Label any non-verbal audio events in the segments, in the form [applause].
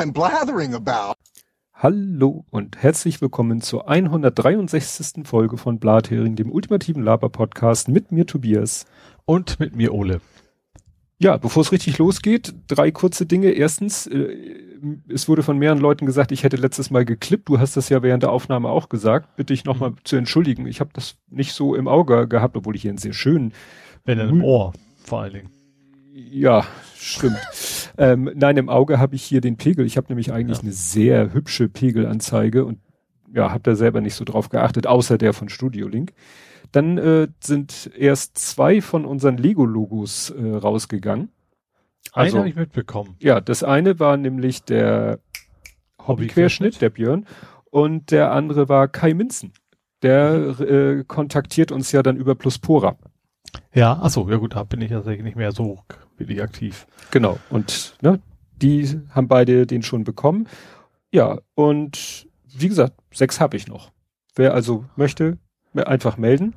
I'm blathering about. Hallo und herzlich willkommen zur 163. Folge von Blathering, dem ultimativen Laber-Podcast mit mir Tobias. Und mit mir Ole. Ja, bevor es richtig losgeht, drei kurze Dinge. Erstens, äh, es wurde von mehreren Leuten gesagt, ich hätte letztes Mal geklippt. Du hast das ja während der Aufnahme auch gesagt. Bitte ich nochmal mhm. zu entschuldigen. Ich habe das nicht so im Auge gehabt, obwohl ich hier einen sehr schönen... Wenn im Ohr, vor allen Dingen. Ja, stimmt. [laughs] ähm, nein, im Auge habe ich hier den Pegel. Ich habe nämlich eigentlich ja. eine sehr hübsche Pegelanzeige und ja, habe da selber nicht so drauf geachtet, außer der von Studio Link. Dann äh, sind erst zwei von unseren Lego-Logos äh, rausgegangen. Also, habe ich mitbekommen. Ja, das eine war nämlich der Hobbyquerschnitt, der Björn, und der andere war Kai Minzen. Der äh, kontaktiert uns ja dann über Pluspora. Ja, achso, ja gut, da bin ich ja nicht mehr so wirklich aktiv. Genau, und ne, die haben beide den schon bekommen. Ja, und wie gesagt, sechs habe ich noch. Wer also möchte, einfach melden.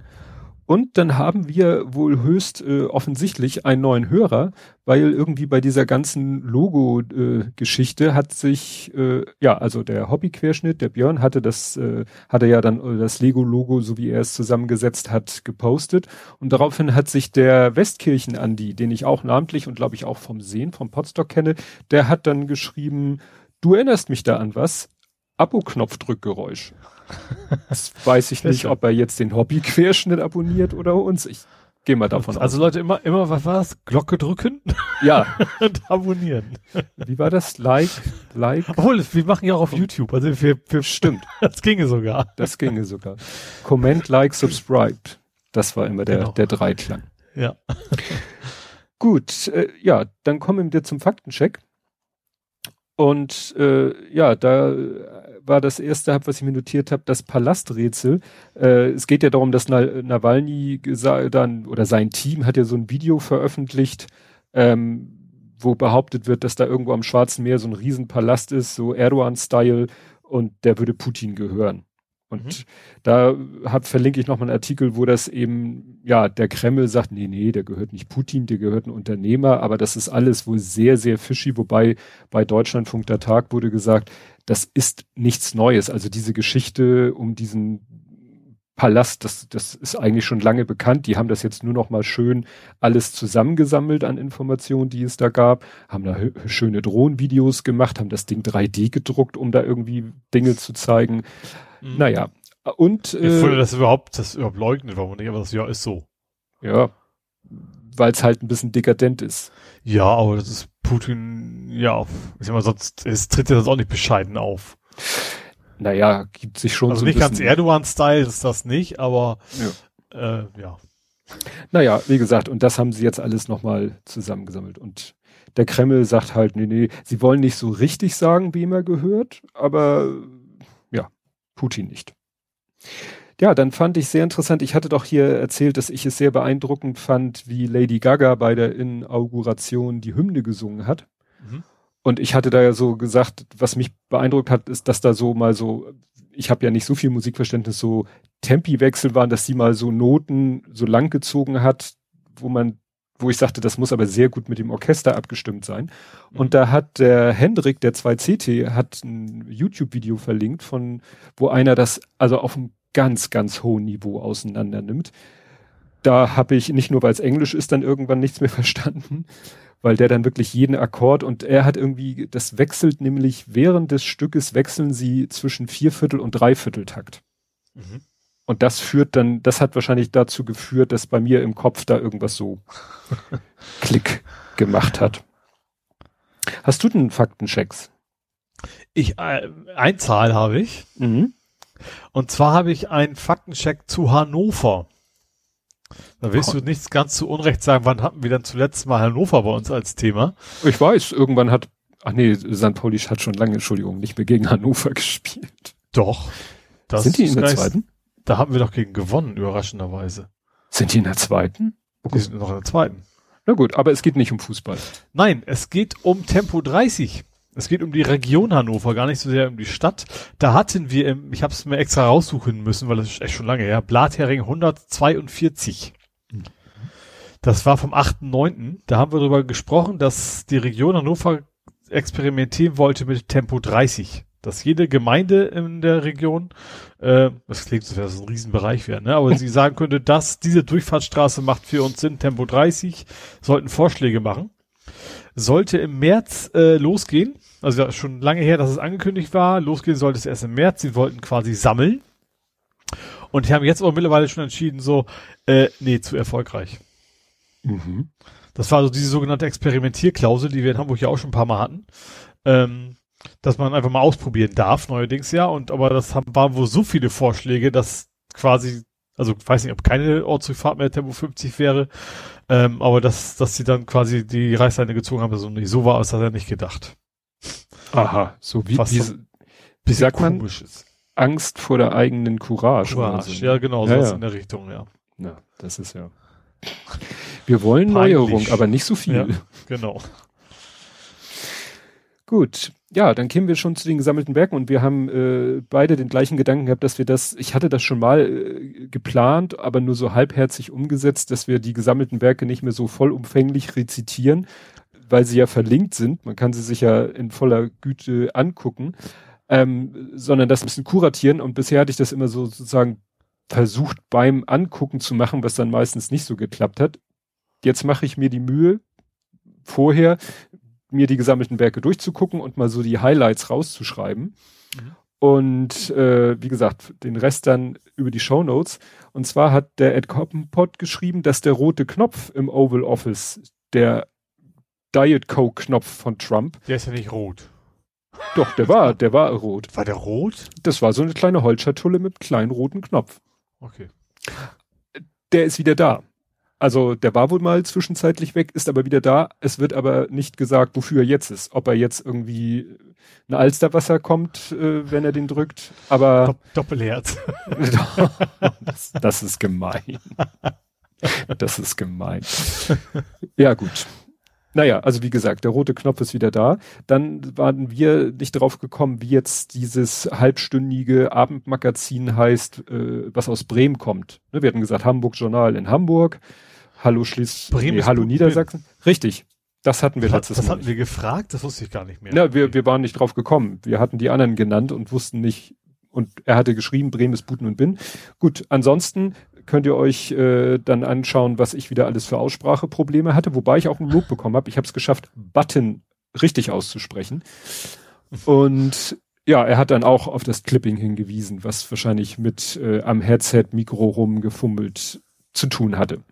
Und dann haben wir wohl höchst äh, offensichtlich einen neuen Hörer, weil irgendwie bei dieser ganzen Logo-Geschichte äh, hat sich, äh, ja, also der Hobbyquerschnitt, der Björn hatte das, äh, hatte ja dann äh, das Lego-Logo, so wie er es zusammengesetzt hat, gepostet. Und daraufhin hat sich der Westkirchen-Andi, den ich auch namentlich und glaube ich auch vom Sehen, vom Podstock kenne, der hat dann geschrieben, du erinnerst mich da an was? Abo-Knopfdrückgeräusch. [laughs] Das weiß ich nicht, ob er jetzt den Hobby-Querschnitt abonniert oder uns. Ich gehe mal davon also aus. Also Leute, immer, immer, was war's? Glocke drücken? Ja. [laughs] und abonnieren. Wie war das? Like, like? Obwohl, wir machen ja auch auf YouTube. Also wir, wir Stimmt. [laughs] Das ginge sogar. Das ginge sogar. Comment, like, subscribe. Das war immer der, genau. der Dreiklang. Ja. Gut, äh, ja, dann kommen wir zum Faktencheck. Und äh, ja, da war das erste, was ich mir notiert habe, das Palasträtsel. Äh, es geht ja darum, dass Nawalny dann oder sein Team hat ja so ein Video veröffentlicht, ähm, wo behauptet wird, dass da irgendwo am Schwarzen Meer so ein Riesenpalast ist, so Erdogan-Style, und der würde Putin gehören. Und mhm. da hab, verlinke ich nochmal einen Artikel, wo das eben, ja, der Kreml sagt, nee, nee, der gehört nicht Putin, der gehört ein Unternehmer, aber das ist alles wohl sehr, sehr fishy, wobei bei Deutschlandfunk der Tag wurde gesagt, das ist nichts Neues. Also diese Geschichte um diesen Palast, das, das ist eigentlich schon lange bekannt. Die haben das jetzt nur noch mal schön alles zusammengesammelt an Informationen, die es da gab, haben da schöne Drohnenvideos gemacht, haben das Ding 3D gedruckt, um da irgendwie Dinge zu zeigen. Mhm. Naja, und äh, ich das überhaupt, das überhaupt leugnet, warum nicht, aber das ja ist so. Ja, weil es halt ein bisschen dekadent ist. Ja, aber das ist Putin, ja, ich sag mal, sonst, es tritt ja sonst auch nicht bescheiden auf. Naja, gibt sich schon also so nicht ganz Erdogan-Style ist das nicht, aber ja. Äh, ja. Naja, wie gesagt, und das haben sie jetzt alles nochmal zusammengesammelt. Und der Kreml sagt halt, nee, nee, sie wollen nicht so richtig sagen, wem er gehört, aber ja, Putin nicht. Ja, dann fand ich sehr interessant, ich hatte doch hier erzählt, dass ich es sehr beeindruckend fand, wie Lady Gaga bei der Inauguration die Hymne gesungen hat. Mhm. Und ich hatte da ja so gesagt, was mich beeindruckt hat, ist, dass da so mal so, ich habe ja nicht so viel Musikverständnis, so Tempiwechsel waren, dass sie mal so Noten so lang gezogen hat, wo man, wo ich sagte, das muss aber sehr gut mit dem Orchester abgestimmt sein. Mhm. Und da hat der Hendrik, der 2CT, hat ein YouTube-Video verlinkt von, wo einer das, also auf einem ganz, ganz hohen Niveau auseinander nimmt. Da habe ich nicht nur, weil es Englisch ist, dann irgendwann nichts mehr [laughs] verstanden, weil der dann wirklich jeden Akkord und er hat irgendwie, das wechselt nämlich während des Stückes wechseln sie zwischen Vierviertel und Dreivierteltakt. Mhm. Und das führt dann, das hat wahrscheinlich dazu geführt, dass bei mir im Kopf da irgendwas so [laughs] Klick gemacht hat. Hast du denn Faktenchecks? Ich, äh, ein Zahl habe ich. Mhm. Und zwar habe ich einen Faktencheck zu Hannover. Da willst du nichts ganz zu Unrecht sagen, wann hatten wir dann zuletzt mal Hannover bei uns als Thema? Ich weiß, irgendwann hat, ach nee, St. Pauli hat schon lange, Entschuldigung, nicht mehr gegen Hannover [laughs] gespielt. Doch. Sind die in der zweiten? Da haben wir doch gegen gewonnen, überraschenderweise. Sind die in der zweiten? Die sind noch in der zweiten. Na gut, aber es geht nicht um Fußball. Nein, es geht um Tempo 30. Es geht um die Region Hannover, gar nicht so sehr um die Stadt. Da hatten wir, im, ich habe es mir extra raussuchen müssen, weil das ist echt schon lange her, Blathering 142. Das war vom 8.9. Da haben wir darüber gesprochen, dass die Region Hannover experimentieren wollte mit Tempo 30. Dass jede Gemeinde in der Region, äh, das klingt so, dass es ein Riesenbereich wäre, ne? aber sie sagen könnte, dass diese Durchfahrtsstraße macht für uns Sinn, Tempo 30, sollten Vorschläge machen. Sollte im März äh, losgehen, also schon lange her, dass es angekündigt war, losgehen sollte es erst im März, sie wollten quasi sammeln. Und die haben jetzt aber mittlerweile schon entschieden, so, äh, nee, zu erfolgreich. Mhm. Das war also diese sogenannte Experimentierklausel, die wir in Hamburg ja auch schon ein paar Mal hatten. Ähm, dass man einfach mal ausprobieren darf, neuerdings ja. Und aber das haben, waren wohl so viele Vorschläge, dass quasi, also ich weiß nicht, ob keine Ortsrückfahrt mehr Tempo 50 wäre, ähm, aber dass, dass sie dann quasi die Reißleine gezogen haben, so nicht. So war es, hat er nicht gedacht. Aha, so wie, diese, wie sagt man? Komisches. Angst vor der eigenen Courage. Courage, so. ja genau, ja, sowas ja. in der Richtung, ja. Ja, das ist ja. Wir wollen Peinlich. Neuerung, aber nicht so viel. Ja, genau. Gut, ja, dann kämen wir schon zu den gesammelten Werken und wir haben äh, beide den gleichen Gedanken gehabt, dass wir das, ich hatte das schon mal äh, geplant, aber nur so halbherzig umgesetzt, dass wir die gesammelten Werke nicht mehr so vollumfänglich rezitieren, weil sie ja verlinkt sind. Man kann sie sich ja in voller Güte angucken, ähm, sondern das ein bisschen kuratieren und bisher hatte ich das immer so sozusagen versucht beim Angucken zu machen, was dann meistens nicht so geklappt hat. Jetzt mache ich mir die Mühe, vorher mir die gesammelten Werke durchzugucken und mal so die Highlights rauszuschreiben. Mhm. Und äh, wie gesagt, den Rest dann über die Show Notes. Und zwar hat der Ed Coppenpot geschrieben, dass der rote Knopf im Oval Office, der Diet Coke Knopf von Trump. Der ist ja nicht rot. Doch, der war, der war rot. War der rot? Das war so eine kleine Holzschatulle mit kleinen roten Knopf. Okay. Der ist wieder da. Also der war wohl mal zwischenzeitlich weg, ist aber wieder da. Es wird aber nicht gesagt, wofür er jetzt ist. Ob er jetzt irgendwie ein Alsterwasser kommt, äh, wenn er den drückt. Aber Dopp Doppelherz. [laughs] [laughs] das, das ist gemein. Das ist gemein. Ja gut. Naja, also wie gesagt, der rote Knopf ist wieder da. Dann waren wir nicht drauf gekommen, wie jetzt dieses halbstündige Abendmagazin heißt, äh, was aus Bremen kommt. Ne, wir hatten gesagt, Hamburg Journal in Hamburg, Hallo Schließ, Bremen nee, Hallo Niedersachsen. Richtig. Das hatten wir letztes das Mal. Das hatten wir gefragt, das wusste ich gar nicht mehr. Ja, wir, wir waren nicht drauf gekommen. Wir hatten die anderen genannt und wussten nicht, und er hatte geschrieben, Bremen ist Buten und Bin. Gut, ansonsten könnt ihr euch äh, dann anschauen, was ich wieder alles für Ausspracheprobleme hatte, wobei ich auch ein Lob bekommen habe. Ich habe es geschafft, Button richtig auszusprechen. Und ja, er hat dann auch auf das Clipping hingewiesen, was wahrscheinlich mit äh, am Headset-Mikro rumgefummelt zu tun hatte.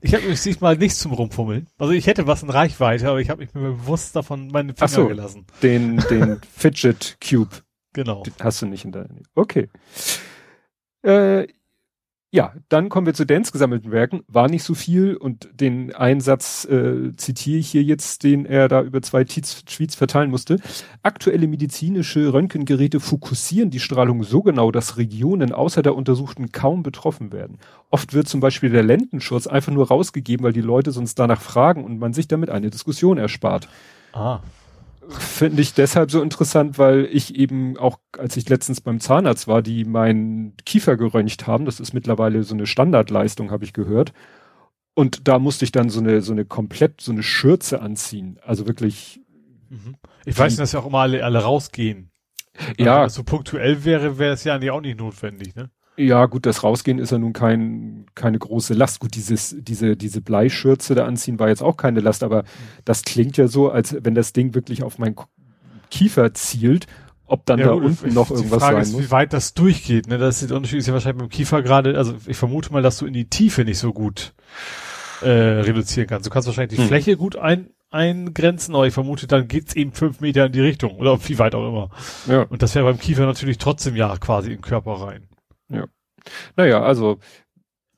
Ich habe mich diesmal nichts zum Rumfummeln. Also ich hätte was in Reichweite, aber ich habe mich mir bewusst davon meine Finger Ach so, gelassen. Den, den [laughs] Fidget Cube. Genau. Den hast du nicht in deiner Okay. Äh, ja, dann kommen wir zu Dance gesammelten Werken. War nicht so viel und den Einsatz äh, zitiere ich hier jetzt, den er da über zwei Tweets verteilen musste. Aktuelle medizinische Röntgengeräte fokussieren die Strahlung so genau, dass Regionen außer der untersuchten kaum betroffen werden. Oft wird zum Beispiel der Lendenschutz einfach nur rausgegeben, weil die Leute sonst danach fragen und man sich damit eine Diskussion erspart. Ah finde ich deshalb so interessant, weil ich eben auch, als ich letztens beim Zahnarzt war, die meinen Kiefer geröntgt haben, das ist mittlerweile so eine Standardleistung, habe ich gehört. Und da musste ich dann so eine, so eine komplett, so eine Schürze anziehen. Also wirklich. Mhm. Ich weiß, dass ja auch immer alle, alle rausgehen. Ja. Wenn das so punktuell wäre, wäre es ja eigentlich auch nicht notwendig, ne? Ja, gut, das Rausgehen ist ja nun kein, keine große Last. Gut, dieses, diese, diese Bleischürze da anziehen war jetzt auch keine Last, aber das klingt ja so, als wenn das Ding wirklich auf meinen Kiefer zielt, ob dann ja, da gut, unten noch irgendwas sein ist, muss. Wie weit das durchgeht, ne? Das ist der Unterschied ist ja wahrscheinlich beim Kiefer gerade, also ich vermute mal, dass du in die Tiefe nicht so gut äh, reduzieren kannst. Du kannst wahrscheinlich die hm. Fläche gut ein, eingrenzen, aber ich vermute, dann geht's eben fünf Meter in die Richtung oder wie weit auch immer. Ja. Und das wäre beim Kiefer natürlich trotzdem ja quasi in den Körper rein. Ja. Naja, also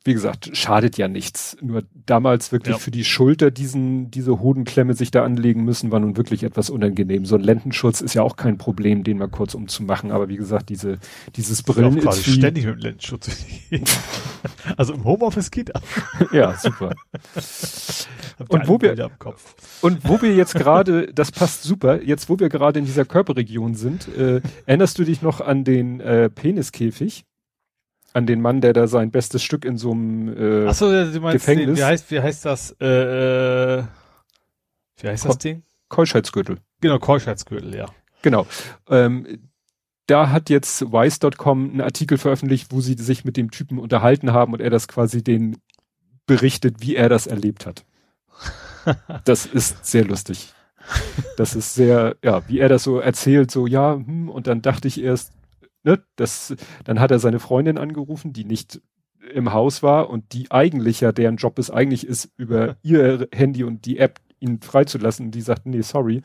wie gesagt, schadet ja nichts. Nur damals wirklich ja. für die Schulter diesen, diese Hodenklemme sich da anlegen müssen, war nun wirklich etwas unangenehm. So ein Lendenschutz ist ja auch kein Problem, den mal kurz umzumachen. Aber wie gesagt, diese, dieses Brillen. Ich quasi ständig mit dem Lendenschutz. [laughs] also im Homeoffice geht das. ja, super. und wo wir, und wo wir jetzt gerade, das passt super, jetzt wo wir gerade in dieser Körperregion sind, äh, erinnerst du dich noch an den äh, Peniskäfig? An den Mann, der da sein bestes Stück in so einem äh, Ach so, du meinst Gefängnis. Den, wie heißt wie heißt das? Äh, äh, wie heißt das Ding? Keuschheitsgürtel. Genau, Keuschheitsgürtel, ja. Genau. Ähm, da hat jetzt Wise.com einen Artikel veröffentlicht, wo sie sich mit dem Typen unterhalten haben und er das quasi den berichtet, wie er das erlebt hat. [laughs] das ist sehr lustig. Das ist sehr, ja, wie er das so erzählt, so, ja, hm, und dann dachte ich erst, ne, das, dann hat er seine Freundin angerufen, die nicht im Haus war und die eigentlich ja, deren Job es eigentlich ist, über ihr Handy und die App ihn freizulassen. Die sagt, nee, sorry,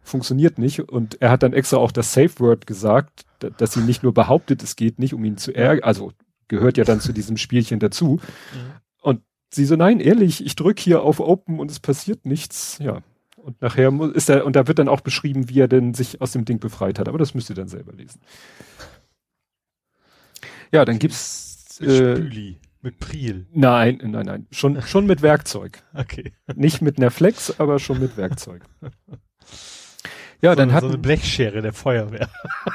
funktioniert nicht. Und er hat dann extra auch das Safe Word gesagt, dass sie nicht nur behauptet, es geht nicht, um ihn zu ärgern, also gehört ja dann zu diesem Spielchen dazu. Mhm. Und sie so, nein, ehrlich, ich drücke hier auf Open und es passiert nichts. Ja. Und nachher muss, ist er, und da wird dann auch beschrieben, wie er denn sich aus dem Ding befreit hat. Aber das müsst ihr dann selber lesen. Ja, dann gibt's. Mit äh, Spüli, mit Priel. Nein, nein, nein. Schon, [laughs] schon mit Werkzeug. Okay. Nicht mit einer Flex, aber schon mit Werkzeug. [laughs] Ja, so, dann hat so eine Blechschere der Feuerwehr.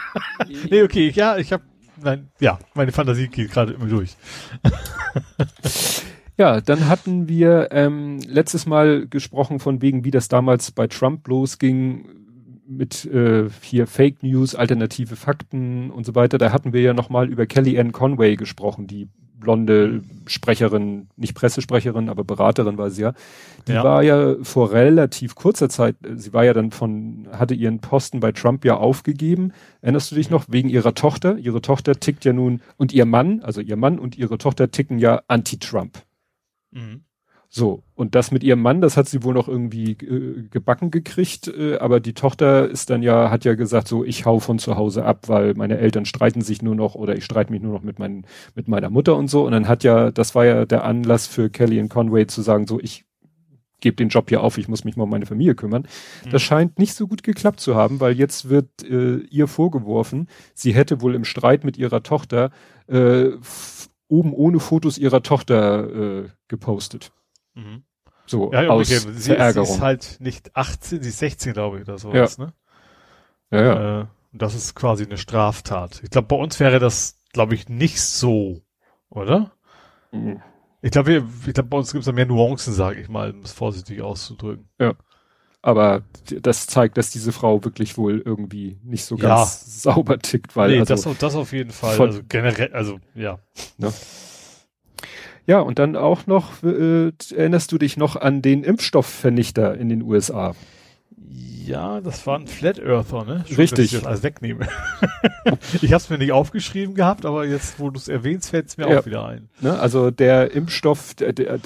[laughs] nee, okay, ja, ich habe nein, ja, meine Fantasie geht gerade immer durch. Ja, dann hatten wir ähm, letztes Mal gesprochen von wegen, wie das damals bei Trump losging mit äh, hier Fake News, alternative Fakten und so weiter. Da hatten wir ja nochmal über Kellyanne Conway gesprochen, die blonde Sprecherin, nicht Pressesprecherin, aber Beraterin war sie ja. Die ja. war ja vor relativ kurzer Zeit, sie war ja dann von, hatte ihren Posten bei Trump ja aufgegeben. Erinnerst du dich noch? Wegen ihrer Tochter. Ihre Tochter tickt ja nun, und ihr Mann, also ihr Mann und ihre Tochter ticken ja anti-Trump. Mhm. So, und das mit ihrem Mann, das hat sie wohl noch irgendwie äh, gebacken gekriegt, äh, aber die Tochter ist dann ja, hat ja gesagt, so, ich hau von zu Hause ab, weil meine Eltern streiten sich nur noch oder ich streite mich nur noch mit, mein, mit meiner Mutter und so. Und dann hat ja, das war ja der Anlass für Kelly und Conway zu sagen, so, ich gebe den Job hier auf, ich muss mich mal um meine Familie kümmern. Mhm. Das scheint nicht so gut geklappt zu haben, weil jetzt wird äh, ihr vorgeworfen, sie hätte wohl im Streit mit ihrer Tochter äh, oben ohne Fotos ihrer Tochter äh, gepostet. Mhm. So ja, aus okay. sie, Verärgerung. Sie ist halt nicht 18, sie ist 16, glaube ich, oder sowas, ja. ne? Ja, ja. Äh, das ist quasi eine Straftat. Ich glaube, bei uns wäre das, glaube ich, nicht so, oder? Mhm. Ich glaube, ich glaube, bei uns gibt es da mehr Nuancen, sage ich mal, um es vorsichtig auszudrücken. Ja. Aber das zeigt, dass diese Frau wirklich wohl irgendwie nicht so ganz ja. sauber tickt, weil nee, also das, das auf jeden Fall. Von, also generell, also ja. Ne? Ja, und dann auch noch, äh, erinnerst du dich noch an den Impfstoffvernichter in den USA? Ja, das war ein Flat Earther, ne? Schön, Richtig. Dass ich das alles wegnehme. [laughs] ich habe es mir nicht aufgeschrieben gehabt, aber jetzt, wo du es erwähnst, fällt es mir ja. auch wieder ein. Ne, also der Impfstoff, der, der,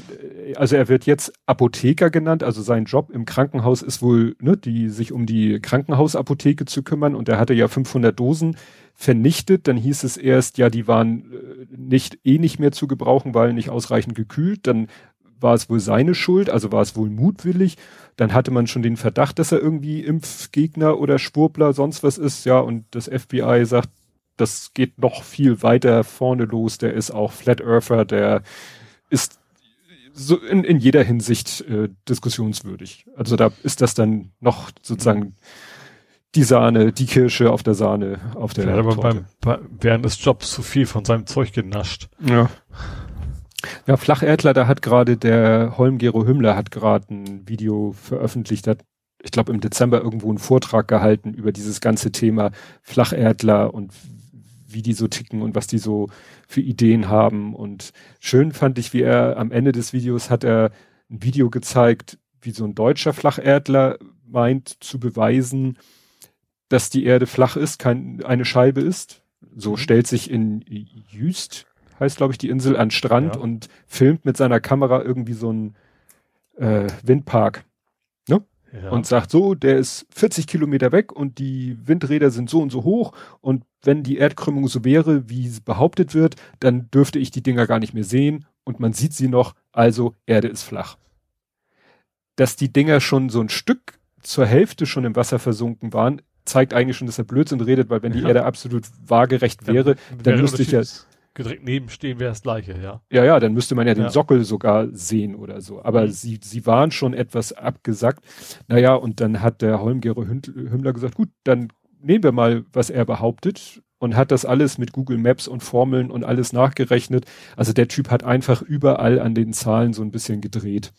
also er wird jetzt Apotheker genannt, also sein Job im Krankenhaus ist wohl, ne, die sich um die Krankenhausapotheke zu kümmern und er hatte ja 500 Dosen vernichtet. Dann hieß es erst, ja, die waren äh, nicht eh nicht mehr zu gebrauchen, weil nicht ausreichend gekühlt. Dann war es wohl seine Schuld, also war es wohl mutwillig. Dann hatte man schon den Verdacht, dass er irgendwie Impfgegner oder Schwurbler sonst was ist. Ja, und das FBI sagt, das geht noch viel weiter vorne los. Der ist auch Flat Earther, der ist so in, in jeder Hinsicht äh, diskussionswürdig. Also da ist das dann noch sozusagen die Sahne, die Kirsche auf der Sahne, auf der. Er hat aber beim, bei, während des Jobs zu viel von seinem Zeug genascht. Ja. Ja, Flacherdler, da hat gerade der Holmgero Hümmler hat gerade ein Video veröffentlicht, hat, ich glaube im Dezember irgendwo einen Vortrag gehalten über dieses ganze Thema Flacherdler und wie die so ticken und was die so für Ideen haben. Und schön fand ich, wie er am Ende des Videos hat er ein Video gezeigt, wie so ein deutscher Flacherdler meint zu beweisen, dass die Erde flach ist, kein, eine Scheibe ist. So mhm. stellt sich in Jüst, heißt glaube ich die Insel, an Strand ja. und filmt mit seiner Kamera irgendwie so ein äh, Windpark. Ne? Ja. Und sagt so, der ist 40 Kilometer weg und die Windräder sind so und so hoch und wenn die Erdkrümmung so wäre, wie behauptet wird, dann dürfte ich die Dinger gar nicht mehr sehen und man sieht sie noch, also Erde ist flach. Dass die Dinger schon so ein Stück zur Hälfte schon im Wasser versunken waren, zeigt eigentlich schon, dass er Blödsinn redet, weil wenn die ja. Erde absolut waagerecht wäre, dann, dann müsste ich ja direkt nebenstehen wäre das gleiche, ja. Ja, ja, dann müsste man ja den ja. Sockel sogar sehen oder so. Aber mhm. sie, sie waren schon etwas abgesackt. Naja, und dann hat der Holmgere Hümmler gesagt, gut, dann nehmen wir mal, was er behauptet und hat das alles mit Google Maps und Formeln und alles nachgerechnet. Also der Typ hat einfach überall an den Zahlen so ein bisschen gedreht.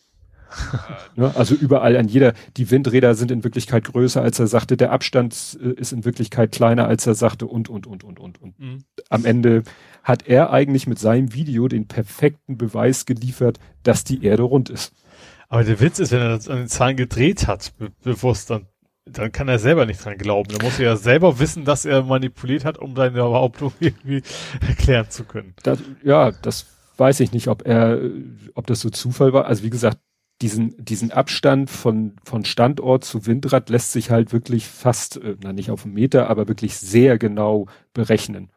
[laughs] ne? Also überall an jeder, die Windräder sind in Wirklichkeit größer, als er sagte, der Abstand äh, ist in Wirklichkeit kleiner, als er sagte und, und, und, und, und. Und mhm. am Ende hat er eigentlich mit seinem Video den perfekten Beweis geliefert, dass die Erde rund ist. Aber der Witz ist, wenn er das an den Zahlen gedreht hat, be bewusst, dann, dann kann er selber nicht dran glauben. Da muss er ja selber wissen, dass er manipuliert hat, um seine Behauptung irgendwie [laughs] erklären zu können. Das, ja, das weiß ich nicht, ob er, ob das so Zufall war. Also wie gesagt, diesen, diesen Abstand von, von Standort zu Windrad lässt sich halt wirklich fast, äh, na nicht auf einen Meter, aber wirklich sehr genau berechnen.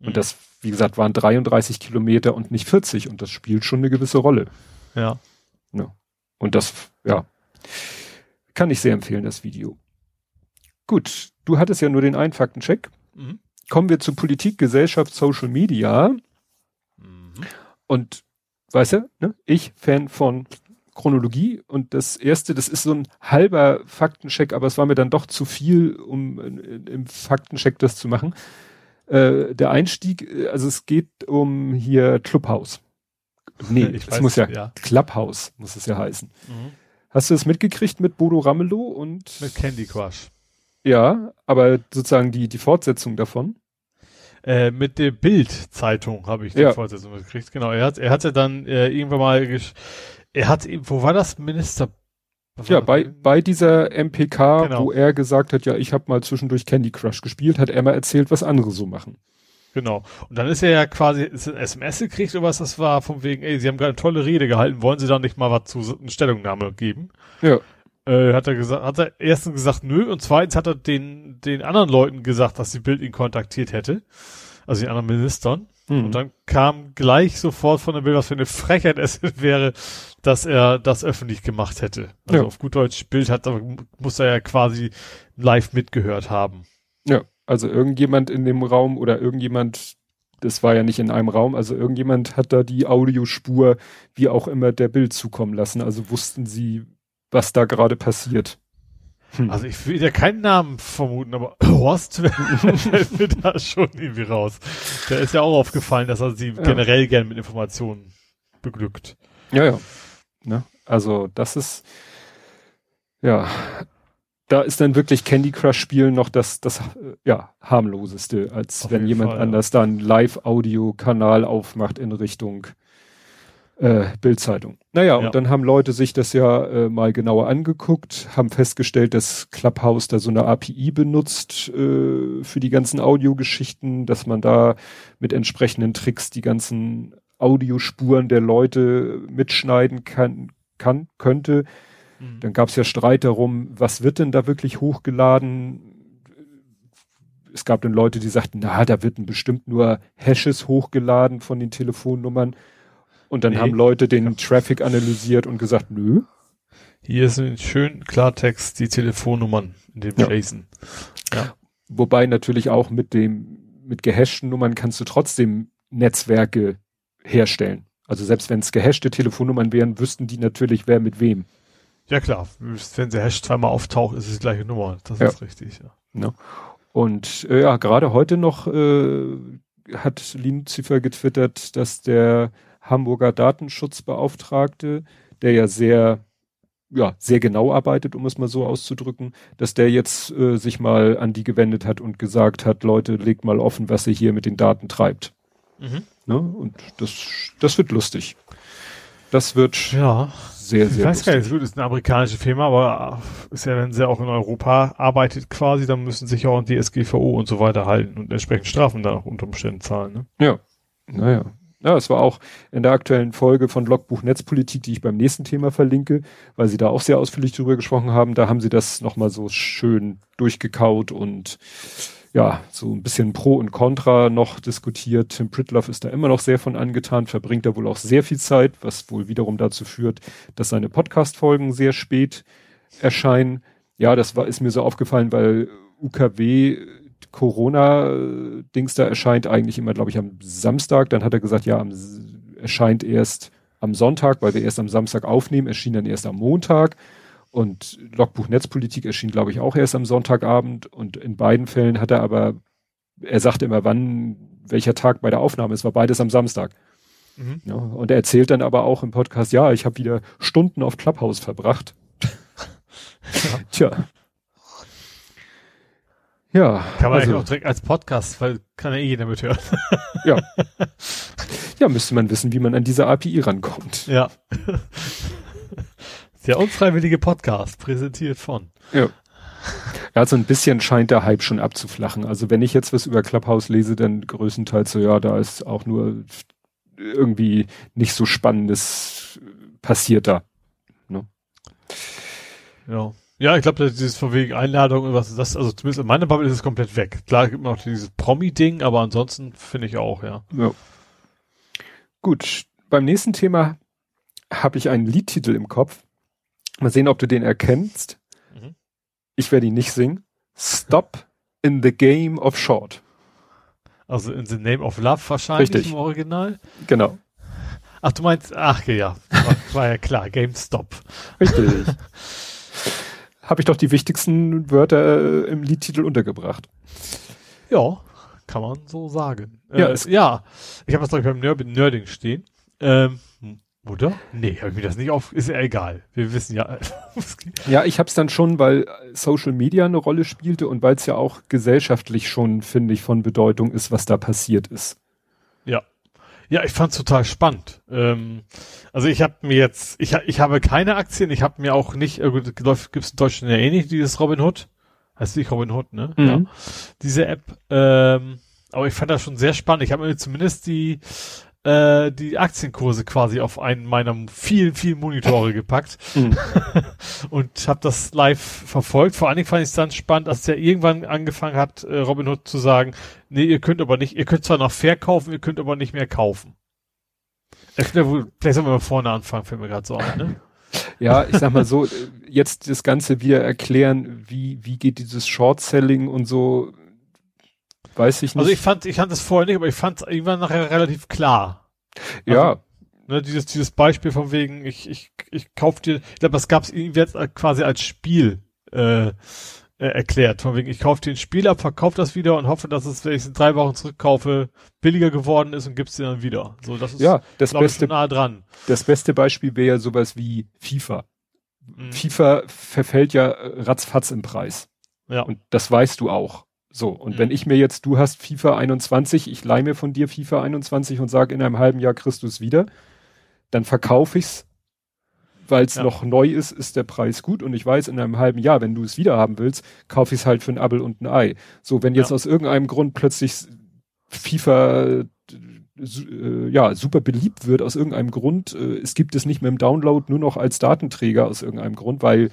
Und mhm. das, wie gesagt, waren 33 Kilometer und nicht 40 und das spielt schon eine gewisse Rolle. Ja. ja. Und das, ja, kann ich sehr empfehlen, das Video. Gut, du hattest ja nur den einen Faktencheck. Mhm. Kommen wir zu Politik, Gesellschaft, Social Media. Mhm. Und weißt du, ne, ich Fan von Chronologie und das erste, das ist so ein halber Faktencheck, aber es war mir dann doch zu viel, um im Faktencheck das zu machen. Äh, der Einstieg, äh, also es geht um hier Clubhouse. Nee, [laughs] ich es weiß, muss ja, ja, Clubhouse muss es ja heißen. Mhm. Hast du es mitgekriegt mit Bodo Ramelow und mit Candy Crush? Ja, aber sozusagen die die Fortsetzung davon. Äh, mit der Bild-Zeitung habe ich die ja. Fortsetzung mitgekriegt. Genau, er hat er hatte dann äh, irgendwann mal er hat wo war das Minister ja, bei, bei dieser MPK, genau. wo er gesagt hat, ja, ich habe mal zwischendurch Candy Crush gespielt, hat er mal erzählt, was andere so machen. Genau. Und dann ist er ja quasi ist ein SMS gekriegt oder was das war, von wegen, ey, Sie haben gerade eine tolle Rede gehalten, wollen Sie da nicht mal was zu eine Stellungnahme geben? Ja. Äh, hat er gesagt, hat er erstens gesagt, nö, und zweitens hat er den, den anderen Leuten gesagt, dass die Bild ihn kontaktiert hätte. Also den anderen Ministern. Mhm. Und dann kam gleich sofort von der Bild, was für eine Frechheit es [laughs] wäre, dass er das öffentlich gemacht hätte. Also ja. auf gut Deutsch, Bild hat, muss er ja quasi live mitgehört haben. Ja. Also irgendjemand in dem Raum oder irgendjemand, das war ja nicht in einem Raum, also irgendjemand hat da die Audiospur, wie auch immer, der Bild zukommen lassen. Also wussten sie, was da gerade passiert. Hm. Also ich will ja keinen Namen vermuten, aber [laughs] Horst [laughs] fällt mir da schon irgendwie raus. Der ist ja auch aufgefallen, dass er sie ja. generell gern mit Informationen beglückt. Ja, ja. Ne? Also das ist ja da ist dann wirklich Candy Crush Spielen noch das, das, ja, harmloseste, als Auf wenn jemand Fall, anders ja. da einen Live-Audio-Kanal aufmacht in Richtung äh, Bildzeitung. Naja, ja. und dann haben Leute sich das ja äh, mal genauer angeguckt, haben festgestellt, dass Clubhouse da so eine API benutzt äh, für die ganzen Audiogeschichten, dass man da mit entsprechenden Tricks die ganzen Audiospuren der Leute mitschneiden kann, kann könnte Mhm. Dann gab es ja Streit darum, was wird denn da wirklich hochgeladen? Es gab dann Leute, die sagten, na, da wird bestimmt nur Hashes hochgeladen von den Telefonnummern. Und dann nee. haben Leute den Traffic analysiert und gesagt, nö. Hier sind schön Klartext die Telefonnummern in dem ja. JSON. Ja. Wobei natürlich auch mit dem, mit gehashten Nummern kannst du trotzdem Netzwerke herstellen. Also selbst wenn es gehashte Telefonnummern wären, wüssten die natürlich, wer mit wem. Ja klar, wenn der Hash zweimal auftaucht, ist es die gleiche Nummer. Das ja. ist richtig, ja. ja. Und äh, ja, gerade heute noch äh, hat Lucifer getwittert, dass der Hamburger Datenschutzbeauftragte, der ja sehr ja, sehr genau arbeitet, um es mal so auszudrücken, dass der jetzt äh, sich mal an die gewendet hat und gesagt hat, Leute, legt mal offen, was ihr hier mit den Daten treibt. Mhm. Ne? Und das, das wird lustig. Das wird ja sehr, sehr. Ich weiß gar nicht, das ist eine amerikanische Firma, aber ist ja, wenn sie auch in Europa arbeitet quasi, dann müssen sich auch an die SGVO und so weiter halten und entsprechend Strafen dann auch unter Umständen zahlen. Ne? Ja, naja. Ja, es war auch in der aktuellen Folge von Logbuch Netzpolitik, die ich beim nächsten Thema verlinke, weil sie da auch sehr ausführlich drüber gesprochen haben. Da haben sie das nochmal so schön durchgekaut und ja, so ein bisschen Pro und Contra noch diskutiert. Tim Pritloff ist da immer noch sehr von angetan, verbringt da wohl auch sehr viel Zeit, was wohl wiederum dazu führt, dass seine Podcast-Folgen sehr spät erscheinen. Ja, das war, ist mir so aufgefallen, weil UKW Corona-Dings da erscheint eigentlich immer, glaube ich, am Samstag. Dann hat er gesagt, ja, am, erscheint erst am Sonntag, weil wir erst am Samstag aufnehmen, erschien dann erst am Montag. Und Logbuch Netzpolitik erschien, glaube ich, auch erst am Sonntagabend. Und in beiden Fällen hat er aber, er sagte immer, wann, welcher Tag bei der Aufnahme. Es war beides am Samstag. Mhm. Ja, und er erzählt dann aber auch im Podcast, ja, ich habe wieder Stunden auf Clubhouse verbracht. ja. [laughs] Tja. Ja. Kann man also, auch direkt als Podcast, weil kann ja eh jeder mithören. [laughs] ja. Ja, müsste man wissen, wie man an diese API rankommt. Ja. Der unfreiwillige Podcast, präsentiert von. Ja. Ja, so ein bisschen scheint der Hype schon abzuflachen. Also wenn ich jetzt was über Clubhouse lese, dann größtenteils so, ja, da ist auch nur irgendwie nicht so Spannendes passiert da. Ne? Ja. Ja, ich glaube, dieses von wegen Einladung und was das, also zumindest in meiner Bubble ist es komplett weg. Klar gibt noch dieses Promi-Ding, aber ansonsten finde ich auch, ja. ja. Gut, beim nächsten Thema habe ich einen Liedtitel im Kopf. Mal sehen, ob du den erkennst. Mhm. Ich werde ihn nicht singen. Stop in the Game of Short. Also in the Name of Love wahrscheinlich Richtig. im Original. Genau. Ach, du meinst, ach ja, war, war ja klar, GameStop. Richtig. [laughs] Habe ich doch die wichtigsten Wörter äh, im Liedtitel untergebracht. Ja, kann man so sagen. Ja, äh, ja. ich habe das glaube ich beim Nerding stehen. Ähm, oder? Nee, habe ich mir das nicht auf. Ist ja egal. Wir wissen ja. [laughs] ja, ich habe es dann schon, weil Social Media eine Rolle spielte und weil es ja auch gesellschaftlich schon, finde ich, von Bedeutung ist, was da passiert ist. Ja. Ja, ich fand's total spannend. Ähm, also ich habe mir jetzt, ich, ich habe keine Aktien, ich habe mir auch nicht, äh, gibt's in Deutschland ja eh nicht dieses Robin Hood. Heißt nicht Robin Hood, ne? Mhm. Ja. Diese App. Ähm, aber ich fand das schon sehr spannend. Ich habe mir zumindest die äh, die Aktienkurse quasi auf einen meiner vielen, vielen Monitore gepackt mhm. [laughs] und habe das live verfolgt. Vor allen Dingen fand ich es dann spannend, dass der irgendwann angefangen hat, äh, Robinhood zu sagen, nee, ihr könnt aber nicht, ihr könnt zwar noch verkaufen, ihr könnt aber nicht mehr kaufen. Vielleicht sollen wir mal vorne anfangen, fällt mir gerade so ein, ne? [laughs] Ja, ich sag mal so, jetzt das Ganze wieder erklären, wie, wie geht dieses Short-Selling und so, weiß ich also nicht. Also ich fand, ich fand es vorher nicht, aber ich fand es irgendwann nachher relativ klar. Ja. Also, ne, dieses, dieses Beispiel von wegen, ich, ich, ich kauf dir, ich glaube, das gab es jetzt quasi als Spiel äh, äh, erklärt. Von wegen, ich kaufe dir ein Spiel ab, verkaufe das wieder und hoffe, dass es, wenn ich es in drei Wochen zurückkaufe, billiger geworden ist und gibt's dir dann wieder. So, das ist ja, das beste, nah dran. Das beste Beispiel wäre ja sowas wie FIFA. Mhm. FIFA verfällt ja ratzfatz im Preis. Ja. Und das weißt du auch. So, und mhm. wenn ich mir jetzt, du hast FIFA 21, ich leih mir von dir FIFA 21 und sage, in einem halben Jahr kriegst du es wieder, dann verkaufe ich's, weil es ja. noch neu ist, ist der Preis gut und ich weiß, in einem halben Jahr, wenn du es wieder haben willst, kaufe ich es halt für ein Abel und ein Ei. So, wenn jetzt ja. aus irgendeinem Grund plötzlich FIFA äh, ja, super beliebt wird aus irgendeinem Grund. Äh, es gibt es nicht mehr im Download, nur noch als Datenträger aus irgendeinem Grund, weil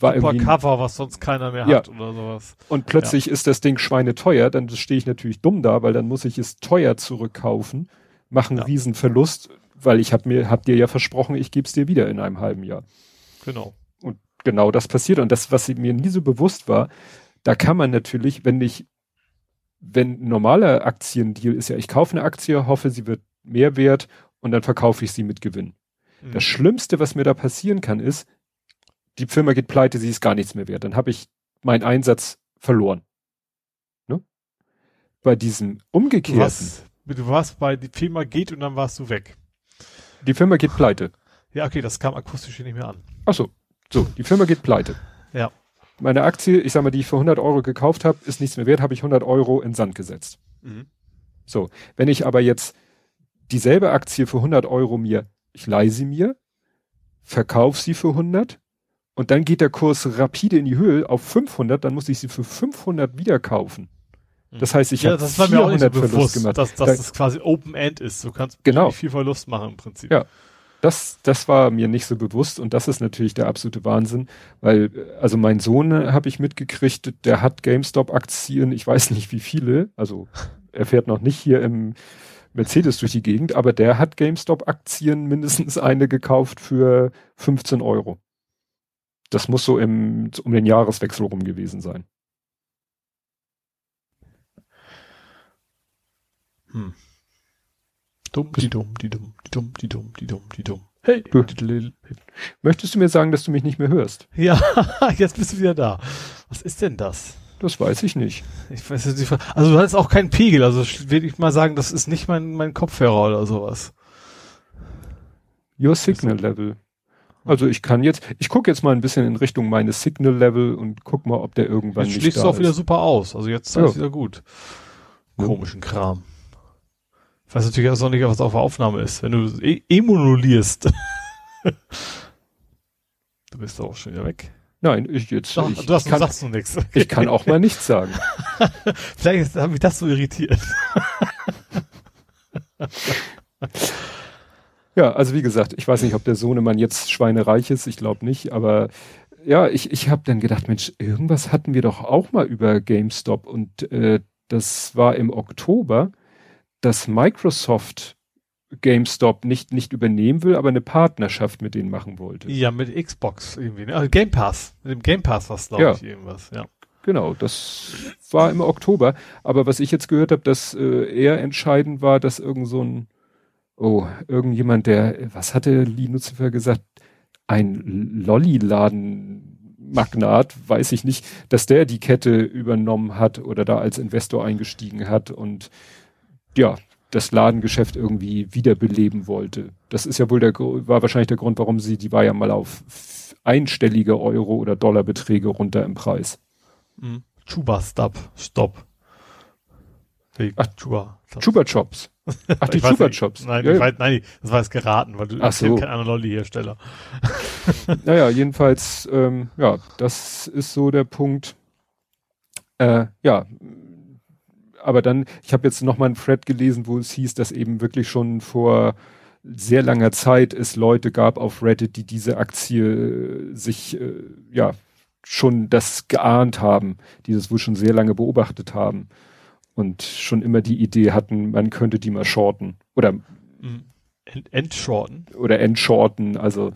war Super Cover, was sonst keiner mehr ja. hat oder sowas. Und plötzlich ja. ist das Ding schweineteuer, dann stehe ich natürlich dumm da, weil dann muss ich es teuer zurückkaufen, mache einen ja. riesen Verlust, weil ich hab mir, hab dir ja versprochen, ich gebe es dir wieder in einem halben Jahr. Genau. Und genau das passiert. Und das, was mir nie so bewusst war, da kann man natürlich, wenn ich, wenn ein normaler Aktiendeal ist ja, ich kaufe eine Aktie, hoffe, sie wird mehr wert und dann verkaufe ich sie mit Gewinn. Mhm. Das Schlimmste, was mir da passieren kann, ist, die Firma geht pleite, sie ist gar nichts mehr wert. Dann habe ich meinen Einsatz verloren. Ne? Bei diesem umgekehrten. Du warst, du warst bei die Firma geht und dann warst du weg. Die Firma geht pleite. Ja, okay, das kam akustisch hier nicht mehr an. Ach so, so, die Firma geht pleite. Ja. Meine Aktie, ich sag mal, die ich für 100 Euro gekauft habe, ist nichts mehr wert, habe ich 100 Euro in Sand gesetzt. Mhm. So, wenn ich aber jetzt dieselbe Aktie für 100 Euro mir, ich leihe sie mir, verkaufe sie für 100, und dann geht der Kurs rapide in die Höhe auf 500, dann muss ich sie für 500 wieder kaufen. Mhm. Das heißt, ich ja, habe 400 so Verlust bewusst, gemacht. Dass, dass da, das quasi Open End ist. Du kannst genau. viel Verlust machen im Prinzip. Ja. Das, das war mir nicht so bewusst und das ist natürlich der absolute Wahnsinn, weil, also mein Sohn äh, habe ich mitgekriegt, der hat GameStop-Aktien, ich weiß nicht wie viele, also er fährt noch nicht hier im Mercedes durch die Gegend, aber der hat GameStop-Aktien mindestens eine gekauft für 15 Euro. Das muss so im, um den Jahreswechsel rum gewesen sein. Hm. Dumm, die dumm, die dumm, die dumm, die dumm, die dumm, die dumm. Hey. Du, möchtest du mir sagen, dass du mich nicht mehr hörst? Ja, [laughs] jetzt bist du wieder da. Was ist denn das? Das weiß ich nicht. Ich weiß nicht. Also du hast auch keinen Pegel. Also will ich mal sagen, das ist nicht mein, mein Kopfhörer oder sowas. Your Signal Level. Also ich kann jetzt, ich gucke jetzt mal ein bisschen in Richtung meines Signal Level und guck mal, ob der irgendwann jetzt nicht schließt da du auch wieder super aus. Also jetzt Ja. ist wieder gut. Komischen Kram. Ich weiß natürlich auch noch nicht, was auf der Aufnahme ist. Wenn du e emunulierst. [laughs] du bist doch auch schon wieder weg. Nein, ich jetzt, Doch, ich, du hast, kann, sagst du nichts. [laughs] ich kann auch mal nichts sagen. [laughs] Vielleicht hat mich das so irritiert. Ja, also wie gesagt, ich weiß nicht, ob der Sohnemann jetzt schweinereich ist, ich glaube nicht, aber ja, ich, ich habe dann gedacht, Mensch, irgendwas hatten wir doch auch mal über GameStop und äh, das war im Oktober, dass Microsoft GameStop nicht, nicht übernehmen will, aber eine Partnerschaft mit denen machen wollte. Ja, mit Xbox irgendwie. Ne? Also Game Pass. Mit dem Game Pass was glaube Ja. ich irgendwas. Ja. Genau, das war im Oktober. Aber was ich jetzt gehört habe, dass äh, eher entscheidend war, dass irgend so ein, oh, irgendjemand, der, was hatte Lee Lucifer gesagt, ein Lolli-Laden-Magnat, weiß ich nicht, dass der die Kette übernommen hat oder da als Investor eingestiegen hat und ja, das Ladengeschäft irgendwie wiederbeleben wollte. Das ist ja wohl der, war wahrscheinlich der Grund, warum sie, die war ja mal auf einstellige Euro- oder Dollarbeträge runter im Preis. Mhm. Chuba Stop. Stop. Chuba. Chupa Chops. [laughs] Ach, die Ich weiß Chupa nicht. Chops. Nein, ja, ja. weiß, nein, das war jetzt geraten, weil du Ach so. keinen anderen Lolli-Hersteller. [laughs] Naja, jedenfalls, ähm, ja, das ist so der Punkt. Äh, ja, aber dann, ich habe jetzt noch mal einen Thread gelesen, wo es hieß, dass eben wirklich schon vor sehr langer Zeit es Leute gab auf Reddit, die diese Aktie äh, sich, äh, ja, schon das geahnt haben, die das wohl schon sehr lange beobachtet haben und schon immer die Idee hatten, man könnte die mal shorten oder, Mhm. Ent Entshorten. oder entshorten, also,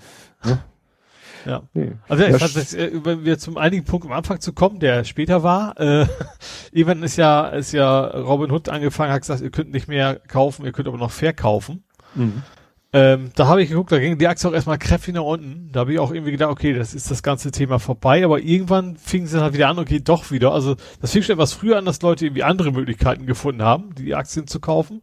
Ja. nee. Also ja, ich fand, das, äh, wenn wir zum einigen Punkt am Anfang zu kommen, der später war, äh, [laughs] irgendwann ist ja, ist ja Robin Hood angefangen, hat gesagt, ihr könnt nicht mehr kaufen, ihr könnt aber noch verkaufen. Mhm. Ähm, da habe ich geguckt, da ging die Aktie auch erstmal kräftig nach unten. Da habe ich auch irgendwie gedacht, okay, das ist das ganze Thema vorbei, aber irgendwann fing sie halt wieder an, okay, doch wieder. Also das fing schon etwas früher an, dass Leute irgendwie andere Möglichkeiten gefunden haben, die Aktien zu kaufen.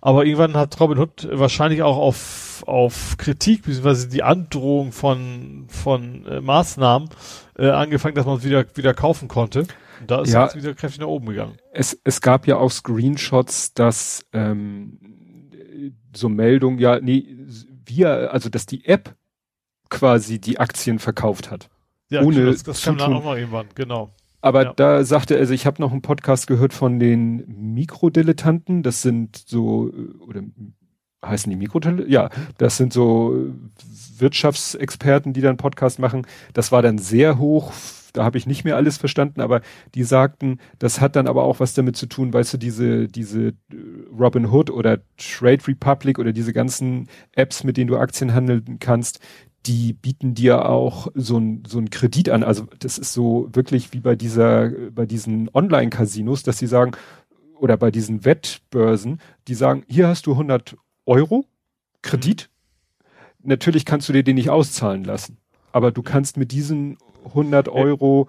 Aber irgendwann hat Robin Hood wahrscheinlich auch auf, auf Kritik, beziehungsweise die Androhung von, von äh, Maßnahmen äh, angefangen, dass man es wieder, wieder kaufen konnte. Und da ist Ja. es wieder kräftig nach oben gegangen. es, es gab ja auch Screenshots, dass ähm, so Meldungen, ja, nee, wir, also dass die App quasi die Aktien verkauft hat. Ja, Ohne das, das kam dann auch noch irgendwann, genau. Aber Ja. da sagte, also ich habe noch einen Podcast gehört von den Mikrodilettanten, das sind so, äh, oder heißen die Mikrodilettanten? Ja, das sind so Wirtschaftsexperten, die dann Podcast machen. Das war dann sehr hoch, da habe ich nicht mehr alles verstanden, aber die sagten, das hat dann aber auch was damit zu tun, weißt du, diese, diese äh, Robin Hood oder Trade Republic oder diese ganzen Apps, mit denen du Aktien handeln kannst, die bieten dir auch so ein so ein Kredit an. Also das ist so wirklich wie bei dieser, bei diesen Online-Casinos, dass sie sagen, oder bei diesen Wettbörsen, die sagen, hier hast du 100 Euro Kredit. Natürlich kannst du dir den nicht auszahlen lassen, aber du kannst mit diesen 100 Euro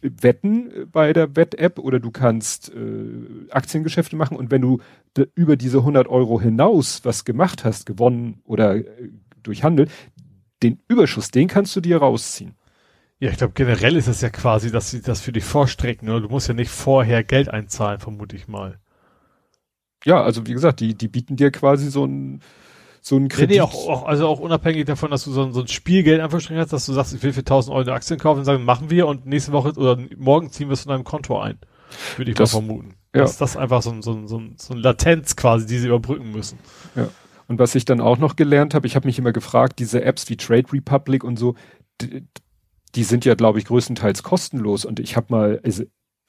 wetten bei der Wett-App oder du kannst äh, Aktiengeschäfte machen und wenn du über diese 100 Euro hinaus was gemacht hast, gewonnen oder äh, durch Handel, den Überschuss, den kannst du dir rausziehen. Ja, ich glaube generell ist es ja quasi, dass sie das für dich vorstrecken. Oder? Du musst ja nicht vorher Geld einzahlen, vermute ich mal. Ja, also wie gesagt, die, die bieten dir quasi so ein so ein Nee, Kredit. nee, auch, auch, also auch unabhängig davon, dass du so, ein- so ein Spielgeld anverstrichen hast, dass du sagst, ich will für 1000 Euro eine Aktien kaufen und sagen, machen wir und nächste Woche oder morgen ziehen wir es von deinem Konto ein. Würde ich Das- mal vermuten. ja. Dass das einfach so ein, so ein, so ein, so ein Latenz quasi, die sie überbrücken müssen. Und was ich dann auch noch gelernt habe, ich habe mich immer gefragt, diese Apps wie Trade Republic und so, die, die sind ja, glaube ich, größtenteils kostenlos. Und ich habe mal, also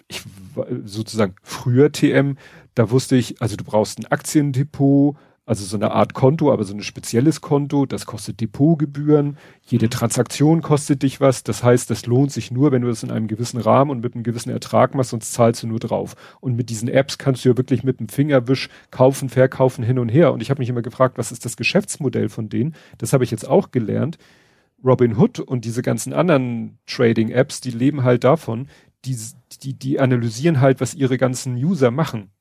ich war sozusagen früher TM, da wusste ich, also du brauchst ein Aktiendepot, also so eine Art Konto, aber so ein spezielles Konto, das kostet Depotgebühren, jede Transaktion kostet dich was, das heißt, das lohnt sich nur, wenn du das in einem gewissen Rahmen und mit einem gewissen Ertrag machst, sonst zahlst du nur drauf. Und mit diesen Apps kannst du ja wirklich mit dem Fingerwisch kaufen, verkaufen, hin und her. Und ich habe mich immer gefragt, was ist das Geschäftsmodell von denen? Das habe ich jetzt auch gelernt. Robin Hood und diese ganzen anderen Trading-Apps, die leben halt davon, die, die, die analysieren halt, was ihre ganzen User machen.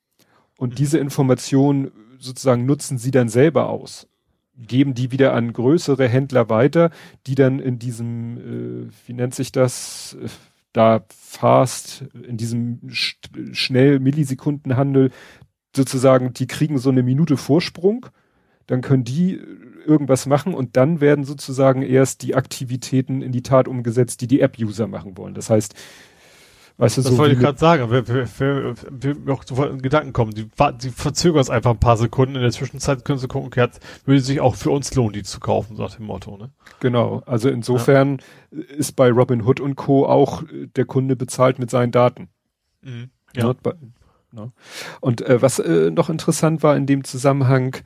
Und Mhm. diese Information sozusagen nutzen sie dann selber aus. geben die wieder an größere Händler weiter, die dann in diesem, äh, wie nennt sich das, äh, da fast, in diesem sch schnell Millisekundenhandel sozusagen, die kriegen so eine Minute Vorsprung, dann können die irgendwas machen und dann werden sozusagen erst die Aktivitäten in die Tat umgesetzt, die die App-User machen wollen. Das heißt, Weißt du, das so wollte ich gerade sagen. Wer, wer, wer mir auch sofort in Gedanken kommen. Die, die verzögern es einfach ein paar Sekunden. In der Zwischenzeit können sie gucken, okay, hat, würde sich auch für uns lohnen, die zu kaufen, sagt dem Motto. Ne? Genau. Also insofern ja. ist bei Robin Hood und Co. auch der Kunde bezahlt mit seinen Daten. Mhm. Ja. By, no. Und äh, was äh, noch interessant war in dem Zusammenhang,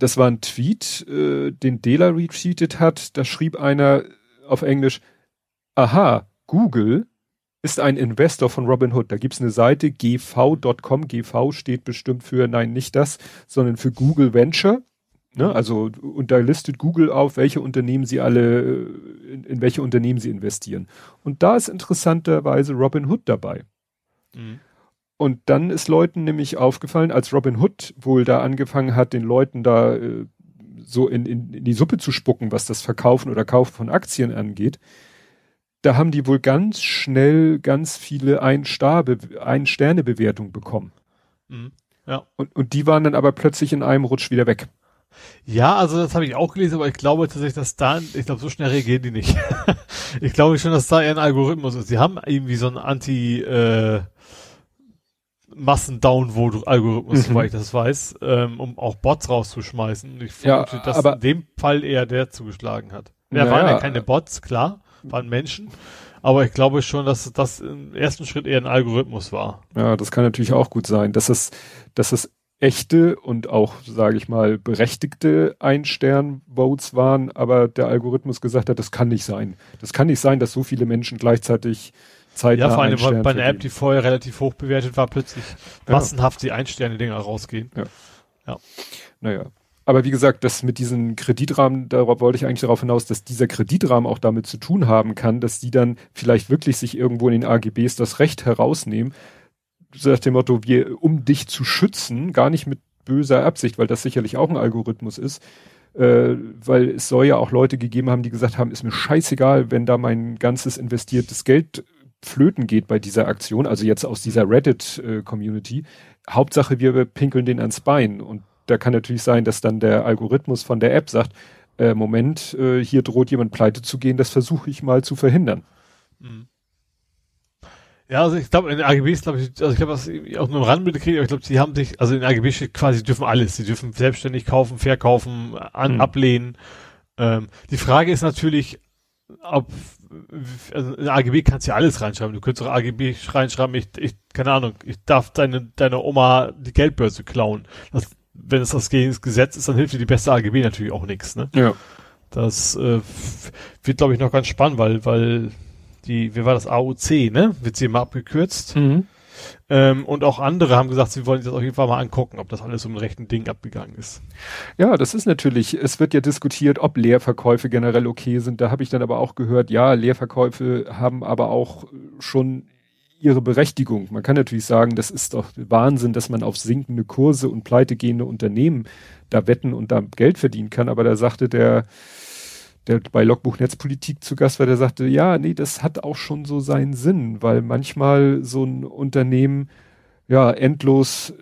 das war ein Tweet, äh, den Dela retweetet hat. Da schrieb einer auf Englisch, aha, Google ist ein Investor von Robinhood. Da gibt's eine Seite gv.com. GV steht bestimmt für, nein, nicht das, sondern für Google Venture. Ne? Also, und da listet Google auf, welche Unternehmen sie alle, in, in welche Unternehmen sie investieren. Und da ist interessanterweise Robinhood dabei. Mhm. Und dann ist Leuten nämlich aufgefallen, als Robinhood wohl da angefangen hat, den Leuten da äh, so in, in, in die Suppe zu spucken, was das Verkaufen oder Kaufen von Aktien angeht, da haben die wohl ganz schnell ganz viele Ein-Sterne-Bewertungen bekommen. Mhm. Ja. Und, und die waren dann aber plötzlich in einem Rutsch wieder weg. Ja, also das habe ich auch gelesen, aber ich glaube tatsächlich, dass da, ich glaube, so schnell reagieren die nicht. [laughs] ich glaube schon, dass da eher ein Algorithmus ist. Sie haben irgendwie so einen Anti- äh, Massen-Downvote-Algorithmus, mhm. soweit ich das weiß, ähm, um auch Bots rauszuschmeißen. Ich vermute, ja, dass in dem Fall eher der zugeschlagen hat. Ja, waren ja keine Bots, klar waren Menschen. Aber ich glaube schon, dass das im ersten Schritt eher ein Algorithmus war. Ja, das kann natürlich auch gut sein, dass es, dass es echte und auch, sage ich mal, berechtigte Ein-Stern-Votes waren, aber der Algorithmus gesagt hat, das kann nicht sein. Das kann nicht sein, dass so viele Menschen gleichzeitig Zeit Ja, vor allem bei, bei einer App, die vorher relativ hoch bewertet war, plötzlich ja. massenhaft die Ein-Sterne-Dinger rausgehen. Ja. ja. Naja. Aber wie gesagt, das mit diesen Kreditrahmen, darauf wollte ich eigentlich darauf hinaus, dass dieser Kreditrahmen auch damit zu tun haben kann, dass die dann vielleicht wirklich sich irgendwo in den AGBs das Recht herausnehmen, so nach dem Motto, wir, um dich zu schützen, gar nicht mit böser Absicht, weil das sicherlich auch ein Algorithmus ist, äh, weil es soll ja auch Leute gegeben haben, die gesagt haben, ist mir scheißegal, wenn da mein ganzes investiertes Geld flöten geht bei dieser Aktion, also jetzt aus dieser Reddit-Community. Äh, Hauptsache, wir pinkeln den ans Bein und da kann natürlich sein, dass dann der Algorithmus von der App sagt, äh, Moment, äh, hier droht jemand pleite zu gehen, das versuche ich mal zu verhindern. Mhm. Ja, also ich glaube, in den AGBs, glaube ich, also ich habe das auch nur im Rand mitgekriegt, aber ich glaube, die haben sich, also in den AGBs steht quasi, sie dürfen alles. Sie dürfen selbstständig kaufen, verkaufen, an, mhm. ablehnen. Ähm, die Frage ist natürlich, ob, also in AGB kannst du ja alles reinschreiben. Du könntest auch AGB reinschreiben, ich, ich, keine Ahnung, ich darf deine, deine Oma die Geldbörse klauen. Das wenn es das Gesetz ist, dann hilft dir die beste AGB natürlich auch nichts. Ne? Ja. Das äh, wird, glaube ich, noch ganz spannend, weil, weil die, wie war das, AOC, ne? Wird sie immer abgekürzt. Mhm. Ähm, und auch andere haben gesagt, sie wollen sich das auf jeden Fall mal angucken, ob das alles um den rechten Ding abgegangen ist. Ja, das ist natürlich, es wird ja diskutiert, ob Leerverkäufe generell okay sind. Da habe ich dann aber auch gehört, ja, Leerverkäufe haben aber auch schon ihre Berechtigung. Man kann natürlich sagen, das ist doch Wahnsinn, dass man auf sinkende Kurse und pleitegehende Unternehmen da wetten und da Geld verdienen kann. Aber da sagte der, der bei Logbuch Netzpolitik zu Gast war, der sagte, ja, nee, das hat auch schon so seinen Sinn, weil manchmal so ein Unternehmen ja endlos,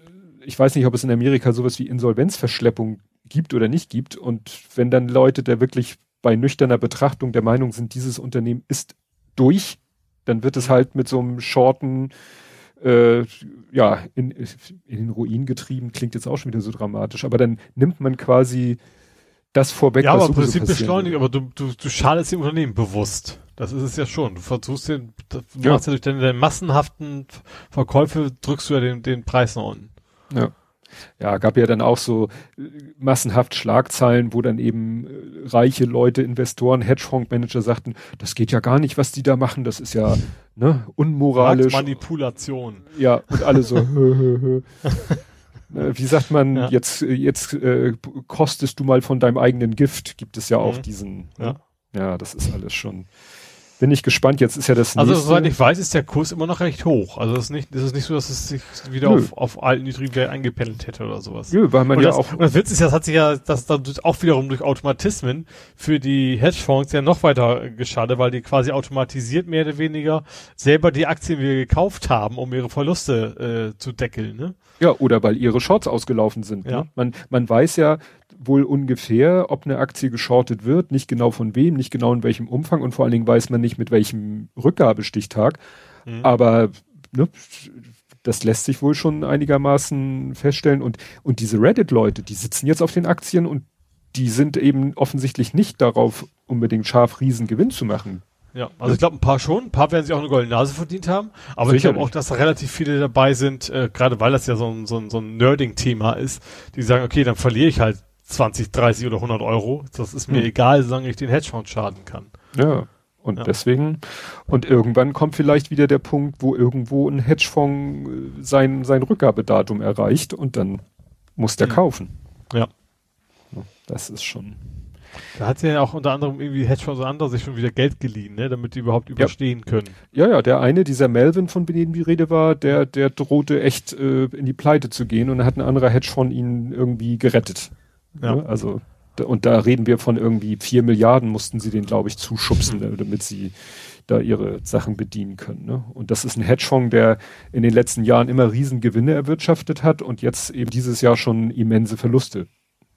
ich weiß nicht, ob es in Amerika sowas wie Insolvenzverschleppung gibt oder nicht gibt. Und wenn dann Leute da wirklich bei nüchterner Betrachtung der Meinung sind, dieses Unternehmen ist durch, dann wird es halt mit so einem shorten, äh, ja, in, in den Ruin getrieben, klingt jetzt auch schon wieder so dramatisch, aber dann nimmt man quasi das vorweg. Ja, aber im Prinzip beschleunigt, aber du, du, du schadest dem Unternehmen bewusst. Das ist es ja schon. Du versuchst den, du ja. machst ja durch deine, deine massenhaften Verkäufe, drückst du ja den, den Preis nach unten. Ja ja, gab ja dann auch so äh, massenhaft Schlagzeilen, wo dann eben äh, reiche Leute, Investoren, Hedgefondsmanager sagten, das geht ja gar nicht, was die da machen, das ist ja ne, unmoralisch. Manipulation. Ja, und alle so, hö, hö, hö. Äh, [laughs] wie sagt man, ja. jetzt, jetzt äh, kostest du mal von deinem eigenen Gift, gibt es ja auch mhm. diesen. Ne? Ja. ja, das ist alles schon bin ich gespannt. Jetzt ist ja das Also soweit ich weiß, ist der Kurs immer noch recht hoch. Also es ist nicht, es ist nicht so, dass es sich wieder auf, auf alten Niedrigwert eingependelt hätte oder sowas. Nö, weil man und ja das, auch. Und das Witz ist ja, das hat sich ja, das dann auch wiederum durch Automatismen für die Hedgefonds ja noch weiter geschadet, weil die quasi automatisiert mehr oder weniger selber die Aktien wieder gekauft haben, um ihre Verluste äh, zu deckeln. Ne? Ja, oder weil ihre Shorts ausgelaufen sind. Ja. Ne? Man, man weiß ja wohl ungefähr, ob eine Aktie geschortet wird, nicht genau von wem, nicht genau in welchem Umfang und vor allen Dingen weiß man nicht mit welchem Rückgabestichtag. Mhm. Aber ne, das lässt sich wohl schon einigermaßen feststellen. Und, und diese Reddit-Leute, die sitzen jetzt auf den Aktien und die sind eben offensichtlich nicht darauf, unbedingt scharf riesen Gewinn zu machen. Ja, also ich glaube ein paar schon, ein paar werden sich auch eine goldene Nase verdient haben, aber ich glaube Sicherlich. auch, dass da relativ viele dabei sind, äh, gerade weil das ja so ein, so ein, so ein Nerding-Thema ist, die sagen, okay, dann verliere ich halt 20, 30 oder 100 Euro, das ist mir Hm. egal, solange ich den Hedgefonds schaden kann. Ja. Und Ja. deswegen, und irgendwann kommt vielleicht wieder der Punkt, wo irgendwo ein Hedgefonds äh, sein, sein Rückgabedatum erreicht und dann muss der Mhm. kaufen. Ja. Das ist schon. Da hat ja auch unter anderem irgendwie Hedgefonds und andere sich schon wieder Geld geliehen, ne, damit die überhaupt überstehen können. Ja, ja, der eine, dieser Melvin, von dem die Rede war, der, der drohte echt äh, in die Pleite zu gehen und dann hat ein anderer Hedgefonds ihn irgendwie gerettet. Ja. Ne? Also, und da reden wir von irgendwie vier Milliarden mussten sie den, glaube ich, zuschubsen, ne, damit sie da ihre Sachen bedienen können. Ne? Und das ist ein Hedgefonds, der in den letzten Jahren immer Riesengewinne erwirtschaftet hat und jetzt eben dieses Jahr schon immense Verluste.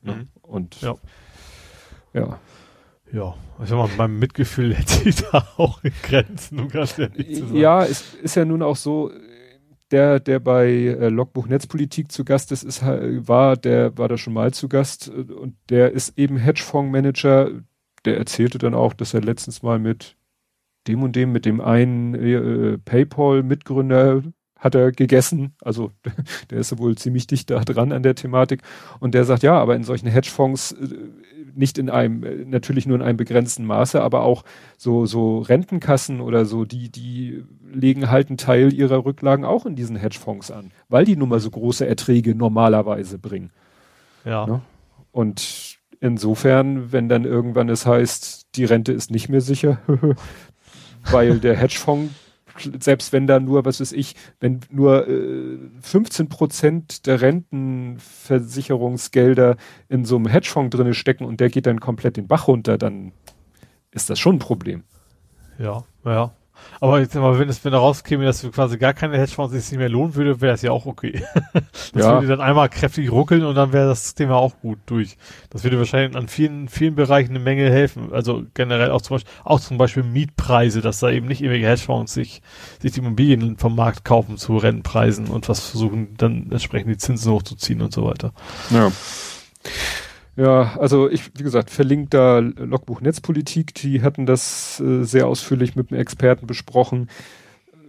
Ne? Mhm. Und Ja. ja. Ja, ich sag mal, mein Mitgefühl [laughs] hält sich da auch in Grenzen, um ganz ehrlich zu sein. Ja, es ist ja nun auch so, der, der bei äh, Logbuch Netzpolitik zu Gast ist, ist ha- war, der war da schon mal zu Gast äh, und der ist eben Hedgefondsmanager. Der erzählte dann auch, dass er letztens mal mit dem und dem, mit dem einen äh, PayPal-Mitgründer hat er gegessen. Also [laughs] der ist ja wohl ziemlich dicht da dran an der Thematik. Und der sagt, ja, aber in solchen Hedgefonds äh, nicht in einem, äh, natürlich nur in einem begrenzten Maße, aber auch so, so Rentenkassen oder so, die, die legen halt einen Teil ihrer Rücklagen auch in diesen Hedgefonds an, weil die nun mal so große Erträge normalerweise bringen. Ja. Ne? Und insofern, wenn dann irgendwann es heißt, die Rente ist nicht mehr sicher, [laughs] weil der Hedgefonds, selbst wenn da nur, was weiß ich, wenn nur äh, 15 Prozent der Rentenversicherungsgelder in so einem Hedgefonds drinne stecken und der geht dann komplett den Bach runter, dann ist das schon ein Problem. Ja, ja. Aber jetzt mal, wenn es wenn da rauskäme, dass du quasi gar keine Hedgefonds sich nicht mehr lohnen würde, wäre es ja auch okay. [laughs] das Ja. würde dann einmal kräftig ruckeln und dann wäre das Thema auch gut durch. Das würde wahrscheinlich an vielen, vielen Bereichen eine Menge helfen. Also generell auch zum Beispiel, auch zum Beispiel Mietpreise, dass da eben nicht irgendwelche Hedgefonds sich, sich die Immobilien vom Markt kaufen zu Rentenpreisen und was versuchen, dann entsprechend die Zinsen hochzuziehen und so weiter. Ja. Ja, also ich, wie gesagt, verlinkt da Logbuch Netzpolitik, die hatten das äh, sehr ausführlich mit dem Experten besprochen.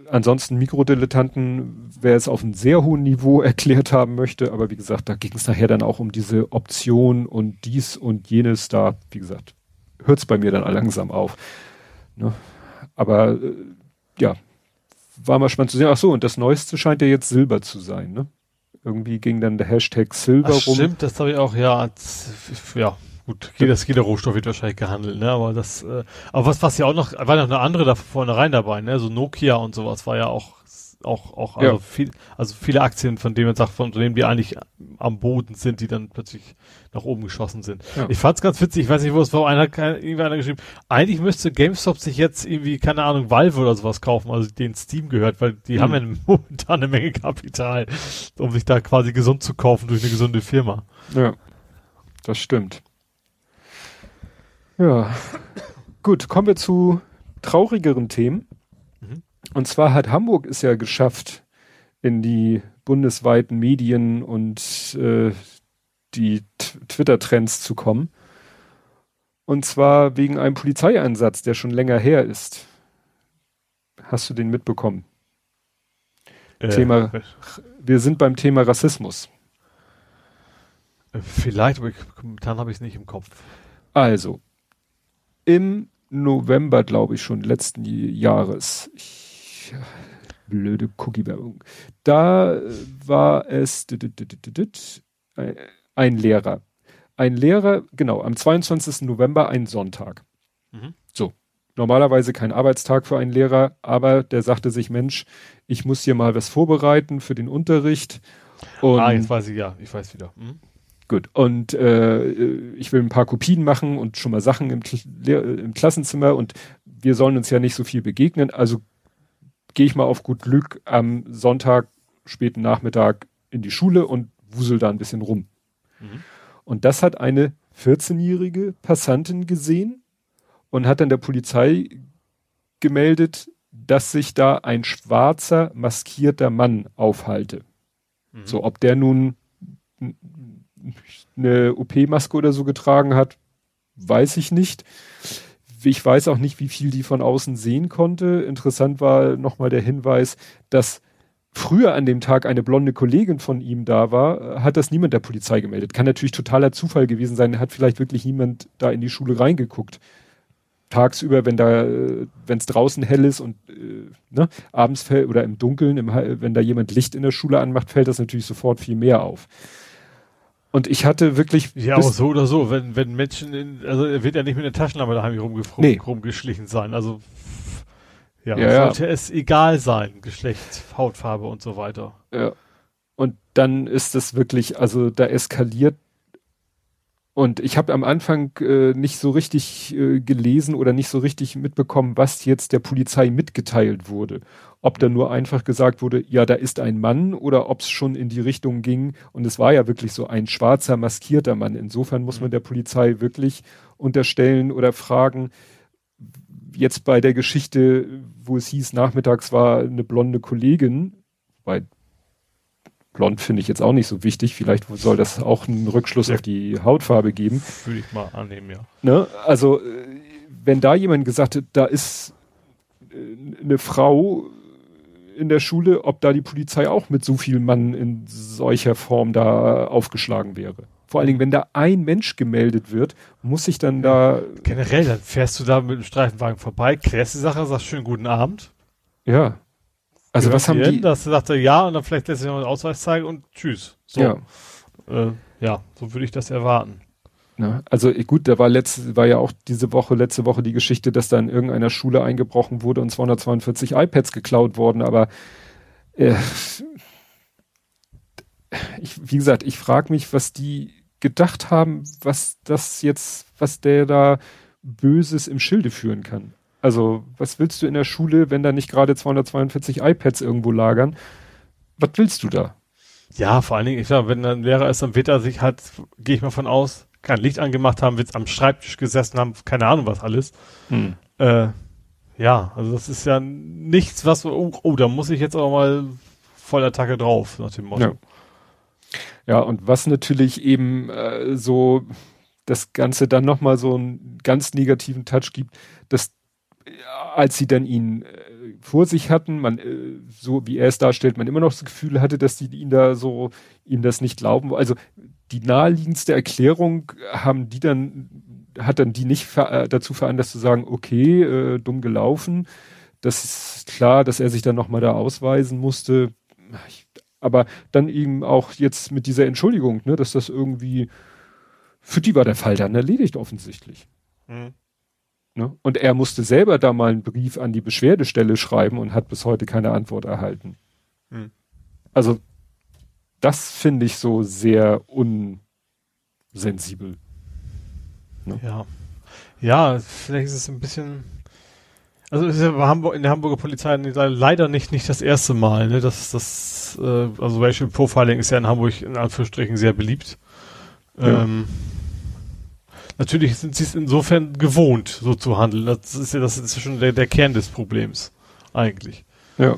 Ansonsten Mikrodilettanten, wer es auf einem sehr hohen Niveau [laughs] erklärt haben möchte, aber wie gesagt, da ging es nachher dann auch um diese Option und dies und jenes, da, wie gesagt, hört es bei mir dann langsam auf. Ne? Aber äh, ja, war mal spannend zu sehen. Ach so, und das Neueste scheint ja jetzt Silber zu sein, ne? Irgendwie ging dann der Hashtag Silber Ach, rum. stimmt, das habe ich auch, ja, als, ja, gut, jeder, jeder Rohstoff wird wahrscheinlich gehandelt, ne, aber das, äh, aber was, was ja auch noch, war noch eine andere da vornherein dabei, ne, so Nokia und sowas war ja auch, auch, auch, also Ja. viel, also viele Aktien, von denen man sagt, von Unternehmen, die eigentlich am Boden sind, die dann plötzlich nach oben geschossen sind. Ja. Ich fand's ganz witzig, ich weiß nicht, wo es war, einer, hat irgendwie einer geschrieben, eigentlich müsste GameStop sich jetzt irgendwie, keine Ahnung, Valve oder sowas kaufen, also den Steam gehört, weil die Hm. haben ja [laughs] momentan eine Menge Kapital, um sich da quasi gesund zu kaufen durch eine gesunde Firma. Ja, das stimmt. Ja, gut, kommen wir zu traurigeren Themen. Und zwar hat Hamburg es ja geschafft, in die bundesweiten Medien und äh, die Twitter-Trends zu kommen. Und zwar wegen einem Polizeieinsatz, der schon länger her ist. Hast du den mitbekommen? Thema- Wir sind beim Thema Rassismus. Äh, Vielleicht, aber ich, momentan habe ich es nicht im Kopf. Also, im November, glaube ich, schon letzten Jahres, ich, blöde Cookie-Werbung, da äh, war es äh, ein Lehrer. Ein Lehrer, genau, am 22. November, ein Sonntag. Mhm. So, normalerweise kein Arbeitstag für einen Lehrer, aber der sagte sich, Mensch, ich muss hier mal was vorbereiten für den Unterricht. Und ah, jetzt weiß ich ja, ich weiß wieder. Hm? Gut, und äh, ich will ein paar Kopien machen und schon mal Sachen im, im Klassenzimmer und wir sollen uns ja nicht so viel begegnen, also gehe ich mal auf gut Glück am Sonntag, späten Nachmittag in die Schule und wusel da ein bisschen rum. Mhm. Und das hat eine 14-jährige Passantin gesehen und hat dann der Polizei gemeldet, dass sich da ein schwarzer, maskierter Mann aufhalte. Mhm. So, ob der nun eine OP-Maske oder so getragen hat, weiß ich nicht. Ich weiß auch nicht, wie viel die von außen sehen konnte. Interessant war nochmal der Hinweis, dass früher an dem Tag eine blonde Kollegin von ihm da war, hat das niemand der Polizei gemeldet. Kann natürlich totaler Zufall gewesen sein, hat vielleicht wirklich niemand da in die Schule reingeguckt. Tagsüber, wenn da, wenn es draußen hell ist und äh, ne, abends fällt oder im Dunkeln, im, wenn da jemand Licht in der Schule anmacht, fällt das natürlich sofort viel mehr auf. Und ich hatte wirklich. Ja, auch so oder so, wenn, wenn Menschen in, also er wird ja nicht mit einer Taschenlampe daheim rumgefroren, nee. rumgeschlichen sein. Also ja, ja, sollte ja. es egal sein, Geschlecht, Hautfarbe und so weiter. Ja. Und dann ist es wirklich, also da eskaliert. Und ich habe am Anfang äh, nicht so richtig äh, gelesen oder nicht so richtig mitbekommen, was jetzt der Polizei mitgeteilt wurde. Ob da nur einfach gesagt wurde, ja, da ist ein Mann oder ob es schon in die Richtung ging. Und es war ja wirklich so ein schwarzer, maskierter Mann. Insofern muss man der Polizei wirklich unterstellen oder fragen, jetzt bei der Geschichte, wo es hieß, nachmittags war eine blonde Kollegin, weil blond finde ich jetzt auch nicht so wichtig, vielleicht soll das auch einen Rückschluss ja. auf die Hautfarbe geben. Würde ich mal annehmen, ja. Ne? Also, äh, wenn da jemand gesagt hat, da ist äh, eine Frau in der Schule, ob da die Polizei auch mit so viel Mann in solcher Form da aufgeschlagen wäre. Vor allen Dingen, wenn da ein Mensch gemeldet wird, muss ich dann da. Generell, dann fährst du da mit dem Streifenwagen vorbei, klärst die Sache, sagst schönen guten Abend. Ja. Also was haben die? Das sagt er ja und dann vielleicht lässt sich noch einen Ausweis zeigen und tschüss. So. Ja. Äh, ja, so würde ich das erwarten. Ja, also gut, da war letzte, war ja auch diese Woche, letzte Woche die Geschichte, dass da in irgendeiner Schule eingebrochen wurde und 242 iPads geklaut wurden, aber äh, ich, wie gesagt, ich frage mich, was die gedacht haben, was das jetzt, was der da Böses im Schilde führen kann. Also, was willst du in der Schule, wenn da nicht gerade 242 iPads irgendwo lagern? Was willst du da? Ja, vor allen Dingen, ich sag, wenn dann wäre es am Wetter sich halt, gehe ich mal von aus, kein Licht angemacht haben, wird am Schreibtisch gesessen haben, keine Ahnung was alles. Hm. Äh, ja, also das ist ja nichts, was, oh, oh, da muss ich jetzt auch mal voller Tacke drauf, nach dem Motto. Ja. Ja, und was natürlich eben äh, so das Ganze dann nochmal so einen ganz negativen Touch gibt, dass als sie dann ihn äh, vor sich hatten, man, äh, so wie er es darstellt, man immer noch das Gefühl hatte, dass die ihn da so, ihm das nicht glauben. Also die naheliegendste Erklärung haben die dann, hat dann die nicht ver äh, dazu veranlasst zu sagen, okay, äh, dumm gelaufen. Das ist klar, dass er sich dann nochmal da ausweisen musste. Ich aber dann eben auch jetzt mit dieser Entschuldigung, ne, dass das irgendwie, für die war der Fall dann erledigt offensichtlich. Mhm. Ne? Und er musste selber da mal einen Brief an die Beschwerdestelle schreiben und hat bis heute keine Antwort erhalten. Mhm. Also, das finde ich so sehr unsensibel. Ne? Ja. Ja, vielleicht ist es ein bisschen, also ist ja Hamburg, in der Hamburger Polizei leider nicht, nicht das erste Mal, ne? Das, das, äh, also Racial Profiling ist ja in Hamburg in Anführungsstrichen sehr beliebt. Ja. Ähm, natürlich sind sie es insofern gewohnt, so zu handeln. Das ist ja, das ist schon der, der Kern des Problems, eigentlich. Ja.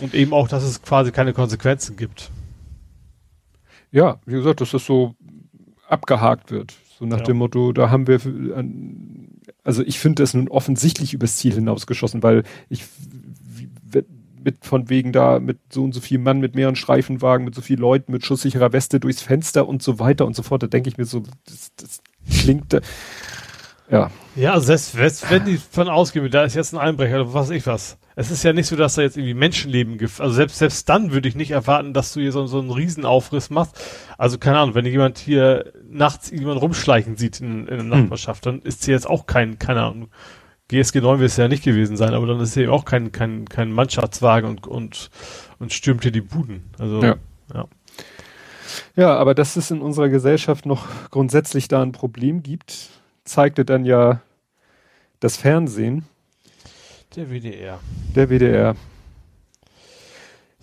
Und eben auch, dass es quasi keine Konsequenzen gibt. Ja, wie gesagt, dass das so abgehakt wird. So nach ja. dem Motto, da haben wir also ich finde das nun offensichtlich übers Ziel hinausgeschossen, weil ich mit von wegen da mit so und so viel Mann mit mehreren Streifenwagen, mit so viel Leuten, mit schusssicherer Weste durchs Fenster und so weiter und so fort. Da denke ich mir so, das, das klingt, ja. Ja, also selbst, selbst wenn die von ausgehen, da ist jetzt ein Einbrecher oder was weiß ich was. Es ist ja nicht so, dass da jetzt irgendwie Menschenleben gibt. Also selbst, selbst dann würde ich nicht erwarten, dass du hier so, so einen Riesenaufriss machst. Also keine Ahnung, wenn jemand hier nachts jemand rumschleichen sieht in, in der hm. Nachbarschaft, hm. dann ist sie jetzt auch kein, keine Ahnung, GSG 9 wird es ja nicht gewesen sein, aber dann ist es eben auch kein, kein, kein Mannschaftswagen und, und, und stürmt hier die Buden. Also, ja. ja. Ja, aber dass es in unserer Gesellschaft noch grundsätzlich da ein Problem gibt, zeigte dann ja das Fernsehen. Der WDR. Der WDR.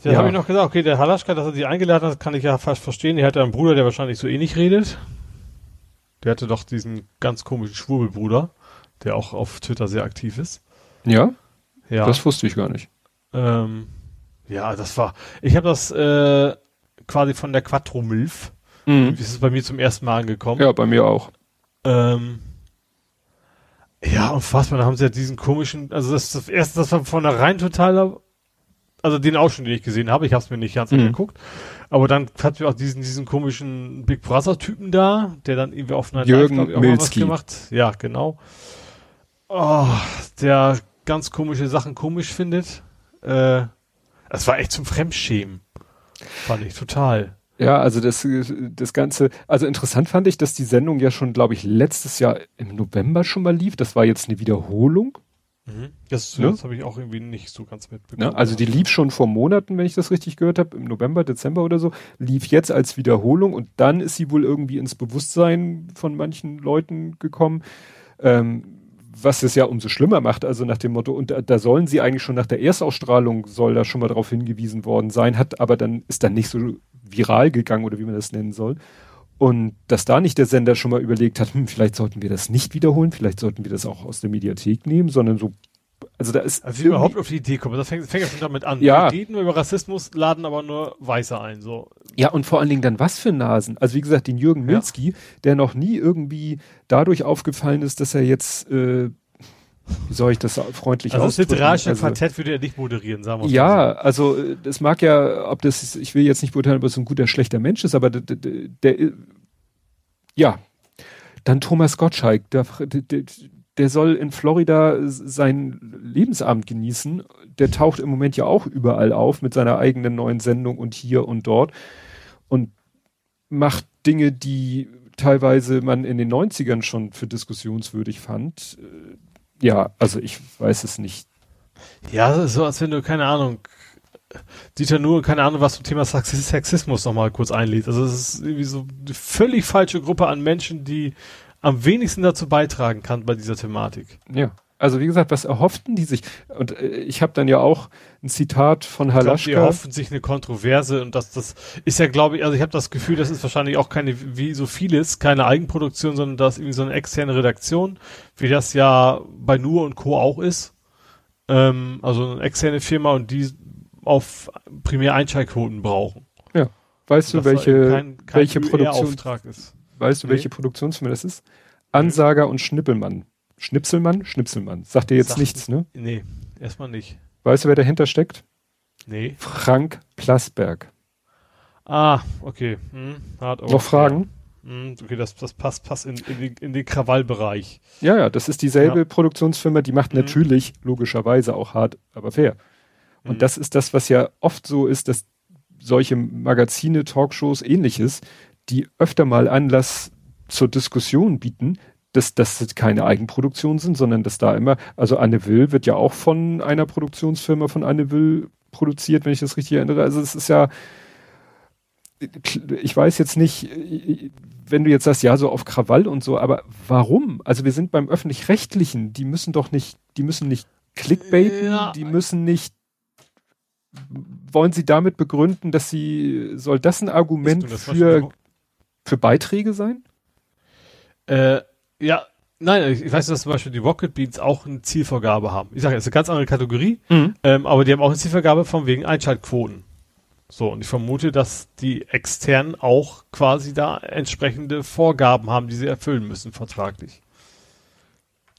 Da ja. habe ich noch gesagt, okay, der Halaschka, dass er sie eingeladen hat, kann ich ja fast verstehen. Er hatte einen Bruder, der wahrscheinlich so ähnlich redet. Der hatte doch diesen ganz komischen Schwurbelbruder, der auch auf Twitter sehr aktiv ist. Ja? Ja. Das wusste ich gar nicht. Ähm, ja, das war. Ich habe das äh, quasi von der Quattro Milf. Mhm. Ist es bei mir zum ersten Mal angekommen. Ja, bei mir auch. Ähm, ja, unfassbar. Da haben sie ja diesen komischen, also das, das erste, das war von der rein totaler also den Ausschnitt, den ich gesehen habe, ich habe es mir nicht ganz mhm. angeguckt, aber dann hatten wir auch diesen diesen komischen Big Brother Typen da, der dann irgendwie auf einer Jürgen Live, ich, was gemacht. Ja, genau. Oh, der ganz komische Sachen komisch findet. Äh, das war echt zum Fremdschämen. Fand ich total. Ja, also das, das Ganze, also interessant fand ich, dass die Sendung ja schon, glaube ich, letztes Jahr im November schon mal lief. Das war jetzt eine Wiederholung. Mhm. Das, ne? das habe ich auch irgendwie nicht so ganz mitbekommen. Ne? Also die lief schon vor Monaten, wenn ich das richtig gehört habe, im November, Dezember oder so, lief jetzt als Wiederholung und dann ist sie wohl irgendwie ins Bewusstsein von manchen Leuten gekommen. Ähm, was es ja umso schlimmer macht, also nach dem Motto, und da, da, sollen sie eigentlich schon nach der Erstausstrahlung, soll da schon mal darauf hingewiesen worden sein, hat aber dann, ist dann nicht so viral gegangen oder wie man das nennen soll. Und dass da nicht der Sender schon mal überlegt hat, hm, vielleicht sollten wir das nicht wiederholen, vielleicht sollten wir das auch aus der Mediathek nehmen, sondern so, also da ist. Also überhaupt auf die Idee kommen, das fängt, fängt ja schon damit an. Ja. Wir reden über Rassismus, laden aber nur Weiße ein, so. Ja, und vor allen Dingen dann was für Nasen. Also wie gesagt, den Jürgen Milski, ja. der noch nie irgendwie dadurch aufgefallen ist, dass er jetzt, äh, wie soll ich das freundlich also ausdrücken? Also das literarische also, Quartett würde er nicht moderieren, sagen wir mal. Ja, so. also das mag ja, ob das, ich will jetzt nicht beurteilen, ob es ein guter, schlechter Mensch ist, aber der, der, der ja, dann Thomas Gottschalk, der, der, der soll in Florida seinen Lebensabend genießen. Der taucht im Moment ja auch überall auf mit seiner eigenen neuen Sendung und hier und dort und macht Dinge, die teilweise man in den 90ern schon für diskussionswürdig fand ja, also ich weiß es nicht. Ja, so als wenn du, keine Ahnung, Dieter nur, keine Ahnung, was zum Thema Sexismus nochmal kurz einlädt. Also es ist irgendwie so eine völlig falsche Gruppe an Menschen, die am wenigsten dazu beitragen kann bei dieser Thematik. Ja. Also wie gesagt, was erhofften die sich? Und äh, ich habe dann ja auch ein Zitat von Halaschka. Ich glaub, die erhoffen sich eine Kontroverse und das, das ist ja, glaube ich, also ich habe das Gefühl, das ist wahrscheinlich auch keine, wie so vieles, keine Eigenproduktion, sondern das ist irgendwie so eine externe Redaktion, wie das ja bei Nur und Co. auch ist. Ähm, also eine externe Firma und die auf primär Einschaltquoten brauchen. Ja. Weißt du, welche, kein, kein welche Produktion, ist? Weißt du, nee. welche Produktionsfirma das ist? Ansager und Schnippelmann. Schnipselmann? Schnipselmann. Sagt dir jetzt Sagt nichts, ne? Nee, erstmal nicht. Weißt du, wer dahinter steckt? Nee. Frank Plasberg. Ah, okay. Hm, hart, Noch Fragen? Hm, okay, das, das passt, passt in, in, den, in den Krawallbereich. Ja, ja, das ist dieselbe ja. Produktionsfirma, die macht hm. natürlich logischerweise auch hart, aber fair. Und hm. das ist das, was ja oft so ist, dass solche Magazine, Talkshows, ähnliches, die öfter mal Anlass zur Diskussion bieten, dass das keine Eigenproduktion sind, sondern dass da immer, also Anne Will wird ja auch von einer Produktionsfirma von Anne Will produziert, wenn ich das richtig erinnere. Also es ist ja, ich weiß jetzt nicht, wenn du jetzt sagst, ja, so auf Krawall und so, aber warum? Also wir sind beim öffentlich-rechtlichen, die müssen doch nicht, die müssen nicht clickbaiten, ja. die müssen nicht, wollen sie damit begründen, dass sie, soll das ein Argument das für, für Beiträge sein? Äh, ja, nein, ich weiß, dass zum Beispiel die Rocket Beans auch eine Zielvorgabe haben. Ich sage, es ist eine ganz andere Kategorie, mhm. ähm, aber die haben auch eine Zielvorgabe von wegen Einschaltquoten. So, und ich vermute, dass die externen auch quasi da entsprechende Vorgaben haben, die sie erfüllen müssen, vertraglich.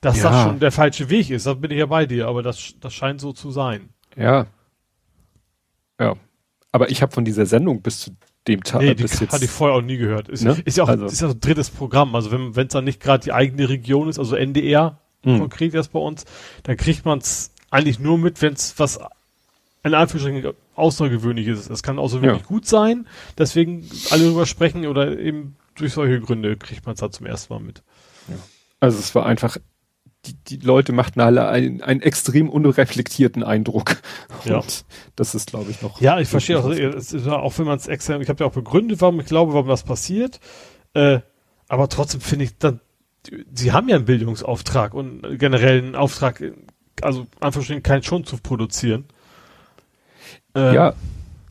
Dass ja. das schon der falsche Weg ist, da bin ich ja bei dir, aber das, das scheint so zu sein. Ja. Ja. Aber ich habe von dieser Sendung bis zu dem Tag. Nee, die [laughs] hatte ich vorher auch nie gehört. Ist, ne? ist ja auch also. ist ja so ein drittes Programm. Also wenn es dann nicht gerade die eigene Region ist, also NDR mhm. konkret jetzt bei uns, dann kriegt man es eigentlich nur mit, wenn es was in Anführungsstrichen außergewöhnliches ist. Es kann auch so wirklich ja. gut sein, deswegen alle drüber sprechen oder eben durch solche Gründe kriegt man es da zum ersten Mal mit. Ja. Also es war einfach die, die Leute machten alle einen, einen extrem unreflektierten Eindruck. Ja. Und das ist, glaube ich, noch. Ja, ich verstehe auch, auch wenn man es extern, ich habe ja auch begründet, warum ich glaube, warum das passiert. Äh, aber trotzdem finde ich, dann, sie haben ja einen Bildungsauftrag und generell einen Auftrag, also einfach schon keinen Schon zu produzieren. Äh, ja.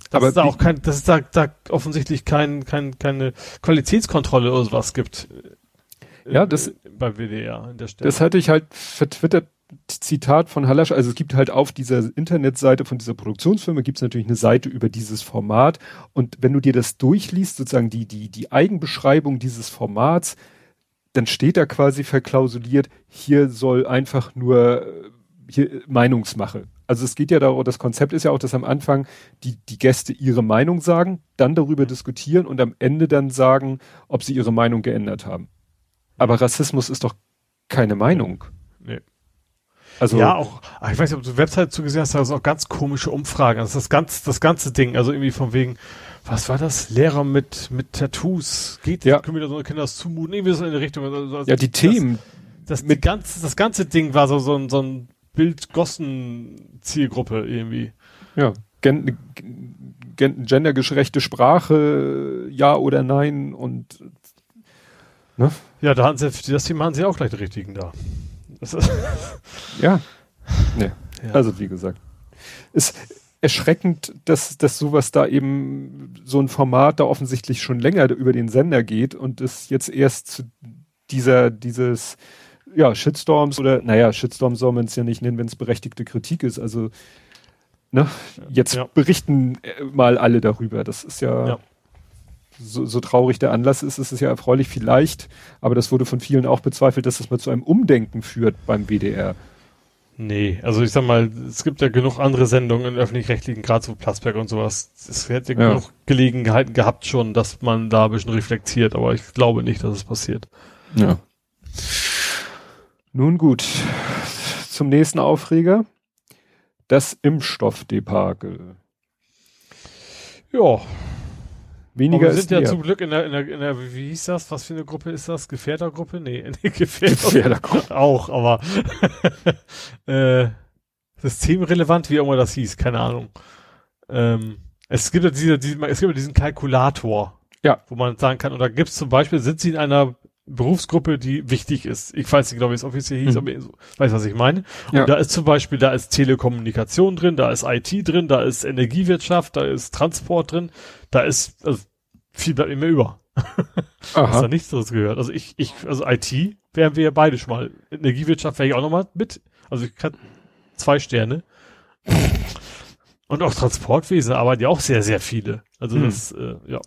Dass aber es da auch kein, dass es da, da offensichtlich kein, kein, keine Qualitätskontrolle oder sowas gibt. Ja, das bei WDR an der Stelle. Das hatte ich halt vertwittert, Zitat von Halasch, also es gibt halt auf dieser Internetseite von dieser Produktionsfirma gibt es natürlich eine Seite über dieses Format und wenn du dir das durchliest, sozusagen die, die, die Eigenbeschreibung dieses Formats, dann steht da quasi verklausuliert, hier soll einfach nur äh, hier Meinungsmache. Also es geht ja darum, das Konzept ist ja auch, dass am Anfang die, die Gäste ihre Meinung sagen, dann darüber diskutieren und am Ende dann sagen, ob sie ihre Meinung geändert haben. Aber Rassismus ist doch keine Meinung. Nee. Also, ja, auch, ah, ich weiß nicht, ob du Website zugesehen hast, da ist auch ganz komische Umfragen. Also das ganz, das ganze Ding, also irgendwie von wegen, was war das? Lehrer mit, mit Tattoos. Geht, ja. können wir da so Kinder das zumuten? Irgendwie so in die Richtung. Also, also ja, die das, Themen. Das, mit ganz, das ganze Ding war so, so ein, so ein Bildgossen-Zielgruppe irgendwie. Ja, gen, gen, gendergeschrechte Sprache, ja oder nein und Ne? Ja, da haben sie, das Thema haben sie auch gleich die richtigen da. [laughs] ja. Nee. Ja. Also wie gesagt. Ist erschreckend, dass, dass sowas da eben so ein Format da offensichtlich schon länger über den Sender geht und es jetzt erst zu dieser, dieses, ja, Shitstorms oder, naja, Shitstorms soll man es ja nicht nennen, wenn es berechtigte Kritik ist. Also, ne, jetzt ja. berichten äh, mal alle darüber. Das ist ja, ja so, so traurig der Anlass ist, ist es ja erfreulich vielleicht, aber das wurde von vielen auch bezweifelt, dass das mal zu einem Umdenken führt beim WDR. Nee, also ich sag mal, es gibt ja genug andere Sendungen in öffentlich-rechtlichen, gerade so Platzberg und sowas. Es hätte ja. genug Gelegenheiten gehabt schon, dass man da ein bisschen reflektiert, aber ich glaube nicht, dass es passiert. Ja. Nun gut, zum nächsten Aufreger. Das Impfstoffdebakel. Ja, Weniger Aber wir sind ja zum Glück in der, in der, in der, wie hieß das? Was für eine Gruppe ist das? Gefährdergruppe? Nee, [laughs] nee Gefährder Gefährdergruppe. [laughs] auch, aber [laughs] äh, systemrelevant, wie auch immer das hieß, keine Ahnung. Ähm, es gibt ja diese, diese, es gibt ja diesen Kalkulator. Ja. Wo man sagen kann, oder gibt es zum Beispiel, sind sie in einer Berufsgruppe, die wichtig ist. Ich weiß nicht genau, wie es offiziell hieß, mhm. aber ich weiß, was ich meine. Ja. Und da ist zum Beispiel, da ist Telekommunikation drin, da ist IT drin, da ist Energiewirtschaft, da ist Transport drin, da ist, also viel bleibt mir über. Aha. Hast da nichts drin gehört. Also ich, ich, also IT wären wir ja beide schon mal. Energiewirtschaft wäre ich auch nochmal mit. Also ich kann zwei Sterne. Und auch Transportwesen arbeiten ja auch sehr, sehr viele. Also hm. das, äh, ja.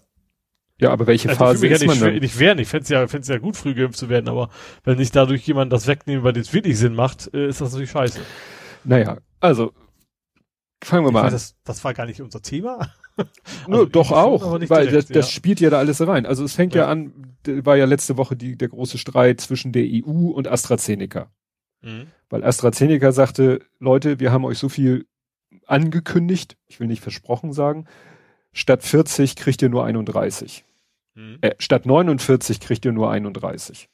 Ja, aber welche also Phase ist ja nicht, man dann? Nicht werden. Ich fände es ja, fänd's ja gut, früh geimpft zu werden, aber wenn nicht dadurch jemand das wegnehmen, weil das wirklich Sinn macht, äh, ist das natürlich scheiße. Naja, also fangen wir ich mal weiß, an. Das, das war gar nicht unser Thema. [laughs] also doch auch, weil direkt, das, das ja. spielt ja da alles rein. Also es fängt ja, ja an, war ja letzte Woche die, der große Streit zwischen der EU und AstraZeneca. Mhm. Weil AstraZeneca sagte, Leute, wir haben euch so viel angekündigt, ich will nicht versprochen sagen, statt 40 kriegt ihr nur 31. Mhm. Äh, statt 49 kriegt ihr nur 31.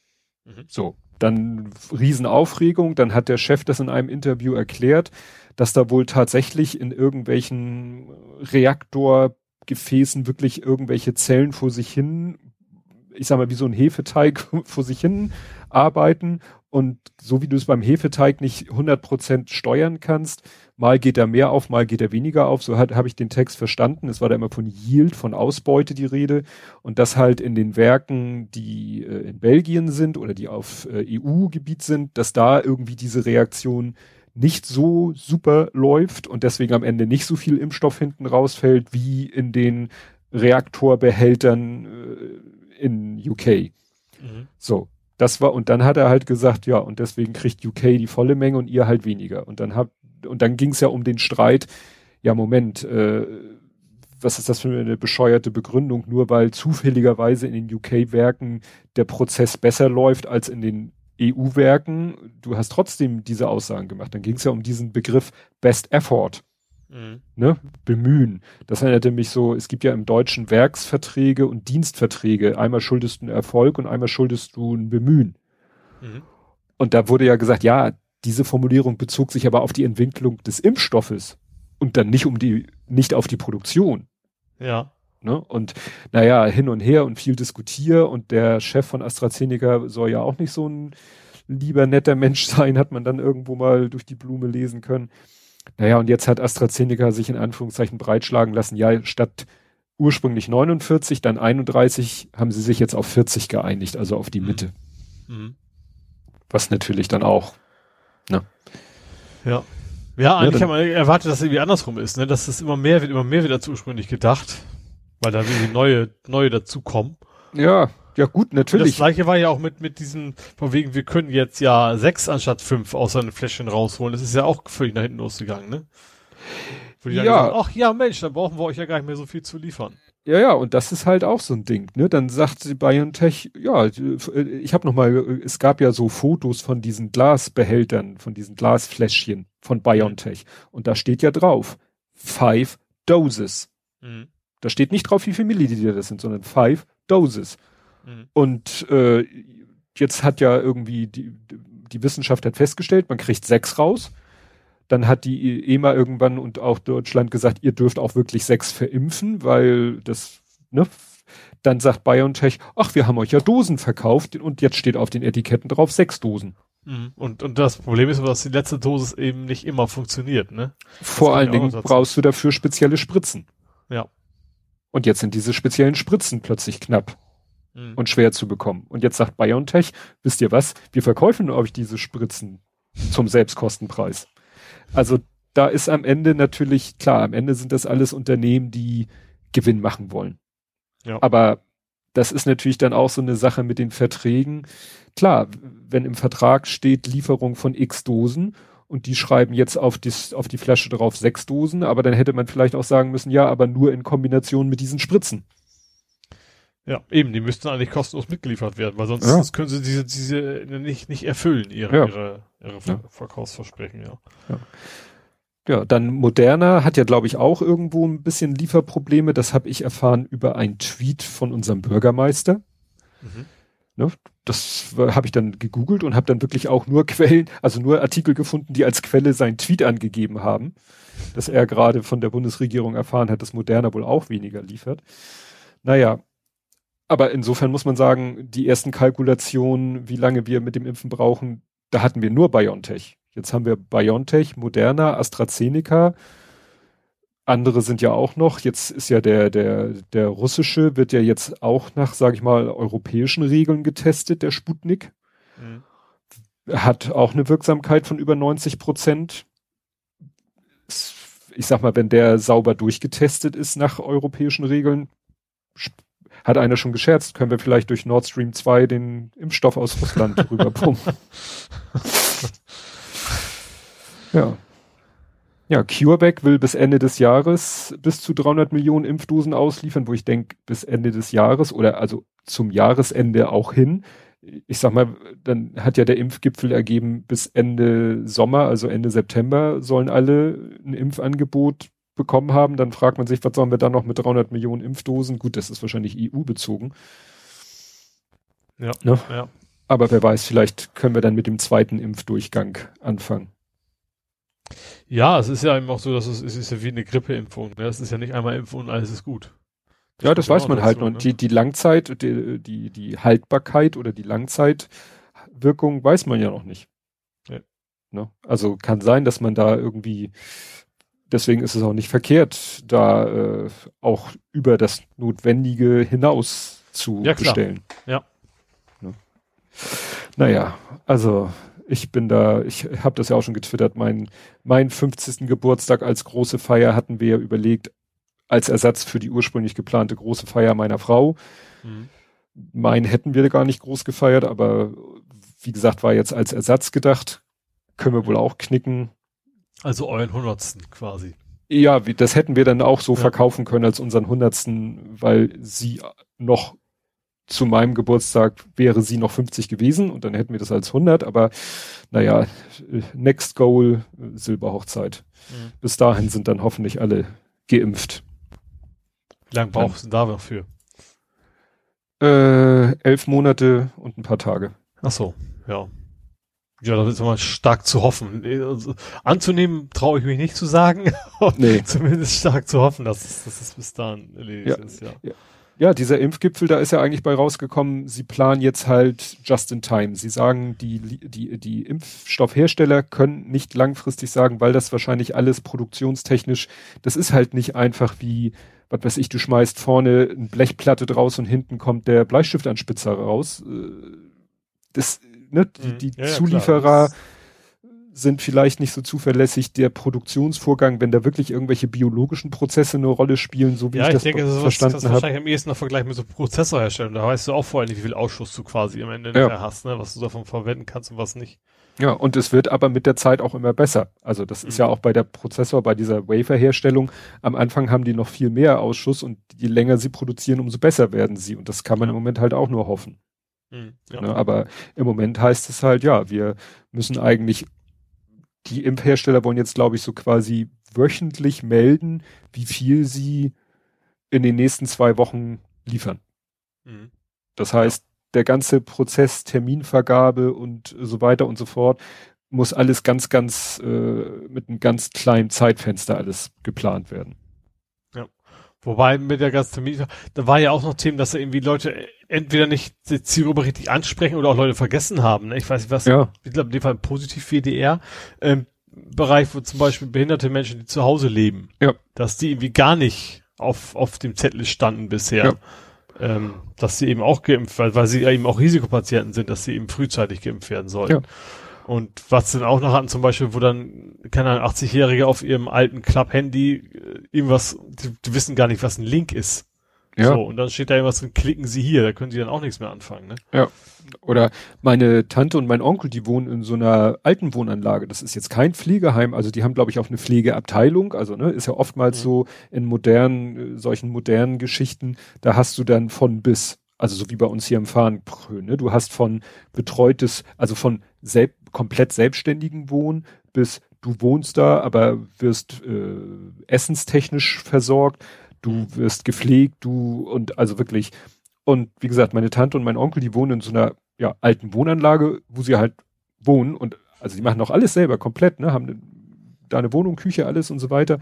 Mhm. So, dann Riesenaufregung. Dann hat der Chef das in einem Interview erklärt, dass da wohl tatsächlich in irgendwelchen Reaktorgefäßen wirklich irgendwelche Zellen vor sich hin, ich sag mal, wie so ein Hefeteig [laughs] vor sich hin arbeiten. Und so wie du es beim Hefeteig nicht 100% steuern kannst, mal geht er mehr auf, mal geht er weniger auf. So habe ich den Text verstanden. Es war da immer von Yield, von Ausbeute die Rede. Und das halt in den Werken, die äh, in Belgien sind oder die auf äh, EU-Gebiet sind, dass da irgendwie diese Reaktion nicht so super läuft und deswegen am Ende nicht so viel Impfstoff hinten rausfällt wie in den Reaktorbehältern äh, in UK. Mhm. So, das war, und dann hat er halt gesagt, ja, und deswegen kriegt UK die volle Menge und ihr halt weniger. Und dann hat und dann ging es ja um den Streit, ja Moment, äh, was ist das für eine bescheuerte Begründung, nur weil zufälligerweise in den UK-Werken der Prozess besser läuft als in den EU-Werken. Du hast trotzdem diese Aussagen gemacht. Dann ging es ja um diesen Begriff Best Effort. Mhm. Ne? Bemühen. Das erinnerte mich so, es gibt ja im Deutschen Werksverträge und Dienstverträge. Einmal schuldest du einen Erfolg und einmal schuldest du ein Bemühen. Mhm. Und da wurde ja gesagt, ja, diese Formulierung bezog sich aber auf die Entwicklung des Impfstoffes und dann nicht um die, nicht auf die Produktion. Ja. Ne? Und naja, hin und her und viel diskutier und der Chef von AstraZeneca soll ja auch nicht so ein lieber netter Mensch [laughs] sein, hat man dann irgendwo mal durch die Blume lesen können. Naja, und jetzt hat AstraZeneca sich in Anführungszeichen breitschlagen lassen, ja, statt ursprünglich 49, dann 31, haben sie sich jetzt auf 40 geeinigt, also auf die mhm. Mitte. Mhm. Was natürlich dann auch, ne? Ja. Ja, eigentlich ja, haben wir erwartet, dass es irgendwie andersrum ist, ne? Dass es immer mehr wird, immer mehr wird als ursprünglich gedacht. Weil da irgendwie neue, neue dazukommen. Ja, ja gut, natürlich. Und das gleiche war ja auch mit, mit diesen, von wegen, wir können jetzt ja sechs anstatt fünf aus seinen Fläschchen rausholen. Das ist ja auch völlig nach hinten losgegangen, ne? Wo die ja. Gesagt, ach ja, Mensch, dann brauchen wir euch ja gar nicht mehr so viel zu liefern. Ja, ja, und das ist halt auch so ein Ding, ne? Dann sagt BioNTech, ja, ich habe noch mal, es gab ja so Fotos von diesen Glasbehältern, von diesen Glasfläschchen von BioNTech. Und da steht ja drauf, five doses. Mhm. Da steht nicht drauf, wie viele Milliliter das sind, sondern five doses. Mhm. Und äh, jetzt hat ja irgendwie die, die Wissenschaft hat festgestellt, man kriegt sechs raus. Dann hat die EMA irgendwann und auch Deutschland gesagt, ihr dürft auch wirklich sechs verimpfen, weil das, ne? Dann sagt BioNTech, ach, wir haben euch ja Dosen verkauft und jetzt steht auf den Etiketten drauf sechs Dosen. Mhm. Und, und das Problem ist, dass die letzte Dosis eben nicht immer funktioniert, ne? Vor allen Dingen brauchst du dafür spezielle Spritzen. Ja. Und jetzt sind diese speziellen Spritzen plötzlich knapp mhm. und schwer zu bekommen. Und jetzt sagt BioNTech, wisst ihr was, wir verkaufen euch diese Spritzen zum Selbstkostenpreis. Also da ist am Ende natürlich, klar, am Ende sind das alles Unternehmen, die Gewinn machen wollen. Ja. Aber das ist natürlich dann auch so eine Sache mit den Verträgen. Klar, wenn im Vertrag steht Lieferung von x Dosen und die schreiben jetzt auf, dis, auf die Flasche drauf sechs Dosen, aber dann hätte man vielleicht auch sagen müssen, ja, aber nur in Kombination mit diesen Spritzen. Ja, eben, die müssten eigentlich kostenlos mitgeliefert werden, weil sonst ja. können sie diese, diese nicht, nicht erfüllen, ihre, ja. ihre, ihre ja. Verkaufsversprechen, ja. ja. Ja, dann Moderna hat ja, glaube ich, auch irgendwo ein bisschen Lieferprobleme. Das habe ich erfahren über einen Tweet von unserem Bürgermeister. Mhm. Ne, das habe ich dann gegoogelt und habe dann wirklich auch nur Quellen, also nur Artikel gefunden, die als Quelle seinen Tweet angegeben haben, dass er gerade von der Bundesregierung erfahren hat, dass Moderna wohl auch weniger liefert. Naja, aber insofern muss man sagen, die ersten Kalkulationen, wie lange wir mit dem Impfen brauchen, da hatten wir nur BioNTech. Jetzt haben wir BioNTech, Moderna, AstraZeneca. Andere sind ja auch noch. Jetzt ist ja der, der, der russische wird ja jetzt auch nach, sage ich mal, europäischen Regeln getestet, der Sputnik. Mhm. Hat auch eine Wirksamkeit von über 90 Prozent. Ich sag mal, wenn der sauber durchgetestet ist nach europäischen Regeln, hat einer schon gescherzt, können wir vielleicht durch Nord Stream 2 den Impfstoff aus Russland [laughs] rüberpumpen. [laughs] ja. Ja, CureVac will bis Ende des Jahres bis zu 300 Millionen Impfdosen ausliefern, wo ich denke, bis Ende des Jahres oder also zum Jahresende auch hin. Ich sag mal, dann hat ja der Impfgipfel ergeben, bis Ende Sommer, also Ende September, sollen alle ein Impfangebot bekommen haben, dann fragt man sich, was sollen wir dann noch mit 300 Millionen Impfdosen? Gut, das ist wahrscheinlich EU-bezogen. Ja, ne? ja. Aber wer weiß, vielleicht können wir dann mit dem zweiten Impfdurchgang anfangen. Ja, es ist ja eben auch so, dass es, es ist ja wie eine Grippeimpfung. Ne? Es ist ja nicht einmal impfen und alles ist gut. Das ja, das weiß man halt. Und ne? die, die Langzeit, die, die, die Haltbarkeit oder die Langzeitwirkung weiß man ja noch nicht. Ja. Ne? Also kann sein, dass man da irgendwie deswegen ist es auch nicht verkehrt, da äh, auch über das Notwendige hinaus zu ja, bestellen. Ja. ja. Naja, also ich bin da, ich habe das ja auch schon getwittert, mein, mein 50. Geburtstag als große Feier hatten wir ja überlegt, als Ersatz für die ursprünglich geplante große Feier meiner Frau. Mhm. Mein hätten wir gar nicht groß gefeiert, aber wie gesagt, war jetzt als Ersatz gedacht. Können wir wohl auch knicken. Also euren Hundertsten quasi. Ja, das hätten wir dann auch so ja. verkaufen können als unseren Hundertsten, weil sie noch zu meinem Geburtstag wäre sie noch 50 gewesen und dann hätten wir das als 100, aber naja, Next Goal, Silberhochzeit. Mhm. Bis dahin sind dann hoffentlich alle geimpft. Wie lange brauchst du da dafür? Äh, elf Monate und ein paar Tage. Ach so, ja. Ja, das ist immer stark zu hoffen. Also, anzunehmen traue ich mich nicht zu sagen. [laughs] nee. Zumindest stark zu hoffen, dass es, dass es bis dahin erledigt ja. ist, ja. ja. Ja, dieser Impfgipfel, da ist ja eigentlich bei rausgekommen, sie planen jetzt halt just in time. Sie sagen, die, die, die Impfstoffhersteller können nicht langfristig sagen, weil das wahrscheinlich alles produktionstechnisch, das ist halt nicht einfach wie, was weiß ich, du schmeißt vorne eine Blechplatte draus und hinten kommt der Bleistiftanspitzer raus. Äh, das, ne, die, mhm. die ja, Zulieferer, ja, sind vielleicht nicht so zuverlässig. Der Produktionsvorgang, wenn da wirklich irgendwelche biologischen Prozesse eine Rolle spielen, so wie ja, ich, ich das denke, das verstanden habe. Ja, wahrscheinlich am ehesten noch Vergleich mit so Prozessorherstellung. Da weißt du auch vor allem, wie viel Ausschuss du quasi am Ende ja. hast, ne? was du davon verwenden kannst und was nicht. Ja, und es wird aber mit der Zeit auch immer besser. Also das mhm. ist ja auch bei der Prozessor, bei dieser Wafer-Herstellung. Am Anfang haben die noch viel mehr Ausschuss und je länger sie produzieren, umso besser werden sie. Und das kann man ja. im Moment halt auch nur hoffen. Mhm, ja. ne, aber im Moment heißt es halt, ja, wir müssen eigentlich die Impfhersteller wollen jetzt, glaube ich, so quasi wöchentlich melden, wie viel sie in den nächsten zwei Wochen liefern. Mhm. Das heißt, der ganze Prozess, Terminvergabe und so weiter und so fort, muss alles ganz, ganz äh, mit einem ganz kleinen Zeitfenster alles geplant werden. Ja. Wobei mit der ganzen Termin, da war ja auch noch Themen, dass da irgendwie Leute entweder nicht die Zielgruppe richtig ansprechen oder auch Leute vergessen haben. Ne? Ich weiß nicht, was, ja. ich glaube in dem Fall positiv WDR, ähm, Bereich, wo zum Beispiel behinderte Menschen, die zu Hause leben, ja. dass die irgendwie gar nicht auf, auf dem Zettel standen bisher. Ja. Ähm, dass sie eben auch geimpft, weil, weil sie eben auch Risikopatienten sind, dass sie eben frühzeitig geimpft werden sollen. Ja. Und was dann auch noch hatten, zum Beispiel, wo dann, keine Ahnung, 80-Jährige auf ihrem alten Club-Handy äh, irgendwas, die, die wissen gar nicht, was ein Link ist. Ja. So, und dann steht da irgendwas drin, klicken Sie hier, da können Sie dann auch nichts mehr anfangen, ne? Ja. Oder meine Tante und mein Onkel, die wohnen in so einer alten Wohnanlage. Das ist jetzt kein Pflegeheim, also die haben, glaube ich, auch eine Pflegeabteilung. Also, ne, ist ja oftmals mhm. so in modernen, äh, solchen modernen Geschichten, da hast du dann von bis. Also so wie bei uns hier im Farnprö, ne? Du hast von betreutes, also von selb komplett selbstständigen Wohnen bis du wohnst da, aber wirst äh, essenstechnisch versorgt du wirst gepflegt, du und also wirklich. Und wie gesagt, meine Tante und mein Onkel, die wohnen in so einer ja, alten Wohnanlage, wo sie halt wohnen und also die machen auch alles selber komplett, ne, haben da eine Wohnung, Küche, alles und so weiter.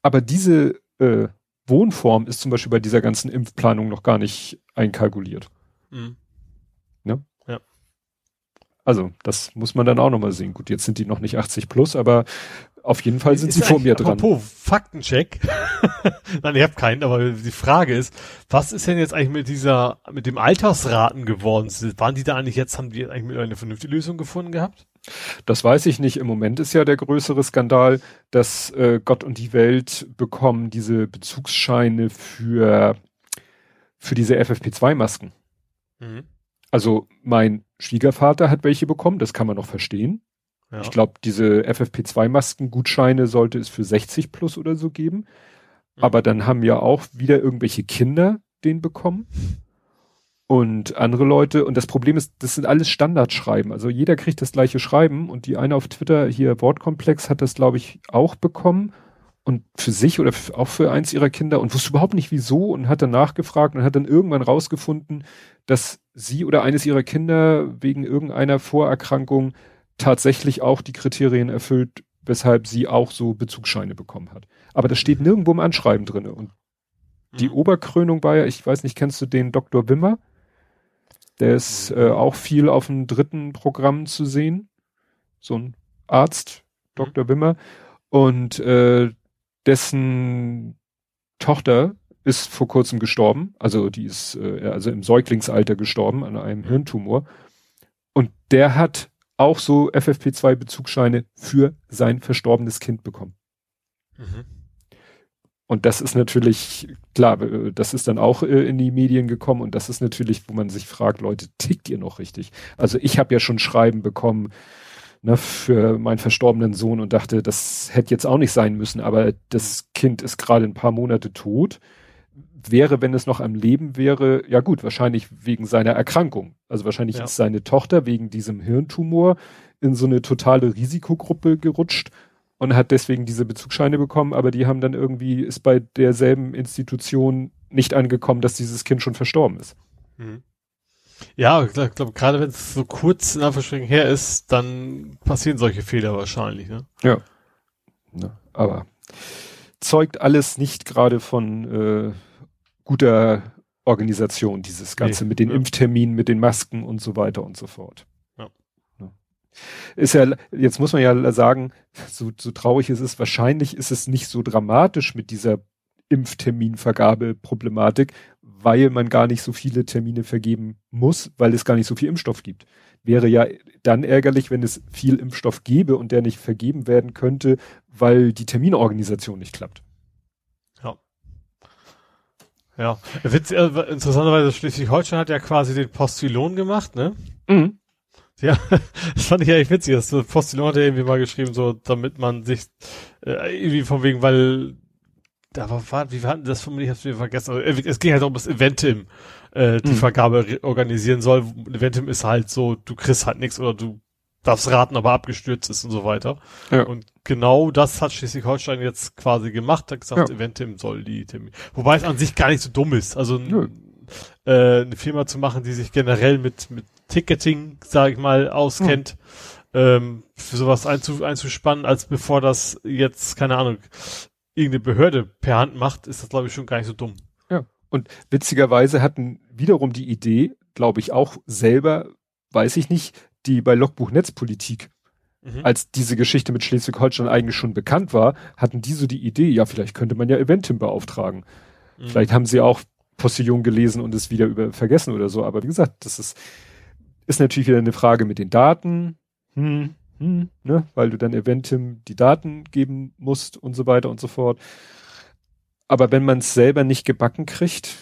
Aber diese äh, Wohnform ist zum Beispiel bei dieser ganzen Impfplanung noch gar nicht einkalkuliert. Mhm. Ne? Ja. Also, das muss man dann auch nochmal sehen. Gut, jetzt sind die noch nicht 80 plus, aber auf jeden Fall sind ist sie vor mir dran. Apropos Faktencheck. [laughs] Nein, ich habe keinen, aber die Frage ist, was ist denn jetzt eigentlich mit dieser, mit dem Altersraten geworden? Waren die da eigentlich jetzt, haben die eigentlich eine vernünftige Lösung gefunden gehabt? Das weiß ich nicht. Im Moment ist ja der größere Skandal, dass äh, Gott und die Welt bekommen diese Bezugsscheine für, für diese FFP2-Masken. Mhm. Also mein Schwiegervater hat welche bekommen, das kann man noch verstehen. Ja. Ich glaube, diese FFP2-Masken-Gutscheine sollte es für 60 plus oder so geben. Mhm. Aber dann haben ja auch wieder irgendwelche Kinder den bekommen. Und andere Leute, und das Problem ist, das sind alles Standardschreiben. Also jeder kriegt das gleiche Schreiben und die eine auf Twitter hier Wortkomplex hat das, glaube ich, auch bekommen. Und für sich oder auch für eins ihrer Kinder und wusste überhaupt nicht wieso und hat dann nachgefragt und hat dann irgendwann rausgefunden, dass sie oder eines ihrer Kinder wegen irgendeiner Vorerkrankung tatsächlich auch die Kriterien erfüllt, weshalb sie auch so Bezugsscheine bekommen hat. Aber das steht nirgendwo im Anschreiben drinne. Und die mhm. Oberkrönung war ja, ich weiß nicht, kennst du den Dr. Wimmer? Der ist äh, auch viel auf dem dritten Programm zu sehen. So ein Arzt, Dr. Mhm. Wimmer. Und äh, dessen Tochter ist vor kurzem gestorben. Also die ist äh, also im Säuglingsalter gestorben an einem Hirntumor. Und der hat auch so FFP2-Bezugscheine für sein verstorbenes Kind bekommen. Mhm. Und das ist natürlich, klar, äh, das ist dann auch äh, in die Medien gekommen und das ist natürlich, wo man sich fragt, Leute, tickt ihr noch richtig? Also ich habe ja schon Schreiben bekommen ne, für meinen verstorbenen Sohn und dachte, das hätte jetzt auch nicht sein müssen, aber das Kind ist gerade ein paar Monate tot wäre, wenn es noch am Leben wäre, ja gut, wahrscheinlich wegen seiner Erkrankung. Also wahrscheinlich ja. ist seine Tochter wegen diesem Hirntumor in so eine totale Risikogruppe gerutscht und hat deswegen diese Bezugsscheine bekommen, aber die haben dann irgendwie, ist bei derselben Institution nicht angekommen, dass dieses Kind schon verstorben ist. Mhm. Ja, ich glaube, glaub, gerade wenn es so kurz in Anführungsstrichen her ist, dann passieren solche Fehler wahrscheinlich, ne? Ja. ja aber zeugt alles nicht gerade von äh, guter Organisation, dieses Ganze nee, mit den ja. Impfterminen, mit den Masken und so weiter und so fort. Ist ja, jetzt muss man ja sagen, so, so traurig es ist, wahrscheinlich ist es nicht so dramatisch mit dieser Impfterminvergabe-Problematik, weil man gar nicht so viele Termine vergeben muss, weil es gar nicht so viel Impfstoff gibt. Wäre ja dann ärgerlich, wenn es viel Impfstoff gäbe und der nicht vergeben werden könnte, weil die Terminorganisation nicht klappt. Ja. Ja. Witz, äh, interessanterweise Schleswig-Holstein hat ja quasi den Postillon gemacht, ne? Mhm. Ja, [laughs] das fand ich ja echt witzig. Das Postillon hat ja irgendwie mal geschrieben, so, damit man sich, äh, irgendwie von wegen, weil da war, wie war das formuliert, ich hab's wieder vergessen. Also, es ging halt um das Eventim, äh, die mhm. Vergabe organisieren soll. Eventim ist halt so, du kriegst halt nichts oder du darfst raten, aber abgestürzt ist und so weiter. Ja. Und genau das hat Schleswig-Holstein jetzt quasi gemacht, hat gesagt, ja. Eventim soll die Termin. Wobei es an sich gar nicht so dumm ist. Also äh, eine Firma zu machen, die sich generell mit, mit Ticketing, sag ich mal, auskennt, mhm. ähm, für sowas einzu, einzuspannen, als bevor das jetzt, keine Ahnung, irgendeine Behörde per Hand macht, ist das, glaube ich, schon gar nicht so dumm. Ja. Und witzigerweise hatten wiederum die Idee, glaube ich, auch selber, weiß ich nicht, die bei Logbuch Netzpolitik, mhm. als diese Geschichte mit Schleswig-Holstein eigentlich schon bekannt war, hatten die so die Idee, ja, vielleicht könnte man ja Eventim beauftragen. Mhm. Vielleicht haben sie auch Postillon gelesen und es wieder über vergessen oder so. Aber wie gesagt, das ist, ist natürlich wieder eine Frage mit den Daten. Hm, hm, ne? weil du dann Eventim die Daten geben musst und so weiter und so fort. Aber wenn man es selber nicht gebacken kriegt.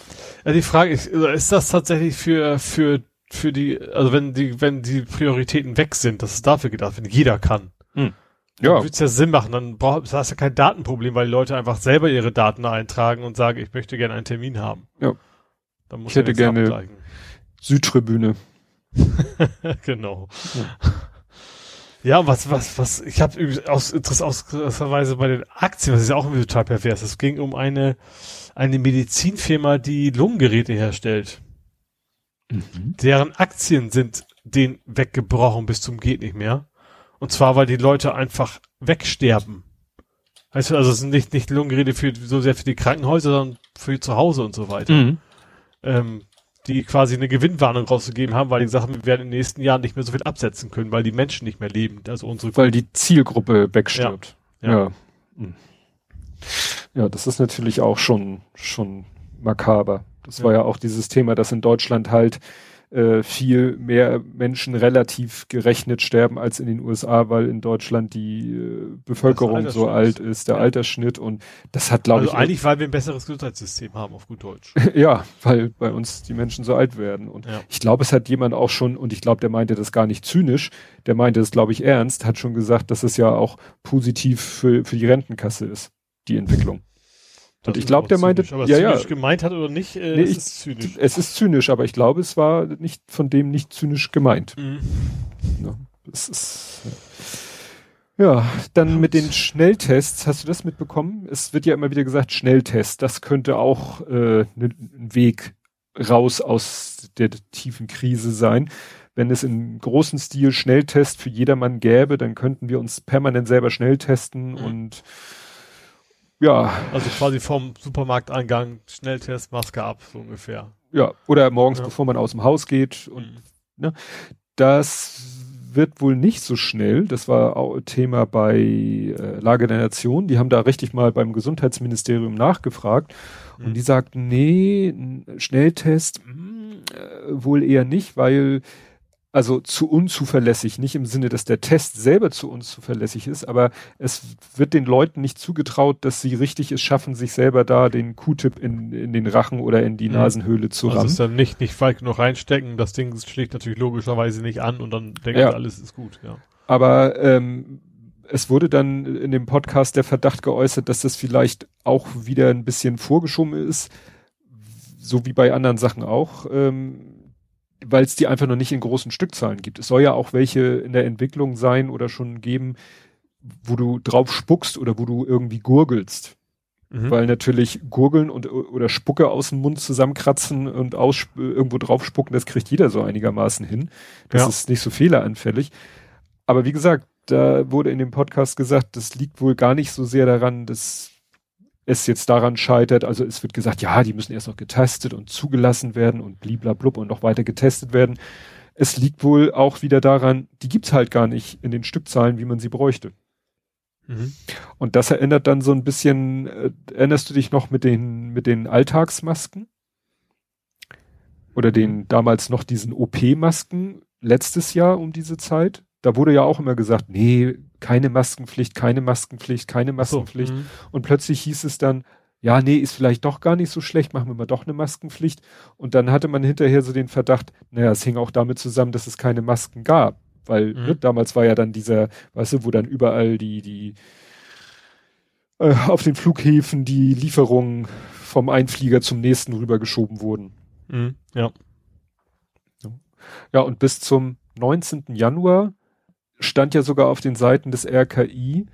Ja, die Frage ist, also ist das tatsächlich für, für, für die, also wenn die, wenn die Prioritäten weg sind, dass es dafür gedacht, wenn jeder kann. Hm. Ja. Dann würde es ja Sinn machen, dann brauchst du hast ja kein Datenproblem, weil die Leute einfach selber ihre Daten eintragen und sagen, ich möchte gerne einen Termin haben. Ja. Dann muss ich hätte gerne Südtribüne. [laughs] genau. Ja. Ja, was, was, was, ich habe aus interessanterweise bei den Aktien, das ist ja auch irgendwie total pervers. Es ging um eine, eine Medizinfirma, die Lungengeräte herstellt. Mhm. Deren Aktien sind den weggebrochen bis zum geht nicht mehr. Und zwar, weil die Leute einfach wegsterben. Weißt du, also es sind nicht, nicht Lungengeräte für, so sehr für die Krankenhäuser, sondern für zu Hause und so weiter. Mhm. Ähm, die quasi eine Gewinnwarnung rausgegeben haben, weil die Sachen, wir werden in den nächsten Jahren nicht mehr so viel absetzen können, weil die Menschen nicht mehr leben. Also unsere weil die Zielgruppe wegstirbt. Ja. Ja. ja. Hm. ja das ist natürlich auch schon, schon makaber. Das ja. war ja auch dieses Thema, dass in Deutschland halt äh, viel mehr Menschen relativ gerechnet sterben als in den USA, weil in Deutschland die äh, Bevölkerung so alt ist, der ja. Altersschnitt und das hat glaube also ich eigentlich, weil wir ein besseres Gesundheitssystem haben auf gut Deutsch. [laughs] ja, weil bei uns die Menschen so alt werden und ja. ich glaube, es hat jemand auch schon und ich glaube, der meinte das gar nicht zynisch, der meinte es glaube ich ernst, hat schon gesagt, dass es ja auch positiv für für die Rentenkasse ist, die Entwicklung. Und ich glaube, der zynisch, meinte, ja, ja. gemeint hat oder nicht, äh, nee, ich, ist zynisch. Es ist zynisch, aber ich glaube, es war nicht von dem nicht zynisch gemeint. Mhm. Ja, das ist, ja. ja, dann mit den Schnelltests, hast du das mitbekommen? Es wird ja immer wieder gesagt, Schnelltest, das könnte auch äh, ne, ein Weg raus aus der tiefen Krise sein. Wenn es in großen Stil Schnelltest für jedermann gäbe, dann könnten wir uns permanent selber schnell testen mhm. und ja. Also quasi vom Supermarkteingang, Schnelltest, Maske ab, so ungefähr. Ja, oder morgens, ja. bevor man aus dem Haus geht. Und mhm. ne, das wird wohl nicht so schnell. Das war auch Thema bei äh, Lage der Nation. Die haben da richtig mal beim Gesundheitsministerium nachgefragt. Mhm. Und die sagten, nee, Schnelltest mh, hm, äh, wohl eher nicht, weil also zu unzuverlässig, nicht im Sinne, dass der Test selber zu unzuverlässig ist, aber es wird den Leuten nicht zugetraut, dass sie richtig es schaffen, sich selber da den Q-Tip in, in den Rachen oder in die mhm. Nasenhöhle zu also rammen. Also ist dann nicht, nicht weit genug reinstecken, das Ding schlägt natürlich logischerweise nicht an und dann denkt ja. alles ist gut, ja. Aber ähm, es wurde dann in dem Podcast der Verdacht geäußert, dass das vielleicht auch wieder ein bisschen vorgeschoben ist, so wie bei anderen Sachen auch. Ähm, weil es die einfach noch nicht in großen Stückzahlen gibt. Es soll ja auch welche in der Entwicklung sein oder schon geben, wo du drauf spuckst oder wo du irgendwie gurgelst. Mhm. Weil natürlich Gurgeln und oder Spucke aus dem Mund zusammenkratzen und aus, irgendwo drauf spucken, das kriegt jeder so einigermaßen hin. Das ja. ist nicht so fehleranfällig. Aber wie gesagt, da wurde in dem Podcast gesagt, das liegt wohl gar nicht so sehr daran, dass es jetzt daran scheitert. Also es wird gesagt, ja, die müssen erst noch getestet und zugelassen werden und bliblablub und noch weiter getestet werden. Es liegt wohl auch wieder daran, die gibt's halt gar nicht in den Stückzahlen, wie man sie bräuchte. Mhm. Und das erinnert dann so ein bisschen, äh, erinnerst du dich noch mit den, mit den Alltagsmasken? Oder den mhm. damals noch diesen OP-Masken letztes Jahr um diese Zeit? Da wurde ja auch immer gesagt, nee, keine Maskenpflicht, keine Maskenpflicht, keine Maskenpflicht. So, mhm. und plötzlich hieß es dann, ja, nee, ist vielleicht doch gar nicht so schlecht, machen wir mal doch eine Maskenpflicht. Und dann hatte man hinterher so den Verdacht, naja, es hing auch damit zusammen, dass es keine Masken gab. Weil mhm. ne, damals war ja dann dieser, weißt du, wo dann überall die, die äh, auf den Flughäfen die Lieferungen vom Einflieger zum nächsten rübergeschoben wurden. Mhm. Ja. Ja, und bis zum 19. Januar stand ja sogar auf den Seiten des RKI,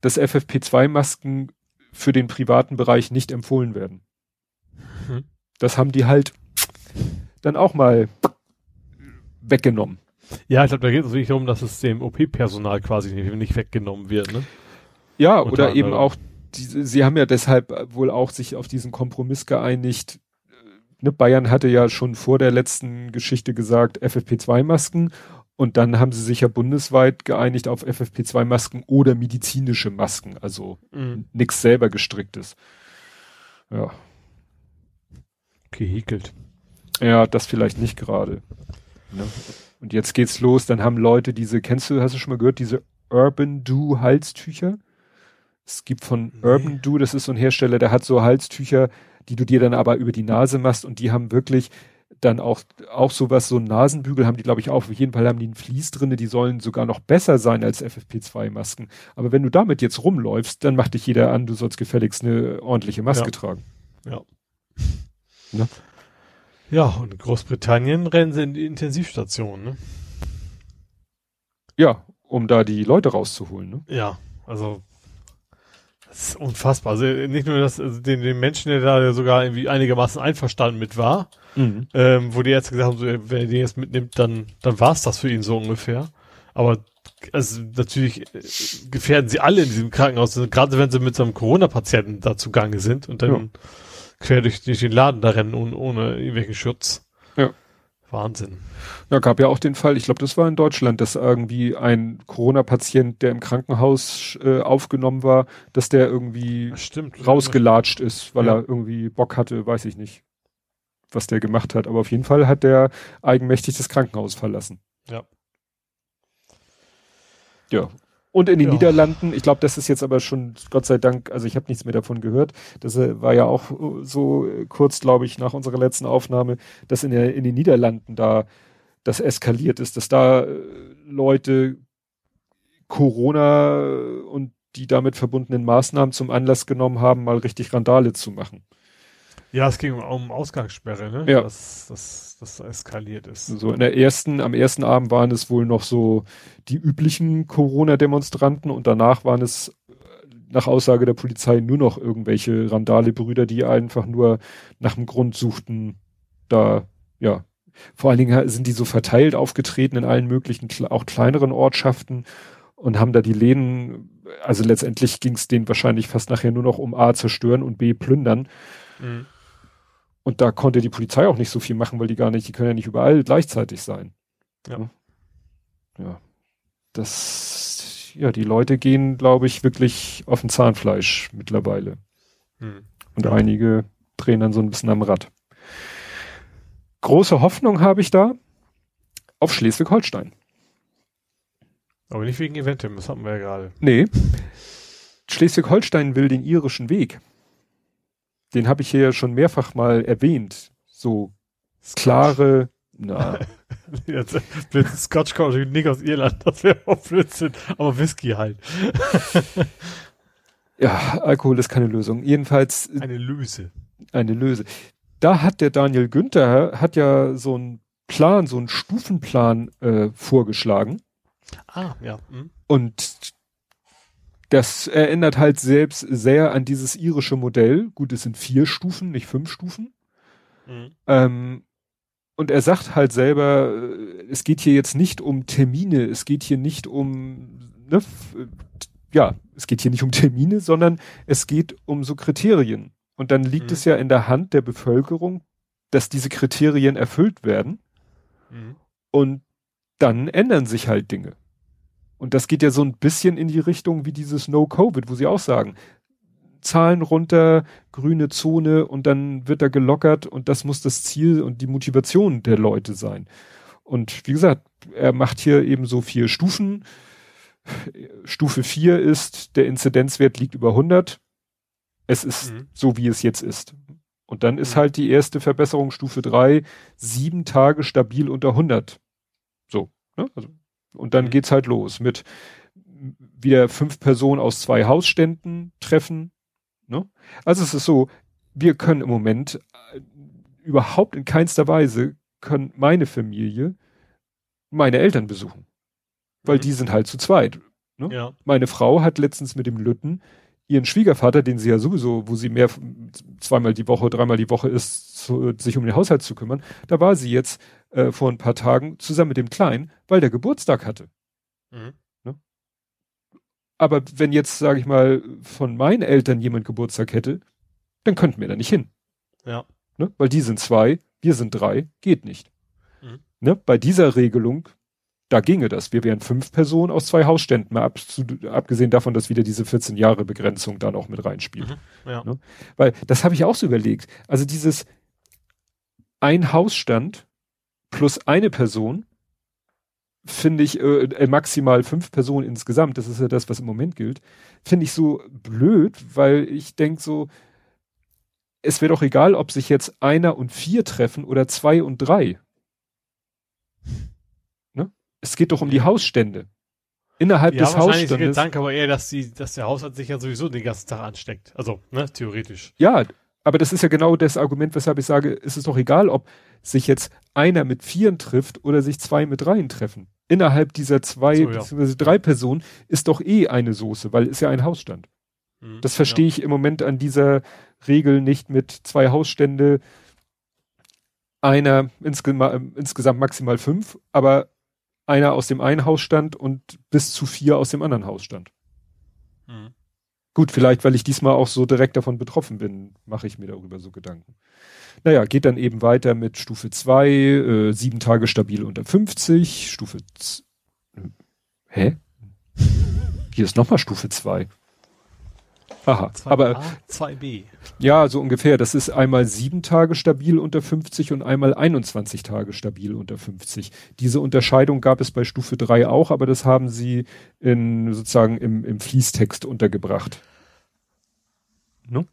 dass FFP2-Masken für den privaten Bereich nicht empfohlen werden. Mhm. Das haben die halt dann auch mal weggenommen. Ja, ich glaube, da geht es wirklich darum, dass es dem OP-Personal quasi nicht, nicht, weggenommen wird, ne? Ja, Unter oder eben auch, die, sie haben ja deshalb wohl auch sich auf diesen Kompromiss geeinigt. Ne, Bayern hatte ja schon vor der letzten Geschichte gesagt, FFP2-Masken und dann haben sie sich ja bundesweit geeinigt auf FFP2-Masken oder medizinische Masken, also mhm. nichts selber gestricktes. Ja. Gehäkelt. Ja, das vielleicht nicht gerade. Ne? Und jetzt geht's los, dann haben Leute diese, kennst du, hast du schon mal gehört, diese Urban Do Halstücher? Es gibt von nee. Urban Do, das ist so ein Hersteller, der hat so Halstücher, die du dir dann aber über die Nase machst und die haben wirklich dann auch, auch sowas, so ein Nasenbügel haben die, glaube ich, auch. Auf jeden Fall haben die ein Vlies drinne, die sollen sogar noch besser sein als FFP2-Masken. Aber wenn du damit jetzt rumläufst, dann macht dich jeder an, du sollst gefälligst eine ordentliche Maske ja. tragen. Ja. Ne? Ja, und in Großbritannien rennen sie in die Intensivstation, ne? Ja, um da die Leute rauszuholen, ne? Ja, also das ist unfassbar. Also nicht nur das, also den, den Menschen, der da sogar irgendwie einigermaßen einverstanden mit war, mhm. ähm, wo die Ärzte gesagt haben, so, wenn er den jetzt mitnimmt, dann, dann war es das für ihn so ungefähr. Aber also natürlich äh, gefährden sie alle in diesem Krankenhaus, also gerade wenn sie mit so einem Corona-Patienten da zugange sind und dann ja quer durch, durch den Laden da rennen ohne, ohne irgendwelchen Schutz. Ja. Wahnsinn. Ja, gab ja auch den Fall, ich glaube, das war in Deutschland, dass irgendwie ein Corona-Patient, der im Krankenhaus äh, aufgenommen war, dass der irgendwie Stimmt, rausgelatscht ist, weil ja. er irgendwie Bock hatte, weiß ich nicht, was der gemacht hat. Aber auf jeden Fall hat der eigenmächtig das Krankenhaus verlassen. Ja. Ja, und in den ja. Niederlanden, ich glaube, das ist jetzt aber schon, Gott sei Dank, also ich habe nichts mehr davon gehört. Das äh, war ja auch äh, so äh, kurz, glaube ich, nach unserer letzten Aufnahme, dass in, der, in den Niederlanden da das eskaliert ist, dass da Leute Corona und die damit verbundenen Maßnahmen zum Anlass genommen haben, mal richtig Randale zu machen. Ja, es ging um Ausgangssperre, ne? Ja. Das, das, das eskaliert ist. So in der ersten, am ersten Abend waren es wohl noch so die üblichen Corona-Demonstranten und danach waren es äh, nach Aussage der Polizei nur noch irgendwelche Randale-Brüder, die einfach nur nach dem Grund suchten, da, ja. Vor allen Dingen sind die so verteilt aufgetreten in allen möglichen, auch kleineren Ortschaften und haben da die Läden, also letztendlich ging es denen wahrscheinlich fast nachher nur noch um A zerstören und B plündern. Mhm. Und da konnte die Polizei auch nicht so viel machen, weil die gar nicht, die können ja nicht überall gleichzeitig sein. Ja. Ja. Das, ja, die Leute gehen, glaube ich, wirklich auf ein Zahnfleisch mittlerweile. Hm. Und ja. einige drehen dann so ein bisschen am Rad. Große Hoffnung habe ich da auf Schleswig-Holstein. Aber nicht wegen Eventim, das hatten wir ja gerade. Nee. Schleswig-Holstein will den irischen Weg den habe ich hier ja schon mehrfach mal erwähnt. So klare, na. [laughs] Scotch Country nicht aus Irland, [laughs] das wäre auch Blödsinn, aber Whisky halt. [laughs] ja, Alkohol ist keine Lösung. Jedenfalls. Eine Löse. Eine Löse. Da hat der Daniel Günther, hat ja so einen Plan, so einen Stufenplan äh, vorgeschlagen. Ah, ja. Hm. Und das erinnert halt selbst sehr an dieses irische Modell. Gut, es sind vier Stufen, nicht fünf Stufen. Mhm. Ähm, und er sagt halt selber, äh, es geht hier jetzt nicht um Termine, es geht hier nicht um, ne, ja, es geht hier nicht um Termine, sondern es geht um so Kriterien. Und dann liegt mhm. es ja in der Hand der Bevölkerung, dass diese Kriterien erfüllt werden. Mhm. Und dann ändern sich halt Dinge. Und das geht ja so ein bisschen in die Richtung wie dieses No-Covid, wo sie auch sagen, Zahlen runter, grüne Zone und dann wird er gelockert und das muss das Ziel und die Motivation der Leute sein. Und wie gesagt, er macht hier eben so vier Stufen. Stufe vier ist, der Inzidenzwert liegt über 100. Es ist mhm. so, wie es jetzt ist. Und dann ist mhm. halt die erste Verbesserung Stufe drei sieben Tage stabil unter 100. So, ne? Also und dann mhm. geht's halt los mit wieder fünf Personen aus zwei Hausständen treffen. Ne? Also es ist so, wir können im Moment äh, überhaupt in keinster Weise können meine Familie meine Eltern besuchen. Weil mhm. die sind halt zu zweit. Ne? Ja. Meine Frau hat letztens mit dem Lütten ihren Schwiegervater, den sie ja sowieso, wo sie mehr zweimal die Woche, dreimal die Woche ist, zu, sich um den Haushalt zu kümmern, da war sie jetzt äh, vor ein paar Tagen zusammen mit dem Kleinen, weil der Geburtstag hatte. Mhm. Ne? Aber wenn jetzt, sage ich mal, von meinen Eltern jemand Geburtstag hätte, dann könnten wir da nicht hin. Ja. Ne? Weil die sind zwei, wir sind drei, geht nicht. Mhm. Ne? Bei dieser Regelung, da ginge das. Wir wären fünf Personen aus zwei Hausständen, mal ab, abgesehen davon, dass wieder diese 14 Jahre Begrenzung da noch mit reinspielt. Mhm. Ja. Ne? Weil das habe ich auch so überlegt. Also dieses ein Hausstand plus eine Person finde ich äh, äh, maximal fünf Personen insgesamt, das ist ja das, was im Moment gilt, finde ich so blöd, weil ich denke so, es wäre doch egal, ob sich jetzt einer und vier treffen oder zwei und drei. Ne? Es geht doch um die Hausstände. Innerhalb ja, des Hausstandes. Ja, Gedanke aber eher, dass, die, dass der Haushalt sich ja sowieso den ganzen Tag ansteckt. Also, ne, theoretisch. Ja, aber das ist ja genau das Argument, weshalb ich sage, ist es doch egal, ob sich jetzt einer mit Vieren trifft oder sich zwei mit Dreien treffen. Innerhalb dieser zwei so, ja. bzw. drei Personen ist doch eh eine Soße, weil es ja ein Hausstand. Mhm, das verstehe ja. ich im Moment an dieser Regel nicht mit zwei Hausstände, einer insge insgesamt maximal fünf, aber einer aus dem einen Hausstand und bis zu vier aus dem anderen Hausstand. Mhm. Gut, vielleicht, weil ich diesmal auch so direkt davon betroffen bin, mache ich mir darüber so Gedanken. Naja, geht dann eben weiter mit Stufe 2, äh, sieben Tage stabil unter 50, Stufe Z Hä? Hier ist nochmal Stufe 2. Aha, 2a, aber 2b. Ja, so ungefähr. Das ist einmal sieben Tage stabil unter 50 und einmal 21 Tage stabil unter 50. Diese Unterscheidung gab es bei Stufe 3 auch, aber das haben sie in sozusagen im, im Fließtext untergebracht. Ne?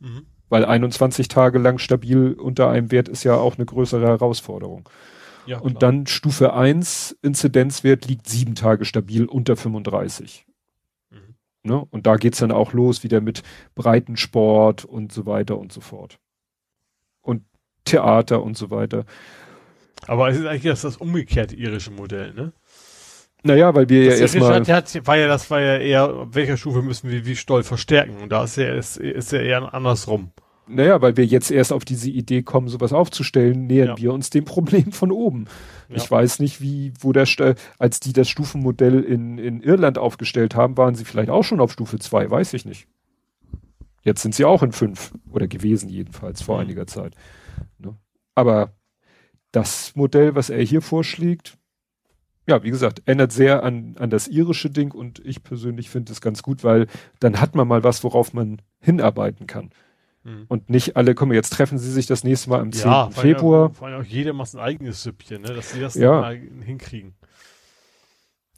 Mhm. Weil 21 Tage lang stabil unter einem Wert ist ja auch eine größere Herausforderung. Ja, und dann Stufe 1, Inzidenzwert liegt sieben Tage stabil unter 35. Ne? Und da geht's dann auch los wieder mit Breitensport und so weiter und so fort. Und Theater und so weiter. Aber es ist eigentlich das, das umgekehrte irische Modell, ne? Naja, weil wir das ja erstmal. Hat, war ja, das war ja eher, welcher Stufe müssen wir wie Stoll verstärken? Und da ist ja, ist, ist ja eher andersrum. Naja, weil wir jetzt erst auf diese Idee kommen, sowas aufzustellen, nähern ja. wir uns dem Problem von oben. Ja. Ich weiß nicht, wie, wo der, als die das Stufenmodell in, in Irland aufgestellt haben, waren sie vielleicht auch schon auf Stufe 2, weiß ich nicht. Jetzt sind sie auch in 5 oder gewesen jedenfalls vor mhm. einiger Zeit. Ne? Aber das Modell, was er hier vorschlägt, ja, wie gesagt, ändert sehr an, an das irische Ding und ich persönlich finde es ganz gut, weil dann hat man mal was, worauf man hinarbeiten kann. Mhm. Und nicht alle, komm, jetzt treffen sie sich das nächste Mal am ja, 10. Februar. Ja, vor allem auch jeder macht ein eigenes Süppchen, ne? dass sie das ja. hinkriegen.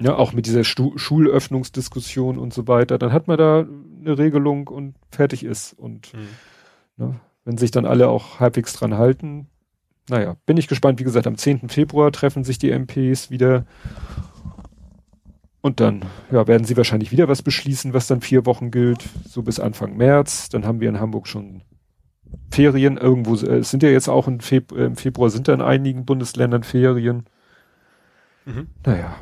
Ja, auch mit dieser Stu Schulöffnungsdiskussion und so weiter. Dann hat man da eine Regelung und fertig ist. Und mhm. ne, wenn sich dann alle auch halbwegs dran halten, naja, bin ich gespannt. Wie gesagt, am 10. Februar treffen sich die MPs wieder. Und dann ja, werden sie wahrscheinlich wieder was beschließen, was dann vier Wochen gilt, so bis Anfang März. Dann haben wir in Hamburg schon Ferien. Irgendwo äh, es sind ja jetzt auch im, Feb äh, im Februar sind da in einigen Bundesländern Ferien. Mhm. Naja.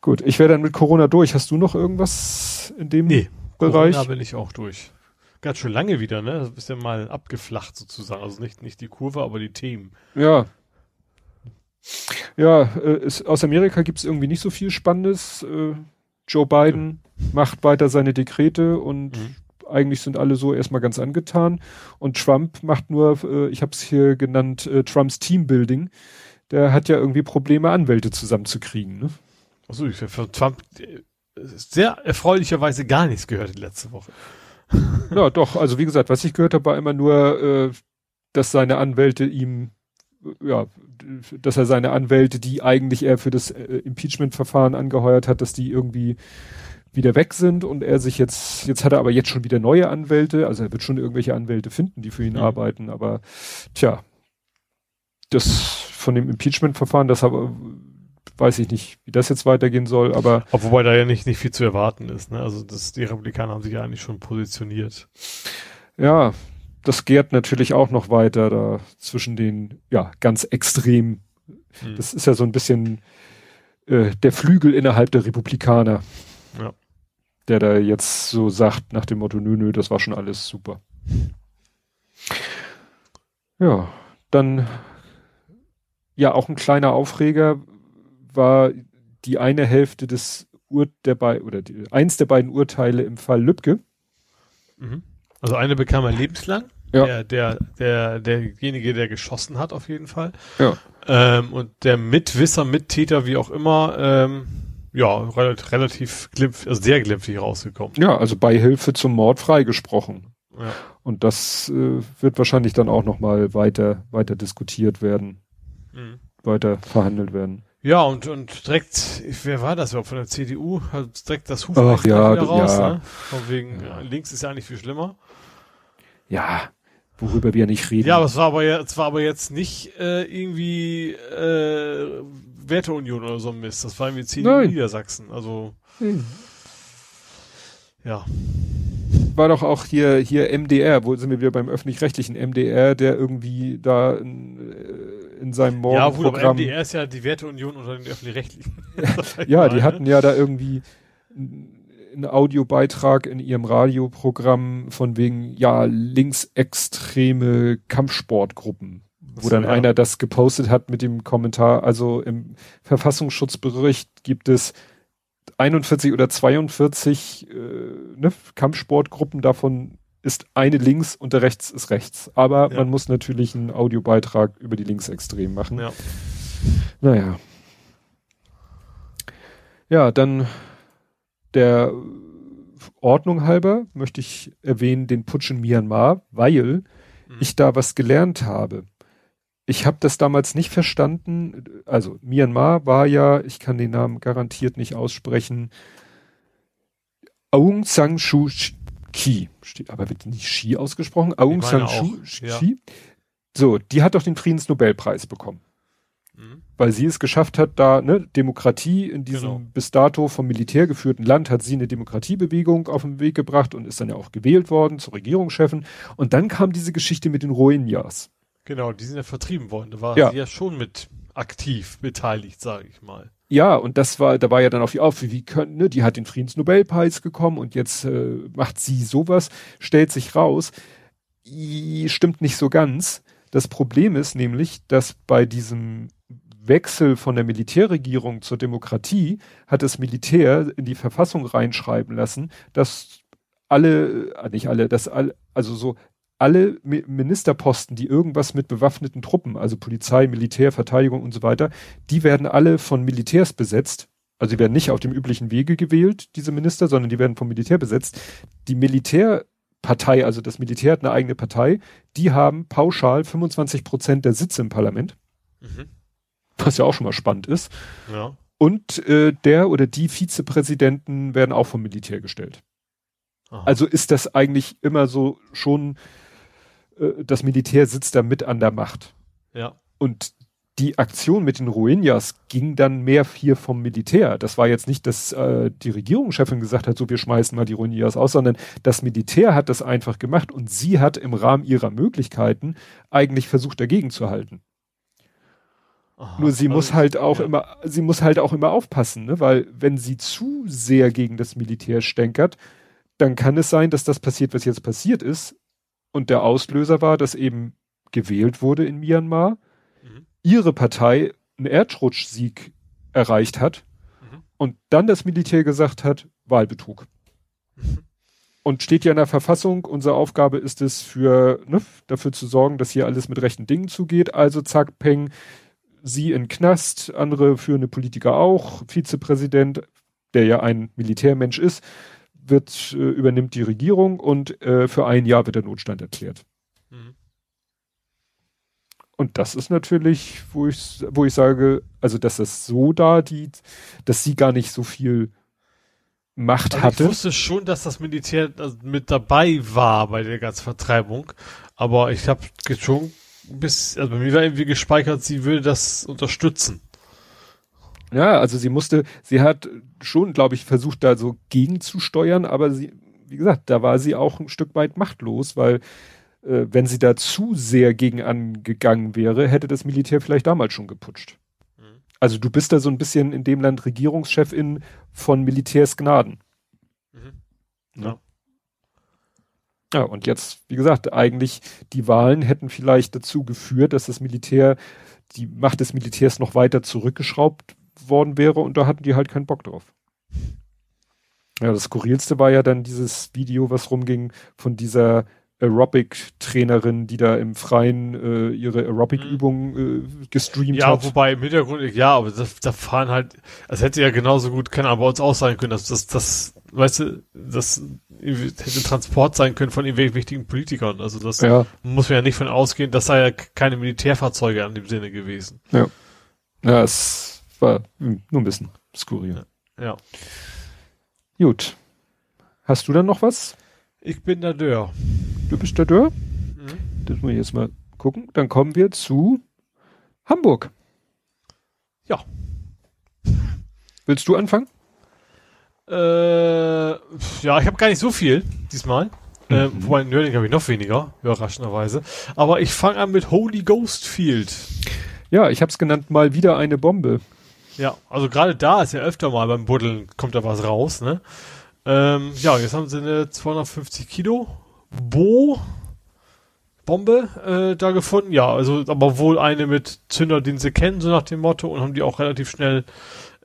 Gut, ich wäre dann mit Corona durch. Hast du noch irgendwas in dem nee, Bereich? Corona bin ich auch durch. Ganz schön lange wieder, ne? Das ist ja mal abgeflacht sozusagen. Also nicht, nicht die Kurve, aber die Themen. Ja. Ja, äh, ist, aus Amerika gibt es irgendwie nicht so viel Spannendes. Äh, Joe Biden ja. macht weiter seine Dekrete und mhm. eigentlich sind alle so erstmal ganz angetan. Und Trump macht nur, äh, ich habe es hier genannt, äh, Trumps Teambuilding. Der hat ja irgendwie Probleme, Anwälte zusammenzukriegen. Ne? Achso, ich habe von Trump äh, sehr erfreulicherweise gar nichts gehört die letzte Woche. ja, doch. Also wie gesagt, was ich gehört habe, war immer nur, äh, dass seine Anwälte ihm ja, dass er seine Anwälte, die eigentlich er für das äh, Impeachment-Verfahren angeheuert hat, dass die irgendwie wieder weg sind und er sich jetzt, jetzt hat er aber jetzt schon wieder neue Anwälte, also er wird schon irgendwelche Anwälte finden, die für ihn mhm. arbeiten, aber tja, das von dem Impeachment-Verfahren, das aber weiß ich nicht, wie das jetzt weitergehen soll, aber. Auch wobei da ja nicht, nicht viel zu erwarten ist, ne? Also das, die Republikaner haben sich ja eigentlich schon positioniert. Ja, das gärt natürlich auch noch weiter da zwischen den, ja, ganz extrem. Mhm. Das ist ja so ein bisschen äh, der Flügel innerhalb der Republikaner. Ja. Der da jetzt so sagt nach dem Motto, nö, nö, das war schon alles super. Ja, dann ja auch ein kleiner Aufreger war die eine Hälfte des Ur der bei oder die, eins der beiden Urteile im Fall Lübcke. Mhm. Also eine bekam er lebenslang. Ja. Der, der, der, derjenige, der geschossen hat, auf jeden Fall. Ja. Ähm, und der Mitwisser, Mittäter, wie auch immer, ähm, ja, relativ, relativ glimpf, also sehr glimpflich rausgekommen. Ja, also Beihilfe zum Mord freigesprochen. Ja. Und das äh, wird wahrscheinlich dann auch nochmal weiter, weiter diskutiert werden, mhm. weiter verhandelt werden. Ja, und, und direkt, wer war das überhaupt von der CDU? Hat direkt das Hufrecht ja, wieder raus, ja. ne? Von wegen, ja. links ist ja eigentlich viel schlimmer. Ja, worüber wir nicht reden. Ja, aber es war aber, es war aber jetzt nicht äh, irgendwie äh, Werteunion oder so ein Mist. Das war irgendwie CDU Nein. Niedersachsen. Also hm. ja. War doch auch hier hier MDR, wo sind wir wieder beim öffentlich-rechtlichen MDR, der irgendwie da in, äh, in seinem Morgenprogramm... Ja, wohl, aber MDR ist ja die Werteunion unter den öffentlich-rechtlichen. [laughs] [laughs] ja, die hatten ja da irgendwie einen Audiobeitrag in ihrem Radioprogramm von wegen, ja, linksextreme Kampfsportgruppen, wo dann ja. einer das gepostet hat mit dem Kommentar, also im Verfassungsschutzbericht gibt es 41 oder 42 äh, ne, Kampfsportgruppen, davon ist eine links und der rechts ist rechts. Aber ja. man muss natürlich einen Audiobeitrag über die Linksextremen machen. Ja. Naja. Ja, dann der Ordnung halber möchte ich erwähnen den Putsch in Myanmar, weil mhm. ich da was gelernt habe. Ich habe das damals nicht verstanden. Also Myanmar war ja, ich kann den Namen garantiert nicht aussprechen, Aung San Suu Kyi. Steht, aber wird nicht Ski ausgesprochen? Aung San Suu Kyi. Ja. So, die hat doch den Friedensnobelpreis bekommen. Mhm. Weil sie es geschafft hat, da, ne, Demokratie in diesem genau. bis dato vom Militär geführten Land hat sie eine Demokratiebewegung auf den Weg gebracht und ist dann ja auch gewählt worden zur Regierungschefin. Und dann kam diese Geschichte mit den Rohingyas. Genau, die sind ja vertrieben worden. Da war ja. sie ja schon mit aktiv beteiligt, sage ich mal. Ja, und das war, da war ja dann auf die auf, wie können, ne, die hat den Friedensnobelpreis bekommen und jetzt äh, macht sie sowas, stellt sich raus, stimmt nicht so ganz. Das Problem ist nämlich, dass bei diesem Wechsel von der Militärregierung zur Demokratie hat das Militär in die Verfassung reinschreiben lassen, dass alle, äh, nicht alle, dass alle, also so alle Ministerposten, die irgendwas mit bewaffneten Truppen, also Polizei, Militär, Verteidigung und so weiter, die werden alle von Militärs besetzt. Also die werden nicht auf dem üblichen Wege gewählt, diese Minister, sondern die werden vom Militär besetzt. Die Militärpartei, also das Militär hat eine eigene Partei, die haben pauschal 25 Prozent der Sitze im Parlament. Mhm was ja auch schon mal spannend ist. Ja. Und äh, der oder die Vizepräsidenten werden auch vom Militär gestellt. Aha. Also ist das eigentlich immer so schon, äh, das Militär sitzt da mit an der Macht. Ja. Und die Aktion mit den Rohingyas ging dann mehr hier vom Militär. Das war jetzt nicht, dass äh, die Regierungschefin gesagt hat, so wir schmeißen mal die Rohingyas aus, sondern das Militär hat das einfach gemacht und sie hat im Rahmen ihrer Möglichkeiten eigentlich versucht dagegen zu halten. Aha, Nur sie also, muss halt auch ja. immer, sie muss halt auch immer aufpassen, ne? weil wenn sie zu sehr gegen das Militär stänkert, dann kann es sein, dass das passiert, was jetzt passiert ist. Und der Auslöser war, dass eben gewählt wurde in Myanmar, mhm. ihre Partei einen Erdrutschsieg erreicht hat mhm. und dann das Militär gesagt hat, Wahlbetrug. Mhm. Und steht ja in der Verfassung, unsere Aufgabe ist es für, ne, dafür zu sorgen, dass hier alles mit rechten Dingen zugeht. Also zack, Peng, sie in Knast, andere führende Politiker auch, Vizepräsident, der ja ein Militärmensch ist, wird, äh, übernimmt die Regierung und äh, für ein Jahr wird der Notstand erklärt. Mhm. Und das ist natürlich, wo ich, wo ich sage, also dass das so da, die, dass sie gar nicht so viel Macht also hatte. Ich wusste schon, dass das Militär mit dabei war bei der ganzen Vertreibung, aber ich habe schon bis, also bei mir war irgendwie gespeichert, sie würde das unterstützen. Ja, also sie musste, sie hat schon, glaube ich, versucht, da so gegenzusteuern, aber sie, wie gesagt, da war sie auch ein Stück weit machtlos, weil äh, wenn sie da zu sehr gegen angegangen wäre, hätte das Militär vielleicht damals schon geputscht. Mhm. Also du bist da so ein bisschen in dem Land Regierungschefin von Militärsgnaden. Mhm. Ja. Ja, und jetzt, wie gesagt, eigentlich die Wahlen hätten vielleicht dazu geführt, dass das Militär, die Macht des Militärs noch weiter zurückgeschraubt worden wäre und da hatten die halt keinen Bock drauf. Ja, das skurrilste war ja dann dieses Video, was rumging von dieser Aerobic-Trainerin, die da im Freien äh, ihre Aerobic-Übungen äh, gestreamt ja, hat. Ja, wobei im Hintergrund, ja, aber da, da fahren halt, es hätte ja genauso gut, keine Ahnung, bei uns auch sein können, dass das, das, weißt du, das hätte Transport sein können von irgendwelchen wichtigen Politikern. Also das ja. muss man ja nicht von ausgehen, das sei ja keine Militärfahrzeuge an dem Sinne gewesen. Ja. Ja, es war nur ein bisschen skurril. Ja. Gut. Hast du dann noch was? Ich bin der Dörr. Du bist der Dörr? Mhm. Das muss ich jetzt mal gucken. Dann kommen wir zu Hamburg. Ja. Willst du anfangen? Äh, ja, ich habe gar nicht so viel diesmal. Äh, mhm. wobei in Nörding habe ich noch weniger, überraschenderweise. Aber ich fange an mit Holy Ghost Field. Ja, ich habe es genannt, mal wieder eine Bombe. Ja, also gerade da ist ja öfter mal beim Buddeln kommt da was raus, ne? Ähm, ja, jetzt haben sie eine 250 Kilo Bo Bombe äh, da gefunden. Ja, also aber wohl eine mit Zünder, den sie kennen, so nach dem Motto, und haben die auch relativ schnell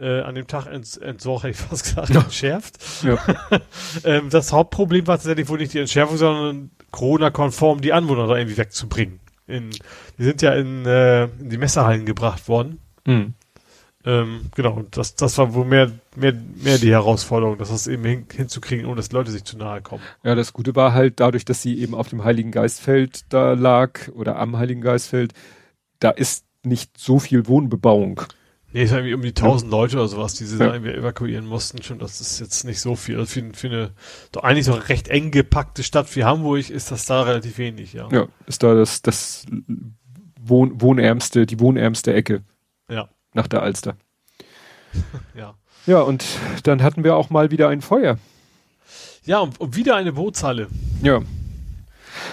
äh, an dem Tag ents entsorgt, hätte ich [laughs] fast gesagt, ja. entschärft. Ja. [laughs] ähm, das Hauptproblem war tatsächlich wohl nicht die Entschärfung, sondern Corona-konform die Anwohner da irgendwie wegzubringen. In, die sind ja in, äh, in die Messerhallen gebracht worden. Mhm. Ähm, genau, das, das war wohl mehr, mehr, mehr die Herausforderung, dass das eben hin, hinzukriegen, ohne dass Leute sich zu nahe kommen. Ja, das Gute war halt dadurch, dass sie eben auf dem Heiligen Geistfeld da lag oder am Heiligen Geistfeld, da ist nicht so viel Wohnbebauung. Nee, es ist irgendwie um die 1000 ja. Leute oder sowas, die sie ja. da irgendwie evakuieren mussten. Schon, das ist jetzt nicht so viel. Also für, für eine doch eigentlich so recht eng gepackte Stadt wie Hamburg ist das da relativ wenig, ja. Ja, ist da das, das Wohn, wohnärmste, die wohnärmste Ecke. Ja. Nach der Alster. [laughs] ja. Ja, und dann hatten wir auch mal wieder ein Feuer. Ja, und, und wieder eine Bootshalle. Ja.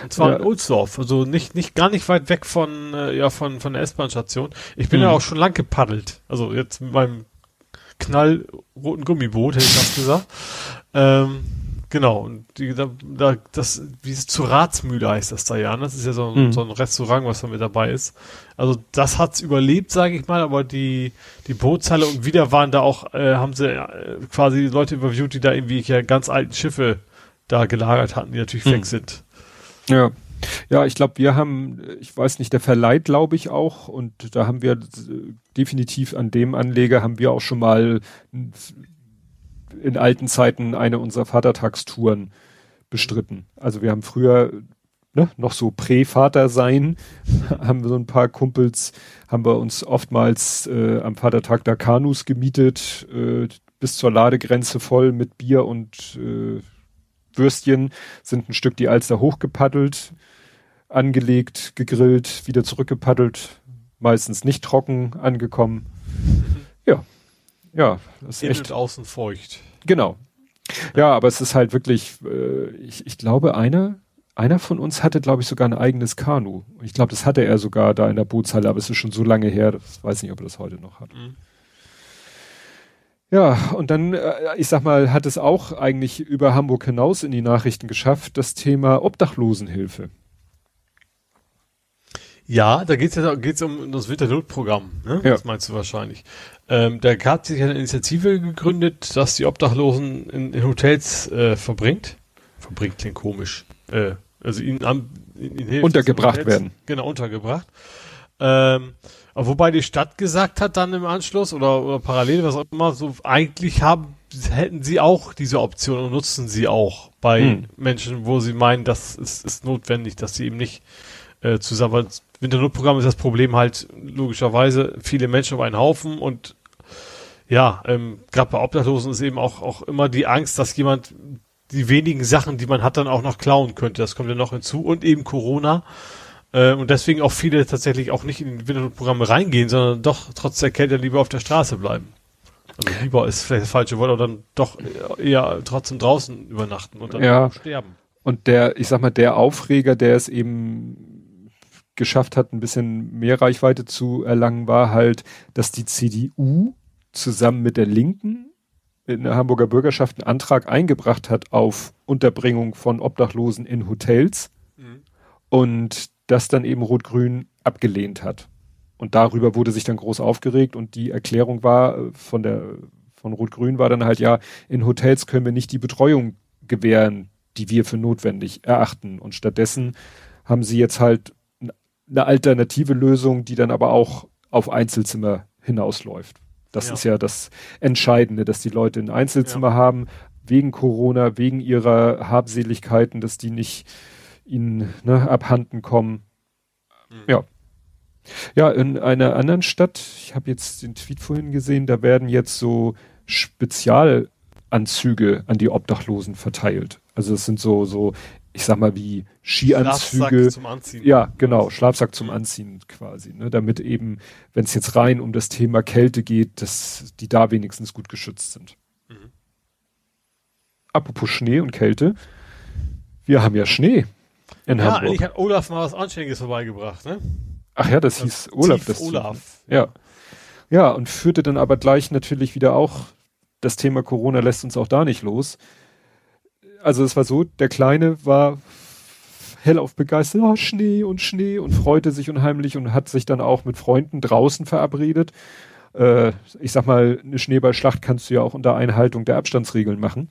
Und zwar ja. in Ohlsdorf, also nicht, nicht, gar nicht weit weg von, äh, ja, von, von der S-Bahn-Station. Ich bin mhm. ja auch schon lang gepaddelt. Also jetzt mit meinem knallroten Gummiboot, hätte ich das gesagt. Ähm, genau. Und die, da, da, das, wie es zur Ratsmühle heißt das da ja. Das ist ja so ein, mhm. so ein Restaurant, was da mit dabei ist. Also das hat's überlebt, sage ich mal, aber die, die Bootshalle und wieder waren da auch, äh, haben sie äh, quasi Leute überviewt, die da irgendwie ja ganz alten Schiffe da gelagert hatten, die natürlich mhm. weg sind. Ja. Ja, ich glaube, wir haben, ich weiß nicht, der Verleih glaube ich auch und da haben wir äh, definitiv an dem Anleger haben wir auch schon mal in alten Zeiten eine unserer Vatertagstouren bestritten. Also wir haben früher ne, noch so Prä-Vater sein, [laughs] haben wir so ein paar Kumpels, haben wir uns oftmals äh, am Vatertag da Kanus gemietet, äh, bis zur Ladegrenze voll mit Bier und äh, Würstchen, sind ein Stück die Alster hochgepaddelt, angelegt, gegrillt, wieder zurückgepaddelt, meistens nicht trocken angekommen. Ja. Ja, das ist echt. außen feucht. Genau. Ja, aber es ist halt wirklich, äh, ich, ich glaube, einer, einer von uns hatte, glaube ich, sogar ein eigenes Kanu. Ich glaube, das hatte er sogar da in der Bootshalle, aber es ist schon so lange her, ich weiß nicht, ob er das heute noch hat. Mhm. Ja, und dann, äh, ich sag mal, hat es auch eigentlich über Hamburg hinaus in die Nachrichten geschafft, das Thema Obdachlosenhilfe. Ja, da geht's ja geht's um das Winternotprogramm, ne? Ja. Das meinst du wahrscheinlich. Ähm, da hat sich eine Initiative gegründet, dass die Obdachlosen in, in Hotels äh, verbringt. Verbringt klingt komisch. Äh, also ihnen, am, ihnen hilft, untergebracht werden. Genau, untergebracht. Ähm, wobei die Stadt gesagt hat dann im Anschluss oder, oder parallel, was auch immer, so eigentlich haben, hätten sie auch diese Option und nutzen sie auch bei hm. Menschen, wo sie meinen, das ist, ist notwendig, dass sie eben nicht äh, zusammen, Winternotprogramm ist das Problem halt logischerweise viele Menschen auf einen Haufen und ja, ähm, gerade bei Obdachlosen ist eben auch, auch immer die Angst, dass jemand die wenigen Sachen, die man hat, dann auch noch klauen könnte. Das kommt ja noch hinzu und eben Corona. Äh, und deswegen auch viele tatsächlich auch nicht in die Winternotprogramme reingehen, sondern doch trotz der Kälte lieber auf der Straße bleiben. Also lieber ist vielleicht das falsche Wort, aber dann doch eher trotzdem draußen übernachten und dann ja. sterben. Und der, ich sag mal, der Aufreger, der es eben geschafft hat, ein bisschen mehr Reichweite zu erlangen, war halt, dass die CDU zusammen mit der Linken in der Hamburger Bürgerschaft einen Antrag eingebracht hat auf Unterbringung von Obdachlosen in Hotels mhm. und das dann eben Rot-Grün abgelehnt hat. Und darüber wurde sich dann groß aufgeregt und die Erklärung war äh, von der von Rot-Grün war dann halt ja, in Hotels können wir nicht die Betreuung gewähren, die wir für notwendig erachten. Und stattdessen haben sie jetzt halt eine alternative Lösung, die dann aber auch auf Einzelzimmer hinausläuft. Das ja. ist ja das Entscheidende, dass die Leute ein Einzelzimmer ja. haben, wegen Corona, wegen ihrer Habseligkeiten, dass die nicht ihnen ne, abhanden kommen. Mhm. Ja. Ja, in einer anderen Stadt, ich habe jetzt den Tweet vorhin gesehen, da werden jetzt so Spezialanzüge an die Obdachlosen verteilt. Also es sind so, so ich sag mal, wie Skianzüge. zum Anziehen. Ja, genau, Schlafsack zum Anziehen quasi, ne, damit eben, wenn es jetzt rein um das Thema Kälte geht, dass die da wenigstens gut geschützt sind. Mhm. Apropos Schnee und Kälte, wir haben ja Schnee in ja, Hamburg. Ja, hat Olaf mal was Anständiges vorbeigebracht, ne? Ach ja, das, das hieß Olaf. Das Olaf. Ja. Ja, und führte dann aber gleich natürlich wieder auch, das Thema Corona lässt uns auch da nicht los also es war so, der Kleine war hellauf begeistert, oh, Schnee und Schnee und freute sich unheimlich und hat sich dann auch mit Freunden draußen verabredet. Äh, ich sag mal, eine Schneeballschlacht kannst du ja auch unter Einhaltung der Abstandsregeln machen.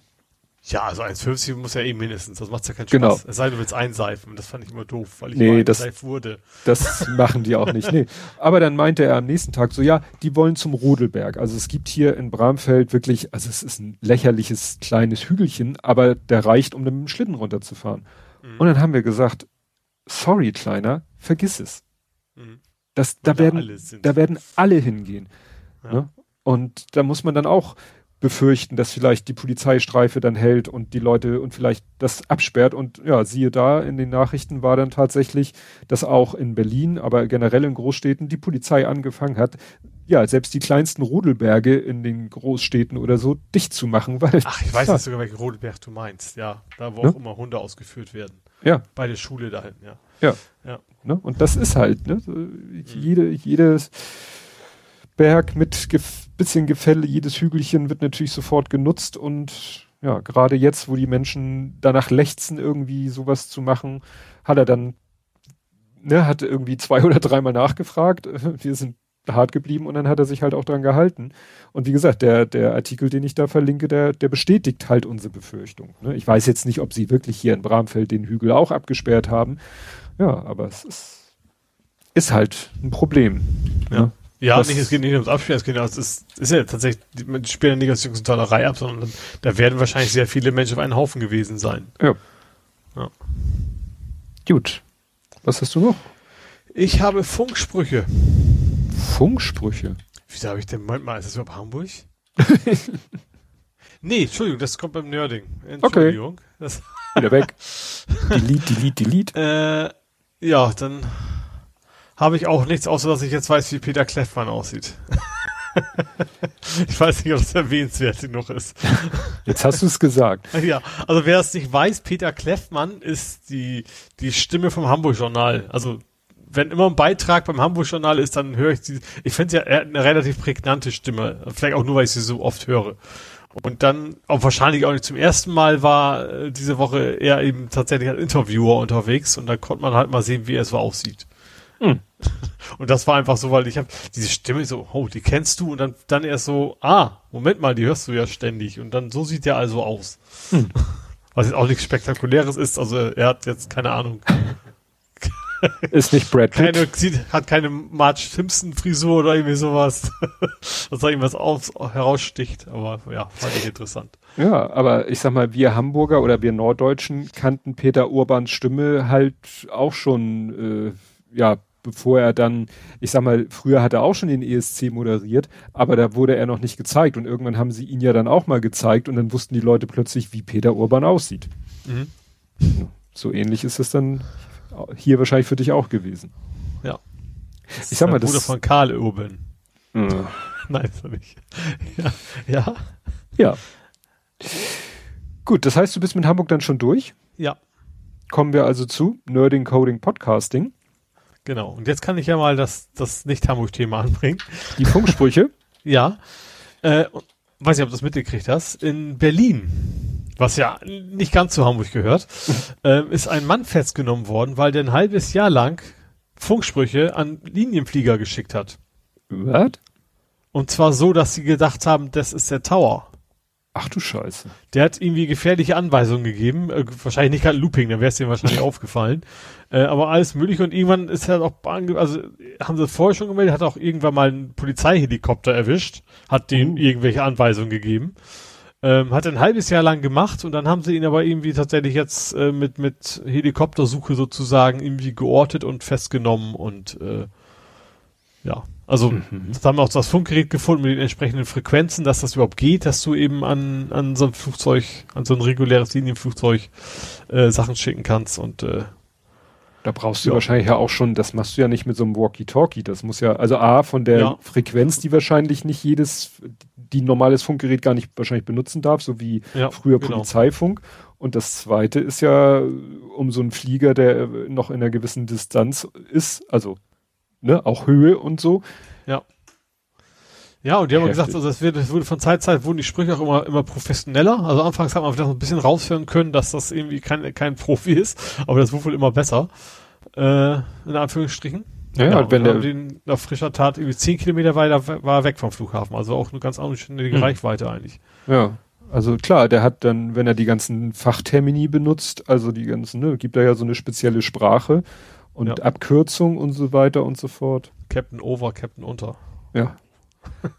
Ja, also 1,50 muss ja eh mindestens, das macht ja keinen genau. Spaß. Es sei denn, du willst einseifen, das fand ich immer doof, weil ich nee, das, wurde. Das machen die auch nicht, nee. Aber dann meinte er am nächsten Tag so, ja, die wollen zum Rodelberg. Also es gibt hier in Bramfeld wirklich, also es ist ein lächerliches kleines Hügelchen, aber der reicht, um mit dem Schlitten runterzufahren. Mhm. Und dann haben wir gesagt, sorry, Kleiner, vergiss es. Mhm. Das, da werden, da werden alle hingehen. Ja. Ne? Und da muss man dann auch befürchten, dass vielleicht die Polizeistreife dann hält und die Leute und vielleicht das absperrt. Und ja, siehe da, in den Nachrichten war dann tatsächlich, dass auch in Berlin, aber generell in Großstädten die Polizei angefangen hat, ja, selbst die kleinsten Rodelberge in den Großstädten oder so dicht zu machen, [laughs] weil. Ach, ich weiß ja. sogar, welchen Rodelberg du meinst, ja. Da wo ja? auch immer Hunde ausgeführt werden. Ja. Bei der Schule dahin, ja. Ja. ja. Ne? Und das ist halt, ne? Jede, jedes Berg mit gef bisschen Gefälle, jedes Hügelchen wird natürlich sofort genutzt und ja, gerade jetzt, wo die Menschen danach lechzen, irgendwie sowas zu machen, hat er dann, ne, hat irgendwie zwei [laughs] oder dreimal nachgefragt. [laughs] Wir sind hart geblieben und dann hat er sich halt auch dran gehalten. Und wie gesagt, der, der Artikel, den ich da verlinke, der, der bestätigt halt unsere Befürchtung. Ne? Ich weiß jetzt nicht, ob sie wirklich hier in Bramfeld den Hügel auch abgesperrt haben. Ja, aber es ist, ist halt ein Problem. Ja. Ne? Ja, nicht, es geht nicht ums Abspielen, es geht es ist, ist ja tatsächlich, die spielen nicht aus Tollerei ab, sondern da werden wahrscheinlich sehr viele Menschen auf einen Haufen gewesen sein. Ja. ja. Gut. Was hast du noch? Ich habe Funksprüche. Funksprüche? Wieso habe ich denn, Moment mal, ist das überhaupt Hamburg? [laughs] nee, Entschuldigung, das kommt beim Nerding. Entschuldigung. Okay. Das Wieder weg. delete, delete, delete. Äh, ja, dann habe ich auch nichts, außer dass ich jetzt weiß, wie Peter Kleffmann aussieht. [laughs] Ich weiß nicht, ob das erwähnenswert genug ist. Jetzt hast du es gesagt. [laughs] Ja, also wer es nicht weiß, Peter Kleffmann ist die, die Stimme vom Hamburg-Journal. Also wenn immer ein Beitrag beim Hamburg-Journal ist, dann höre ich sie. Ich finde ja, er hat eine relativ prägnante Stimme. Vielleicht auch nur, weil ich sie so oft höre. Und dann, auch wahrscheinlich auch nicht zum ersten Mal, war äh, diese Woche er eben tatsächlich als Interviewer unterwegs und da konnte man halt mal sehen, wie er so aussieht. Hm. Und das war einfach so, weil ich habe diese Stimme so, oh, die kennst du und dann, dann erst so, ah, Moment mal, die hörst du ja ständig und dann so sieht er also aus. Hm. Was jetzt auch nichts Spektakuläres ist, also er hat jetzt keine Ahnung. Ist nicht Brad Pitt. Keine, sieht, hat keine Marge Simpson Frisur oder irgendwie sowas. [laughs] was da irgendwas auf, heraussticht, aber ja, fand ich interessant. Ja, aber ich sag mal, wir Hamburger oder wir Norddeutschen kannten Peter Urbans Stimme halt auch schon, äh, ja, bevor er dann, ich sag mal, früher hat er auch schon den ESC moderiert, aber da wurde er noch nicht gezeigt und irgendwann haben sie ihn ja dann auch mal gezeigt und dann wussten die Leute plötzlich, wie Peter Urban aussieht. Mhm. So ähnlich ist es dann hier wahrscheinlich für dich auch gewesen. Ja. Das ich sag mal, das Bruder von Karl Urban. Äh. [laughs] Nein, ist er nicht. Ja. Ja. Ja. Gut, das heißt, du bist mit Hamburg dann schon durch? Ja. Kommen wir also zu Nerding Coding Podcasting. Genau. Und jetzt kann ich ja mal das, das Nicht-Hamburg-Thema anbringen. Die Funksprüche? [laughs] ja. Äh, weiß nicht, ob du das mitgekriegt hast. In Berlin, was ja nicht ganz zu Hamburg gehört, [laughs] äh, ist ein Mann festgenommen worden, weil der ein halbes Jahr lang Funksprüche an Linienflieger geschickt hat. Was? Und zwar so, dass sie gedacht haben, das ist der Tower. Ach du Scheiße. Der hat irgendwie gefährliche Anweisungen gegeben. Äh, wahrscheinlich nicht gerade Looping, dann wäre es dem wahrscheinlich [laughs] aufgefallen. Äh, aber alles möglich und irgendwann ist er auch, also haben sie vorher schon gemeldet, hat auch irgendwann mal einen Polizeihelikopter erwischt, hat denen uh. irgendwelche Anweisungen gegeben. Ähm, hat ein halbes Jahr lang gemacht und dann haben sie ihn aber irgendwie tatsächlich jetzt äh, mit, mit Helikoptersuche sozusagen irgendwie geortet und festgenommen und äh, ja, also mhm. das haben wir auch das Funkgerät gefunden mit den entsprechenden Frequenzen, dass das überhaupt geht, dass du eben an, an so ein Flugzeug, an so ein reguläres Linienflugzeug äh, Sachen schicken kannst und äh, da brauchst du ja. wahrscheinlich ja auch schon, das machst du ja nicht mit so einem Walkie-Talkie. Das muss ja, also A, von der ja. Frequenz, die wahrscheinlich nicht jedes, die normales Funkgerät gar nicht wahrscheinlich benutzen darf, so wie ja, früher genau. Polizeifunk. Und das zweite ist ja, um so einen Flieger, der noch in einer gewissen Distanz ist, also ne, auch Höhe und so. Ja. Ja, und die haben Heftig. gesagt, also es wird, es wurde von Zeit zu Zeit wurden die Sprüche auch immer, immer professioneller. Also anfangs hat man vielleicht ein bisschen raushören können, dass das irgendwie kein, kein Profi ist, aber das wurde wohl immer besser. Äh, in Anführungsstrichen. Ja, ja halt, wenn der den auf frischer Tat irgendwie zehn Kilometer weiter war weg vom Flughafen. Also auch eine ganz anständige hm. Reichweite eigentlich. Ja. Also klar, der hat dann, wenn er die ganzen Fachtermini benutzt, also die ganzen, ne, gibt er ja so eine spezielle Sprache und ja. Abkürzung und so weiter und so fort. Captain over, Captain unter. Ja. [laughs]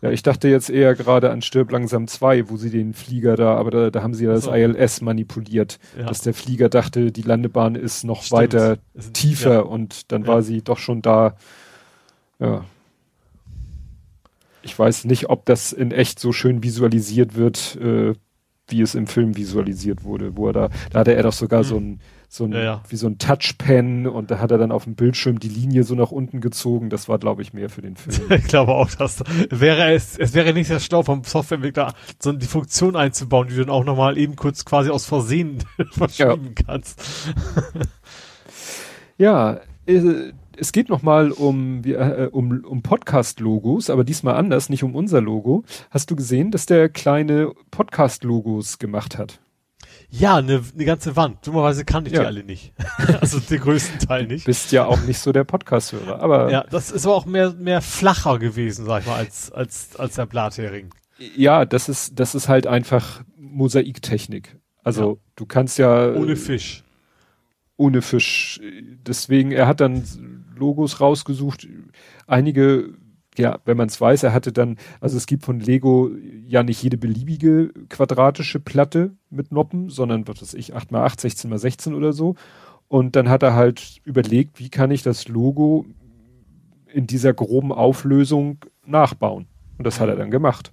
Ja, ich dachte jetzt eher gerade an Stirb langsam 2, wo sie den Flieger da, aber da, da haben sie ja das so. ILS manipuliert, ja. dass der Flieger dachte, die Landebahn ist noch Stimmt. weiter ist, tiefer ja. und dann ja. war sie doch schon da. Ja. Ich weiß nicht, ob das in echt so schön visualisiert wird, äh, wie es im Film visualisiert wurde, wo er da, da hatte er doch sogar mhm. so ein so ein, ja, ja. wie so ein Touchpen und da hat er dann auf dem Bildschirm die Linie so nach unten gezogen. Das war, glaube ich, mehr für den Film. [laughs] ich glaube auch, dass wäre es, es wäre nicht sehr schlau vom Softwareentwickler, sondern die Funktion einzubauen, die du dann auch nochmal eben kurz quasi aus Versehen [laughs] verschieben ja. kannst. [laughs] ja, äh, es geht nochmal um, äh, um, um Podcast-Logos, aber diesmal anders, nicht um unser Logo. Hast du gesehen, dass der kleine Podcast-Logos gemacht hat? Ja, eine ne ganze Wand. Dummerweise kannte ich ja. die alle nicht. [laughs] also den größten Teil nicht. Bist ja auch nicht so der Podcast-Hörer, aber. Ja, das ist aber auch mehr, mehr flacher gewesen, sag ich mal, als, als, als der Blathering. Ja, das ist, das ist halt einfach Mosaiktechnik. Also, ja. du kannst ja. Ohne Fisch. Ohne Fisch. Deswegen, er hat dann Logos rausgesucht. Einige ja, wenn man es weiß, er hatte dann, also es gibt von Lego ja nicht jede beliebige quadratische Platte mit Noppen, sondern was weiß ich, 8x8, 16x16 oder so. Und dann hat er halt überlegt, wie kann ich das Logo in dieser groben Auflösung nachbauen. Und das hat er dann gemacht.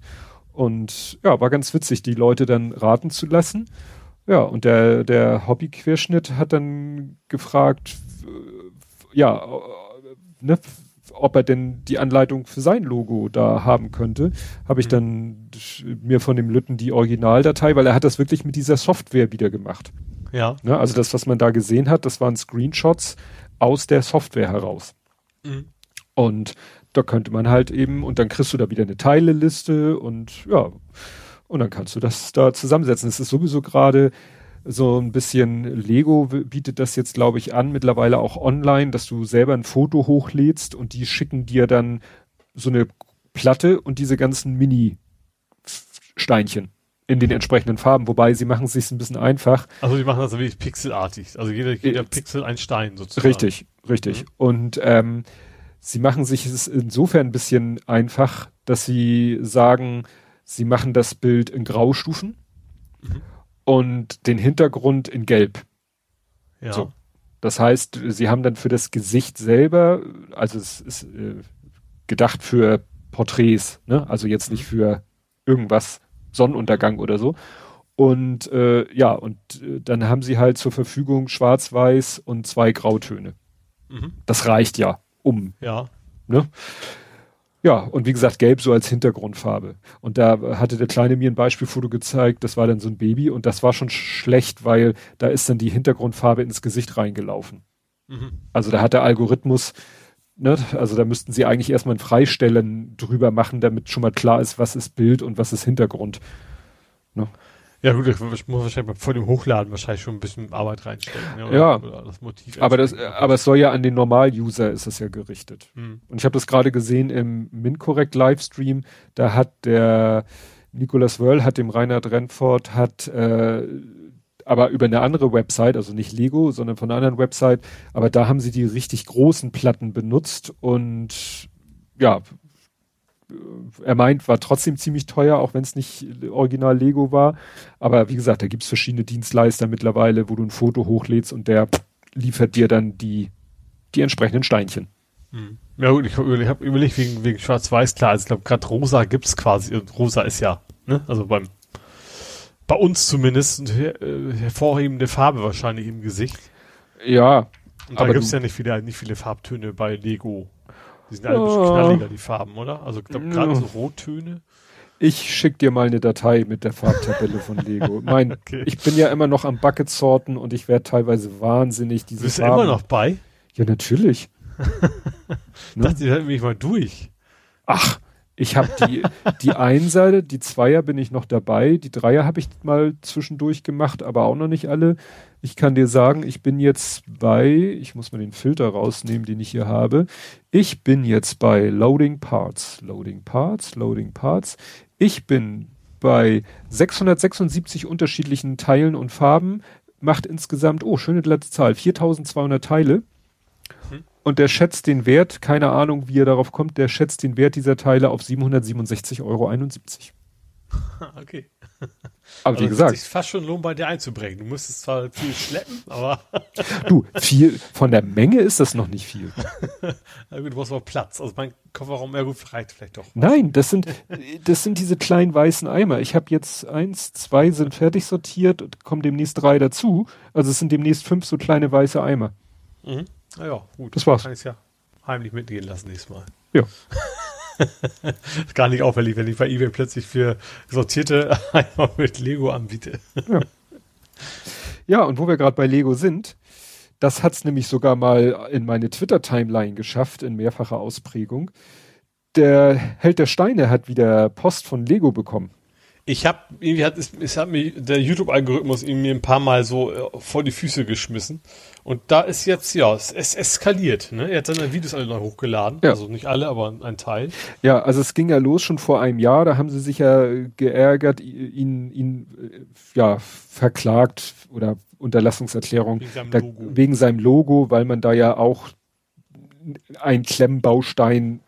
Und ja, war ganz witzig, die Leute dann raten zu lassen. Ja, und der, der Hobbyquerschnitt hat dann gefragt, ja, ne, ob er denn die Anleitung für sein Logo da haben könnte, habe ich mhm. dann mir von dem Lütten die Originaldatei, weil er hat das wirklich mit dieser Software wieder gemacht. Ja. Ne, also das, was man da gesehen hat, das waren Screenshots aus der Software heraus. Mhm. Und da könnte man halt eben, und dann kriegst du da wieder eine Teileliste und ja, und dann kannst du das da zusammensetzen. Es ist sowieso gerade so ein bisschen, Lego bietet das jetzt, glaube ich, an, mittlerweile auch online, dass du selber ein Foto hochlädst und die schicken dir dann so eine Platte und diese ganzen Mini-Steinchen in den entsprechenden Farben, wobei sie machen es sich ein bisschen einfach. Also die machen das wie pixelartig, also jeder, jeder Pixel ein Stein sozusagen. Richtig, richtig. Mhm. Und ähm, sie machen sich es insofern ein bisschen einfach, dass sie sagen, sie machen das Bild in Graustufen mhm. Und den Hintergrund in Gelb. Ja. So. Das heißt, sie haben dann für das Gesicht selber, also es ist äh, gedacht für Porträts, ne? also jetzt nicht mhm. für irgendwas Sonnenuntergang oder so. Und äh, ja, und äh, dann haben sie halt zur Verfügung Schwarz-Weiß und zwei Grautöne. Mhm. Das reicht ja, um. Ja. Ne? Ja, und wie gesagt, gelb so als Hintergrundfarbe. Und da hatte der Kleine mir ein Beispielfoto gezeigt, das war dann so ein Baby und das war schon schlecht, weil da ist dann die Hintergrundfarbe ins Gesicht reingelaufen. Mhm. Also da hat der Algorithmus, ne, also da müssten sie eigentlich erstmal ein Freistellen drüber machen, damit schon mal klar ist, was ist Bild und was ist Hintergrund. Ne? Ja gut, ich muss wahrscheinlich vor dem Hochladen wahrscheinlich schon ein bisschen Arbeit reinstecken. Ja, oder, ja oder das Motiv aber das, aber es soll ja an den Normal-User ist es ja gerichtet. Hm. Und ich habe das gerade gesehen im MinCorrect Livestream, da hat der Nicolas Wörl hat dem Reinhard Renfort hat äh, aber über eine andere Website, also nicht Lego, sondern von einer anderen Website, aber da haben sie die richtig großen Platten benutzt und ja, er meint, war trotzdem ziemlich teuer, auch wenn es nicht original Lego war. Aber wie gesagt, da gibt's verschiedene Dienstleister mittlerweile, wo du ein Foto hochlädst und der liefert dir dann die, die entsprechenden Steinchen. Hm. Ja gut, ich, habe überlegt wegen, wegen Schwarz-Weiß, klar, also ich glaube gerade Rosa gibt's quasi, und Rosa ist ja, ne, also beim, bei uns zumindest eine äh, hervorhebende Farbe wahrscheinlich im Gesicht. Ja. Und da gibt's ja nicht viele, nicht viele Farbtöne bei Lego. Die sind alle ein bisschen knalliger, die Farben, oder? Also ich glaube gerade so Rottöne. Ich schick dir mal eine Datei mit der Farbtabelle von Lego. [laughs] Mein, okay. ich bin ja immer noch am Bucket sorten und ich werde teilweise wahnsinnig diese Bist Farben. du immer noch bei? Ja, natürlich. [laughs] ne? Dachte, ich hätte mich mal durch. Ach, ich habe die, die Einser, die Zweier bin ich noch dabei. Die Dreier habe ich mal zwischendurch gemacht, aber auch noch nicht alle. Ich kann dir sagen, ich bin jetzt bei, ich muss mal den Filter rausnehmen, den ich hier habe. Ich bin jetzt bei Loading Parts. Loading Parts, Loading Parts. Ich bin bei 676 unterschiedlichen Teilen und Farben. Macht insgesamt, oh, schöne letzte Zahl, 4200 Teile. Und der schätzt den Wert, keine Ahnung, wie er darauf kommt, der schätzt den Wert dieser Teile auf 767,71 Euro. [laughs] Okay. Aber also wie gesagt. Es sich fast schon lohnt, bei dir einzubringen. Du müsstest zwar viel schleppen, aber. du, [laughs] viel, von der Menge ist das noch nicht viel. [laughs] Na gut, du brauchst auch Platz. Also mein Kofferraum, ja gut, reicht vielleicht doch. Nein, das sind, das sind diese kleinen weißen Eimer. Ich habe jetzt eins, zwei sind fertig sortiert und kommen demnächst drei dazu. Also es sind demnächst fünf so kleine weiße Eimer. Mhm. Naja, gut. Das war's. Kann ich ja heimlich mitgehen lassen nächstes Mal. Ja. [laughs] gar nicht auffällig, wenn ich bei eBay plötzlich für sortierte [laughs] Eimer mit Lego anbiete. ja. ja, und wo wir gerade bei Lego sind, das hat's nämlich sogar mal in meine Twitter-Timeline geschafft, in mehrfacher Ausprägung. Der Held der Steine hat wieder Post von Lego bekommen ich habe irgendwie hat es, es hat mir der YouTube Algorithmus irgendwie ein paar Mal so äh, vor die Füße geschmissen und da ist jetzt ja es, es eskaliert, ne? Er hat seine Videos alle neu hochgeladen, ja. also nicht alle, aber ein Teil. Ja, also es ging ja los schon vor einem Jahr, da haben sie sich ja geärgert, ihn ihn äh, ja verklagt oder Unterlassungserklärung wegen seinem, da, wegen seinem Logo, weil man da ja auch ein Klemmbaustein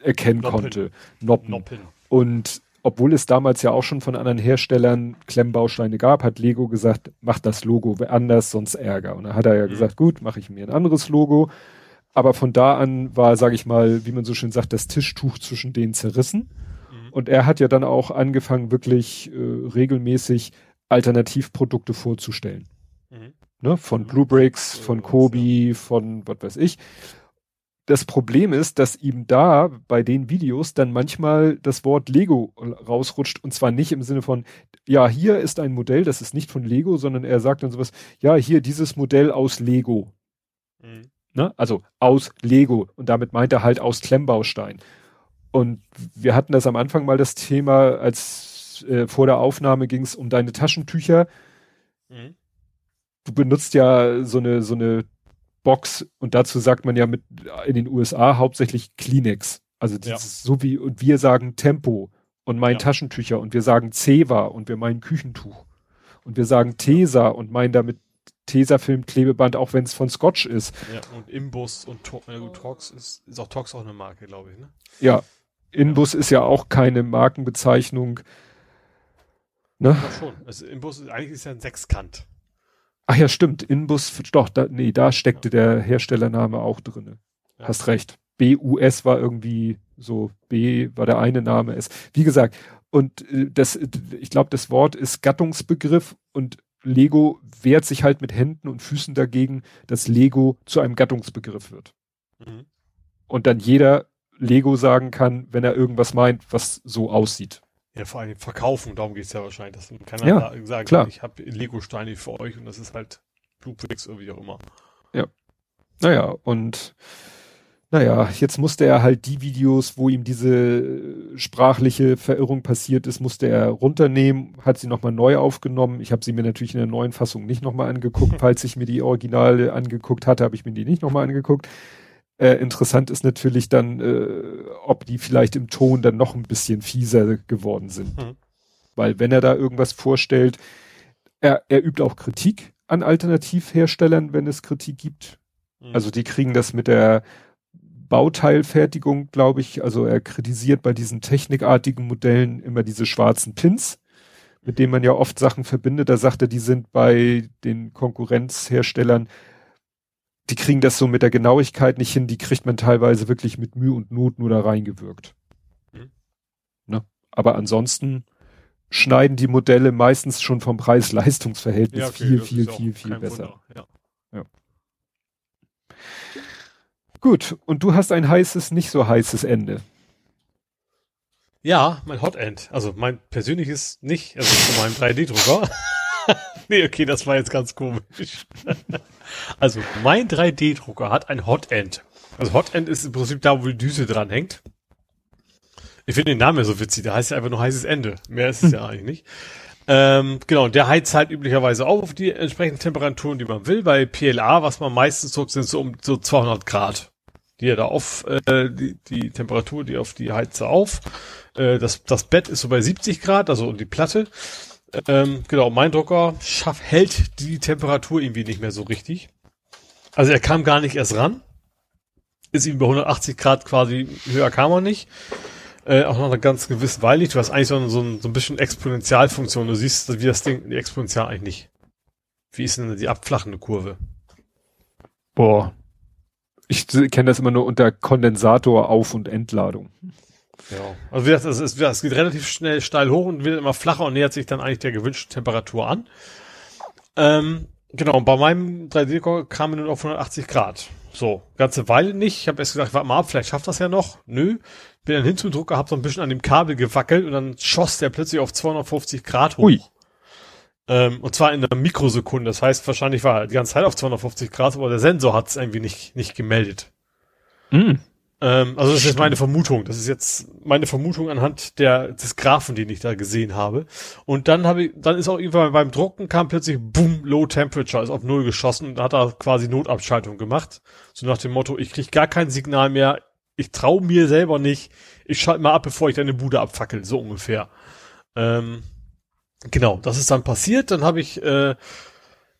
erkennen Noppen. konnte. Noppen. Noppen. Und obwohl es damals ja auch schon von anderen Herstellern Klemmbausteine gab, hat Lego gesagt, mach das Logo anders, sonst Ärger. Und dann hat er ja mhm. gesagt, gut, mache ich mir ein anderes Logo. Aber von da an war, sage ich mal, wie man so schön sagt, das Tischtuch zwischen denen zerrissen. Mhm. Und er hat ja dann auch angefangen, wirklich äh, regelmäßig Alternativprodukte vorzustellen. Mhm. Ne? Von Blue Bricks, von Kobi, von was weiß ich. Das Problem ist, dass ihm da bei den Videos dann manchmal das Wort Lego rausrutscht und zwar nicht im Sinne von, ja, hier ist ein Modell, das ist nicht von Lego, sondern er sagt dann sowas, ja, hier dieses Modell aus Lego. Mhm. Ne? Also aus Lego und damit meint er halt aus Klemmbaustein. Und wir hatten das am Anfang mal das Thema, als äh, vor der Aufnahme ging es um deine Taschentücher. Mhm. Du benutzt ja so eine, so eine Box und dazu sagt man ja mit in den USA hauptsächlich Kleenex. Also ja. so wie und wir sagen Tempo und mein ja. Taschentücher und wir sagen Ceva und wir meinen Küchentuch und wir sagen Tesa und meinen damit Tesafilm Klebeband, auch wenn es von Scotch ist. Ja, und Imbus und to äh, Tox ist, ist auch Tox auch eine Marke, glaube ich, ne? Ja. Inbus ja. ist ja auch keine Markenbezeichnung. Ne? Ja, schon. Also Inbus ist eigentlich ist ja ein Sechskant. Ach ja, stimmt. Inbus, doch, da, nee, da steckte der Herstellername auch drinne. Ja. Hast recht. BUS war irgendwie so, B war der eine Name. S. Wie gesagt, und äh, das, ich glaube, das Wort ist Gattungsbegriff und Lego wehrt sich halt mit Händen und Füßen dagegen, dass Lego zu einem Gattungsbegriff wird. Mhm. Und dann jeder Lego sagen kann, wenn er irgendwas meint, was so aussieht. Ja, vor allem verkaufen, darum geht's ja wahrscheinlich. Dass man kann ja, sagen, klar. ich habe Lego-Steine für euch und das ist halt Bluepix oder wie auch immer. Ja. Naja, und naja, jetzt musste er halt die Videos, wo ihm diese sprachliche Verirrung passiert ist, musste er runternehmen, hat sie nochmal neu aufgenommen. Ich habe sie mir natürlich in der neuen Fassung nicht nochmal angeguckt. [laughs] Falls ich mir die Originale angeguckt hatte, habe ich mir die nicht nochmal angeguckt. Äh, interessant ist natürlich dann, äh, ob die vielleicht im Ton dann noch ein bisschen fieser geworden sind. Mhm. Weil wenn er da irgendwas vorstellt, er, er übt auch Kritik an Alternativherstellern, wenn es Kritik gibt. Mhm. Also die kriegen das mit der Bauteilfertigung, glaube ich. Also er kritisiert bei diesen technikartigen Modellen immer diese schwarzen Pins, mit denen man ja oft Sachen verbindet. Da sagt er, die sind bei den Konkurrenzherstellern die kriegen das so mit der Genauigkeit nicht hin, die kriegt man teilweise wirklich mit Mühe und Not nur da reingewirkt. Mhm. Ne? Aber ansonsten schneiden die Modelle meistens schon vom Preis-Leistungs-Verhältnis ja, okay, viel, viel, viel, viel besser. Ja. ja. Gut, und du hast ein heißes, nicht so heißes Ende. Ja, mein Hot End. Also mein persönliches nicht, also von meinem 3D-Drucker. [laughs] nee, okay, das war jetzt ganz komisch. [laughs] also, mein 3D-Drucker hat ein Hotend. Also Hotend ist im Prinzip da, wo die Düse dran hängt. Ich finde den Namen ja so witzig, der heißt ja einfach nur heißes Ende. Mehr ist es ja [laughs] eigentlich nicht. Ähm, genau, der heizt halt üblicherweise auch auf die entsprechenden Temperaturen, die man will. Bei PLA, was man meistens druckt, sind so um so 200 Grad. Die er da auf, äh, die, die Temperatur, die auf die Heize auf. Äh, das, das Bett ist so bei 70 Grad, also und die Platte. Ähm, genau, mein Drucker schaff, hält die Temperatur irgendwie nicht mehr so richtig. Also er kam gar nicht erst ran. Ist ihm bei 180 Grad quasi, höher kam er nicht. Äh, auch noch eine ganz gewisse Weile. Du hast eigentlich so, so, ein, so ein bisschen Exponentialfunktion. Du siehst, wie das Ding, die Exponential eigentlich nicht. Wie ist denn die abflachende Kurve? Boah. Ich kenne das immer nur unter Kondensator Auf- und Entladung. Ja. Also wie gesagt, es, ist, es geht relativ schnell steil hoch und wird immer flacher und nähert sich dann eigentlich der gewünschten Temperatur an. Ähm, genau, und bei meinem 3D-Drucker kam er nur auf 180 Grad. So, ganze Weile nicht. Ich habe erst gesagt, warte mal ab, vielleicht schafft das ja noch. Nö. Bin dann hin zum Drucker, hab so ein bisschen an dem Kabel gewackelt und dann schoss der plötzlich auf 250 Grad hoch. Ui. Ähm, und zwar in einer Mikrosekunde. Das heißt, wahrscheinlich war er die ganze Zeit auf 250 Grad, aber der Sensor hat es irgendwie nicht, nicht gemeldet. Mm. Ähm, also das ist jetzt meine Vermutung. Das ist jetzt meine Vermutung anhand der des Graphen, den ich da gesehen habe. Und dann habe ich, dann ist auch irgendwann beim Drucken kam plötzlich boom Low Temperature, ist auf null geschossen und hat da quasi Notabschaltung gemacht. So nach dem Motto, ich krieg gar kein Signal mehr, ich traue mir selber nicht, ich schalte mal ab, bevor ich deine Bude abfackel, so ungefähr. Ähm, genau, das ist dann passiert. Dann habe ich äh,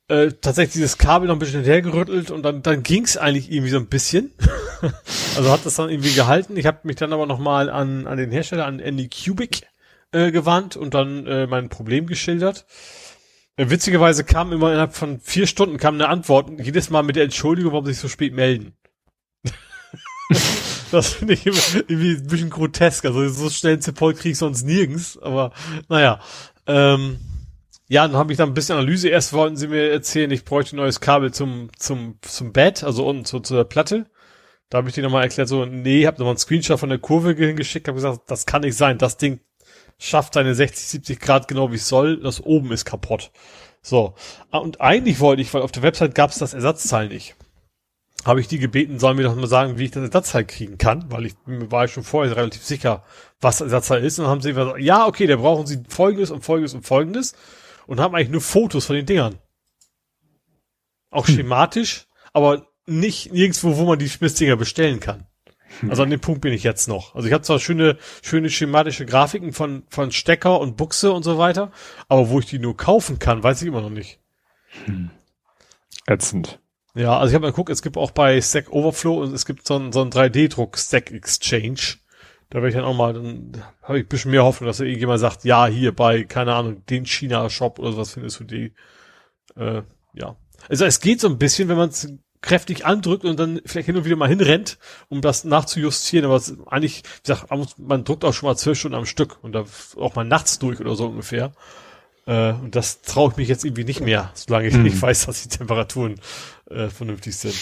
äh, tatsächlich dieses Kabel noch ein bisschen hinterhergerüttelt und dann, dann ging's eigentlich irgendwie so ein bisschen. [laughs] [laughs] also hat das dann irgendwie gehalten. Ich habe mich dann aber nochmal an, an den Hersteller, an Andy Cubic äh, gewandt und dann äh, mein Problem geschildert. Äh, witzigerweise kam immer innerhalb von vier Stunden kam eine Antwort, jedes Mal mit der Entschuldigung, warum sie sich so spät melden. [laughs] das finde ich irgendwie ein bisschen grotesk. Also so schnell einen Support krieg ich sonst nirgends. Aber naja. Ähm, ja, dann habe ich dann ein bisschen Analyse. Erst wollten sie mir erzählen, ich bräuchte ein neues Kabel zum, zum, zum Bett, also unten zu, zu der Platte. Da habe ich dir nochmal erklärt, so, nee, hab nochmal einen Screenshot von der Kurve hingeschickt, habe gesagt, das kann nicht sein, das Ding schafft seine 60, 70 Grad genau wie es soll, das oben ist kaputt. So. Ah, und eigentlich wollte ich, weil auf der Website gab es das Ersatzteil nicht. Habe ich die gebeten, sollen mir doch mal sagen, wie ich das Ersatzteil kriegen kann, weil ich war ich schon vorher relativ sicher, was das Ersatzteil ist. Und dann haben sie gesagt, ja, okay, da brauchen sie folgendes und folgendes und folgendes und haben eigentlich nur Fotos von den Dingern. Auch hm. schematisch, aber nicht nirgendwo, wo man die Schmissdinger bestellen kann. Also an dem Punkt bin ich jetzt noch. Also ich habe zwar schöne, schöne schematische Grafiken von, von Stecker und Buchse und so weiter, aber wo ich die nur kaufen kann, weiß ich immer noch nicht. Hm. Ätzend. Ja, also ich habe mal geguckt, es gibt auch bei Stack Overflow und es gibt so einen, so einen 3D-Druck Stack Exchange. Da werde ich dann auch mal, dann habe ich ein bisschen mehr Hoffnung, dass da irgendjemand sagt, ja, hier bei, keine Ahnung, den China-Shop oder sowas findest du die. Äh, ja. Also es geht so ein bisschen, wenn man es kräftig andrückt und dann vielleicht hin und wieder mal hinrennt, um das nachzujustieren. Aber eigentlich, wie gesagt, man drückt auch schon mal zwölf Stunden am Stück und da auch mal nachts durch oder so ungefähr. Äh, und das traue ich mich jetzt irgendwie nicht mehr, solange ich hm. nicht weiß, dass die Temperaturen äh, vernünftig sind.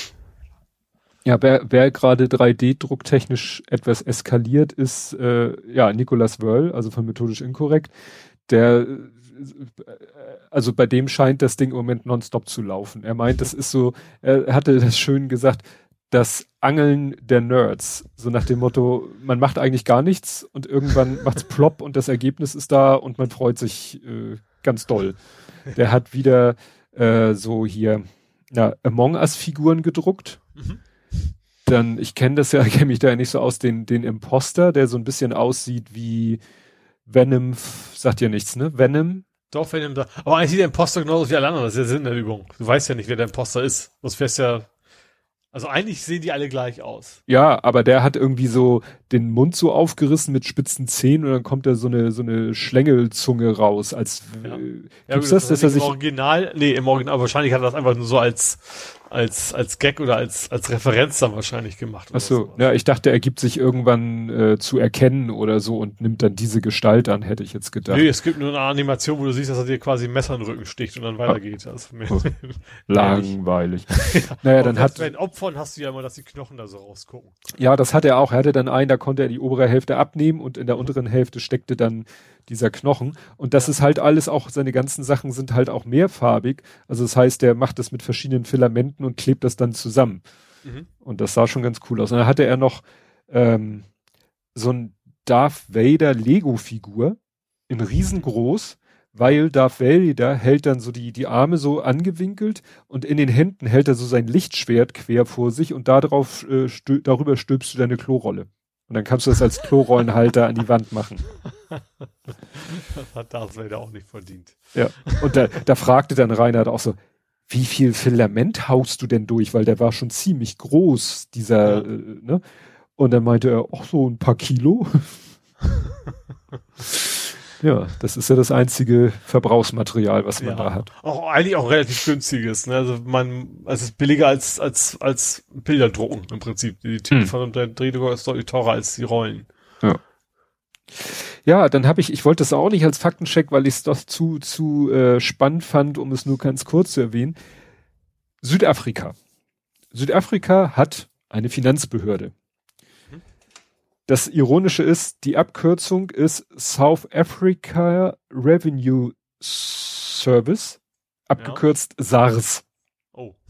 Ja, wer, wer gerade 3D-drucktechnisch etwas eskaliert, ist äh, ja Nicolas Wörl, also von Methodisch Inkorrekt. Der also bei dem scheint das Ding im Moment nonstop zu laufen. Er meint, das ist so, er hatte das schön gesagt, das Angeln der Nerds. So nach dem Motto, man macht eigentlich gar nichts und irgendwann [laughs] macht's plopp und das Ergebnis ist da und man freut sich äh, ganz doll. Der hat wieder äh, so hier ja, Among Us-Figuren gedruckt. Mhm. Dann, ich kenne das ja, [laughs] kenne mich da ja nicht so aus, den, den Imposter, der so ein bisschen aussieht wie Venom, sagt ja nichts, ne? Venom, doch, wenn da. Aber eigentlich sieht der Imposter genauso wie alle anderen. Das ist ja Sinn der Übung. Du weißt ja nicht, wer der Imposter ist. Das wär's ja. Also eigentlich sehen die alle gleich aus. Ja, aber der hat irgendwie so den Mund so aufgerissen mit spitzen Zähnen und dann kommt da so eine so eine Schlängelzunge raus. Als ja. äh, ja, gibt's gut, das, das dass er sich im Original, nee, im Original wahrscheinlich hat er das einfach nur so als als, als Gag oder als, als Referenz dann wahrscheinlich gemacht. Ach so, ja, ich dachte, er gibt sich irgendwann äh, zu erkennen oder so und nimmt dann diese Gestalt an, hätte ich jetzt gedacht. Nee, es gibt nur eine Animation, wo du siehst, dass er dir quasi ein Messer in den Rücken sticht und dann weitergeht. Also oh, [laughs] langweilig. [laughs] ja. Naja, dann hat. Bei den Opfern hast du ja immer, dass die Knochen da so rausgucken. Ja, das hat er auch. Er hatte dann einen, da konnte er die obere Hälfte abnehmen und in der unteren Hälfte steckte dann dieser Knochen. Und das ja. ist halt alles auch, seine ganzen Sachen sind halt auch mehrfarbig. Also das heißt, der macht das mit verschiedenen Filamenten und klebt das dann zusammen. Mhm. Und das sah schon ganz cool aus. Und dann hatte er noch ähm, so ein Darth Vader Lego-Figur in riesengroß, weil Darth Vader hält dann so die, die Arme so angewinkelt und in den Händen hält er so sein Lichtschwert quer vor sich und darauf, äh, stö darüber stülpst du deine Klorolle. Und dann kannst du das als Klorollenhalter an die Wand machen. Das hat Darth Vader auch nicht verdient. Ja. Und da, da fragte dann Reinhard auch so, wie viel Filament haust du denn durch? Weil der war schon ziemlich groß, dieser, ja. äh, ne? Und dann meinte er, ach so ein paar Kilo. [laughs] Ja, das ist ja das einzige Verbrauchsmaterial, was man ja. da hat. Auch eigentlich auch relativ günstiges. Ne? Also man, also es ist billiger als als als Bilder drucken im Prinzip. Die Titel hm. von der Drehdrucker ist deutlich teurer als die Rollen. Ja. Ja, dann habe ich, ich wollte das auch nicht als Faktencheck, weil ich es doch zu zu äh, spannend fand, um es nur ganz kurz zu erwähnen. Südafrika. Südafrika hat eine Finanzbehörde. Das Ironische ist, die Abkürzung ist South Africa Revenue Service, abgekürzt ja. SARS. Oh. [laughs]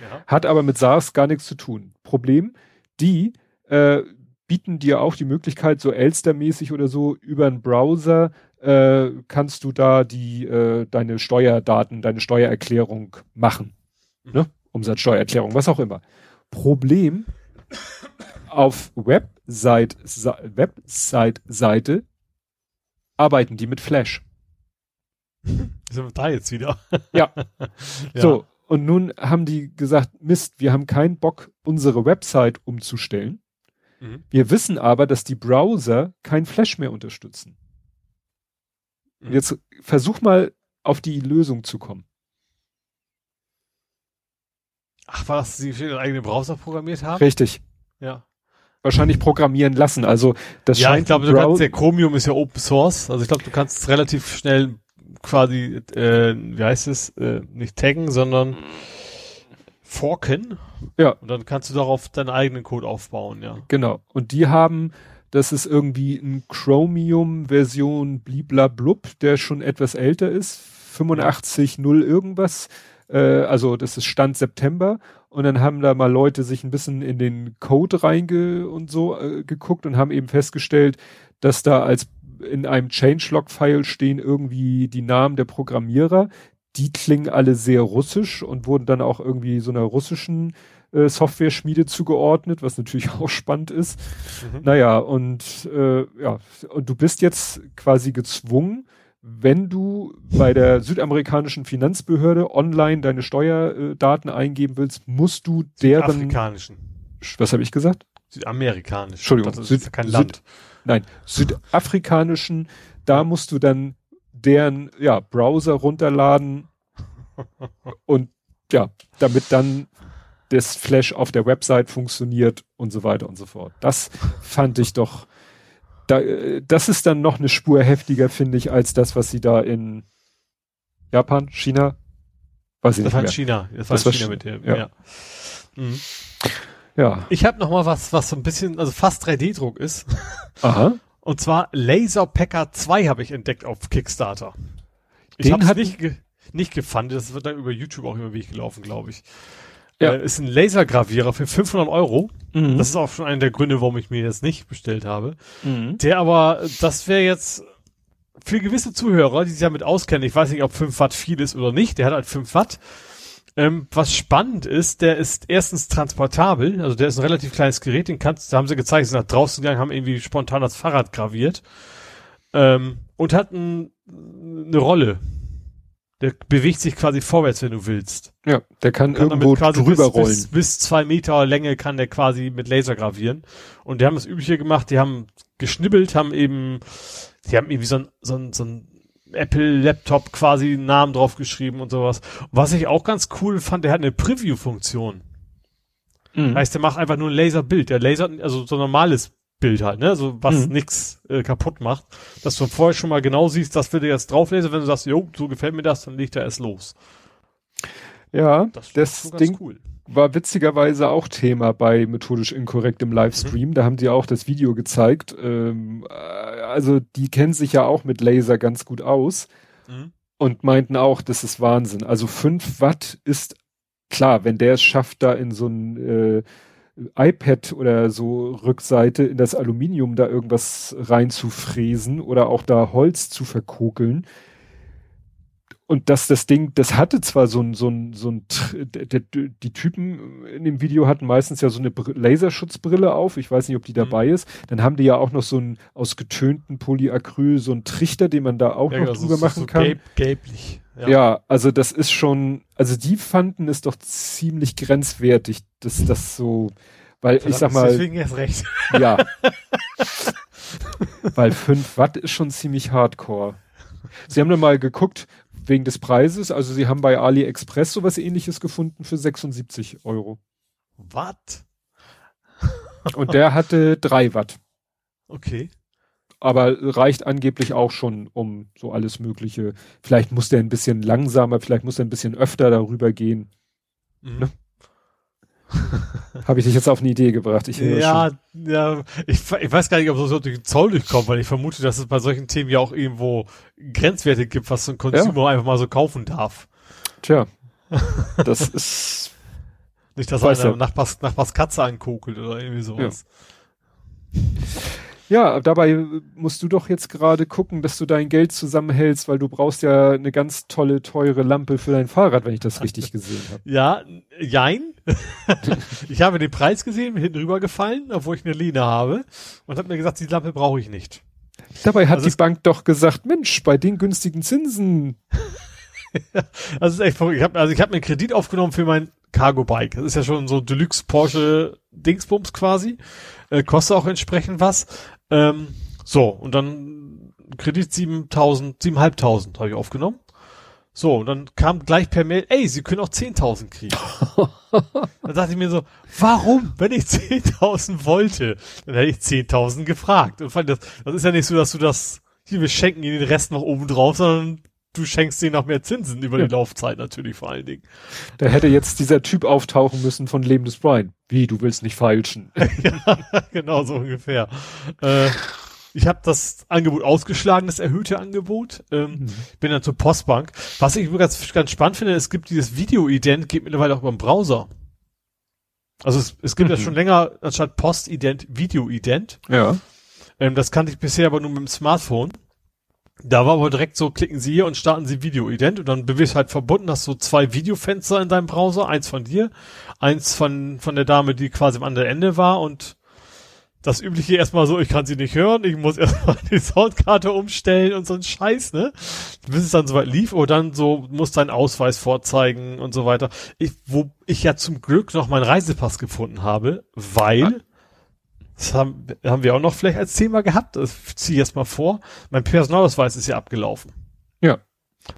Ja. Hat aber mit SARS gar nichts zu tun. Problem, die äh, bieten dir auch die Möglichkeit, so Elster-mäßig oder so, über einen Browser äh, kannst du da die äh, deine Steuerdaten, deine Steuererklärung machen. Mhm. Ne? Umsatzsteuererklärung, was auch immer. Problem, auf Website, Website-Seite arbeiten die mit Flash. [laughs] Sind wir da jetzt wieder? ja. [laughs] ja. So. Und nun haben die gesagt, Mist, wir haben keinen Bock, unsere Website umzustellen. Mhm. Wir wissen aber, dass die Browser kein Flash mehr unterstützen. Mhm. Jetzt versuch mal auf die Lösung zu kommen. Ach, war das, sie ihren eigenen Browser programmiert haben? Richtig. Ja wahrscheinlich programmieren lassen. Also das ja, scheint ich glaube, du kannst, der Chromium ist ja Open Source. Also ich glaube, du kannst relativ schnell quasi, äh, wie heißt es, äh, nicht taggen, sondern forken. Ja. Und dann kannst du darauf deinen eigenen Code aufbauen, ja. Genau. Und die haben, das ist irgendwie ein Chromium-Version bliblablub, der schon etwas älter ist. 85.0 irgendwas. Äh, also das ist Stand September. Und dann haben da mal Leute sich ein bisschen in den Code reinge und so äh, geguckt und haben eben festgestellt, dass da als in einem Changelog-File stehen irgendwie die Namen der Programmierer. Die klingen alle sehr russisch und wurden dann auch irgendwie so einer russischen äh, Software-Schmiede zugeordnet, was natürlich [laughs] auch spannend ist. Mhm. Naja, und äh, ja, und du bist jetzt quasi gezwungen, wenn du bei der südamerikanischen Finanzbehörde online deine Steuerdaten eingeben willst, musst du deren. Südafrikanischen. Was habe ich gesagt? Südamerikanischen. Entschuldigung. Das ist Süd, kein Land. Süd, nein, südafrikanischen, da musst du dann deren ja, Browser runterladen [laughs] und ja, damit dann das Flash auf der Website funktioniert und so weiter und so fort. Das fand ich doch da, äh, das ist dann noch eine Spur heftiger, finde ich, als das, was sie da in Japan, China, weiß ich das nicht war mehr. China, das, das war China, China mit dem, ja. Ja. Mhm. ja. Ich habe noch mal was, was so ein bisschen, also fast 3D-Druck ist. Aha. Und zwar Laser Packer 2 habe ich entdeckt auf Kickstarter. Ich habe nicht, ge nicht gefunden, das wird dann über YouTube auch über Weg gelaufen, glaube ich. Ja. Äh, ist ein Lasergravierer für 500 Euro. Mhm. Das ist auch schon einer der Gründe, warum ich mir das nicht bestellt habe. Mhm. Der aber, das wäre jetzt für gewisse Zuhörer, die sich damit auskennen, ich weiß nicht, ob 5 Watt viel ist oder nicht, der hat halt 5 Watt. Ähm, was spannend ist, der ist erstens transportabel, also der ist ein relativ kleines Gerät, den kannst, da haben sie gezeigt, sind nach draußen gegangen, haben irgendwie spontan das Fahrrad graviert. Ähm, und hat ein, eine Rolle. Der bewegt sich quasi vorwärts, wenn du willst. Ja, der kann, kann irgendwo drüber bis, rollen. Bis, bis zwei Meter Länge kann der quasi mit Laser gravieren. Und die haben das Übliche gemacht, die haben geschnibbelt, haben eben, die haben irgendwie so ein, so ein, so ein Apple-Laptop quasi einen Namen drauf geschrieben und sowas. Was ich auch ganz cool fand, der hat eine Preview-Funktion. Mhm. Heißt, der macht einfach nur ein Laserbild. Der Laser, also so ein normales Bild halt, ne? So was mhm. nix äh, kaputt macht. Dass du vorher schon mal genau siehst, das will du jetzt drauflesen, wenn du sagst, jo, so gefällt mir das, dann legt er erst los. Ja, das, das Ding cool. war witzigerweise auch Thema bei methodisch inkorrekt im Livestream. Mhm. Da haben die auch das Video gezeigt. Ähm, äh, also die kennen sich ja auch mit Laser ganz gut aus mhm. und meinten auch, das ist Wahnsinn. Also fünf Watt ist klar, wenn der es schafft, da in so ein äh, iPad oder so Rückseite in das Aluminium da irgendwas reinzufräsen oder auch da Holz zu verkokeln. Und dass das Ding, das hatte zwar so ein, so ein, so ein, die Typen in dem Video hatten meistens ja so eine Laserschutzbrille auf. Ich weiß nicht, ob die mhm. dabei mhm. ist. Dann haben die ja auch noch so ein aus getönten Polyacryl, so ein Trichter, den man da auch ja, noch drüber so, machen so kann. Gelb, gelblich. Ja. ja, also das ist schon, also die fanden es doch ziemlich grenzwertig, dass das so, weil Verdammt, ich sag mal. Deswegen erst recht. [laughs] Ja. [laughs] weil 5 Watt ist schon ziemlich hardcore. Sie haben dann mal geguckt, wegen des Preises, also sie haben bei AliExpress sowas ähnliches gefunden für 76 Euro. Watt? Und der hatte 3 Watt. Okay aber reicht angeblich auch schon um so alles Mögliche. Vielleicht muss der ein bisschen langsamer, vielleicht muss er ein bisschen öfter darüber gehen. Mhm. Ne? Habe ich dich jetzt auf eine Idee gebracht? Ich ja, ja, ich, ich, weiß gar nicht, ob so durch den Zoll durchkommt, weil ich vermute, dass es bei solchen Themen ja auch irgendwo Grenzwerte gibt, was so ein Consumer ja. einfach mal so kaufen darf. Tja, [laughs] das ist nicht, dass er Nachbars, Nachbars Katze ankokelt oder irgendwie sowas. Ja. Ja, dabei musst du doch jetzt gerade gucken, dass du dein Geld zusammenhältst, weil du brauchst ja eine ganz tolle, teure Lampe für dein Fahrrad, wenn ich das richtig [laughs] gesehen habe. Ja, jein. [laughs] ich habe den Preis gesehen, bin hinten rübergefallen, obwohl ich eine Linie habe und habe mir gesagt, die Lampe brauche ich nicht. Dabei hat also die Bank doch gesagt, Mensch, bei den günstigen Zinsen. [laughs] das ist echt verrückt. Ich hab, also ich habe mir einen Kredit aufgenommen für mein Cargo Bike. Das ist ja schon so Deluxe Porsche Dingsbums quasi. Äh, kostet auch entsprechend was. Ähm, so, und dann Kredit 7000, 7500 habe ich aufgenommen. So, und dann kam gleich per Mail, ey, Sie können auch 10.000 kriegen. [laughs] dann dachte ich mir so, warum? Wenn ich 10.000 wollte, dann hätte ich 10.000 gefragt. Und fand das, das ist ja nicht so, dass du das, hier, wir schenken Ihnen den Rest noch oben drauf, sondern du schenkst dir noch mehr Zinsen über ja. die Laufzeit natürlich vor allen Dingen. Da hätte jetzt dieser Typ auftauchen müssen von Leben des Brian. Wie, du willst nicht feilschen. [laughs] ja, genau so ungefähr. Äh, ich habe das Angebot ausgeschlagen, das erhöhte Angebot. Ähm, mhm. Bin dann zur Postbank. Was ich ganz, ganz spannend finde, es gibt dieses Video-Ident, geht mittlerweile auch beim Browser. Also es, es gibt mhm. ja schon länger anstatt Post-Ident Video-Ident. Ja. Ähm, das kannte ich bisher aber nur mit dem Smartphone. Da war aber direkt so, klicken Sie hier und starten Sie Video-Ident. Und dann bewegst halt verbunden, hast du zwei Videofenster in deinem Browser, eins von dir, eins von, von der Dame, die quasi am anderen Ende war. Und das übliche erstmal so, ich kann sie nicht hören, ich muss [laughs] erstmal die Soundkarte umstellen und so ein Scheiß, ne? Bis es dann soweit lief, oder dann so, muss dein Ausweis vorzeigen und so weiter. Ich, wo ich ja zum Glück noch meinen Reisepass gefunden habe, weil, das haben, haben wir auch noch vielleicht als Thema gehabt, das ziehe ich jetzt mal vor, mein Personalausweis ist ja abgelaufen. Ja.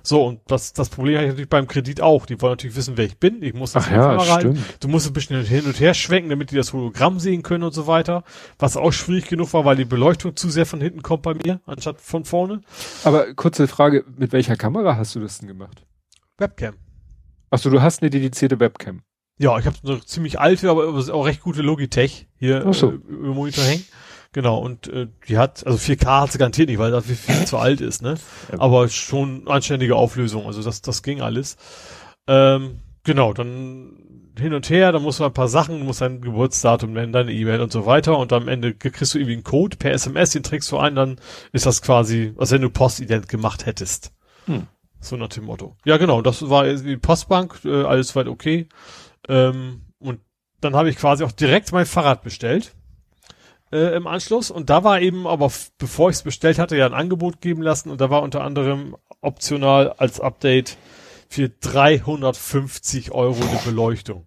So, und das, das Problem habe ich natürlich beim Kredit auch. Die wollen natürlich wissen, wer ich bin. Ich muss das Ach ja, stimmt. Du musst ein bisschen hin und her schwenken, damit die das Hologramm sehen können und so weiter. Was auch schwierig genug war, weil die Beleuchtung zu sehr von hinten kommt bei mir, anstatt von vorne. Aber kurze Frage, mit welcher Kamera hast du das denn gemacht? Webcam. Achso, du hast eine dedizierte Webcam. Ja, ich habe eine ziemlich alte, aber auch recht gute Logitech hier Ach so. äh, im Monitor hängen. Genau, und äh, die hat, also 4K hat sie garantiert nicht, weil dafür viel zu alt ist, ne? Aber schon anständige Auflösung, also das, das ging alles. Ähm, genau, dann hin und her, dann musst du ein paar Sachen, musst dein Geburtsdatum nennen, deine E-Mail und so weiter und am Ende kriegst du irgendwie einen Code per SMS, den trägst du ein, dann ist das quasi, als wenn du Postident gemacht hättest. Hm. So nach dem Motto. Ja, genau, das war die Postbank, äh, alles weit okay. Ähm, und dann habe ich quasi auch direkt mein Fahrrad bestellt äh, im Anschluss. Und da war eben, aber bevor ich es bestellt hatte, ja ein Angebot geben lassen. Und da war unter anderem optional als Update für 350 Euro eine Beleuchtung.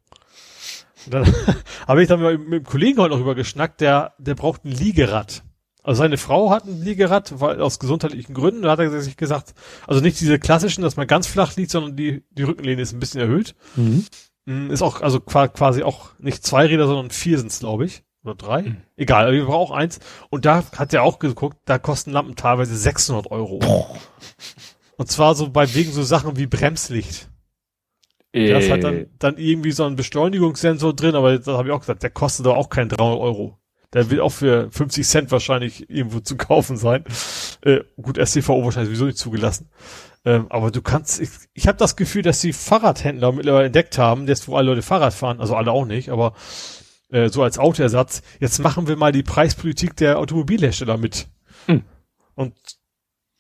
Und dann [laughs] habe ich dann mit, mit dem Kollegen heute noch über geschnackt, der, der braucht ein Liegerad. Also seine Frau hat ein Liegerad, weil aus gesundheitlichen Gründen. Da hat er sich gesagt, also nicht diese klassischen, dass man ganz flach liegt, sondern die, die Rückenlehne ist ein bisschen erhöht. Mhm. Mm, ist auch, also quasi auch nicht zwei Räder, sondern vier sind's, glaube ich. Oder drei? Mhm. Egal, aber wir brauchen auch eins. Und da hat er auch geguckt, da kosten Lampen teilweise 600 Euro. Boah. Und zwar so bei wegen so Sachen wie Bremslicht. Äh. Das hat dann, dann irgendwie so ein Beschleunigungssensor drin, aber da habe ich auch gesagt, der kostet doch auch kein 300 Euro. Der will auch für 50 Cent wahrscheinlich irgendwo zu kaufen sein. Äh, gut, STVO wahrscheinlich sowieso nicht zugelassen. Ähm, aber du kannst, ich, ich habe das Gefühl, dass die Fahrradhändler mittlerweile entdeckt haben, jetzt wo alle Leute Fahrrad fahren, also alle auch nicht, aber äh, so als Autoersatz, jetzt machen wir mal die Preispolitik der Automobilhersteller mit. Hm. Und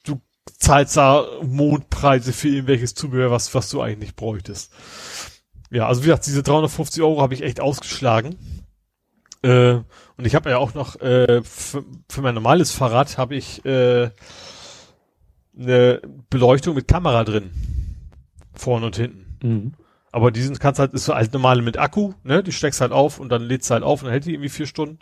du zahlst da Mondpreise für irgendwelches Zubehör, was, was du eigentlich nicht bräuchtest. Ja, also wie gesagt, diese 350 Euro habe ich echt ausgeschlagen. Äh, und ich habe ja auch noch äh, für, für mein normales Fahrrad habe ich äh, eine Beleuchtung mit Kamera drin. Vorne und hinten. Mhm. Aber diesen kannst halt, ist halt normale mit Akku, ne? Die steckst halt auf und dann lädst halt auf und dann hält die irgendwie vier Stunden.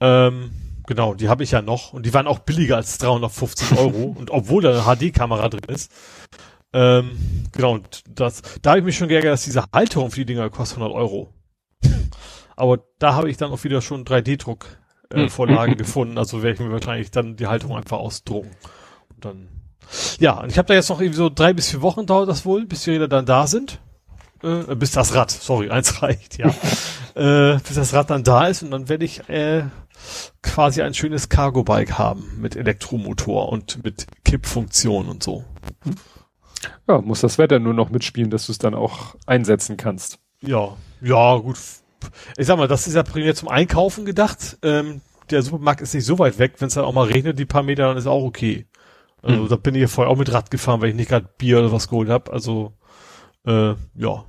Ähm, genau, die habe ich ja noch und die waren auch billiger als 350 [laughs] Euro und obwohl da eine HD-Kamera drin ist. Ähm, genau, und das, da habe ich mich schon geärgert, dass diese Halterung für die Dinger kostet 100 Euro. Aber da habe ich dann auch wieder schon 3D-Druck äh, Vorlagen [laughs] gefunden, also werde ich mir wahrscheinlich dann die Halterung einfach ausdrucken. Und dann, ja, und ich habe da jetzt noch irgendwie so drei bis vier Wochen dauert das wohl, bis die Räder dann da sind äh, bis das Rad, sorry, [laughs] eins reicht, ja. [laughs] äh, bis das Rad dann da ist und dann werde ich äh, quasi ein schönes Cargo-Bike haben mit Elektromotor und mit Kippfunktion und so. Ja, muss das Wetter nur noch mitspielen, dass du es dann auch einsetzen kannst. Ja, ja, gut. Ich sag mal, das ist ja primär zum Einkaufen gedacht. Ähm, der Supermarkt ist nicht so weit weg. Wenn es dann auch mal regnet, die paar Meter, dann ist auch okay. Also hm. da bin ich ja vorher auch mit Rad gefahren, weil ich nicht gerade Bier oder was geholt habe. Also äh, ja,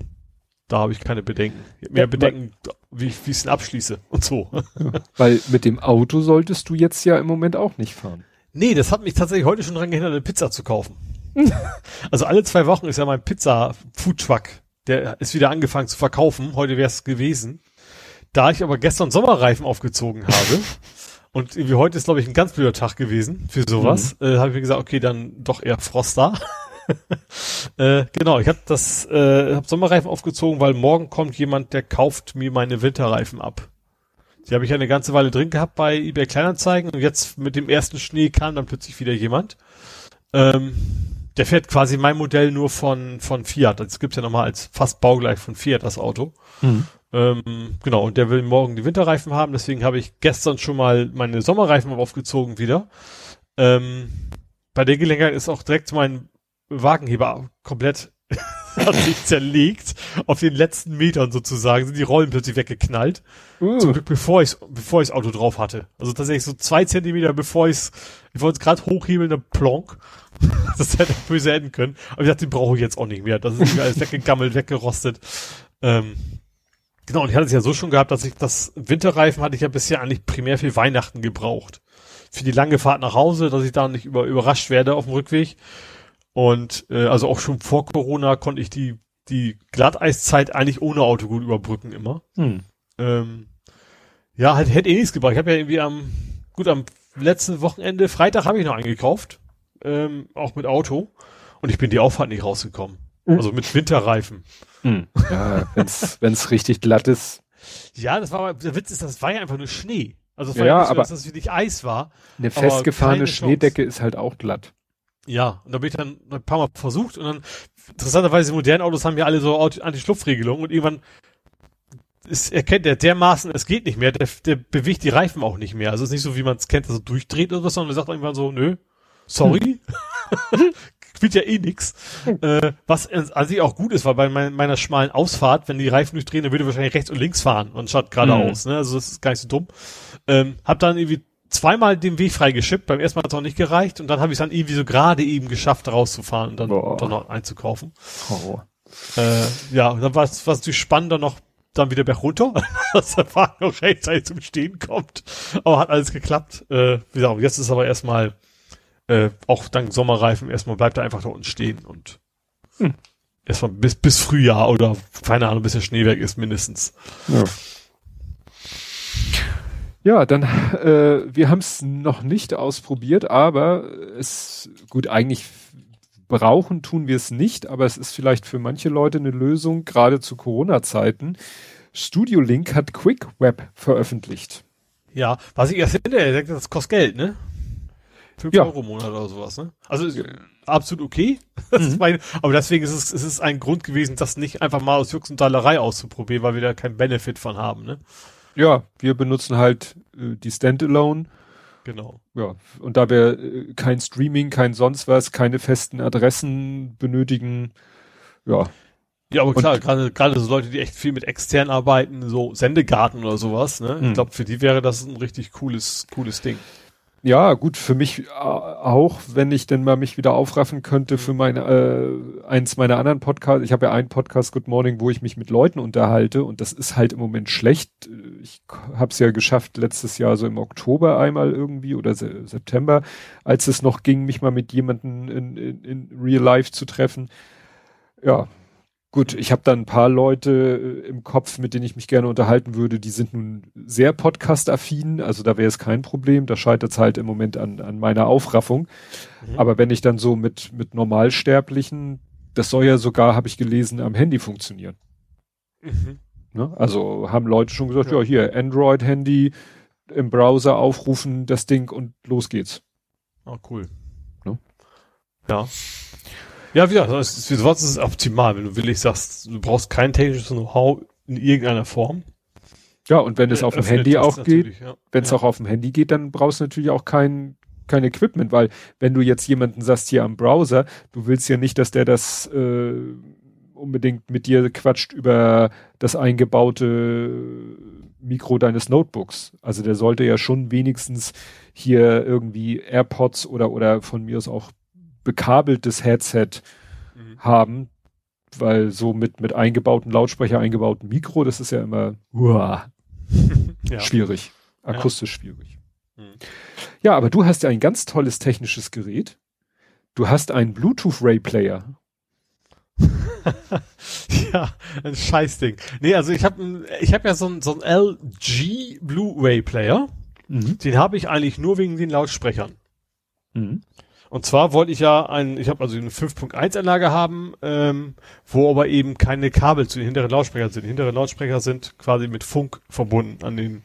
da habe ich keine Bedenken. Mehr ja, Bedenken, wie ich es abschließe [laughs] und so. [laughs] weil mit dem Auto solltest du jetzt ja im Moment auch nicht fahren. Nee, das hat mich tatsächlich heute schon dran gehindert, eine Pizza zu kaufen. [laughs] also alle zwei Wochen ist ja mein Pizza-Foodtruck, der ist wieder angefangen zu verkaufen. Heute wäre es gewesen. Da ich aber gestern Sommerreifen aufgezogen habe [laughs] und wie heute ist, glaube ich, ein ganz blöder Tag gewesen für sowas, mhm. äh, habe ich mir gesagt, okay, dann doch eher Froster. [laughs] äh, genau, ich habe das äh, hab Sommerreifen aufgezogen, weil morgen kommt jemand, der kauft mir meine Winterreifen ab. Die habe ich eine ganze Weile drin gehabt bei eBay Kleinanzeigen und jetzt mit dem ersten Schnee kam dann plötzlich wieder jemand. Ähm, der fährt quasi mein Modell nur von, von Fiat. Das gibt's ja nochmal als fast baugleich von Fiat, das Auto. Mhm. Ähm, genau, und der will morgen die Winterreifen haben, deswegen habe ich gestern schon mal meine Sommerreifen aufgezogen wieder. Ähm, bei der Gelegenheit ist auch direkt mein Wagenheber komplett [laughs] hat sich zerlegt auf den letzten Metern sozusagen, sind die Rollen plötzlich weggeknallt. Uh. Zum Glück bevor ich bevor ich das Auto drauf hatte. Also tatsächlich so zwei Zentimeter bevor ich's, ich wollte es gerade hochhebeln, eine Plonk. [laughs] das hätte böse enden können. Aber ich dachte, den brauche ich jetzt auch nicht mehr. Das ist alles weggegammelt, weggerostet. Ähm, genau, und ich hatte es ja so schon gehabt, dass ich das Winterreifen hatte ich ja bisher eigentlich primär für Weihnachten gebraucht. Für die lange Fahrt nach Hause, dass ich da nicht über, überrascht werde auf dem Rückweg. Und äh, also auch schon vor Corona konnte ich die, die Glatteiszeit eigentlich ohne Auto gut überbrücken immer. Hm. Ähm, ja, halt hätte eh nichts gebracht. Ich habe ja irgendwie am, gut, am letzten Wochenende, Freitag habe ich noch eingekauft, ähm, auch mit Auto. Und ich bin die Auffahrt nicht rausgekommen. Hm. Also mit Winterreifen. Hm. Ja, wenn's, wenn's richtig glatt ist. Ja, das war, der Witz ist, das war ja einfach nur Schnee. Also es war ja, ja so, aber dass das wirklich Eis war. Eine festgefahrene Schneedecke ist halt auch glatt. Ja, und da bin ich dann ein paar Mal versucht und dann, interessanterweise, moderne Autos haben ja alle so Anti-Schlupfregelungen und irgendwann ist, erkennt er dermaßen, es geht nicht mehr, der, der bewegt die Reifen auch nicht mehr. Also es ist nicht so, wie man es kennt, dass er durchdreht oder was, sondern er sagt irgendwann so, nö, sorry. Hm. [laughs] Spielt ja eh nix. Äh, was an sich auch gut ist, weil bei mein, meiner schmalen Ausfahrt, wenn die Reifen durchdrehen, dann würde er wahrscheinlich rechts und links fahren und statt geradeaus. Mhm. Ne? Also das ist gar nicht so dumm. Ähm, hab dann irgendwie zweimal den Weg freigeschippt. Beim ersten Mal hat es auch nicht gereicht und dann habe ich es dann irgendwie so gerade eben geschafft, rauszufahren und dann, dann noch einzukaufen. Äh, ja, dann war es natürlich spannender noch dann wieder berg [laughs] runter, dass der Wagen auch rechtzeitig zum Stehen kommt. Aber hat alles geklappt. Äh, wie gesagt, jetzt ist aber erstmal äh, auch dank Sommerreifen erstmal bleibt er einfach da unten stehen und hm. erstmal bis bis Frühjahr oder keine Ahnung, bis der Schnee weg ist mindestens. Ja. Ja, dann, [laughs] äh, wir haben es noch nicht ausprobiert, aber es, gut, eigentlich brauchen tun wir es nicht, aber es ist vielleicht für manche Leute eine Lösung, gerade zu Corona-Zeiten. Studio Link hat Quick Web veröffentlicht. Ja, was ich erst hinterher das kostet Geld, ne? 5 ja. Euro im Monat oder sowas, ne? Also ist absolut okay. [laughs] Mhm. mein, aber deswegen ist es, es ist ein Grund gewesen, das nicht einfach mal aus Jux und Dallerei auszuprobieren, weil wir da keinen Benefit von haben, ne? Ja, wir benutzen halt äh, die Standalone. Genau. Ja, und da wir äh, kein Streaming, kein sonst was, keine festen Adressen benötigen, ja. Ja, aber klar, gerade gerade so Leute, die echt viel mit extern arbeiten, so Sendegarten oder sowas, ne? Ich hm. glaube, für die wäre das ein richtig cooles cooles Ding. Ja, gut, für mich äh, auch, wenn ich denn mal mich wieder aufraffen könnte für meine äh, eins meiner anderen Podcasts. Ich habe ja einen Podcast Good Morning, wo ich mich mit Leuten unterhalte und das ist halt im Moment schlecht. Ich habe es ja geschafft letztes Jahr so im Oktober einmal irgendwie oder Se September, als es noch ging, mich mal mit jemandem in, in, in Real Life zu treffen. Ja, Gut, ich habe da ein paar Leute äh, im Kopf, mit denen ich mich gerne unterhalten würde. Die sind nun sehr podcast-affin, also da wäre es kein Problem. Da scheitert es halt im Moment an, an meiner Aufraffung. Mhm. Aber wenn ich dann so mit, mit Normalsterblichen, das soll ja sogar, habe ich gelesen, am Handy funktionieren. Mhm. Ne? Also haben Leute schon gesagt, ja, ja hier, Android-Handy im Browser aufrufen, das Ding und los geht's. Ah, cool. Ne? Ja. Ja, wieder, das ist, sowas ist optimal, wenn du willig sagst, du brauchst kein technisches Know-how in irgendeiner Form. Ja, und wenn es auf dem Handy auch geht, ja. wenn es ja. auch auf dem Handy geht, dann brauchst du natürlich auch kein, kein Equipment, weil wenn du jetzt jemanden sagst hier am Browser, du willst ja nicht, dass der das äh, unbedingt mit dir quatscht über das eingebaute Mikro deines Notebooks. Also der sollte ja schon wenigstens hier irgendwie AirPods oder oder von mir aus auch bekabeltes Headset mhm. haben, weil so mit, mit eingebauten Lautsprecher, eingebauten Mikro, das ist ja immer uah, [laughs] ja. schwierig, akustisch ja. schwierig. Mhm. Ja, aber du hast ja ein ganz tolles technisches Gerät. Du hast einen Bluetooth Ray Player. [laughs] ja, ein Scheißding. Nee, also ich habe ich hab ja so ein, so LG Blu-ray Player. Mhm. Den habe ich eigentlich nur wegen den Lautsprechern. Mhm. Und zwar wollte ich ja ein, ich habe also eine 5.1 Anlage haben, ähm, wo aber eben keine Kabel zu den hinteren Lautsprechern sind. Die hinteren Lautsprecher sind quasi mit Funk verbunden an den,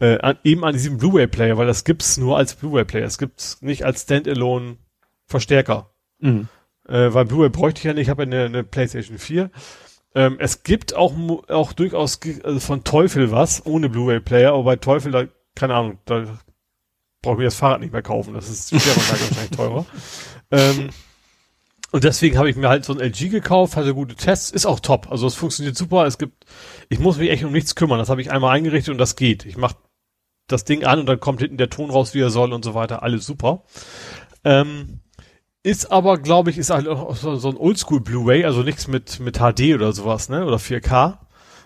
äh, an, eben an diesem Blu-ray Player, weil das gibt's nur als Blu-ray Player. Es gibt's nicht als Standalone Verstärker. Mhm. Äh, weil Blu-ray bräuchte ich ja nicht, ich habe ja eine, eine PlayStation 4. Ähm, es gibt auch, auch durchaus also von Teufel was, ohne Blu-ray-Player, aber bei Teufel, da, keine Ahnung, da brauche mir das Fahrrad nicht mehr kaufen. Das ist wahrscheinlich teurer. Ähm, und deswegen habe ich mir halt so ein LG gekauft, hatte gute Tests, ist auch top. Also es funktioniert super. Es gibt, ich muss mich echt um nichts kümmern. Das habe ich einmal eingerichtet und das geht. Ich mache das Ding an und dann kommt hinten der Ton raus, wie er soll und so weiter. Alles super. Ähm, ist aber, glaube ich, ist halt auch so, so ein Oldschool Blu-ray, also nichts mit, mit HD oder sowas, ne? Oder 4K.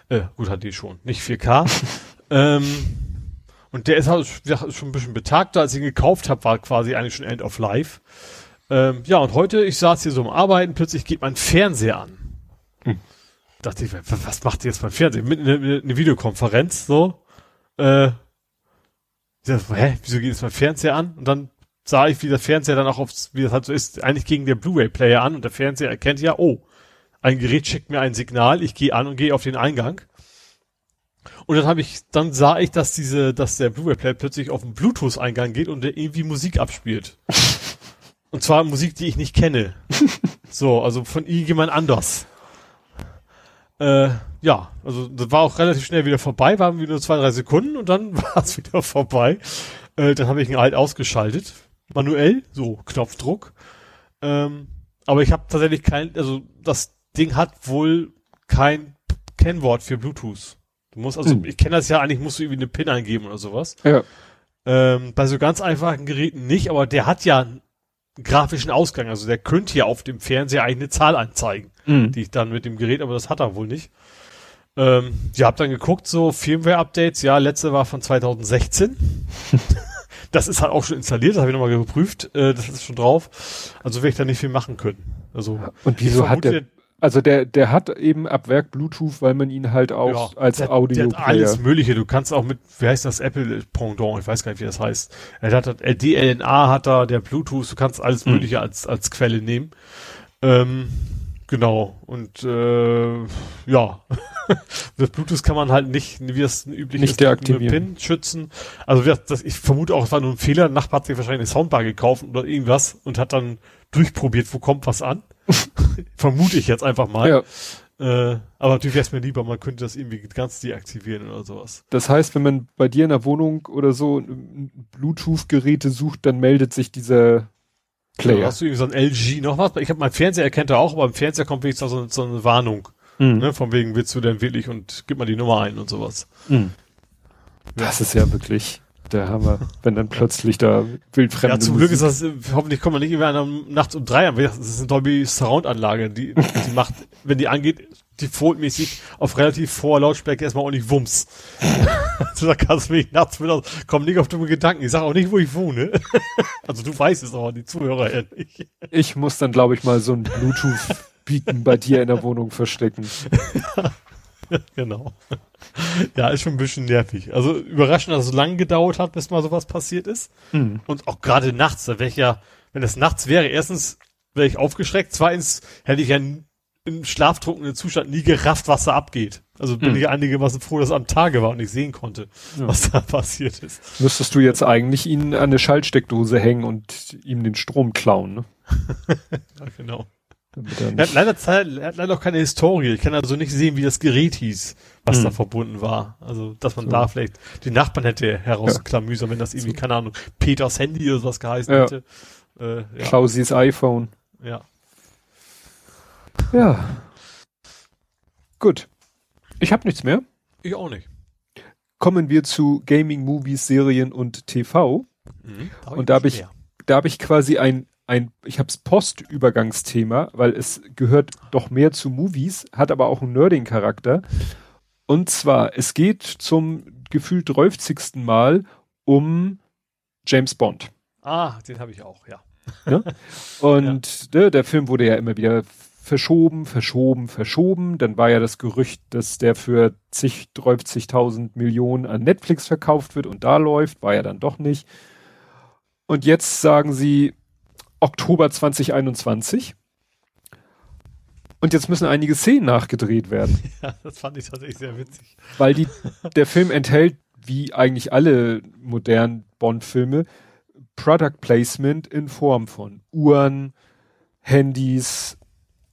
Äh, gut, HD schon, nicht 4K. [laughs] ähm, und der ist halt schon ein bisschen betagter. Als ich ihn gekauft habe, war quasi eigentlich schon End of Life. Ähm, ja, und heute, ich saß hier so am Arbeiten, plötzlich geht mein Fernseher an. Hm. Dachte ich, was macht jetzt beim Fernseher? Mit einer eine Videokonferenz, so. Äh, ich dachte, hä, wieso geht jetzt mein Fernseher an? Und dann sah ich, wie der Fernseher dann auch aufs, wie das halt so ist, eigentlich gegen den Blu-ray-Player an und der Fernseher erkennt ja, oh, ein Gerät schickt mir ein Signal, ich gehe an und gehe auf den Eingang. Und dann habe ich, dann sah ich, dass diese, dass der Blu-ray-Player plötzlich auf den Bluetooth-Eingang geht und der irgendwie Musik abspielt. [laughs] Und zwar Musik, die ich nicht kenne. so, also von irgendjemand anders. Äh, ja, also das war auch relativ schnell wieder vorbei, waren wieder nur zwei, drei Sekunden und dann [laughs] war es wieder vorbei. Äh, dann habe ich ihn halt ausgeschaltet. Manuell, so Knopfdruck. Ähm, aber ich habe tatsächlich kein, also das Ding hat wohl kein Kennwort für Bluetooth. Du musst also, hm. ich kenne das ja eigentlich, musst du irgendwie eine PIN eingeben oder sowas. Ja. Ähm, bei so ganz einfachen Geräten nicht, aber der hat ja einen grafischen Ausgang. Also der könnte ja auf dem Fernseher eigentlich eine Zahl anzeigen, mhm. die ich dann mit dem Gerät, aber das hat er wohl nicht. Ähm, ihr habt dann geguckt, so Firmware-Updates, ja, letzte war von 2016. [laughs] das ist halt auch schon installiert, das habe ich nochmal geprüft, äh, das ist schon drauf. Also werde ich da nicht viel machen können. Also Und wieso hat der also der, der hat eben ab Werk Bluetooth, weil man ihn halt auch ja, als der, Audio. Der hat alles Mögliche. Du kannst auch mit, wie heißt das Apple Pendant? Ich weiß gar nicht, wie das heißt. Er hat, hat DLNA hat da, der Bluetooth. Du kannst alles hm. Mögliche als als Quelle nehmen. Ähm, genau. Und äh, ja, [laughs] das Bluetooth kann man halt nicht, wie das üblich nicht ist, deaktivieren. Pin schützen. Also das, ich vermute auch, es war nur ein Fehler. Ein Nachbar hat sich wahrscheinlich eine Soundbar gekauft oder irgendwas und hat dann durchprobiert, wo kommt was an. [laughs] Vermute ich jetzt einfach mal. Ja. Äh, aber natürlich wäre es mir lieber, man könnte das irgendwie ganz deaktivieren oder sowas. Das heißt, wenn man bei dir in der Wohnung oder so Bluetooth-Geräte sucht, dann meldet sich dieser Player. Ja, hast du irgendwie so ein LG noch was? Ich habe mein Fernseher erkennt er auch, aber im Fernseher kommt wenigstens so, so eine Warnung. Mhm. Ne, von wegen willst du denn wirklich und gib mal die Nummer ein und sowas. Mhm. Das ist ja wirklich der Hammer, wenn dann plötzlich da wildfremde Ja, zum. Glück ist das, hoffentlich kommt man nicht immer nachts um drei an, das ist eine Dolby Surround Anlage, die, die macht, wenn die angeht, defaultmäßig auf relativ hoher Lautstärke erstmal auch nicht Wumms. also [laughs] da kannst du mich nachts wieder, komm nicht auf dumme Gedanken, ich sag auch nicht, wo ich wohne. [laughs] also du weißt es aber, die Zuhörer ja nicht. Ich muss dann, glaube ich, mal so ein Bluetooth bieten bei dir in der Wohnung verstecken. [laughs] [laughs] genau. Ja, ist schon ein bisschen nervig. Also überraschend, dass es so lange gedauert hat, bis mal sowas passiert ist. Mhm. Und auch gerade nachts, da wäre ich ja, wenn es nachts wäre, erstens wäre ich aufgeschreckt, zweitens hätte ich ja im schlaftrunken Zustand nie gerafft, was da abgeht. Also bin mhm. ich einigermaßen froh, dass es am Tage war und ich sehen konnte, ja. was da passiert ist. Müsstest du jetzt eigentlich ihn an eine Schaltsteckdose hängen und ihm den Strom klauen, ne? [laughs] ja, genau. Er hat leider, er hat leider auch keine Historie. Ich kann also nicht sehen, wie das Gerät hieß, was hm. da verbunden war. Also, dass man so. da vielleicht die Nachbarn hätte herausklamüsern, ja. wenn das irgendwie, so. keine Ahnung, Peters Handy oder sowas geheißen ja. hätte. Äh, ja. Klausis iPhone. Ja. Ja. Gut. Ich habe nichts mehr. Ich auch nicht. Kommen wir zu Gaming, Movies, Serien und TV. Mhm, da und da habe ich, da habe ich quasi ein ein, ich habe es Postübergangsthema, weil es gehört doch mehr zu Movies, hat aber auch einen Nerding-Charakter. Und zwar, es geht zum gefühlt 30. Mal um James Bond. Ah, den habe ich auch, ja. [laughs] ja? Und ja. Ne, der Film wurde ja immer wieder verschoben, verschoben, verschoben. Dann war ja das Gerücht, dass der für zig, 30.000 Millionen an Netflix verkauft wird und da läuft, war ja dann doch nicht. Und jetzt sagen sie, Oktober 2021. Und jetzt müssen einige Szenen nachgedreht werden. [laughs] Ja, das fand ich tatsächlich sehr witzig. Weil die, der Film enthält, wie eigentlich alle modernen Bond-Filme, Product Placement in Form von Uhren, Handys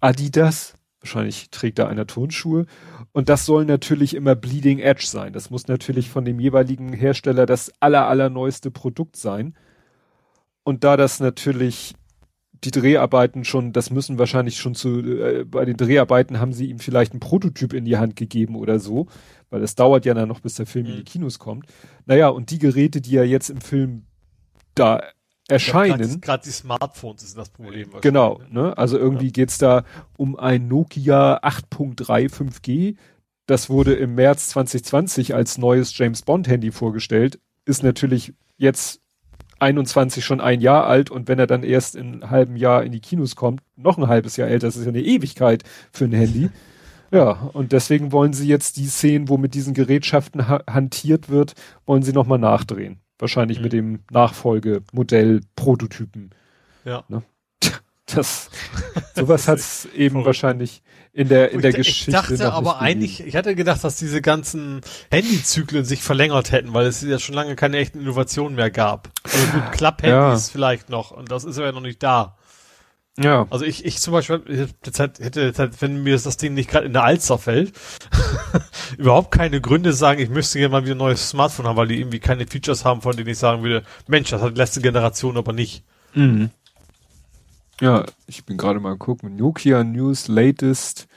Adidas. Wahrscheinlich trägt da einer Turnschuhe. Und das soll natürlich immer Bleeding Edge sein. Das muss natürlich von dem jeweiligen Hersteller das aller, allerneueste Produkt sein. Und da das natürlich die Dreharbeiten schon, das müssen wahrscheinlich schon zu, äh, bei den Dreharbeiten haben sie ihm vielleicht einen Prototyp in die Hand gegeben oder so, weil es dauert ja dann noch, bis der Film mhm. in die mhm. Kinos kommt. Naja, und die Geräte, die ja jetzt im Film da erscheinen. Gerade die Smartphones ist das Problem. Genau, ne? ne? Also irgendwie ja. geht's da um ein Nokia 8.3 5G. Das wurde im März 2020 als neues James Bond Handy vorgestellt. Ist natürlich jetzt 21 schon ein Jahr alt und wenn er dann erst in einem halben Jahr in die Kinos kommt, noch ein halbes Jahr älter, das ist ja eine Ewigkeit für ein Handy. Ja, und deswegen wollen sie jetzt die Szenen, wo mit diesen Gerätschaften ha hantiert wird, wollen sie nochmal nachdrehen. Wahrscheinlich mhm. mit dem Nachfolgemodell Prototypen. Ja. Ne? Das, [laughs] sowas hat es eben wahrscheinlich in der, in der ich, Geschichte. Ich dachte aber eigentlich, ich hatte gedacht, dass diese ganzen Handyzyklen sich verlängert hätten, weil es ja schon lange keine echten Innovationen mehr gab. Also gut, Klapp-Handys ja. vielleicht noch, und das ist ja noch nicht da. Ja. Also ich, ich zum Beispiel hätte, hätte, wenn mir das Ding nicht gerade in der Alster fällt, [laughs] überhaupt keine Gründe sagen, ich müsste gerne mal wieder ein neues Smartphone haben, weil die irgendwie keine Features haben, von denen ich sagen würde, Mensch, das hat die letzte Generation aber nicht. Mhm. Ja, ich bin gerade mal gucken. Nokia News Latest.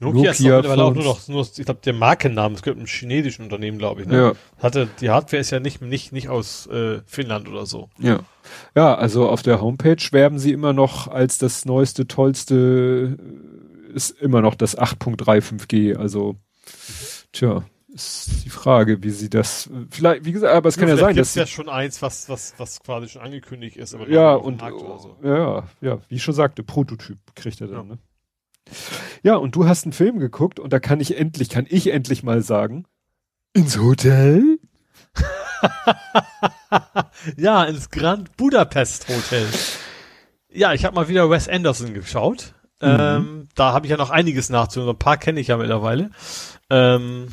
Nokia, Nokia ist mittlerweile auch nur noch, nur, ich glaube, der Markenname, es gehört einem chinesischen Unternehmen, glaube ich. Ne? Ja. Hatte, die Hardware ist ja nicht, nicht, nicht aus äh, Finnland oder so. Ja. Ja, also auf der Homepage werben sie immer noch als das neueste, tollste, ist immer noch das 8.3 5G. Also, tja, ist die Frage, wie sie das, vielleicht, wie gesagt, aber es kann ja, ja sein, dass. ist ja schon eins, was, was, was quasi schon angekündigt ist, aber ja, und, so. ja, ja, wie ich schon sagte, Prototyp kriegt er dann, ja. ne? Ja, und du hast einen Film geguckt und da kann ich endlich, kann ich endlich mal sagen, ins Hotel? [laughs] ja, ins Grand Budapest Hotel. Ja, ich habe mal wieder Wes Anderson geschaut. Mhm. Ähm, da habe ich ja noch einiges nachzuhören. Ein paar kenne ich ja mittlerweile. Ähm,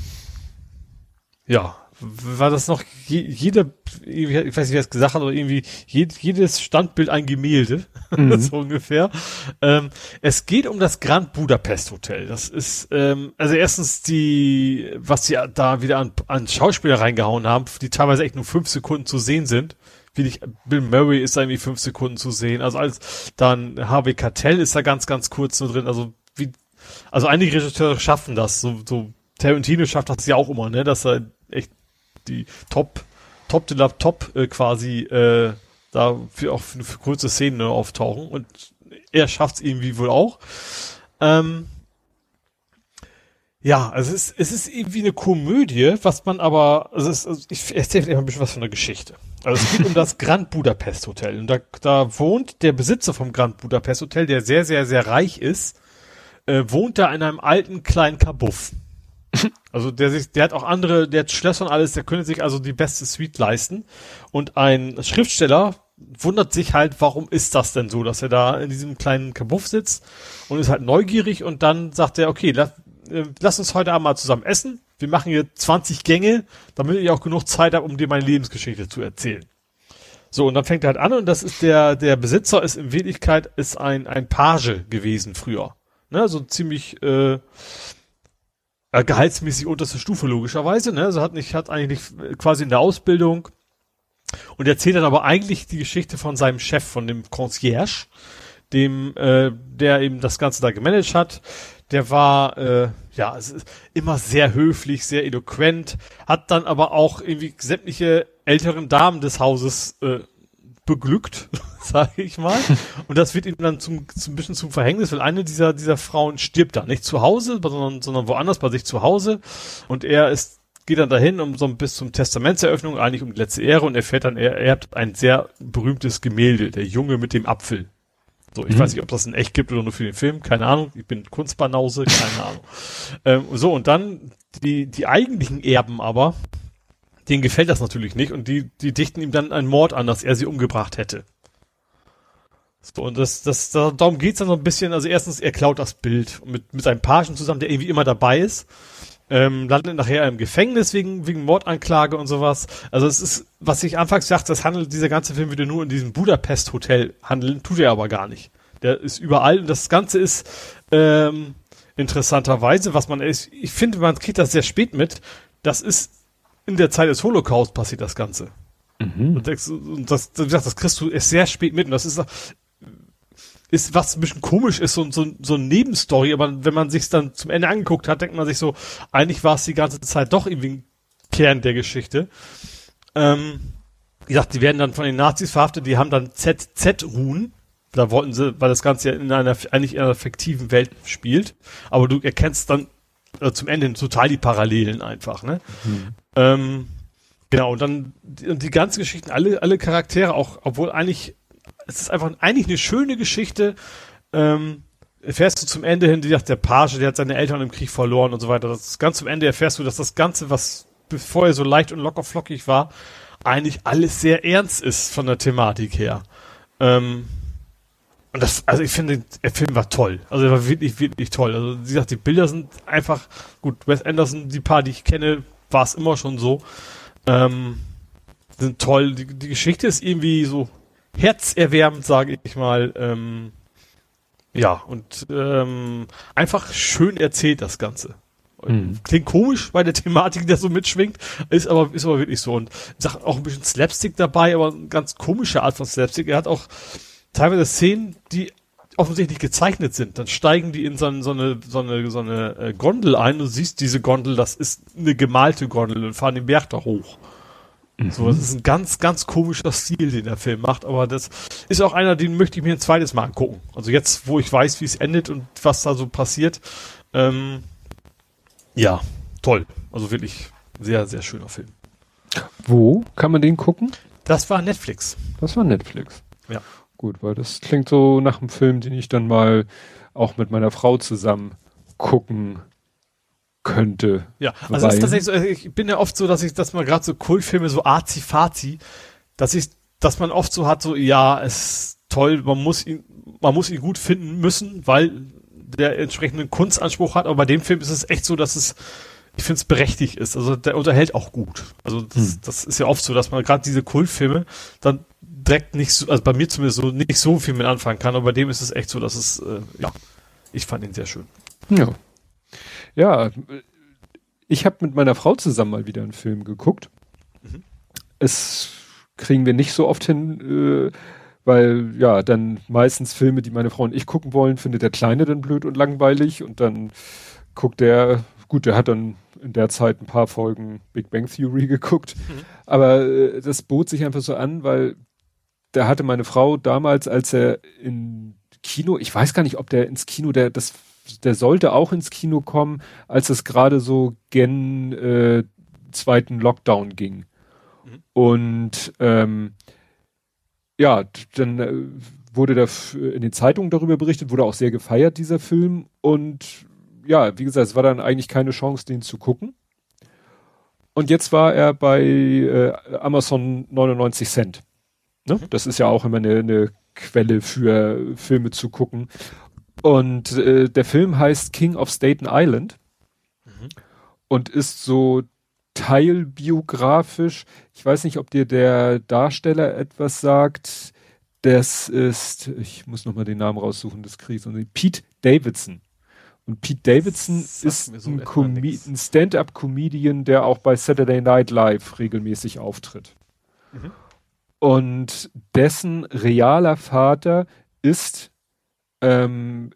ja, war das noch je, jeder, ich weiß nicht, wer es gesagt hat, aber irgendwie jed, jedes Standbild ein Gemälde, [laughs] mhm. so ungefähr. Ähm, es geht um das Grand Budapest Hotel. Das ist, ähm, also erstens die, was sie da wieder an, an Schauspieler reingehauen haben, die teilweise echt nur fünf Sekunden zu sehen sind. Wie ich, Bill Murray ist da irgendwie fünf Sekunden zu sehen. Also als dann Harvey Cartell ist da ganz, ganz kurz nur drin. Also wie, also einige Regisseure schaffen das, so, so Tarantino schafft das ja auch immer, ne, dass er echt die Top, Top de la Top äh, quasi äh, da für auch für, für kurze Szenen ne, auftauchen und er schafft es irgendwie wohl auch. Ähm, ja, also es ist, es ist irgendwie eine Komödie, was man aber, also, es, also ich erzähle einfach ein bisschen was von der Geschichte. Also es geht um das [laughs] Grand Budapest Hotel und da, da wohnt der Besitzer vom Grand Budapest Hotel, der sehr, sehr, sehr reich ist, äh, wohnt da in einem alten kleinen Kabuff. Also der sich, der hat auch andere, der hat Schlösser und alles, der könnte sich also die beste Suite leisten. Und ein Schriftsteller wundert sich halt, warum ist das denn so, dass er da in diesem kleinen Kabuff sitzt und ist halt neugierig und dann sagt er, okay, lass, äh, lass uns heute Abend mal zusammen essen. Wir machen hier 20 Gänge, damit ich auch genug Zeit habe, um dir meine Lebensgeschichte zu erzählen. So, und dann fängt er halt an und das ist der, der Besitzer ist in Wirklichkeit ist ein, ein Page gewesen früher. Ne, so ziemlich, äh, äh, gehaltsmäßig unterste Stufe logischerweise, ne? Also hat nicht, hat eigentlich quasi in der Ausbildung und erzählt dann aber eigentlich die Geschichte von seinem Chef, von dem Concierge, dem, äh, der eben das Ganze da gemanagt hat. Der war, äh, ja, immer sehr höflich, sehr eloquent, hat dann aber auch irgendwie sämtliche älteren Damen des Hauses äh, beglückt, [laughs] sage ich mal. Und das wird ihm dann zum, zum bisschen zum Verhängnis, weil eine dieser, dieser Frauen stirbt da. Nicht zu Hause, sondern, sondern woanders bei sich zu Hause. Und er ist, geht dann dahin, um so bis zum Testamentseröffnung, eigentlich um die letzte Ehre und erfährt dann, er erbt ein sehr berühmtes Gemälde, der Junge mit dem Apfel. So, ich mhm. weiß nicht, ob das in echt gibt oder nur für den Film, keine Ahnung. Ich bin Kunstbanause, keine Ahnung. [laughs] Ähm, so, und dann die, die eigentlichen Erben aber, denen gefällt das natürlich nicht und die, die dichten ihm dann einen Mord an, dass er sie umgebracht hätte. So, und das, das, darum geht's dann so ein bisschen, also erstens, er klaut das Bild mit, mit seinem Pagen zusammen, der irgendwie immer dabei ist, ähm, landet nachher im Gefängnis wegen, wegen Mordanklage und sowas. Also es ist, was ich anfangs dachte, das handelt, dieser ganze Film würde nur in diesem Budapest-Hotel handeln, tut er aber gar nicht. Der ist überall und das Ganze ist ähm, interessanterweise, was man ist, ich finde, man kriegt das sehr spät mit. Das ist in der Zeit des Holocaust passiert das Ganze. Mhm. Und das, das, das, das kriegst du erst sehr spät mit. Und das ist, ist was ein bisschen komisch ist, so, so, so eine Nebenstory, aber wenn man sich dann zum Ende angeguckt hat, denkt man sich so, eigentlich war es die ganze Zeit doch irgendwie ein Kern der Geschichte. Ähm, wie gesagt, die werden dann von den Nazis verhaftet, die haben dann ZZ-Ruhen. Da wollten sie, weil das Ganze ja in einer, eigentlich in einer fiktiven Welt spielt. Aber du erkennst dann äh, zum Ende total die Parallelen einfach, ne? Mhm. Ähm, genau, und dann, und die ganzen Geschichten, alle, alle Charaktere, auch, obwohl eigentlich, es ist einfach eigentlich eine schöne Geschichte, ähm, erfährst du zum Ende hin, wie gesagt, der Page, der hat seine Eltern im Krieg verloren und so weiter. Das ganz zum Ende erfährst du, dass das Ganze, was vorher so leicht und locker flockig war, eigentlich alles sehr ernst ist von der Thematik her. Ähm, und das, also ich finde, der Film war toll. Also er war wirklich, wirklich toll. Also wie gesagt, die Bilder sind einfach, gut, Wes Anderson, die paar, die ich kenne, war es immer schon so. Ähm, sind toll. Die, die Geschichte ist irgendwie so herzerwärmend, sage ich mal. Ähm, ja, und ähm, einfach schön erzählt das Ganze. Mhm. Klingt komisch bei der Thematik, der so mitschwingt, ist aber, ist aber wirklich so. Und sagt auch ein bisschen Slapstick dabei, aber eine ganz komische Art von Slapstick. Er hat auch teilweise Szenen, die offensichtlich gezeichnet sind. Dann steigen die in so, eine, so eine, so eine, so eine äh, Gondel ein. Du siehst diese Gondel, das ist eine gemalte Gondel und fahren den Berg da hoch. Mhm. So, das ist ein ganz, ganz komischer Stil, den der Film macht, aber das ist auch einer, den möchte ich mir ein zweites Mal angucken. Also jetzt, wo ich weiß, wie es endet und was da so passiert, ähm, ja, toll. Also wirklich sehr, sehr schöner Film. Wo kann man den gucken? Das war Netflix. Das war Netflix. Ja. Gut, weil das klingt so nach einem Film, den ich dann mal auch mit meiner Frau zusammen gucken könnte. Ja, also ist tatsächlich so, also ich bin ja oft so, dass ich, dass man gerade so Kultfilme so arzi-fazi, dass ich, dass man oft so hat, so, ja, es ist toll, man muss ihn, man muss ihn gut finden müssen, weil der entsprechenden Kunstanspruch hat, aber bei dem Film ist es echt so, dass es, ich finde es berechtigt ist. Also der unterhält auch gut. Also das, hm. das ist ja oft so, dass man gerade diese Kultfilme dann direkt nicht so, also bei mir zumindest so nicht so viel mit anfangen kann, aber bei dem ist es echt so, dass es, äh, ja, ich fand ihn sehr schön. Ja. Ja, ich habe mit meiner Frau zusammen mal wieder einen Film geguckt. Mhm. Es kriegen wir nicht so oft hin, äh, weil ja, dann meistens Filme, die meine Frau und ich gucken wollen, findet der Kleine dann blöd und langweilig und dann guckt der, gut, der hat dann in der Zeit ein paar Folgen Big Bang Theory [laughs] geguckt, mhm. aber äh, das bot sich einfach so an, weil da hatte meine Frau damals, als er in Kino, ich weiß gar nicht, ob der ins Kino, der das, der sollte auch ins Kino kommen, als es gerade so gen äh, zweiten Lockdown ging. Mhm. Und ähm, ja, dann äh, wurde da in den Zeitungen darüber berichtet, wurde auch sehr gefeiert, dieser Film. Und ja, wie gesagt, es war dann eigentlich keine Chance, den zu gucken. Und jetzt war er bei äh, Amazon 99 Cent. Ne? Mhm. Das ist ja auch immer eine, eine Quelle für Filme zu gucken. Und äh, der Film heißt King of Staten Island mhm. und ist so teilbiografisch. Ich weiß nicht, ob dir der Darsteller etwas sagt. Das ist, ich muss nochmal den Namen raussuchen des Kriegs, Pete Davidson. Und Pete Davidson ist so ein, ein Stand-up-Comedian, der auch bei Saturday Night Live regelmäßig auftritt. Mhm. Und dessen realer Vater ist ähm,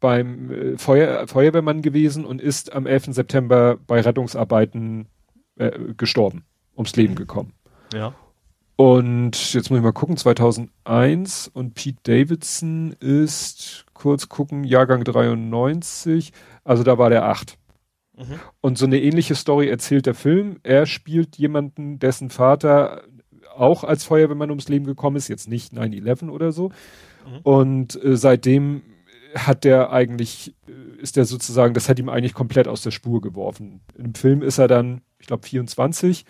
beim äh, Feuer, Feuerwehrmann gewesen und ist am 11. September bei Rettungsarbeiten äh, gestorben, ums Leben gekommen. Ja. Und jetzt muss ich mal gucken, 2001 und Pete Davidson ist, kurz gucken, Jahrgang 93, also da war der 8. Mhm. Und so eine ähnliche Story erzählt der Film. Er spielt jemanden, dessen Vater auch als Feuerwehrmann ums Leben gekommen ist, jetzt nicht 9-11 oder so. Mhm. Und äh, seitdem hat der eigentlich, äh, ist der sozusagen, das hat ihm eigentlich komplett aus der Spur geworfen. Im Film ist er dann ich glaube 24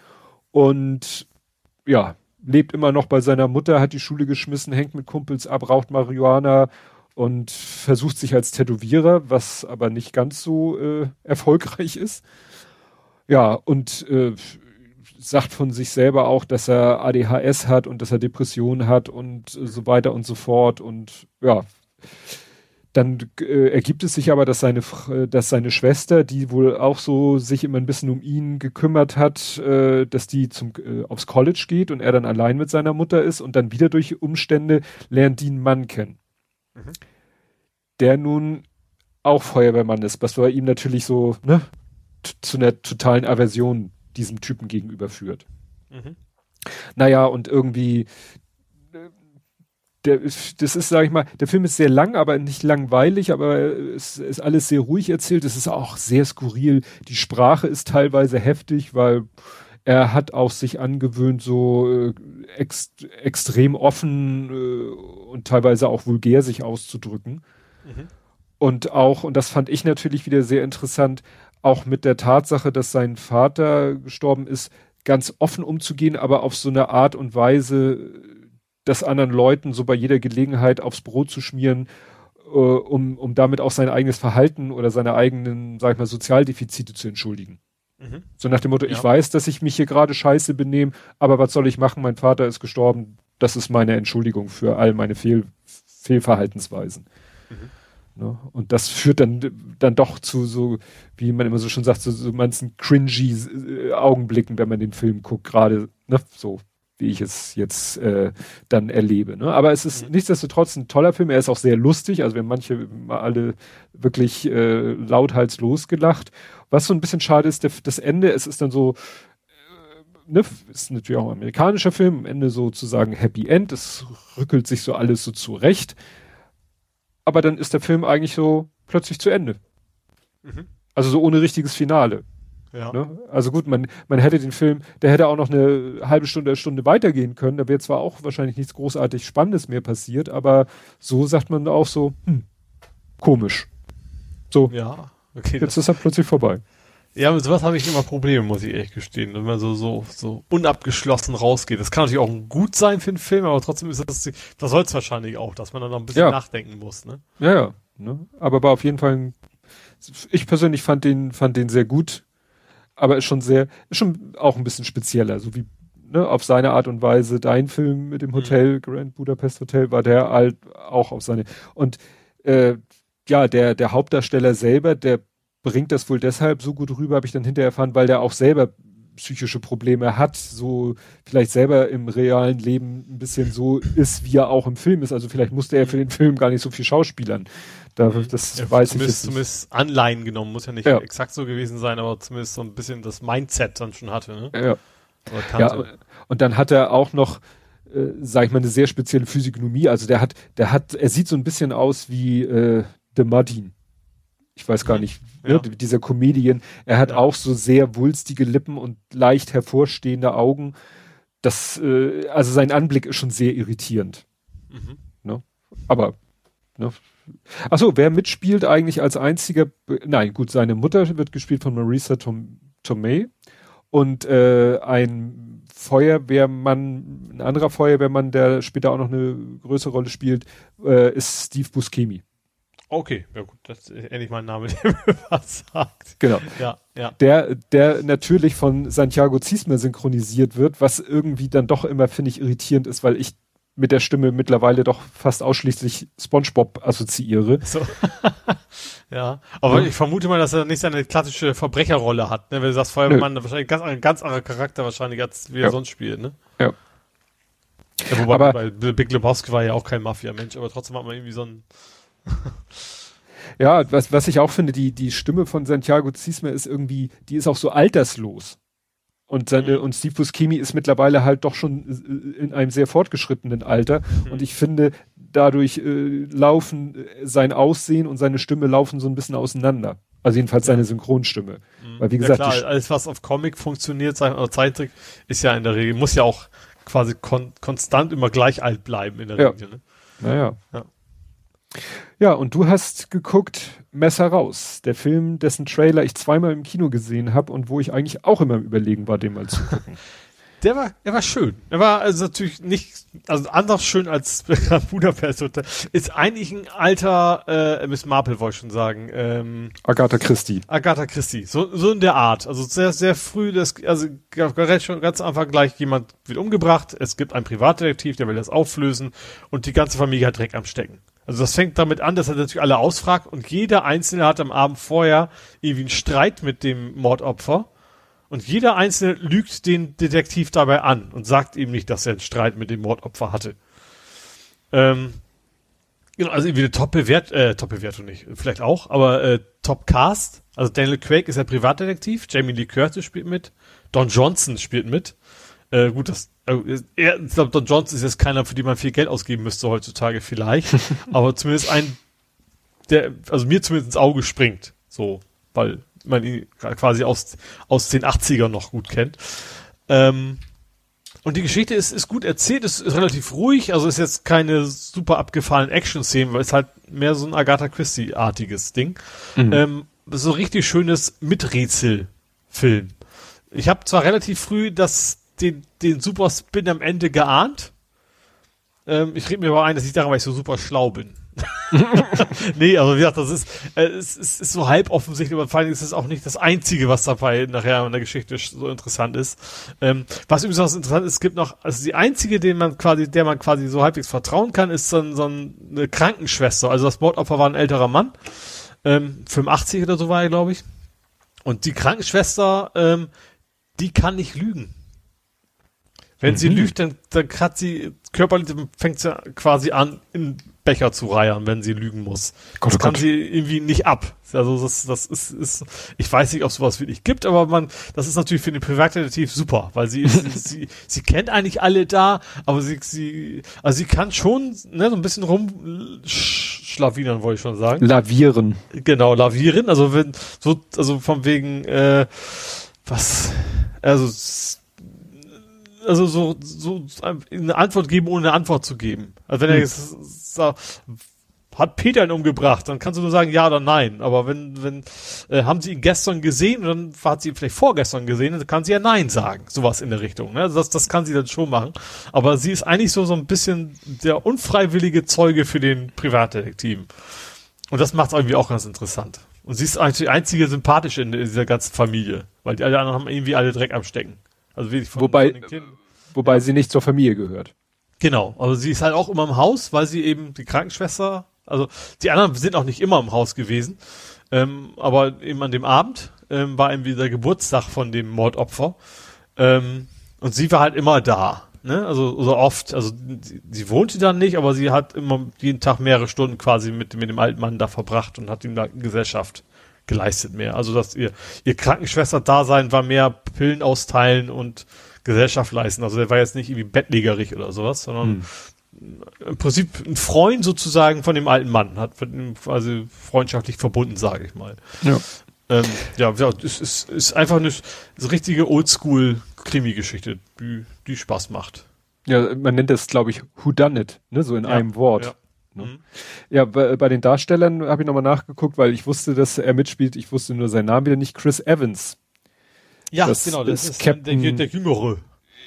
und ja, lebt immer noch bei seiner Mutter, hat die Schule geschmissen, hängt mit Kumpels ab, raucht Marihuana und versucht sich als Tätowierer, was aber nicht ganz so äh, erfolgreich ist. Ja, und äh, sagt von sich selber auch, dass er ADHS hat und dass er Depressionen hat und äh, so weiter und so fort und ja, dann äh, ergibt es sich aber, dass seine, dass seine Schwester, die wohl auch so sich immer ein bisschen um ihn gekümmert hat, äh, dass die zum, äh, aufs College geht und er dann allein mit seiner Mutter ist und dann wieder durch Umstände lernt die einen Mann kennen. Mhm. Der nun auch Feuerwehrmann ist, was bei ihm natürlich so, ne, zu einer totalen Aversion diesem Typen gegenüber führt. Mhm. Naja, und irgendwie der, das ist, sag ich mal, der Film ist sehr lang, aber nicht langweilig, aber es ist alles sehr ruhig erzählt. Es ist auch sehr skurril. Die Sprache ist teilweise heftig, weil er hat auch sich angewöhnt, so äh, ex, extrem offen äh, und teilweise auch vulgär sich auszudrücken. Mhm. Und auch, und das fand ich natürlich wieder sehr interessant, auch mit der Tatsache, dass sein Vater gestorben ist, ganz offen umzugehen, aber auf so eine Art und Weise, das anderen Leuten so bei jeder Gelegenheit aufs Brot zu schmieren, äh, um, um damit auch sein eigenes Verhalten oder seine eigenen, sag ich mal, Sozialdefizite zu entschuldigen. Mhm. So nach dem Motto, ja. ich weiß, dass ich mich hier gerade scheiße benehme, aber was soll ich machen? Mein Vater ist gestorben. Das ist meine Entschuldigung für all meine Fehl, Fehlverhaltensweisen. Mhm. Ne? Und das führt dann, dann doch zu so, wie man immer so schon sagt, so, so manchen cringy äh, Augenblicken, wenn man den Film guckt, gerade, ne, so wie ich es jetzt äh, dann erlebe. Ne? Aber es ist mhm. nichtsdestotrotz ein toller Film. Er ist auch sehr lustig. Also wir haben manche mal alle wirklich äh, lauthals losgelacht. Was so ein bisschen schade ist, der, das Ende, es ist dann so, äh, ne, ist natürlich auch ein amerikanischer Film, am Ende sozusagen Happy End. Es rückelt sich so alles so zurecht. Aber dann ist der Film eigentlich so plötzlich zu Ende. Mhm. Also so ohne richtiges Finale. Ja. Ne? Also gut, man, man hätte den Film, der hätte auch noch eine halbe Stunde, Stunde weitergehen können. Da wäre zwar auch wahrscheinlich nichts großartig Spannendes mehr passiert, aber so sagt man auch so, hm, komisch. So. Ja, okay. Jetzt ist er plötzlich vorbei. Ja, mit sowas habe ich immer Probleme, muss ich ehrlich gestehen. Wenn man so, so, so unabgeschlossen rausgeht. Das kann natürlich auch gut sein für einen Film, aber trotzdem ist das, das soll es wahrscheinlich auch, dass man dann noch ein bisschen ja. nachdenken muss, ne? Ja, ja. Ne? Aber war auf jeden Fall ein, ich persönlich fand den, fand den sehr gut aber ist schon sehr, ist schon auch ein bisschen spezieller, so wie ne, auf seine Art und Weise. Dein Film mit dem Hotel, mhm. Grand Budapest Hotel, war der halt auch auf seine. Und äh, ja, der, der Hauptdarsteller selber, der bringt das wohl deshalb so gut rüber, habe ich dann hinterher erfahren, weil der auch selber psychische Probleme hat, so vielleicht selber im realen Leben ein bisschen so ist, wie er auch im Film ist. Also vielleicht musste er für den Film gar nicht so viel schauspielern. Da, mhm. das ja, weiß zumindest, ich zumindest Anleihen genommen, muss ja nicht ja. exakt so gewesen sein, aber zumindest so ein bisschen das Mindset dann schon hatte. Ne? Ja. ja. Und dann hat er auch noch, äh, sag ich mal, eine sehr spezielle Physiognomie. Also der hat, der hat, er sieht so ein bisschen aus wie äh, The Muddin ich weiß gar mhm. nicht, ne, ja. dieser Comedian, er hat ja. auch so sehr wulstige Lippen und leicht hervorstehende Augen. Das, äh, also sein Anblick ist schon sehr irritierend. Mhm. Ne? Aber, ne? Achso, wer mitspielt eigentlich als einziger, nein, gut, seine Mutter wird gespielt von Marisa Tom, Tomei und äh, ein Feuerwehrmann, ein anderer Feuerwehrmann, der später auch noch eine größere Rolle spielt, äh, ist Steve Buscemi. Okay, ja gut, das ist endlich mal ein Name, [laughs] der mir was sagt. Genau. Ja, ja. Der, der natürlich von Santiago Ziesmer synchronisiert wird, was irgendwie dann doch immer, finde ich, irritierend ist, weil ich mit der Stimme mittlerweile doch fast ausschließlich SpongeBob assoziiere. So. [laughs] ja, aber ja. ich vermute mal, dass er nicht seine klassische Verbrecherrolle hat, ne? Wenn du sagst, Feuerwehrmann, Nö. wahrscheinlich ganz, ein ganz anderer Charakter wahrscheinlich, als wie er sonst spielt, ne? Ja. ja wobei aber, bei Big Lebowski war ja auch kein Mafia-Mensch, aber trotzdem hat man irgendwie so ein [laughs] ja, was, was ich auch finde, die, die Stimme von Santiago Ziesmer ist irgendwie, die ist auch so alterslos. Und, seine, mhm. und Steve Buscemi ist mittlerweile halt doch schon äh, in einem sehr fortgeschrittenen Alter. Mhm. Und ich finde, dadurch äh, laufen äh, sein Aussehen und seine Stimme laufen so ein bisschen auseinander. Also jedenfalls seine Synchronstimme. Mhm. Weil wie gesagt, ja klar, alles was auf Comic funktioniert, sein oder Zeittrick, ist ja in der Regel, muss ja auch quasi kon konstant immer gleich alt bleiben in der ja. Regel. Ne? Naja. Ja. Ja, und du hast geguckt Messer raus, der Film, dessen Trailer ich zweimal im Kino gesehen habe und wo ich eigentlich auch immer im Überlegen war, den mal zu gucken. [laughs] Der war, er war schön. Er war also natürlich nicht, also anders schön als [laughs] Budapest Hotel. Ist eigentlich ein alter äh, Miss Marple, wollte ich schon sagen. Ähm, Agatha Christie. Agatha Christie. So, so in der Art. Also sehr, sehr früh, das, also schon ganz einfach gleich jemand wird umgebracht. Es gibt einen Privatdetektiv, der will das auflösen und die ganze Familie hat Dreck am Stecken. Also das fängt damit an, dass er natürlich alle ausfragt und jeder Einzelne hat am Abend vorher irgendwie einen Streit mit dem Mordopfer. Und jeder Einzelne lügt den Detektiv dabei an und sagt ihm nicht, dass er einen Streit mit dem Mordopfer hatte. Ähm, genau, also irgendwie eine Top-Bewertung, äh, Top-Bewertung nicht, vielleicht auch, aber äh, Top-Cast. Also Daniel Craig ist der Privatdetektiv, Jamie Lee Curtis spielt mit, Don Johnson spielt mit. Äh, gut, das, äh, er, ich glaube, Don Johnson ist jetzt keiner, für den man viel Geld ausgeben müsste heutzutage vielleicht, [laughs] aber zumindest ein, der, also mir zumindest ins Auge springt, so, weil man ihn quasi aus, aus den 80ern noch gut kennt. Ähm, und die Geschichte ist, ist gut erzählt, ist, ist relativ ruhig, also ist jetzt keine super abgefahrenen Action-Szenen, weil es halt mehr so ein Agatha Christie-artiges Ding. Mhm. Ähm, so richtig schönes Miträtsel-Film. Ich habe zwar relativ früh das, den, den super Spin am Ende geahnt. Ähm, ich rede mir aber ein, dass ich daran, weil ich so super schlau bin. [laughs] nee, also wie gesagt, das ist, äh, es, es ist so halb offensichtlich, aber vor allem ist es auch nicht das Einzige, was dabei nachher in der Geschichte so interessant ist. Ähm, was übrigens auch interessant ist, es gibt noch, also die einzige, den man quasi, der man quasi so halbwegs vertrauen kann, ist so, so eine Krankenschwester. Also das Mordopfer war ein älterer Mann, ähm, 85 oder so war er, glaube ich. Und die Krankenschwester, ähm, die kann nicht lügen. Wenn mhm. sie lügt, dann, dann hat sie körperlich, fängt sie quasi an, in Becher zu reiern, wenn sie lügen muss. Gott, das oh kann Gott. sie irgendwie nicht ab. Also das, das ist, ist, ich weiß nicht, ob es sowas wirklich gibt, aber man, das ist natürlich für den Privatdetektiv super, weil sie, sie, [laughs] sie, sie kennt eigentlich alle da, aber sie, sie, also sie kann schon, ne, so ein bisschen rumschlawinern, wollte ich schon sagen. Lavieren. Genau, lavieren, also wenn, so, also von wegen, äh, was, also, also so, so eine Antwort geben, ohne eine Antwort zu geben. Also wenn er hm. jetzt sagt, hat Peter ihn umgebracht, dann kannst du nur sagen ja oder nein. Aber wenn, wenn, äh, haben sie ihn gestern gesehen, dann hat sie ihn vielleicht vorgestern gesehen, dann kann sie ja nein sagen. Sowas in der Richtung. Ne? Das, das kann sie dann schon machen. Aber sie ist eigentlich so, so ein bisschen der unfreiwillige Zeuge für den Privatdetektiven. Und das macht es irgendwie auch ganz interessant. Und sie ist eigentlich die einzige sympathische in dieser ganzen Familie, weil die alle anderen haben irgendwie alle Dreck am Stecken. Also wirklich von, wobei, von wobei ja. sie nicht zur Familie gehört. Genau, also sie ist halt auch immer im Haus, weil sie eben die Krankenschwester, also die anderen sind auch nicht immer im Haus gewesen, ähm, aber eben an dem Abend ähm, war eben wieder Geburtstag von dem Mordopfer ähm, und sie war halt immer da, ne? Also so oft, also sie, sie wohnte dann nicht, aber sie hat immer jeden Tag mehrere Stunden quasi mit mit dem alten Mann da verbracht und hat ihm da Gesellschaft geleistet mehr. Also dass ihr ihr Krankenschwester-Dasein war mehr Pillen austeilen und Gesellschaft leisten. Also der war jetzt nicht irgendwie bettlägerig oder sowas, sondern hm. im Prinzip ein Freund sozusagen von dem alten Mann, hat quasi freundschaftlich verbunden, sage ich mal. Ja. Ähm, ja, es ist, ist einfach eine, eine richtige Oldschool-Krimi-Geschichte, die, die Spaß macht. Ja, man nennt das, glaube ich, Who Done It, ne, so in ja, einem Wort. Ja. Ne? Mhm. Ja, bei, bei, den Darstellern habe ich nochmal nachgeguckt, weil ich wusste, dass er mitspielt. Ich wusste nur seinen Namen wieder nicht. Chris Evans. Ja, das genau, das ist, ist Captain, der, der Jüngere.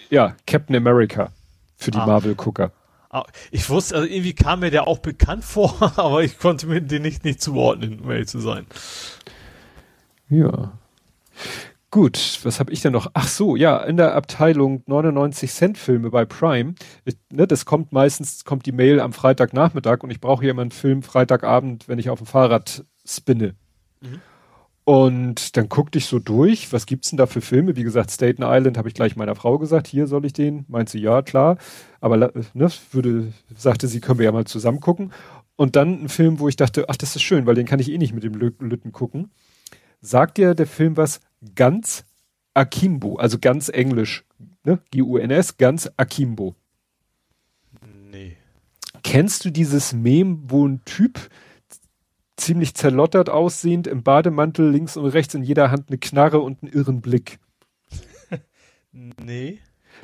Ja, Captain America für die ah. Marvel-Gucker. Ah, ich wusste, also irgendwie kam mir der auch bekannt vor, [laughs] aber ich konnte mir den nicht, nicht zuordnen, um ehrlich zu sein. Ja. Gut, was habe ich denn noch? Ach so, ja, in der Abteilung 99 Cent Filme bei Prime, ich, ne, das kommt meistens, kommt die Mail am Freitagnachmittag und ich brauche hier immer einen Film Freitagabend, wenn ich auf dem Fahrrad spinne. Mhm. Und dann guckte ich so durch, was gibt's denn da für Filme? Wie gesagt, Staten Island habe ich gleich meiner Frau gesagt, hier soll ich den? Meint sie, ja, klar. Aber ne, würde, sagte sie, können wir ja mal zusammen gucken. Und dann ein Film, wo ich dachte, ach, das ist schön, weil den kann ich eh nicht mit dem Lütten gucken. Sagt dir der Film was ganz Akimbo, also ganz englisch, ne? G-U-N-S, ganz Akimbo. Nee. Kennst du dieses Mem, wo ein Typ ziemlich zerlottert aussehend, im Bademantel links und rechts in jeder Hand eine Knarre und einen irren Blick. [laughs] nee.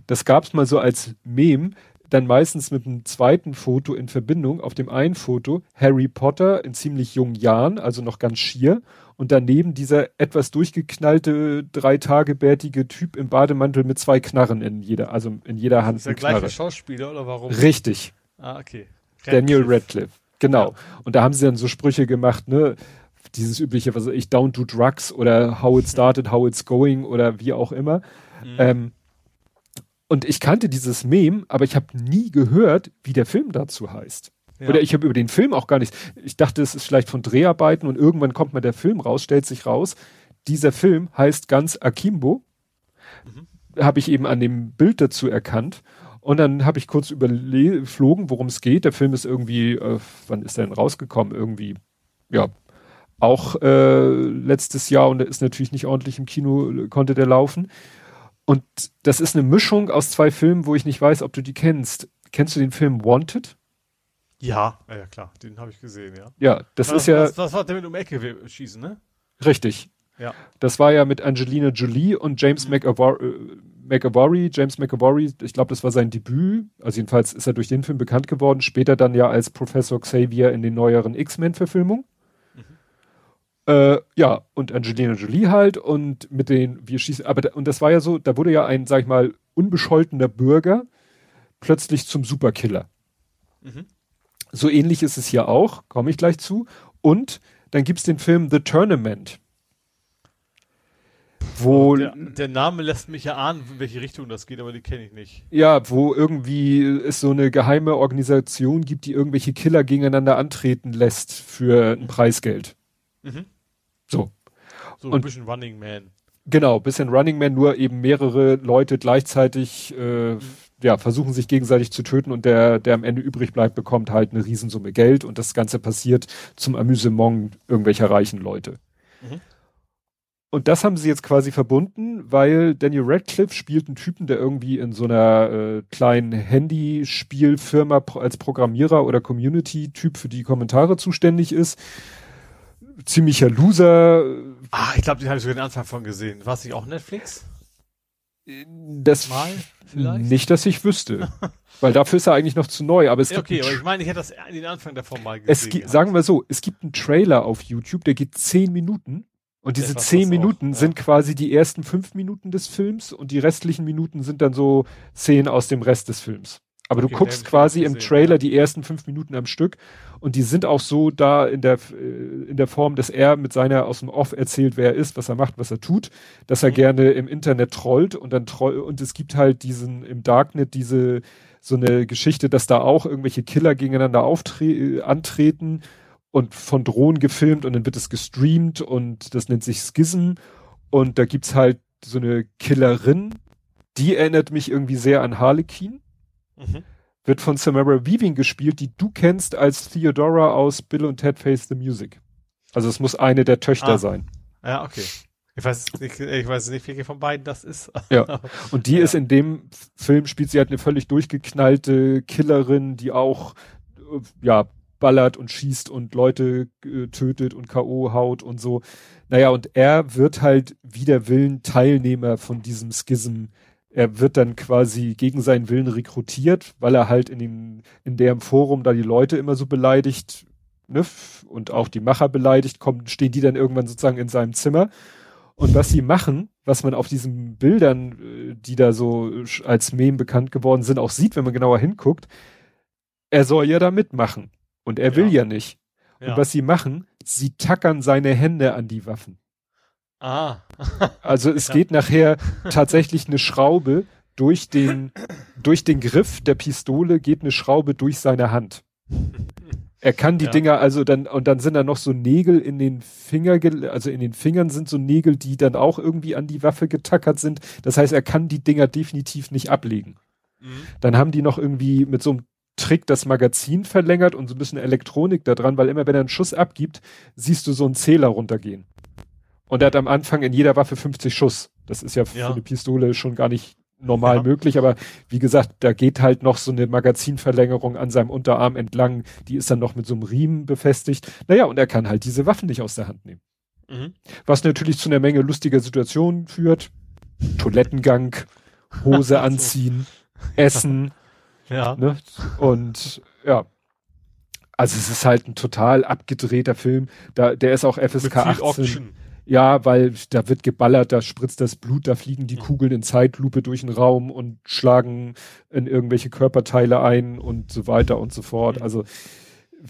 Das gab's mal so als Mem, dann meistens mit einem zweiten Foto in Verbindung. Auf dem einen Foto Harry Potter in ziemlich jungen Jahren, also noch ganz schier. Und daneben dieser etwas durchgeknallte, drei Tage bärtige Typ im Bademantel mit zwei Knarren in jeder, also in jeder Hand. Ist der gleiche. Schauspieler oder warum? Richtig. Ah, okay. Radcliffe. Daniel Radcliffe. Genau. Ja. Und da haben sie dann so Sprüche gemacht, ne? Dieses übliche, was ich, don't do drugs oder how it started, how it's going oder wie auch immer. Mhm. Ähm, und ich kannte dieses Meme, aber ich habe nie gehört, wie der Film dazu heißt. Ja. Oder ich habe über den Film auch gar nichts. Ich dachte, es ist vielleicht von Dreharbeiten und irgendwann kommt mal der Film raus, stellt sich raus, dieser Film heißt ganz Akimbo. Mhm. Habe ich eben an dem Bild dazu erkannt. Und dann habe ich kurz überflogen, worum es geht. Der Film ist irgendwie, äh, wann ist der denn rausgekommen? Irgendwie, ja, auch äh, letztes Jahr und der ist natürlich nicht ordentlich im Kino, konnte der laufen. Und das ist eine Mischung aus zwei Filmen, wo ich nicht weiß, ob du die kennst. Kennst du den Film Wanted? Ja, ja klar, den habe ich gesehen, ja. Ja, das was, ist ja. Das, das war der mit um Ecke schießen, ne? Richtig. Ja. Das war ja mit Angelina Jolie und James mhm. McAvoy, James McAvoy, ich glaube, das war sein Debüt. Also jedenfalls ist er durch den Film bekannt geworden. Später dann ja als Professor Xavier in den neueren X-Men-Verfilmungen. Mhm. Äh, ja, und Angelina Jolie halt und mit den, wir schießen, aber, und das war ja so, da wurde ja ein, sag ich mal, unbescholtener Bürger plötzlich zum Superkiller. Mhm. So ähnlich ist es hier auch, komme ich gleich zu. Und dann gibt's den Film The Tournament. Wo der, der, Name lässt mich ja ahnen, in welche Richtung das geht, aber die kenne ich nicht. Ja, wo irgendwie es so eine geheime Organisation gibt, die irgendwelche Killer gegeneinander antreten lässt für ein Preisgeld. Mhm. So. So ein bisschen Running Man. Genau, bisschen Running Man, nur eben mehrere Leute gleichzeitig äh, mhm ja, versuchen sich gegenseitig zu töten und der, der am Ende übrig bleibt, bekommt halt eine Riesensumme Geld und das Ganze passiert zum Amüsement irgendwelcher reichen Leute. Mhm. Und das haben sie jetzt quasi verbunden, weil Daniel Radcliffe spielt einen Typen, der irgendwie in so einer äh, kleinen Handyspielfirma als Programmierer oder Community-Typ für die Kommentare zuständig ist. Ziemlicher Loser. Ah, ich glaube, den habe ich sogar den Anfang von gesehen. War es nicht auch Netflix? Das Mal vielleicht? Nicht, dass ich wüsste. [laughs] weil dafür ist er eigentlich noch zu neu. Aber es okay, gibt aber ich meine, ich hätte das den Anfang davon mal gesehen. Es sagen wir so, es gibt einen Trailer auf YouTube, der geht zehn Minuten. Und diese zehn Minuten auch, ja. sind quasi die ersten fünf Minuten des Films und die restlichen Minuten sind dann so Szenen aus dem Rest des Films. Aber okay, du guckst quasi im Trailer ja. die ersten fünf Minuten am Stück und die sind auch so da in der, äh, in der Form, dass er mit seiner aus dem Off erzählt, wer er ist, was er macht, was er tut, dass er mhm. gerne im Internet trollt und dann troll und es gibt halt diesen im Darknet diese so eine Geschichte, dass da auch irgendwelche Killer gegeneinander auftre antreten und von Drohnen gefilmt und dann wird es gestreamt und das nennt sich Schism und da gibt's halt so eine Killerin, die erinnert mich irgendwie sehr an Harlequin Mhm. Wird von Samara Weaving gespielt, die du kennst als Theodora aus Bill und Ted Face the Music. Also es muss eine der Töchter ah. sein. Ja, okay. Ich weiß nicht, ich weiß nicht, welche von beiden das ist. Ja. [laughs] Und die ja. ist in dem Film spielt sie halt eine völlig durchgeknallte Killerin, die auch, äh, ja, ballert und schießt und Leute äh, tötet und K.O. haut und so. Naja, und er wird halt wider Willen Teilnehmer von diesem Schism er wird dann quasi gegen seinen Willen rekrutiert, weil er halt in den, in dem Forum da die Leute immer so beleidigt, ne, und auch die Macher beleidigt, kommen, stehen die dann irgendwann sozusagen in seinem Zimmer. Und was sie machen, was man auf diesen Bildern, äh, die da so als Mem bekannt geworden sind, auch sieht, wenn man genauer hinguckt, er soll ja da mitmachen. Und er will ja, ja nicht. Ja. Und was sie machen, sie tackern seine Hände an die Waffen. Ah. also [laughs] es ja. geht nachher tatsächlich eine Schraube durch den, durch den Griff der Pistole geht eine Schraube durch seine Hand. Er kann die ja. Dinger also dann, und dann sind da noch so Nägel in den Finger, also in den Fingern sind so Nägel, die dann auch irgendwie an die Waffe getackert sind. Das heißt, er kann die Dinger definitiv nicht ablegen. Mhm. Dann haben die noch irgendwie mit so einem Trick das Magazin verlängert und so ein bisschen Elektronik da dran, weil immer wenn er einen Schuss abgibt, siehst du so einen Zähler runtergehen. Und er hat am Anfang in jeder Waffe 50 Schuss. Das ist ja, ja. für eine Pistole schon gar nicht normal ja. möglich, aber wie gesagt, da geht halt noch so eine Magazinverlängerung an seinem Unterarm entlang, die ist dann noch mit so einem Riemen befestigt. Naja, und er kann halt diese Waffen nicht aus der Hand nehmen. Mhm. Was natürlich zu einer Menge lustiger Situationen führt. Toilettengang, Hose [laughs] anziehen, Essen. [laughs] Ja. Ne? Und ja. Also es ist halt ein total abgedrehter Film. Da, der ist auch FSK 18. Action. Ja, weil da wird geballert, da spritzt das Blut, da fliegen die mhm. Kugeln in Zeitlupe durch den Raum und schlagen in irgendwelche Körperteile ein und so weiter und so fort. Mhm. Also,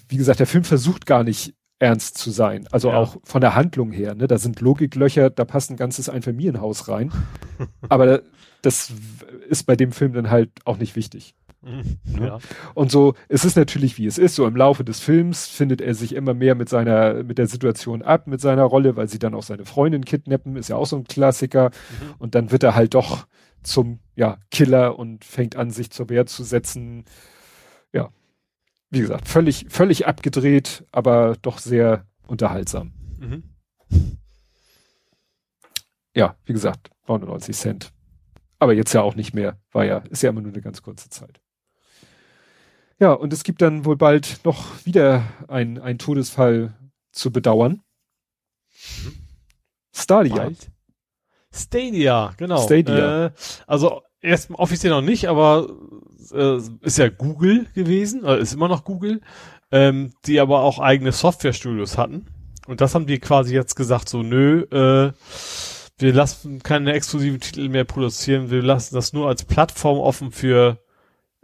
wie gesagt, der Film versucht gar nicht ernst zu sein. Also ja. auch von der Handlung her, ne? Da sind Logiklöcher, da passt ein ganzes Einfamilienhaus rein. Aber das ist bei dem Film dann halt auch nicht wichtig. [laughs] Ja. Und so, es ist natürlich wie es ist, so im Laufe des Films findet er sich immer mehr mit seiner, mit der Situation ab, mit seiner Rolle, weil sie dann auch seine Freundin kidnappen, ist ja auch so ein Klassiker. Mhm. Und dann wird er halt doch zum, ja, Killer und fängt an, sich zur Wehr zu setzen. Ja. Wie gesagt, völlig, völlig abgedreht, aber doch sehr unterhaltsam. Mhm. Ja, wie gesagt, 99 Cent. Aber jetzt ja auch nicht mehr, war ja, ist ja immer nur eine ganz kurze Zeit. Ja, und es gibt dann wohl bald noch wieder ein, ein Todesfall zu bedauern. Mhm. Stadia. Bald? Stadia, genau. Stadia. Äh, also erst offiziell noch nicht, aber äh, ist ja Google gewesen, äh, ist immer noch Google, ähm, die aber auch eigene Softwarestudios hatten. Und das haben die quasi jetzt gesagt, so nö, äh, wir lassen keine exklusiven Titel mehr produzieren, wir lassen das nur als Plattform offen für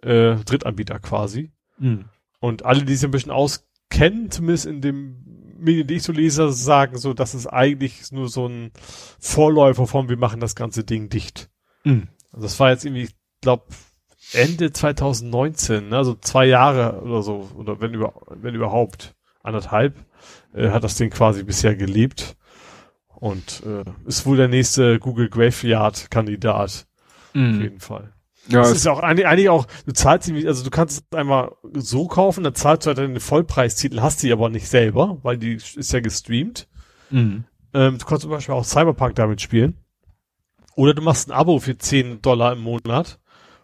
äh, Drittanbieter quasi. Mhm. Und alle, die sich ein bisschen auskennen, zumindest in dem Medien, die ich so lese, sagen so, das ist eigentlich nur so ein Vorläufer von, wir machen das ganze Ding dicht. Mhm. Also das war jetzt irgendwie, ich glaube, Ende 2019, ne? also zwei Jahre oder so, oder wenn, über, wenn überhaupt, anderthalb, äh, hat das Ding quasi bisher gelebt. Und äh, ist wohl der nächste Google Graveyard-Kandidat. Mhm. Auf jeden Fall. Ja, das ist ja auch eigentlich, eigentlich auch, du zahlst sie, also du kannst es einmal so kaufen, dann zahlst du halt deine Vollpreistitel, hast die aber nicht selber, weil die ist ja gestreamt. Mhm. Ähm, du kannst zum Beispiel auch Cyberpunk damit spielen. Oder du machst ein Abo für 10 Dollar im Monat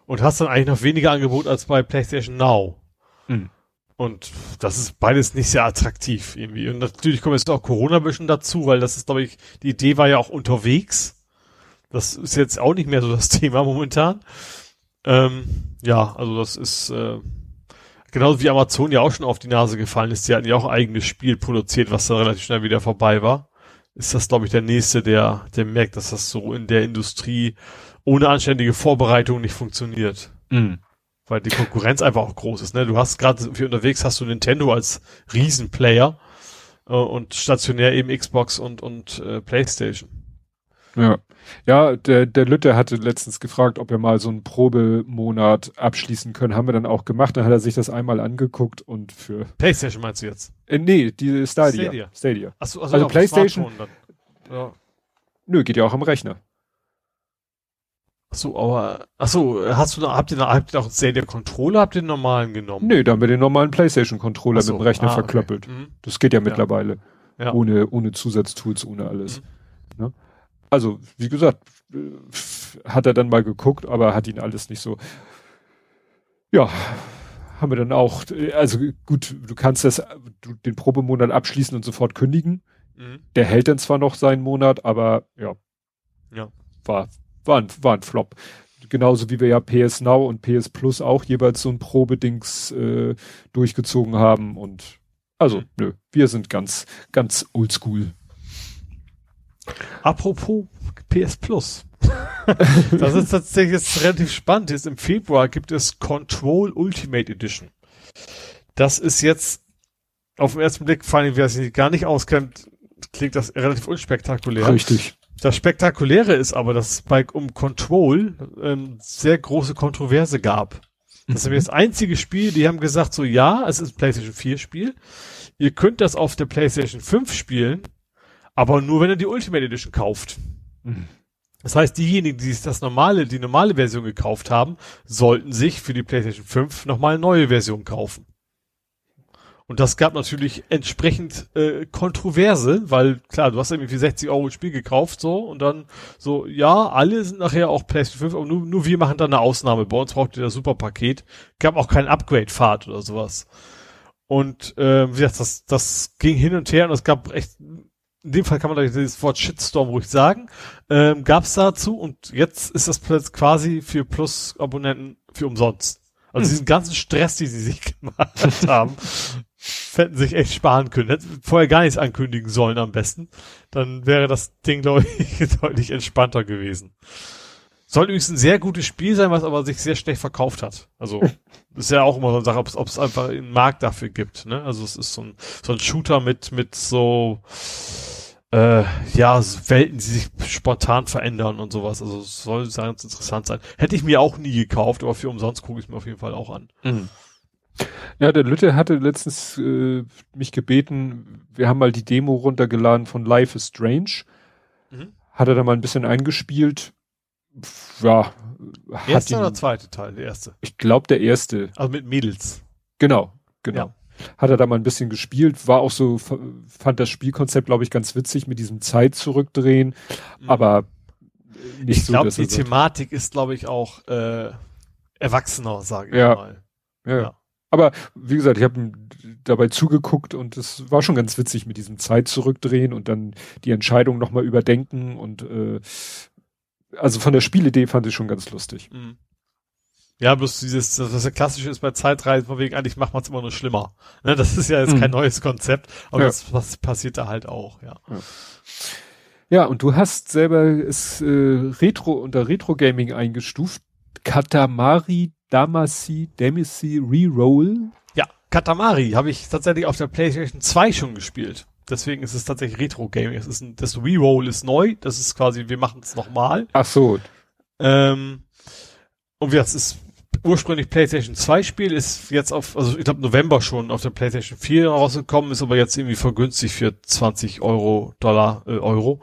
und hast dann eigentlich noch weniger Angebot als bei PlayStation Now. Mhm. Und das ist beides nicht sehr attraktiv irgendwie. Und natürlich kommt jetzt auch Corona ein bisschen dazu, weil das ist, glaube ich, die Idee war ja auch unterwegs. Das ist jetzt auch nicht mehr so das [laughs] Thema momentan. Ähm, ja, also das ist äh, genauso wie Amazon ja auch schon auf die Nase gefallen ist. Die hatten ja auch ein eigenes Spiel produziert, was dann relativ schnell wieder vorbei war. Ist das, glaube ich, der nächste, der, der merkt, dass das so in der Industrie ohne anständige Vorbereitung nicht funktioniert. Mhm. Weil die Konkurrenz einfach auch groß ist. Ne? Du hast gerade für unterwegs hast du Nintendo als Riesenplayer äh, und stationär eben Xbox und, und äh, Playstation. Ja. Ja, der, der Lütte hatte letztens gefragt, ob wir mal so einen Probemonat abschließen können. Haben wir dann auch gemacht. Dann hat er sich das einmal angeguckt und für. PlayStation meinst du jetzt? Äh, nee, die Stadia. Stadia. Stadia. Ach so, also, also PlayStation. Ja. Nö, geht ja auch am Rechner. Ach so, aber, ach so, hast du, habt ihr, habt ihr auch Stadia Controller, habt ihr den normalen genommen? Nee, da haben wir den normalen PlayStation Controller so, mit dem Rechner ah, verklöppelt. Okay. Mhm. Das geht ja mittlerweile. Ja. Ohne, ohne Zusatztools, ohne alles. Mhm. Ne? Also wie gesagt, hat er dann mal geguckt, aber hat ihn alles nicht so. Ja, haben wir dann auch, also gut, du kannst das, du, den Probemonat abschließen und sofort kündigen. Mhm. Der hält dann zwar noch seinen Monat, aber ja, ja. War, war, ein, war ein Flop. Genauso wie wir ja PS Now und PS Plus auch jeweils so ein Probedings äh, durchgezogen haben und also, mhm. nö, wir sind ganz, ganz oldschool. Apropos PS Plus. [laughs] das ist tatsächlich jetzt relativ spannend. Jetzt im Februar gibt es Control Ultimate Edition. Das ist jetzt auf den ersten Blick, vor allem, wer sich gar nicht auskennt, klingt das relativ unspektakulär. Richtig. Das Spektakuläre ist aber, dass es bei um Control ähm, sehr große Kontroverse gab. Das ist das einzige Spiel, die haben gesagt, so ja, es ist ein PlayStation 4 Spiel. Ihr könnt das auf der PlayStation 5 spielen, aber nur wenn er die Ultimate Edition kauft. Das heißt, diejenigen, die das normale, die normale Version gekauft haben, sollten sich für die PlayStation 5 nochmal eine neue Version kaufen. Und das gab natürlich entsprechend äh, Kontroverse, weil klar, du hast irgendwie für 60 Euro ein Spiel gekauft, so, und dann so, ja, alle sind nachher auch PlayStation 5, aber nur, nur wir machen da eine Ausnahme. Bei uns braucht ihr das Superpaket. Gab auch kein Upgrade-Fahrt oder sowas. Und äh, wie gesagt, das, das ging hin und her und es gab echt in dem Fall kann man das Wort Shitstorm ruhig sagen, ähm, gab es dazu und jetzt ist das quasi für Plus-Abonnenten für umsonst. Also hm. diesen ganzen Stress, die sie sich [laughs] gemacht haben, hätten sich echt sparen können. Hätten vorher gar nichts ankündigen sollen am besten. Dann wäre das Ding, glaube [laughs] ich, deutlich entspannter gewesen. Soll übrigens ein sehr gutes Spiel sein, was aber sich sehr schlecht verkauft hat. Also [laughs] ist ja auch immer so eine Sache, ob es einfach einen Markt dafür gibt. Ne? Also es ist so ein, so ein Shooter mit mit so äh, ja, Welten, die sich spontan verändern und sowas. Also es soll ganz interessant sein. Hätte ich mir auch nie gekauft, aber für umsonst gucke ich es mir auf jeden Fall auch an. Mhm. Ja, der Lütte hatte letztens äh, mich gebeten, wir haben mal die Demo runtergeladen von Life is Strange. Mhm. Hat er da mal ein bisschen eingespielt. Ja. Erste oder zweite Teil? Der erste. Ich glaube der erste. Also mit Mädels. Genau, genau. Ja. Hat er da mal ein bisschen gespielt, war auch so, fand das Spielkonzept, glaube ich, ganz witzig mit diesem Zeit zurückdrehen, mhm. aber nicht ich so. Ich glaube, die Thematik ist, glaube ich, auch äh, erwachsener, sage ich ja. mal. Ja. ja. Aber wie gesagt, ich habe dabei zugeguckt und es war schon ganz witzig mit diesem Zeit zurückdrehen und dann die Entscheidung nochmal überdenken und äh, also von der Spielidee fand ich schon ganz lustig. Mhm. Ja, bloß dieses, das, was ja klassisch ist bei Zeitreisen, von wegen eigentlich macht man es immer nur schlimmer. Ne, das ist ja jetzt mhm. kein neues Konzept, aber ja. das was passiert da halt auch, ja. ja. Ja, und du hast selber es äh, Retro unter Retro Gaming eingestuft. Katamari Damacy, Demacy Reroll. Ja, Katamari habe ich tatsächlich auf der PlayStation 2 schon gespielt. Deswegen ist es tatsächlich Retro-Gaming. Es ist ein, das Reroll ist neu. Das ist quasi, wir machen es nochmal. Ach so. Ähm, und wie das ist ursprünglich PlayStation 2 Spiel, ist jetzt auf, also ich glaube November schon auf der PlayStation 4 rausgekommen, ist aber jetzt irgendwie vergünstigt für 20 Euro, Dollar, äh, Euro.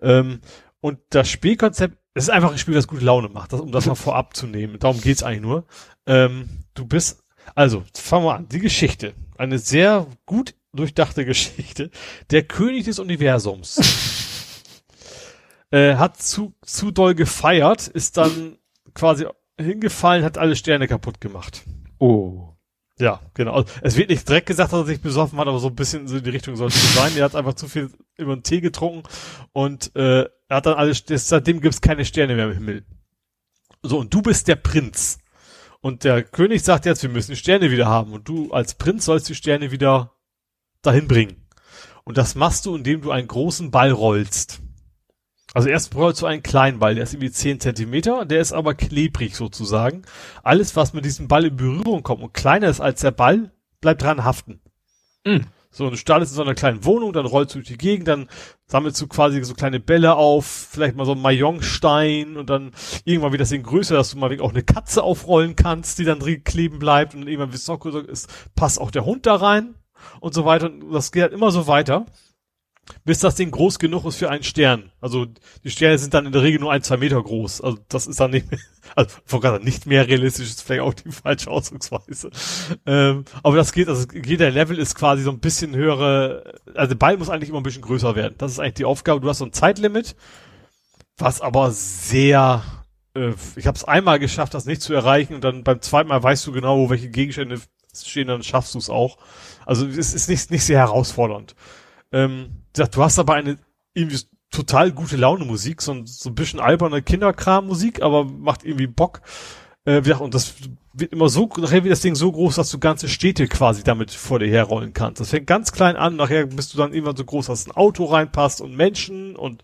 Ähm, und das Spielkonzept es ist einfach ein Spiel, das gute Laune macht, das, um das mal vorab zu nehmen. Darum geht's eigentlich nur. Ähm, du bist, also, fangen wir an. Die Geschichte. Eine sehr gut durchdachte Geschichte. Der König des Universums. [laughs] äh, hat zu, zu doll gefeiert, ist dann quasi hingefallen, hat alle Sterne kaputt gemacht. Oh. Ja, genau. Also, es wird nicht direkt gesagt, dass er sich besoffen hat, aber so ein bisschen so in die Richtung sollte es sein. Er hat einfach zu viel über den Tee getrunken und äh, er hat dann alles, seitdem gibt's keine Sterne mehr im Himmel. So, und du bist der Prinz. Und der König sagt jetzt, wir müssen Sterne wieder haben. Und du als Prinz sollst die Sterne wieder dahin bringen. Und das machst du, indem du einen großen Ball rollst. Also erst rollst du einen kleinen Ball, der ist irgendwie 10 Zentimeter, der ist aber klebrig sozusagen. Alles, was mit diesem Ball in Berührung kommt und kleiner ist als der Ball, bleibt dran haften. Mhm. So, und du startest in so einer kleinen Wohnung, dann rollst du durch die Gegend, dann sammelst du quasi so kleine Bälle auf, vielleicht mal so ein Mayongstein und dann irgendwann wird das Ding größer, dass du mal auch eine Katze aufrollen kannst, die dann drin kleben bleibt und irgendwann, wie es noch größer ist, passt auch der Hund da rein und so weiter. Und das geht halt immer so weiter bis das Ding groß genug ist für einen Stern. Also die Sterne sind dann in der Regel nur ein, zwei Meter groß. Also das ist dann nicht, mehr, [laughs] also gerade nicht mehr realistisch, ist vielleicht auch die falsche Ausdrucksweise. Ähm, aber das geht, also jeder Level ist quasi so ein bisschen höhere, also der Ball muss eigentlich immer ein bisschen größer werden. Das ist eigentlich die Aufgabe. Du hast so ein Zeitlimit, was aber sehr äh, ich habe es einmal geschafft, das nicht zu erreichen und dann beim zweiten Mal weißt du genau, wo welche Gegenstände stehen, dann schaffst du es auch. Also es ist nicht, nicht sehr herausfordernd. Ähm, du hast aber eine irgendwie total gute Laune Musik, so, so ein bisschen alberne Kinderkram-Musik, aber macht irgendwie Bock. Äh, und das wird immer so, nachher wird das Ding so groß, dass du ganze Städte quasi damit vor dir herrollen kannst. Das fängt ganz klein an, nachher bist du dann irgendwann so groß, dass ein Auto reinpasst und Menschen und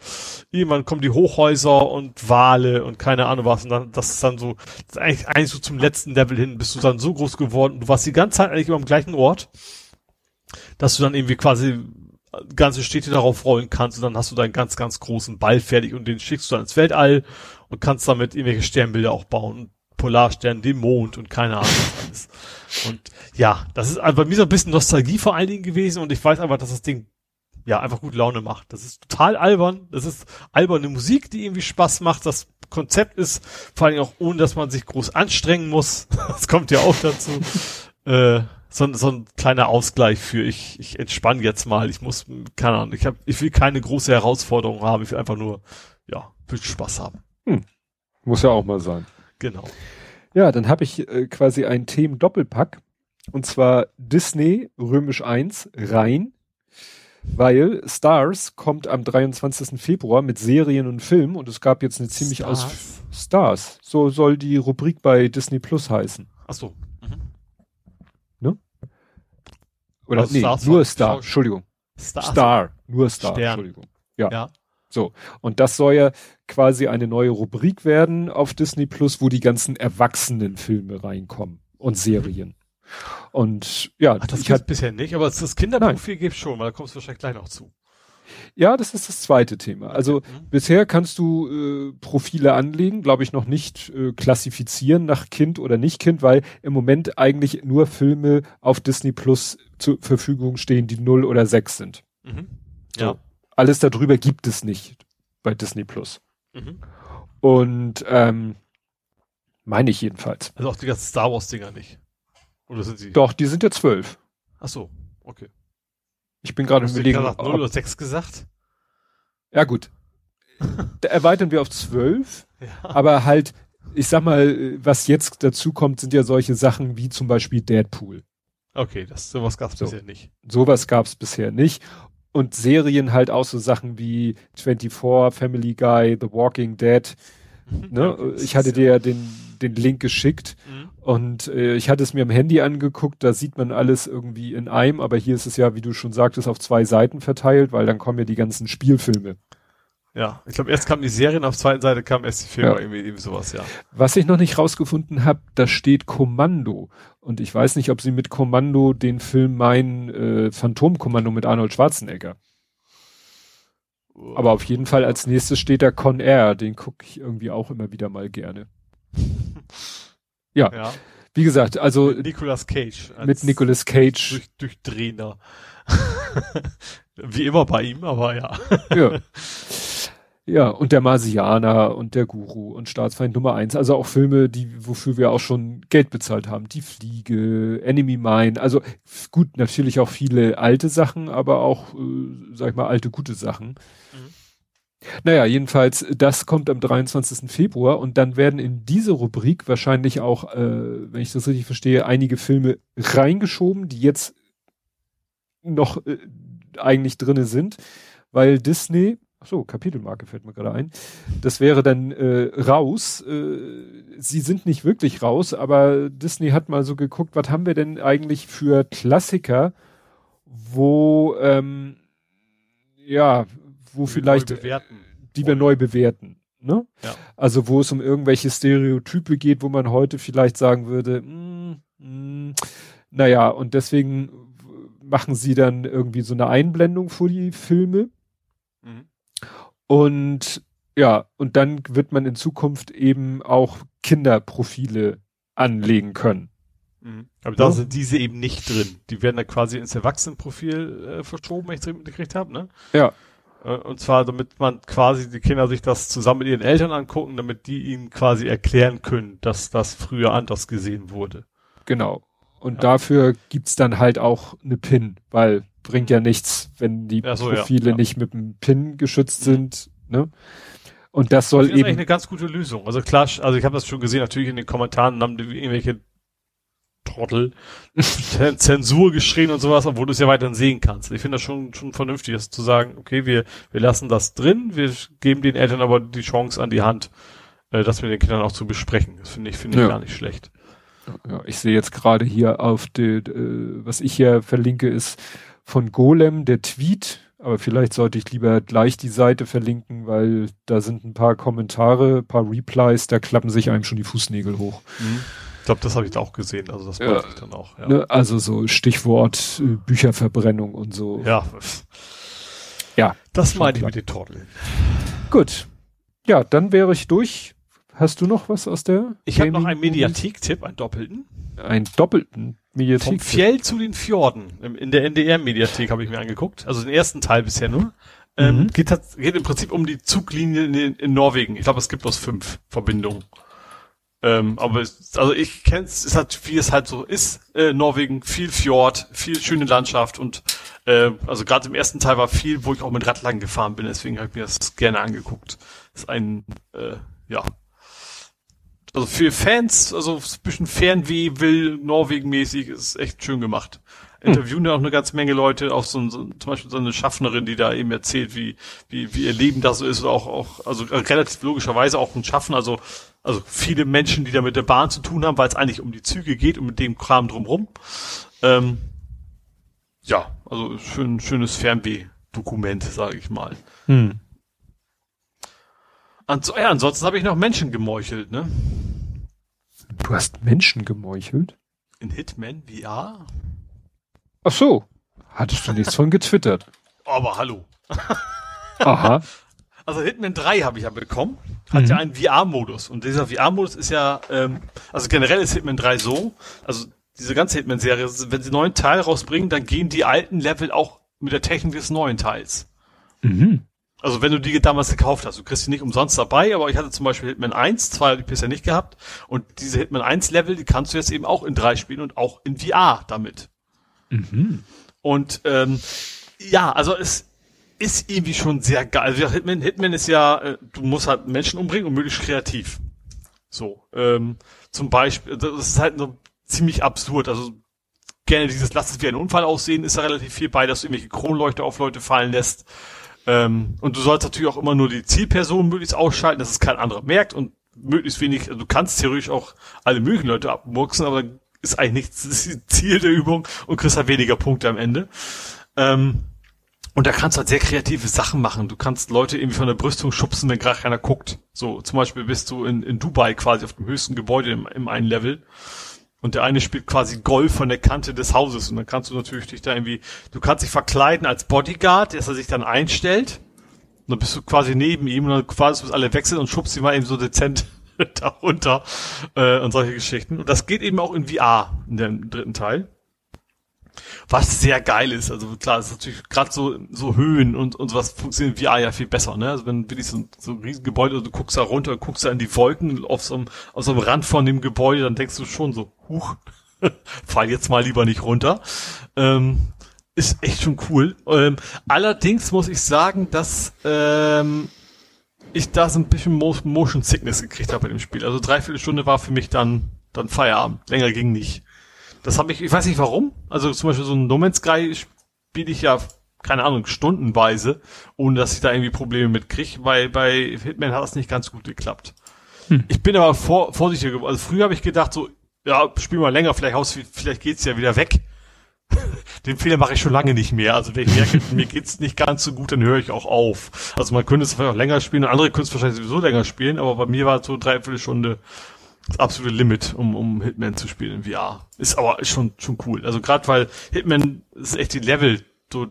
irgendwann kommen die Hochhäuser und Wale und keine Ahnung was und dann, das ist dann so, ist eigentlich, eigentlich so zum letzten Level hin, bist du dann so groß geworden, du warst die ganze Zeit eigentlich immer am gleichen Ort, dass du dann irgendwie quasi ganze Städte darauf rollen kannst und dann hast du deinen ganz, ganz großen Ball fertig und den schickst du dann ins Weltall und kannst damit irgendwelche Sternbilder auch bauen. Polarstern, den Mond und keine Ahnung was alles. Und ja, das ist bei mir so ein bisschen Nostalgie vor allen Dingen gewesen und ich weiß einfach, dass das Ding ja einfach gut Laune macht. Das ist total albern. Das ist alberne Musik, die irgendwie Spaß macht. Das Konzept ist vor allen Dingen auch ohne, dass man sich groß anstrengen muss. [laughs] Das kommt ja auch dazu. äh, so, so ein kleiner Ausgleich für ich, ich entspanne jetzt mal. Ich muss, keine Ahnung, ich hab, ich will keine große Herausforderung haben. Ich will einfach nur, ja, will Spaß haben. Hm. Muss ja auch mal sein. Genau. Ja, dann habe ich äh, quasi einen Themen-Doppelpack. Und zwar Disney Römisch 1 rein, weil Stars kommt am 23. Februar mit Serien und Filmen und es gab jetzt eine ziemlich Stars? aus Stars. So soll die Rubrik bei Disney Plus heißen. Ach so. Oder also nee, Stars nur Star, Entschuldigung. Star, Star nur Star, Stern. Entschuldigung. Ja. ja. So. Und das soll ja quasi eine neue Rubrik werden auf Disney Plus, wo die ganzen Erwachsenenfilme reinkommen und mhm. Serien. Und ja, Ach, das gibt's bisher nicht, aber das Kinderprofil gibt schon, weil da kommst du wahrscheinlich gleich noch zu. Ja, das ist das zweite Thema. Also mhm. bisher kannst du äh, Profile anlegen, glaube ich, noch nicht äh, klassifizieren nach Kind oder nicht Kind, weil im Moment eigentlich nur Filme auf Disney Plus zur Verfügung stehen, die 0 oder 6 sind. Mhm. Ja. So. Alles darüber gibt es nicht bei Disney Plus. Mhm. Und ähm, meine ich jedenfalls. Also auch die ganzen Star Wars Dinger nicht. Oder sind sie? Doch, die sind ja zwölf. Ach so, okay. Ich bin gerade überlegen. Hast 0 oder 6 gesagt? Ja, gut. [laughs] da erweitern wir auf 12. Ja. Aber halt, ich sag mal, was jetzt dazu kommt, sind ja solche Sachen wie zum Beispiel Deadpool. Okay, das, sowas gab's so. bisher nicht. Sowas gab's bisher nicht. Und Serien halt auch so Sachen wie 24, Family Guy, The Walking Dead. ne? Okay, ich hatte dir ja den, den Link geschickt. Mhm. Und äh, ich hatte es mir am Handy angeguckt, da sieht man alles irgendwie in einem, aber hier ist es ja, wie du schon sagtest, auf zwei Seiten verteilt, weil dann kommen ja die ganzen Spielfilme. Ja, ich glaube, erst kamen die Serien, auf der zweiten Seite kam erst die Filme, ja. irgendwie, irgendwie sowas, ja. Was ich noch nicht rausgefunden habe, da steht Kommando. Und ich weiß nicht, ob sie mit Kommando den Film meinen äh, Phantomkommando mit Arnold Schwarzenegger. Aber auf jeden Fall als nächstes steht da Con Air, den gucke ich irgendwie auch immer wieder mal gerne. [laughs] Ja. ja. Wie gesagt, also. Mit Nicolas Cage. Mit Nicolas Cage. Durch, Durchdrehender. [laughs] Wie immer bei ihm, aber ja. ja. [laughs] Ja, und der Marsianer und der Guru und Staatsfeind Nummer eins. Also auch Filme, die, wofür wir auch schon Geld bezahlt haben. Die Fliege, Enemy Mine. Also gut, natürlich auch viele alte Sachen, aber auch, äh, sag ich mal, alte gute Sachen. Mhm. Naja, jedenfalls, das kommt am 23. Februar und dann werden in diese Rubrik wahrscheinlich auch, äh, wenn ich das richtig verstehe, einige Filme reingeschoben, die jetzt noch äh, eigentlich drinne sind, weil Disney, ach so, Kapitelmarke fällt mir gerade ein, das wäre dann äh, raus. Äh, sie sind nicht wirklich raus, aber Disney hat mal so geguckt, was haben wir denn eigentlich für Klassiker, wo ähm, ja, wo vielleicht, die wir neu bewerten. Ne? Ja. Also wo es um irgendwelche Stereotype geht, wo man heute vielleicht sagen würde, mm, mm, naja, und deswegen machen sie dann irgendwie so eine Einblendung vor die Filme. Mhm. Und ja, und dann wird man in Zukunft eben auch Kinderprofile anlegen können. Mhm. Aber da ja. sind diese eben nicht drin. Die werden da quasi ins Erwachsenenprofil äh, verschoben, wenn ich es mitgekriegt habe, ne? Ja. Äh, und zwar, damit man quasi die Kinder sich das zusammen mit ihren Eltern angucken, damit die ihnen quasi erklären können, dass das früher anders gesehen wurde. Genau. Und ja. dafür gibt's dann halt auch eine PIN, weil bringt ja nichts, wenn die so, Profile ja. nicht mit einem PIN geschützt mhm. sind. Ne? Und das soll das ist eben. eigentlich eine ganz gute Lösung. Also klar, also ich habe das schon gesehen, natürlich in den Kommentaren haben die irgendwelche Trottel, [laughs] Zensur geschrien und sowas, obwohl du es ja weiterhin sehen kannst. Ich finde das schon, schon vernünftig, das zu sagen, okay, wir, wir lassen das drin, wir geben den Eltern aber die Chance an die Hand, äh, das mit den Kindern auch zu besprechen. Das finde ich, finde ich ja. gar nicht schlecht. Ja, ich sehe jetzt gerade hier auf die, äh, was ich hier verlinke, ist von Golem der Tweet, aber vielleicht sollte ich lieber gleich die Seite verlinken, weil da sind ein paar Kommentare, ein paar Replies, da klappen sich einem schon die Fußnägel hoch. Mhm. Ich glaube, das habe ich da auch gesehen. Also das ja, ich dann auch. Ja. Ne, also so Stichwort äh, Bücherverbrennung und so. Ja. Ja. Das meine ich mit den Torteln. Gut. Ja, dann wäre ich durch. Hast du noch was aus der? Ich habe noch einen Mediathek-Tipp, einen doppelten. Einen doppelten Mediathek. Vom Fjell zu den Fjorden. In der NDR-Mediathek habe ich mir angeguckt. Also den ersten Teil bisher nur. Ähm, mhm. geht, geht im Prinzip um die Zuglinie in, in Norwegen. Ich glaube, es gibt bloß fünf Verbindungen. Ähm, aber es, also ich kenn's, es hat, wie es halt so ist, äh, Norwegen, viel Fjord, viel schöne Landschaft und äh, also gerade im ersten Teil war viel, wo ich auch mit Radlagen gefahren bin, deswegen habe ich mir das gerne angeguckt. Das ist ein, äh, ja. Also für Fans, also ein bisschen Fernweh will Norwegen-mäßig, ist echt schön gemacht. Hm. Interviewen ja auch eine ganze Menge Leute, auch so, so zum Beispiel so eine Schaffnerin, die da eben erzählt, wie, wie, wie ihr Leben da so ist, auch, auch, also relativ logischerweise auch ein Schaffen, also also viele Menschen, die da mit der Bahn zu tun haben, weil es eigentlich um die Züge geht und mit dem Kram drumrum. Ähm, ja, also schön, schönes Fernweh-Dokument, sage ich mal. Hm. Ans ja, ansonsten habe ich noch Menschen gemeuchelt, ne? Du hast Menschen gemeuchelt? In Hitman VR? Ach so. Hattest du nichts von getwittert? Aber hallo. Aha. [laughs] Also Hitman 3 habe ich ja bekommen. Hat mhm. ja einen VR-Modus. Und dieser VR-Modus ist ja, ähm, also generell ist Hitman 3 so, also diese ganze Hitman-Serie, wenn sie neuen Teil rausbringen, dann gehen die alten Level auch mit der Technik des neuen Teils. Mhm. Also wenn du die damals gekauft hast, du kriegst die nicht umsonst dabei, aber ich hatte zum Beispiel Hitman 1, zwei habe ich bisher nicht gehabt. Und diese Hitman 1 Level, die kannst du jetzt eben auch in 3 spielen und auch in VR damit. Mhm. Und ähm, ja, also es ist irgendwie schon sehr geil. Also Hitman, Hitman ist ja, äh, du musst halt Menschen umbringen und möglichst kreativ. So, ähm, zum Beispiel, das ist halt so ziemlich absurd. Also gerne dieses Lass es wie ein Unfall aussehen, ist da relativ viel bei, dass du irgendwelche Kronleuchter auf Leute fallen lässt. Ähm, und du sollst natürlich auch immer nur die Zielperson möglichst ausschalten, dass es kein anderer merkt und möglichst wenig, also du kannst theoretisch auch alle möglichen Leute abmurksen, aber ist eigentlich nicht das Ziel der Übung und kriegst halt weniger Punkte am Ende. Ähm, und da kannst du halt sehr kreative Sachen machen. Du kannst Leute irgendwie von der Brüstung schubsen, wenn gerade keiner guckt. So, zum Beispiel bist du in, in Dubai quasi auf dem höchsten Gebäude im, im einen Level. Und der eine spielt quasi Golf von der Kante des Hauses. Und dann kannst du natürlich dich da irgendwie, du kannst dich verkleiden als Bodyguard, dass er sich dann einstellt. Und dann bist du quasi neben ihm und dann quasi bis alle wechseln und schubst ihn mal eben so dezent [laughs] darunter äh, und solche Geschichten. Und das geht eben auch in VR in dem dritten Teil was sehr geil ist. Also klar, es ist natürlich gerade so so Höhen und und sowas funktioniert VR ja viel besser. Ne? Also wenn wirklich so, so ein Riesengebäude, du guckst da runter, guckst da in die Wolken auf so einem, auf so einem Rand von dem Gebäude, dann denkst du schon so, huch, [laughs] fall jetzt mal lieber nicht runter. Ähm, ist echt schon cool. Ähm, allerdings muss ich sagen, dass ähm, ich da so ein bisschen Motion Sickness gekriegt habe bei dem Spiel. Also dreiviertel Stunde war für mich dann dann Feierabend. Länger ging nicht. Das habe ich, ich weiß nicht warum. Also zum Beispiel so ein No Man's Sky spiele ich ja, keine Ahnung, stundenweise, ohne dass ich da irgendwie Probleme mit kriege, weil bei Hitman hat das nicht ganz gut geklappt. Hm. Ich bin aber vor, vorsichtiger geworden. Also früher habe ich gedacht so, ja, spiel mal länger, vielleicht aus, vielleicht geht's ja wieder weg. [laughs] Den Fehler mache ich schon lange nicht mehr. Also wenn ich merke, [laughs] mir geht's nicht ganz so gut, dann höre ich auch auf. Also man könnte es vielleicht auch länger spielen, andere können es wahrscheinlich sowieso länger spielen, aber bei mir war es so dreiviertel Stunde das absolute Limit, um, um Hitman zu spielen in VR. Ist aber schon, schon cool. Also gerade weil Hitman ist echt die Level, so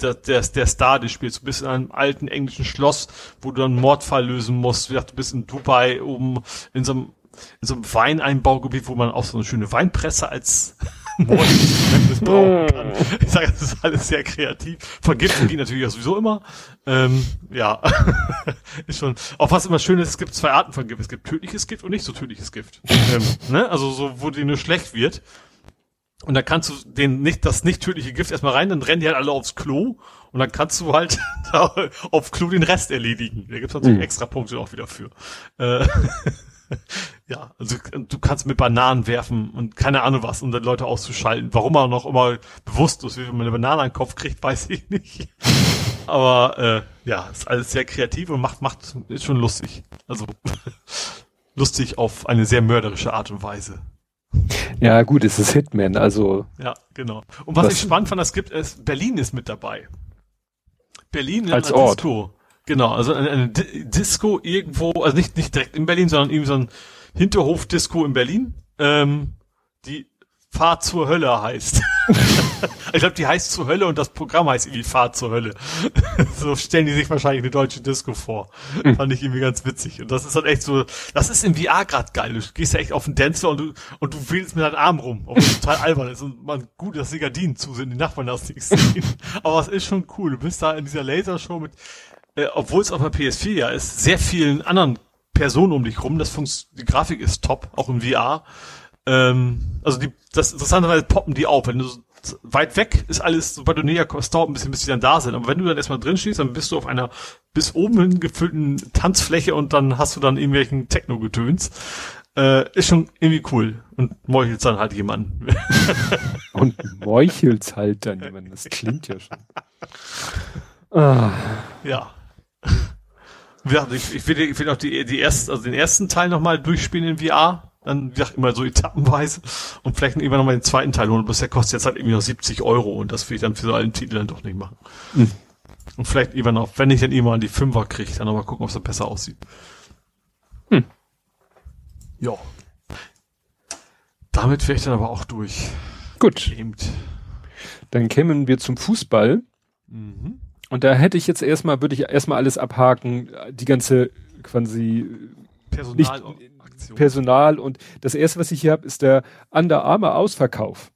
der, der, der Star des Spiels. Du bist in einem alten englischen Schloss, wo du dann einen Mordfall lösen musst. Wie gesagt, du bist in Dubai oben in so einem, in so einem Weineinbaugebiet, wo man auch so eine schöne Weinpresse als Mordinstrument missbrauchen kann. Ich sage, das ist alles sehr kreativ. Vergiften geht natürlich auch sowieso immer. Ähm, ja, [laughs] ist schon. Auch was immer schön ist, es gibt zwei Arten von Gift. Es gibt tödliches Gift und nicht so tödliches Gift. ähm, ne? Also so, wo die nur schlecht wird. Und dann kannst du den nicht, das nicht tödliche Gift erstmal rein, dann rennen die halt alle aufs Klo und dann kannst du halt [laughs] auf Klo den Rest erledigen. Da gibt's natürlich mhm. extra Punkte auch wieder für. Äh, [laughs] ja, also du kannst mit Bananen werfen und keine Ahnung was, um dann Leute auszuschalten. Warum er noch immer bewusst ist, wie man eine Banane an den Kopf kriegt, [laughs] weiß ich nicht. Aber äh, ja, ist alles sehr kreativ und macht, macht, ist schon lustig. Also [laughs] lustig auf eine sehr mörderische Art und Weise. Ja, gut, es ist Hitman, also. Ja, genau. Und was, was ich spannend fand, es gibt, ist, Berlin ist mit dabei. Berlin als Ort. Disco. Genau, also eine, eine Disco irgendwo, also nicht, nicht direkt in Berlin, sondern irgendwie so ein Hinterhof-Disco in Berlin, ähm, die Fahrt zur Hölle heißt. [laughs] ich glaube, die heißt zur Hölle und das Programm heißt irgendwie Fahrt zur Hölle. [laughs] so stellen die sich wahrscheinlich eine deutsche Disco vor. Mhm. Fand ich irgendwie ganz witzig. Und das ist halt echt so, das ist im VR gerade geil. Du gehst ja echt auf den Dancer und du, und du wählst mit deinem Arm rum, obwohl total albern ist. Und man, gut, dass die Gardinen zu sind, die Nachbarn das nicht sehen. [laughs] Aber es ist schon cool. Du bist da in dieser Lasershow mit äh, obwohl es auf der PS4 ja ist, sehr vielen anderen Personen um dich rum. Das funkt, die Grafik ist top, auch im VR. Ähm, also die, das interessanterweise poppen die auf. Wenn du weit weg ist alles, sobald du näher kommst, dauert ein bisschen, bis die dann da sind. Aber wenn du dann erstmal drin stehst, dann bist du auf einer bis oben hin gefüllten Tanzfläche und dann hast du dann irgendwelchen Techno-Getöns. Äh, ist schon irgendwie cool. Und meuchelst dann halt jemanden. [laughs] [laughs] und meuchelst halt dann jemanden. Das klingt ja schon. Ah. Ja. Ja, ich, ich will, ich will auch die, die ersten, also den ersten Teil nochmal durchspielen in VR. Dann, wie gesagt, immer so etappenweise. Und vielleicht irgendwann nochmal den zweiten Teil holen. Bloß der kostet jetzt halt irgendwie noch 70 Euro. Und das will ich dann für so einen Titel dann doch nicht machen. Mhm. Und vielleicht irgendwann noch, wenn ich dann irgendwann die Fünfer kriege, dann nochmal gucken, ob es besser aussieht. Hm. Ja. Damit wäre ich dann aber auch durch. Gut. Gamed. Dann kämen wir zum Fußball. Mhm. Und da hätte ich jetzt erstmal, würde ich erstmal alles abhaken, die ganze quasi Personal, nicht, Personal und das erste, was ich hier habe, ist der Under Armour Ausverkauf.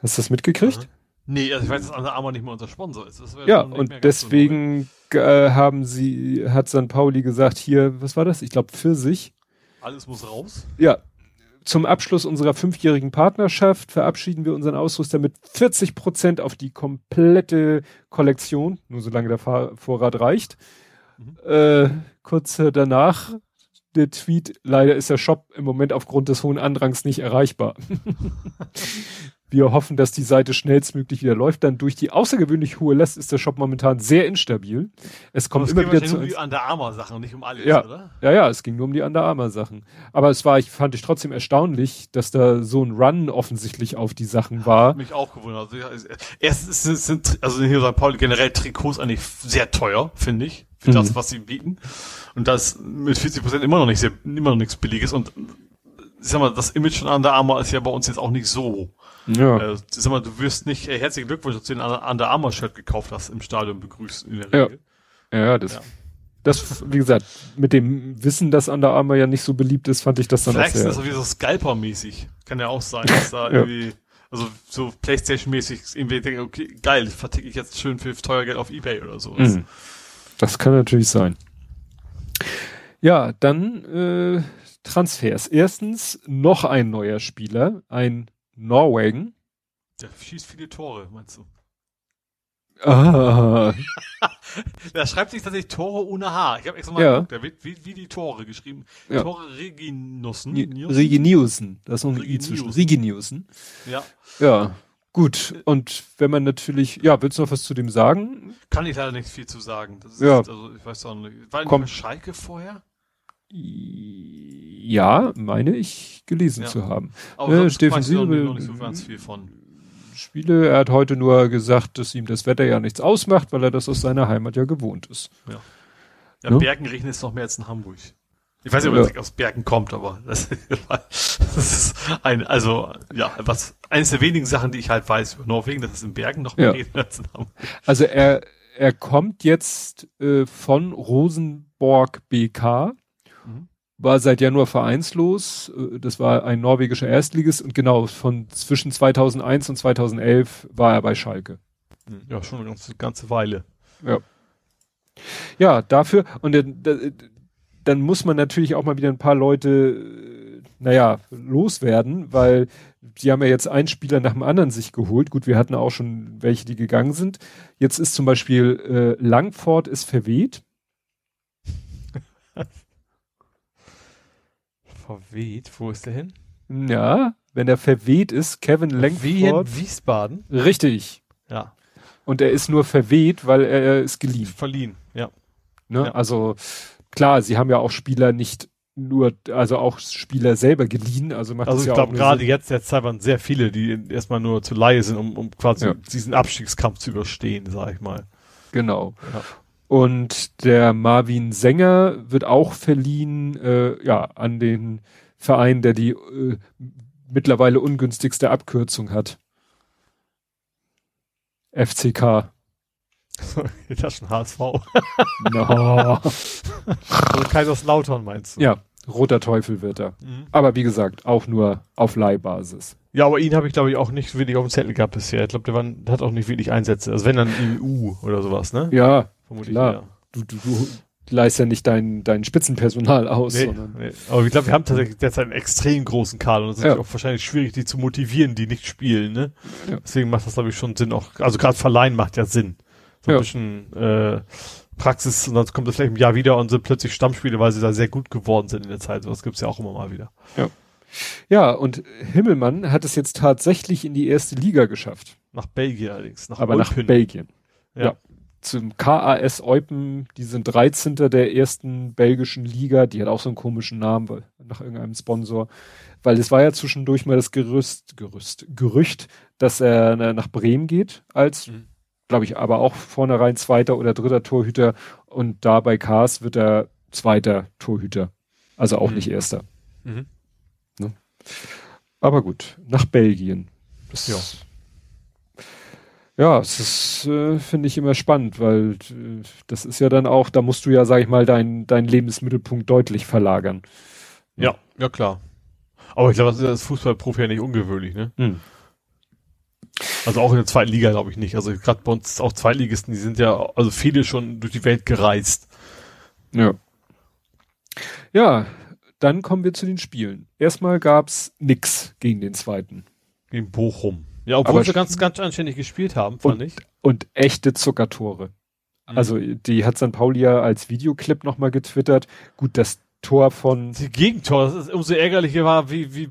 Hast du das mitgekriegt? Mhm. Nee, also ich weiß, dass Under Armour nicht mehr unser Sponsor ist. ja, und deswegen so äh, haben sie, hat St. Pauli gesagt, hier, was war das? Ich glaube, Pfirsich. Alles muss raus? Ja, zum Abschluss unserer fünfjährigen Partnerschaft verabschieden wir unseren Ausrüster mit 40 Prozent auf die komplette Kollektion, nur solange der Vorrat reicht. Mhm. Äh, kurz danach der Tweet, leider ist der Shop im Moment aufgrund des hohen Andrangs nicht erreichbar. [laughs] Wir hoffen, dass die Seite schnellstmöglich wieder läuft. Dann durch die außergewöhnlich hohe Last ist der Shop momentan sehr instabil. Es kommt immer wieder zu um die Under Armour Sachen, nicht um alles, ja, oder? Ja, ja, es ging nur um die Under Armour Sachen. Aber es war, ich fand ich trotzdem erstaunlich, dass da so ein Run offensichtlich auf die Sachen war. Mich auch gewundert. Also, erstens sind, also hier St. Paul generell Trikots eigentlich sehr teuer, finde ich, für mhm. das, was sie bieten. Und das mit 40 Prozent immer noch nicht sehr, immer noch nichts Billiges und ich sag mal, das Image von Under Armour ist ja bei uns jetzt auch nicht so ja. Äh, sag mal, du wirst nicht, äh, herzlichen Glückwunsch, dass du den Under Armour Shirt gekauft hast im Stadion begrüßt in der Regel. Ja, ja das, ja. das, wie gesagt, mit dem Wissen, dass Under Armour ja nicht so beliebt ist, fand ich das dann Vielleicht auch sehr. ist das so wie so Scalper-mäßig. Kann ja auch sein, dass da [laughs] ja. irgendwie, also so Playstation-mäßig irgendwie denke, okay, geil, verticke ich jetzt schön für teuer Geld auf Ebay oder so. Mhm. Das kann natürlich sein. Ja, dann äh, Transfers. Erstens noch ein neuer Spieler, ein Norwegen. Der schießt viele Tore, meinst du? Ah. [laughs] da schreibt sich tatsächlich Tore ohne H. Ich habe extra mal ja. geguckt, da wird wie, wie die Tore geschrieben. Ja. Tore Reginussen. Reginiusen. Das ist noch ein I zwischen. Reginiusen. Ja. Ja. Gut. Und wenn man natürlich, ja, willst du noch was zu dem sagen? Kann ich leider nicht viel zu sagen. Das ist, ja. also, ich weiß auch nicht. War Komm. Schalke vorher? Ja, meine ich gelesen ja. zu haben. Aber äh, Steffen Siebel, noch nicht so ganz viel von. Spiele, er hat heute nur gesagt, dass ihm das Wetter ja nichts ausmacht, weil er das aus seiner Heimat ja gewohnt ist. Ja. Ja, ne? Bergen regnet es noch mehr als in Hamburg. Ich weiß nicht, ob er ja. aus Bergen kommt, aber das, [laughs] das, ist ein, also, ja, was, eines der wenigen Sachen, die ich halt weiß über Norwegen, dass es in Bergen noch mehr ja. regnet als in Hamburg. Also er, er kommt jetzt äh, von Rosenborg BK war seit Januar vereinslos. Äh, das war ein norwegischer Erstligist und genau von zwischen 2001 und 2011 war er bei Schalke. Hm. Ja, schon eine ganze, ganze Weile. Ja. Ja, dafür und dann, dann muss man natürlich auch mal wieder ein paar Leute, äh, naja, loswerden, weil die haben ja jetzt einen Spieler nach dem anderen sich geholt. Gut, wir hatten auch schon welche, die gegangen sind. Jetzt ist zum Beispiel äh, Langford ist verweht. [laughs] verweht. Wo ist der hin? Ja, wenn er verweht ist, Kevin Langford. Wie in Wiesbaden? Richtig. Ja. Und er ist nur verweht, weil er, ist geliehen. Verliehen, ja. Ne? ja. Also klar, sie haben ja auch Spieler nicht nur, also auch Spieler selber geliehen. Also macht also ich ja glaube gerade jetzt jetzt waren sehr viele, die erstmal nur zu Laie sind, um, um quasi ja. diesen Abstiegskampf zu überstehen, sag ich mal. Genau. Ja. Und der Marvin Sänger wird auch verliehen, äh, ja, an den Verein, der die äh, mittlerweile ungünstigste Abkürzung hat. FCK. das ist schon HSV. no. [laughs] also Kaiserslautern meinst du? Ja, roter Teufel wird er. Mhm. Aber wie gesagt, auch nur auf Leihbasis. Ja, aber ihn habe ich glaube ich auch nicht wirklich auf dem Zettel gehabt bisher. Ich glaube, der, war, der hat auch nicht wirklich Einsätze. Also wenn dann EU oder sowas, ne? Ja, Vermutlich Klar. Ja. Du, du, du leist ja nicht dein, dein Spitzenpersonal aus. Nee, sondern nee. Aber ich glaube, wir haben tatsächlich derzeit einen extrem großen Kader und es ist ja. auch wahrscheinlich schwierig, die zu motivieren, die nicht spielen. Ne? Ja. Deswegen macht das, glaube ich, schon Sinn. Auch, also gerade Verleihen macht ja Sinn. So ein ja. bisschen äh, Praxis und dann kommt das vielleicht im Jahr wieder und sind plötzlich Stammspiele, weil sie da sehr gut geworden sind in der Zeit. Das gibt's ja auch immer mal wieder. Ja. Ja, und Himmelmann hat es jetzt tatsächlich in die erste Liga geschafft. Nach Belgien allerdings. Nach Aber Eupen. nach Belgien. Ja. ja zum KAS Eupen, die sind 13. der ersten belgischen Liga, die hat auch so einen komischen Namen, weil, nach irgendeinem Sponsor, weil es war ja zwischendurch mal das Gerüst, Gerüst, Gerücht, dass er nach Bremen geht, als, mhm. glaube ich, aber auch vornherein zweiter oder dritter Torhüter und da bei KAS wird er zweiter Torhüter, also auch mhm. nicht erster. Mhm. Ne? Aber gut, nach Belgien. Das, ja. Ja, ist, äh, finde ich immer spannend, weil äh, das ist ja dann auch, da musst du ja, sag ich mal, deinen dein Lebensmittelpunkt deutlich verlagern. Ja, ja klar. Aber ich glaube, das ist als Fußballprofi ja nicht ungewöhnlich, ne? Hm. Also auch in der zweiten Liga glaube ich nicht. Also gerade bei uns auch Zweitligisten, die sind ja, also viele schon durch die Welt gereist. Ja. Ja, dann kommen wir zu den Spielen. Erstmal gab's nix gegen den zweiten. Gegen Bochum. Ja, obwohl Aber sie ganz, ganz anständig gespielt haben, fand und, ich. Und echte Zuckertore. Mhm. Also die hat St. Pauli ja als Videoclip nochmal getwittert. Gut, das Tor von. Die Gegentore, das ist umso ärgerlicher war, wie, wie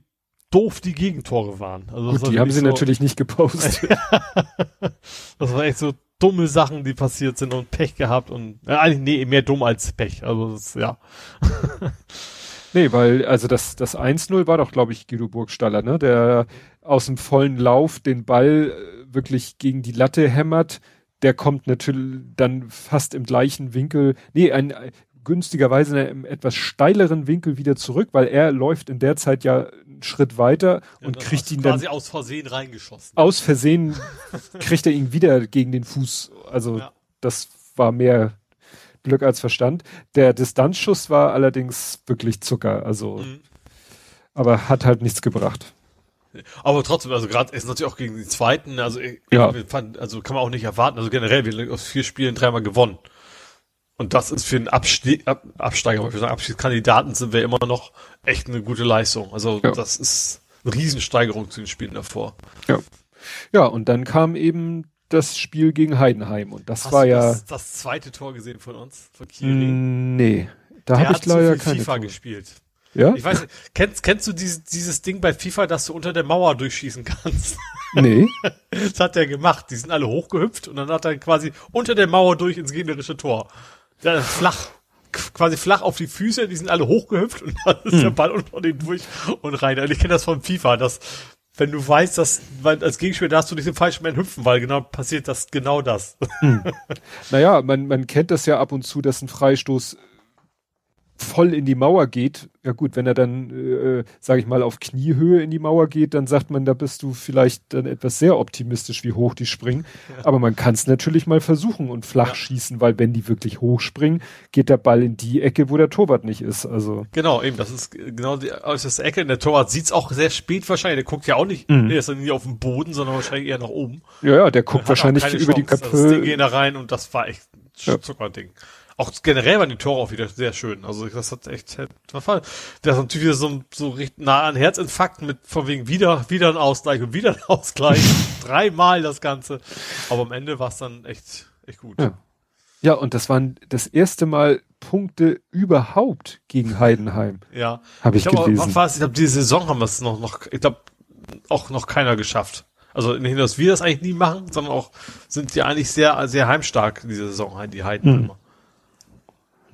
doof die Gegentore waren. Also Gut, die haben sie so natürlich nicht gepostet. [laughs] das war echt so dumme Sachen, die passiert sind und Pech gehabt und äh, eigentlich nee, mehr dumm als Pech. Also das, ja. [laughs] nee, weil also das das 1-0 war doch glaube ich Guido Burgstaller, ne, der aus dem vollen Lauf den Ball äh, wirklich gegen die Latte hämmert. Der kommt natürlich dann fast im gleichen Winkel. Nee, ein günstigerweise in einem etwas steileren Winkel wieder zurück, weil er läuft in der Zeit ja einen Schritt weiter ja, und kriegt ihn quasi dann aus Versehen reingeschossen. Aus Versehen kriegt er ihn wieder gegen den Fuß. Also ja. das war mehr Glück als Verstand. Der Distanzschuss war allerdings wirklich Zucker, also mhm. aber hat halt nichts gebracht. Aber trotzdem, also gerade ist natürlich auch gegen die zweiten, also ja. fand, also kann man auch nicht erwarten. Also generell, wir aus vier Spielen dreimal gewonnen. Und das ist für einen Abste Ab Absteiger, ich sagen, Abstiegskandidaten sind wir immer noch echt eine gute Leistung. Also ja. das ist eine Riesensteigerung zu den Spielen davor. Ja. Ja, und dann kam eben das Spiel gegen Heidenheim und das Hast war ja das, das, zweite Tor gesehen von uns von Kiel. Mm, nee, da habe ich leider keine FIFA Tor. gespielt. Ja? Ich weiß, kennst, kennst du dieses, dieses Ding bei FIFA, dass du unter der Mauer durchschießen kannst? [laughs] Nee. [laughs] das hat er gemacht. Die sind alle hochgehüpft und dann hat er quasi unter der Mauer durch ins gegnerische Tor. Ja, flach. Quasi flach auf die Füße, die sind alle hochgehüpft und dann ist hm. der Ball unter denen durch und rein. Und ich kenne das von FIFA, dass wenn du weißt, dass als Gegenspieler darfst du nicht im falschen Moment hüpfen, weil genau passiert das genau das. Hm. Naja, man, man kennt das ja ab und zu, dass ein Freistoß voll in die Mauer geht, ja gut, wenn er dann, äh, sage ich mal, auf Kniehöhe in die Mauer geht, dann sagt man, da bist du vielleicht dann etwas sehr optimistisch, wie hoch die springen. Ja. Aber man kann es natürlich mal versuchen und flach ja. schießen, weil wenn die wirklich hoch springen, geht der Ball in die Ecke, wo der Torwart nicht ist. Also genau, eben, das ist genau die äußerste Ecke. Und der Torwart sieht's auch sehr spät wahrscheinlich. Der guckt ja auch nicht, mhm. der ist dann nicht auf dem Boden, sondern wahrscheinlich eher nach oben. Ja, ja, der guckt wahrscheinlich über Chance. die Köpfe. Das Ding gehen da rein und das war echt ein Zuckerding. Auch generell waren die Tore auch wieder sehr schön. Also das hat echt verfallen. Der ist natürlich wieder so, so richtig nah an Herzinfarkt mit von wegen wieder, wieder ein Ausgleich und wieder ein [laughs] Ausgleich. Dreimal das Ganze. Aber am Ende war es dann echt, echt gut. Ja. ja, und das waren das erste Mal Punkte überhaupt gegen Heidenheim. Ja. Habe ich, ich glaub, gelesen. Was, ich glaube, diese Saison haben wir es noch, noch, ich glaube, auch noch keiner geschafft. Also nicht nur, dass wir das eigentlich nie machen, sondern auch sind die eigentlich sehr, sehr heimstark diese Saison, die Heidenheimer. Mhm.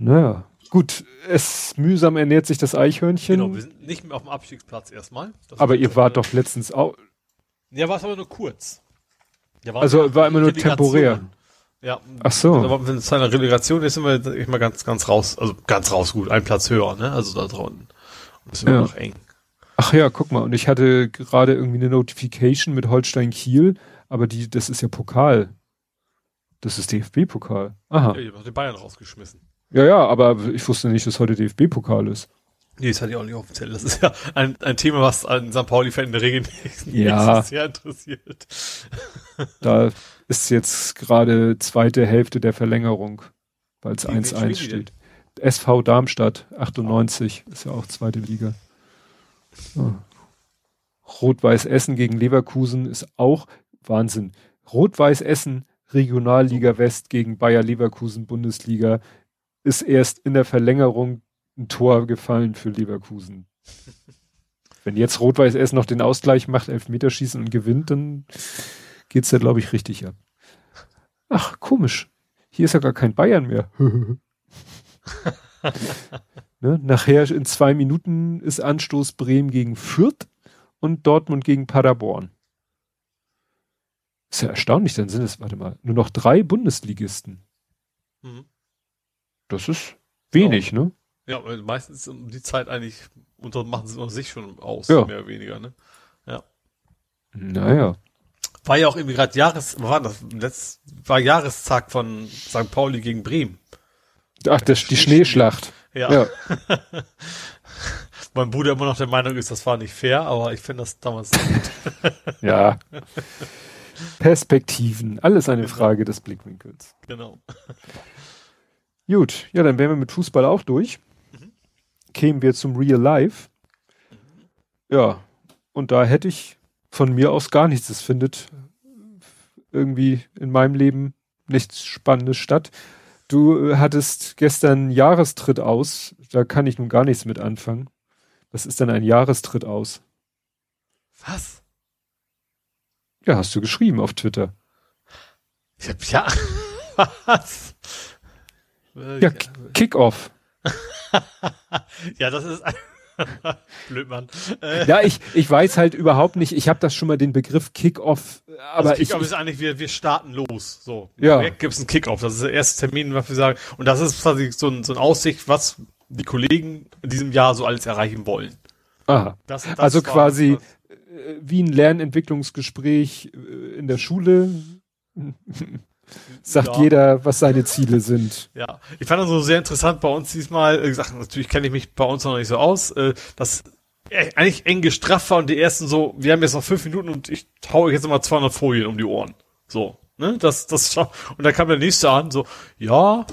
Naja, gut, es mühsam ernährt sich das Eichhörnchen. Genau, wir sind nicht mehr auf dem Abstiegsplatz erstmal. Das aber ihr wart doch letztens auch. Ja, war es aber nur kurz. Ja, war also war immer nur temporär. Ja. Ach so. Aber wenn es eine Relegation ist, sind wir ich mal ganz, ganz raus. Also ganz raus gut. Ein Platz höher, ne? Also da drunten. Und das ist immer ja. noch eng. Ach ja, guck mal. Und ich hatte gerade irgendwie eine Notification mit Holstein Kiel, aber die, das ist ja Pokal. Das ist DFB-Pokal. Aha. Ja, ihr habt den Bayern rausgeschmissen. Ja, ja, aber ich wusste nicht, dass heute DFB-Pokal ist. Nee, das hatte ich auch nicht offiziell. Das ist ja ein, ein Thema, was an St. Pauli-Fan in der Regel nicht, ja. sehr interessiert. [laughs] Da ist jetzt gerade zweite Hälfte der Verlängerung, weil es 1-1 steht. SV Darmstadt, 98, oh. ist ja auch zweite Liga. Oh. Rot-Weiß Essen gegen Leverkusen ist auch Wahnsinn. Rot-Weiß Essen, Regionalliga West gegen Bayer Leverkusen, Bundesliga ist erst in der Verlängerung ein Tor gefallen für Leverkusen. [laughs] Wenn jetzt Rot-Weiß erst noch den Ausgleich macht, Elfmeterschießen und gewinnt, dann geht's da, glaube ich, richtig ab. Ach, komisch. Hier ist ja gar kein Bayern mehr. [laughs] ne? Nachher in zwei Minuten ist Anstoß Bremen gegen Fürth und Dortmund gegen Paderborn. Ist ja erstaunlich, dann sind es, warte mal, nur noch drei Bundesligisten. Mhm. Das ist wenig, ja. ne? Ja, meistens um die Zeit eigentlich unter, machen sie sich schon aus, ja. mehr oder weniger, ne? Ja. Naja. War ja auch irgendwie gerade Jahres, war das? Letzt, war Jahrestag von St. Pauli gegen Bremen. Ach, das, die Schneeschlacht. Ja. ja. [laughs] mein Bruder immer noch der Meinung ist, das war nicht fair, aber ich finde das damals gut. [laughs] ja. Perspektiven. Alles eine genau. Frage des Blickwinkels. Genau. Gut, ja, dann wären wir mit Fußball auch durch. Mhm. Kämen wir zum Real Life. Mhm. Ja, und da hätte ich von mir aus gar nichts. Es findet irgendwie in meinem Leben nichts Spannendes statt. Du äh, hattest gestern Jahrestritt aus. Da kann ich nun gar nichts mit anfangen. Was ist denn ein Jahrestritt aus? Was? Ja, hast du geschrieben auf Twitter. Ich hab ja. [laughs] Was? Ja, Kickoff. [laughs] ja, das ist [laughs] blöd, Mann. Äh. Ja, ich, ich weiß halt überhaupt nicht. Ich habe das schon mal den Begriff Kickoff, aber also Kickoff ist eigentlich wir wir starten los. So, ja. gibt es einen Kickoff. Das ist der erste Termin, was wir sagen. Und das ist quasi so ein so ein Aussicht, was die Kollegen in diesem Jahr so alles erreichen wollen. Aha. Das, das also quasi äh, wie ein Lernentwicklungsgespräch äh, in der Schule. Sagt ja. jeder, was seine Ziele sind. Ja, ich fand das so sehr interessant bei uns diesmal. Wie gesagt, natürlich kenne ich mich bei uns noch nicht so aus, äh, dass eigentlich eng gestrafft war und die ersten so, wir haben jetzt noch fünf Minuten und ich haue jetzt immer 200 Folien um die Ohren. So, ne, das, das, und dann kam der nächste an, so, ja,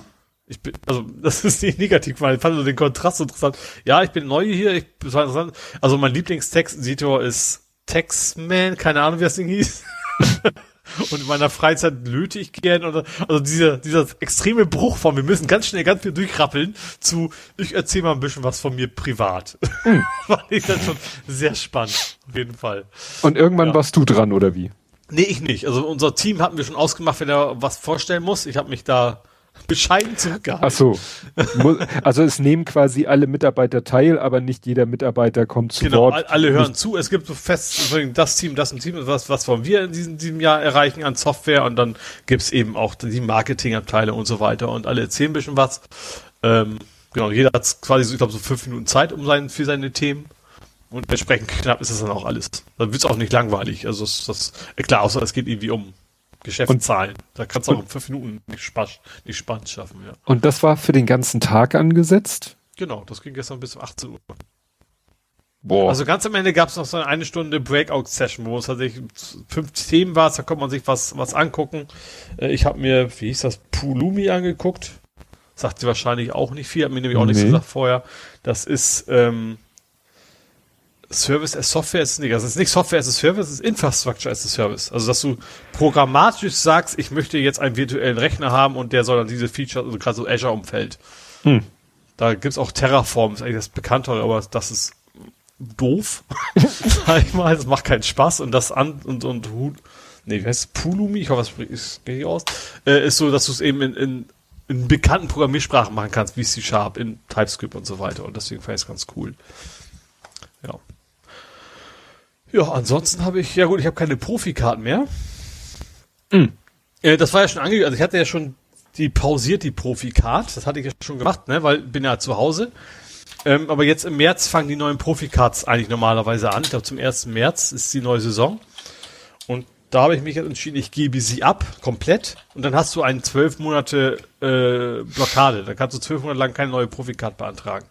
ich bin, also [laughs] das ist nicht negativ, weil ich fand so den Kontrast interessant. Ja, ich bin neu hier, ich das war interessant. Also mein Lieblingstext-Editor ist Textman, keine Ahnung, wie das Ding hieß. [laughs] und in meiner Freizeit löte ich gern oder also dieser dieser extreme Bruch von wir müssen ganz schnell ganz viel durchrappeln zu ich erzähle mal ein bisschen was von mir privat. Mhm. [laughs] Fand ich dann schon sehr spannend auf jeden Fall. Und irgendwann ja. warst du dran oder wie? Nee, ich nicht. Also unser Team hatten wir schon ausgemacht, wenn er was vorstellen muss. Ich habe mich da bescheiden zurückgehalten. Ach so. Also es nehmen quasi alle Mitarbeiter teil, aber nicht jeder Mitarbeiter kommt zu genau, Wort. Genau, alle hören nicht. zu. Es gibt so fest, das Team, das Team, was, was wollen wir in diesem, diesem Jahr erreichen an Software und dann gibt's eben auch die Marketingabteile und so weiter und alle erzählen ein bisschen was. Ähm, genau, jeder hat quasi so, ich glaube, so fünf Minuten Zeit um sein, für seine Themen. Und entsprechend knapp ist das dann auch alles. Dann wird's auch nicht langweilig. Also das, das klar, außer es geht irgendwie um Geschäftszahlen. Und, da kannst du auch in fünf Minuten nicht, spaß, nicht spannend schaffen, ja. Und das war für den ganzen Tag angesetzt? Genau, das ging gestern bis um 18 Uhr. Boah. Also ganz am Ende gab es noch so eine Stunde Breakout-Session, wo es tatsächlich fünf Themen war, da konnte man sich was, was angucken. Äh, ich habe mir, wie hieß das, Pulumi angeguckt. Sagt sie wahrscheinlich auch nicht viel, hat mir nämlich auch nee. nichts gesagt vorher. Das ist ähm, Service as Software ist nicht. Also es ist nicht Software as a Service, es ist Infrastructure as a Service. Also dass du programmatisch sagst, ich möchte jetzt einen virtuellen Rechner haben und der soll dann diese Features, also gerade so Azure-Umfeld. Hm. Da gibt's auch Terraform, ist eigentlich das Bekanntere, aber das ist doof. [laughs] Sag ich mal, das macht keinen Spaß und das an und und nee, wie heißt es? Pulumi, ich hoffe, das spricht richtig aus, äh, ist so, dass du es eben in, in, in bekannten Programmiersprachen machen kannst, wie C-Sharp, in TypeScript und so weiter. Und deswegen fand ich es ganz cool. Ja. Ja, ansonsten habe ich, ja gut, ich habe keine Profikarten mehr. Mhm. Äh, das war ja schon angekündigt, also ich hatte ja schon die pausiert, die Profikart. Das hatte ich ja schon gemacht, ne, weil bin ja zu Hause. Ähm, aber jetzt im März fangen die neuen Profikarts eigentlich normalerweise an. Ich glaube, zum 1. März ist die neue Saison. Und da habe ich mich jetzt entschieden, ich gebe sie ab, komplett. Und dann hast du eine zwölf Monate äh, Blockade. Dann kannst du zwölf Monate lang keine neue Profikart beantragen.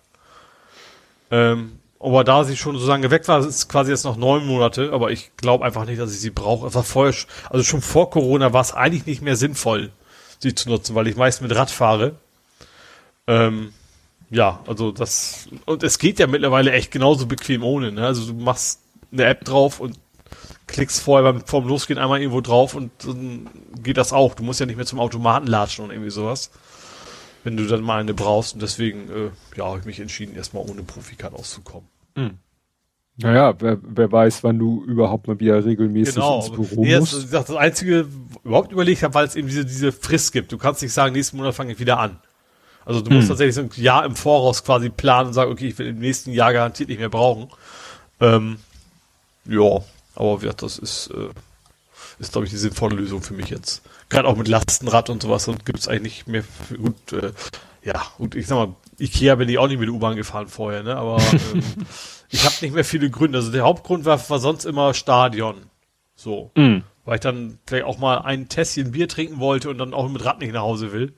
Ähm, aber da sie schon so lange weg war, ist quasi jetzt noch neun Monate, aber ich glaube einfach nicht, dass ich sie brauche. Also schon vor Corona war es eigentlich nicht mehr sinnvoll, sie zu nutzen, weil ich meist mit Rad fahre. Ähm, ja, also das, und es geht ja mittlerweile echt genauso bequem ohne, ne? Also du machst eine App drauf und klickst vorher beim, vorm Losgehen einmal irgendwo drauf und dann geht das auch. Du musst ja nicht mehr zum Automaten latschen und irgendwie sowas wenn du dann mal eine brauchst. Und deswegen, äh, ja, habe ich mich entschieden, erstmal ohne Profikart auszukommen. Mhm. Naja, wer, wer weiß, wann du überhaupt mal wieder regelmäßig genau. ins Büro nee, musst. Das, das Einzige, überhaupt überlegt habe, weil es eben diese, diese Frist gibt. Du kannst nicht sagen, nächsten Monat fange ich wieder an. Also du musst hm. tatsächlich so ein Jahr im Voraus quasi planen und sagen, okay, ich will im nächsten Jahr garantiert nicht mehr brauchen. Ähm, ja, aber ja, das ist, äh, ist glaube ich, die sinnvolle Lösung für mich jetzt gerade auch mit Lastenrad und sowas und gibt es eigentlich nicht mehr gut, äh, ja, gut, ich sag mal, Ikea bin ich auch nicht mit der U-Bahn gefahren vorher, ne? Aber ähm, [laughs] ich habe nicht mehr viele Gründe. Also der Hauptgrund war, war sonst immer Stadion. So. Mm. weil ich dann vielleicht auch mal ein Tässchen Bier trinken wollte und dann auch mit Rad nicht nach Hause will.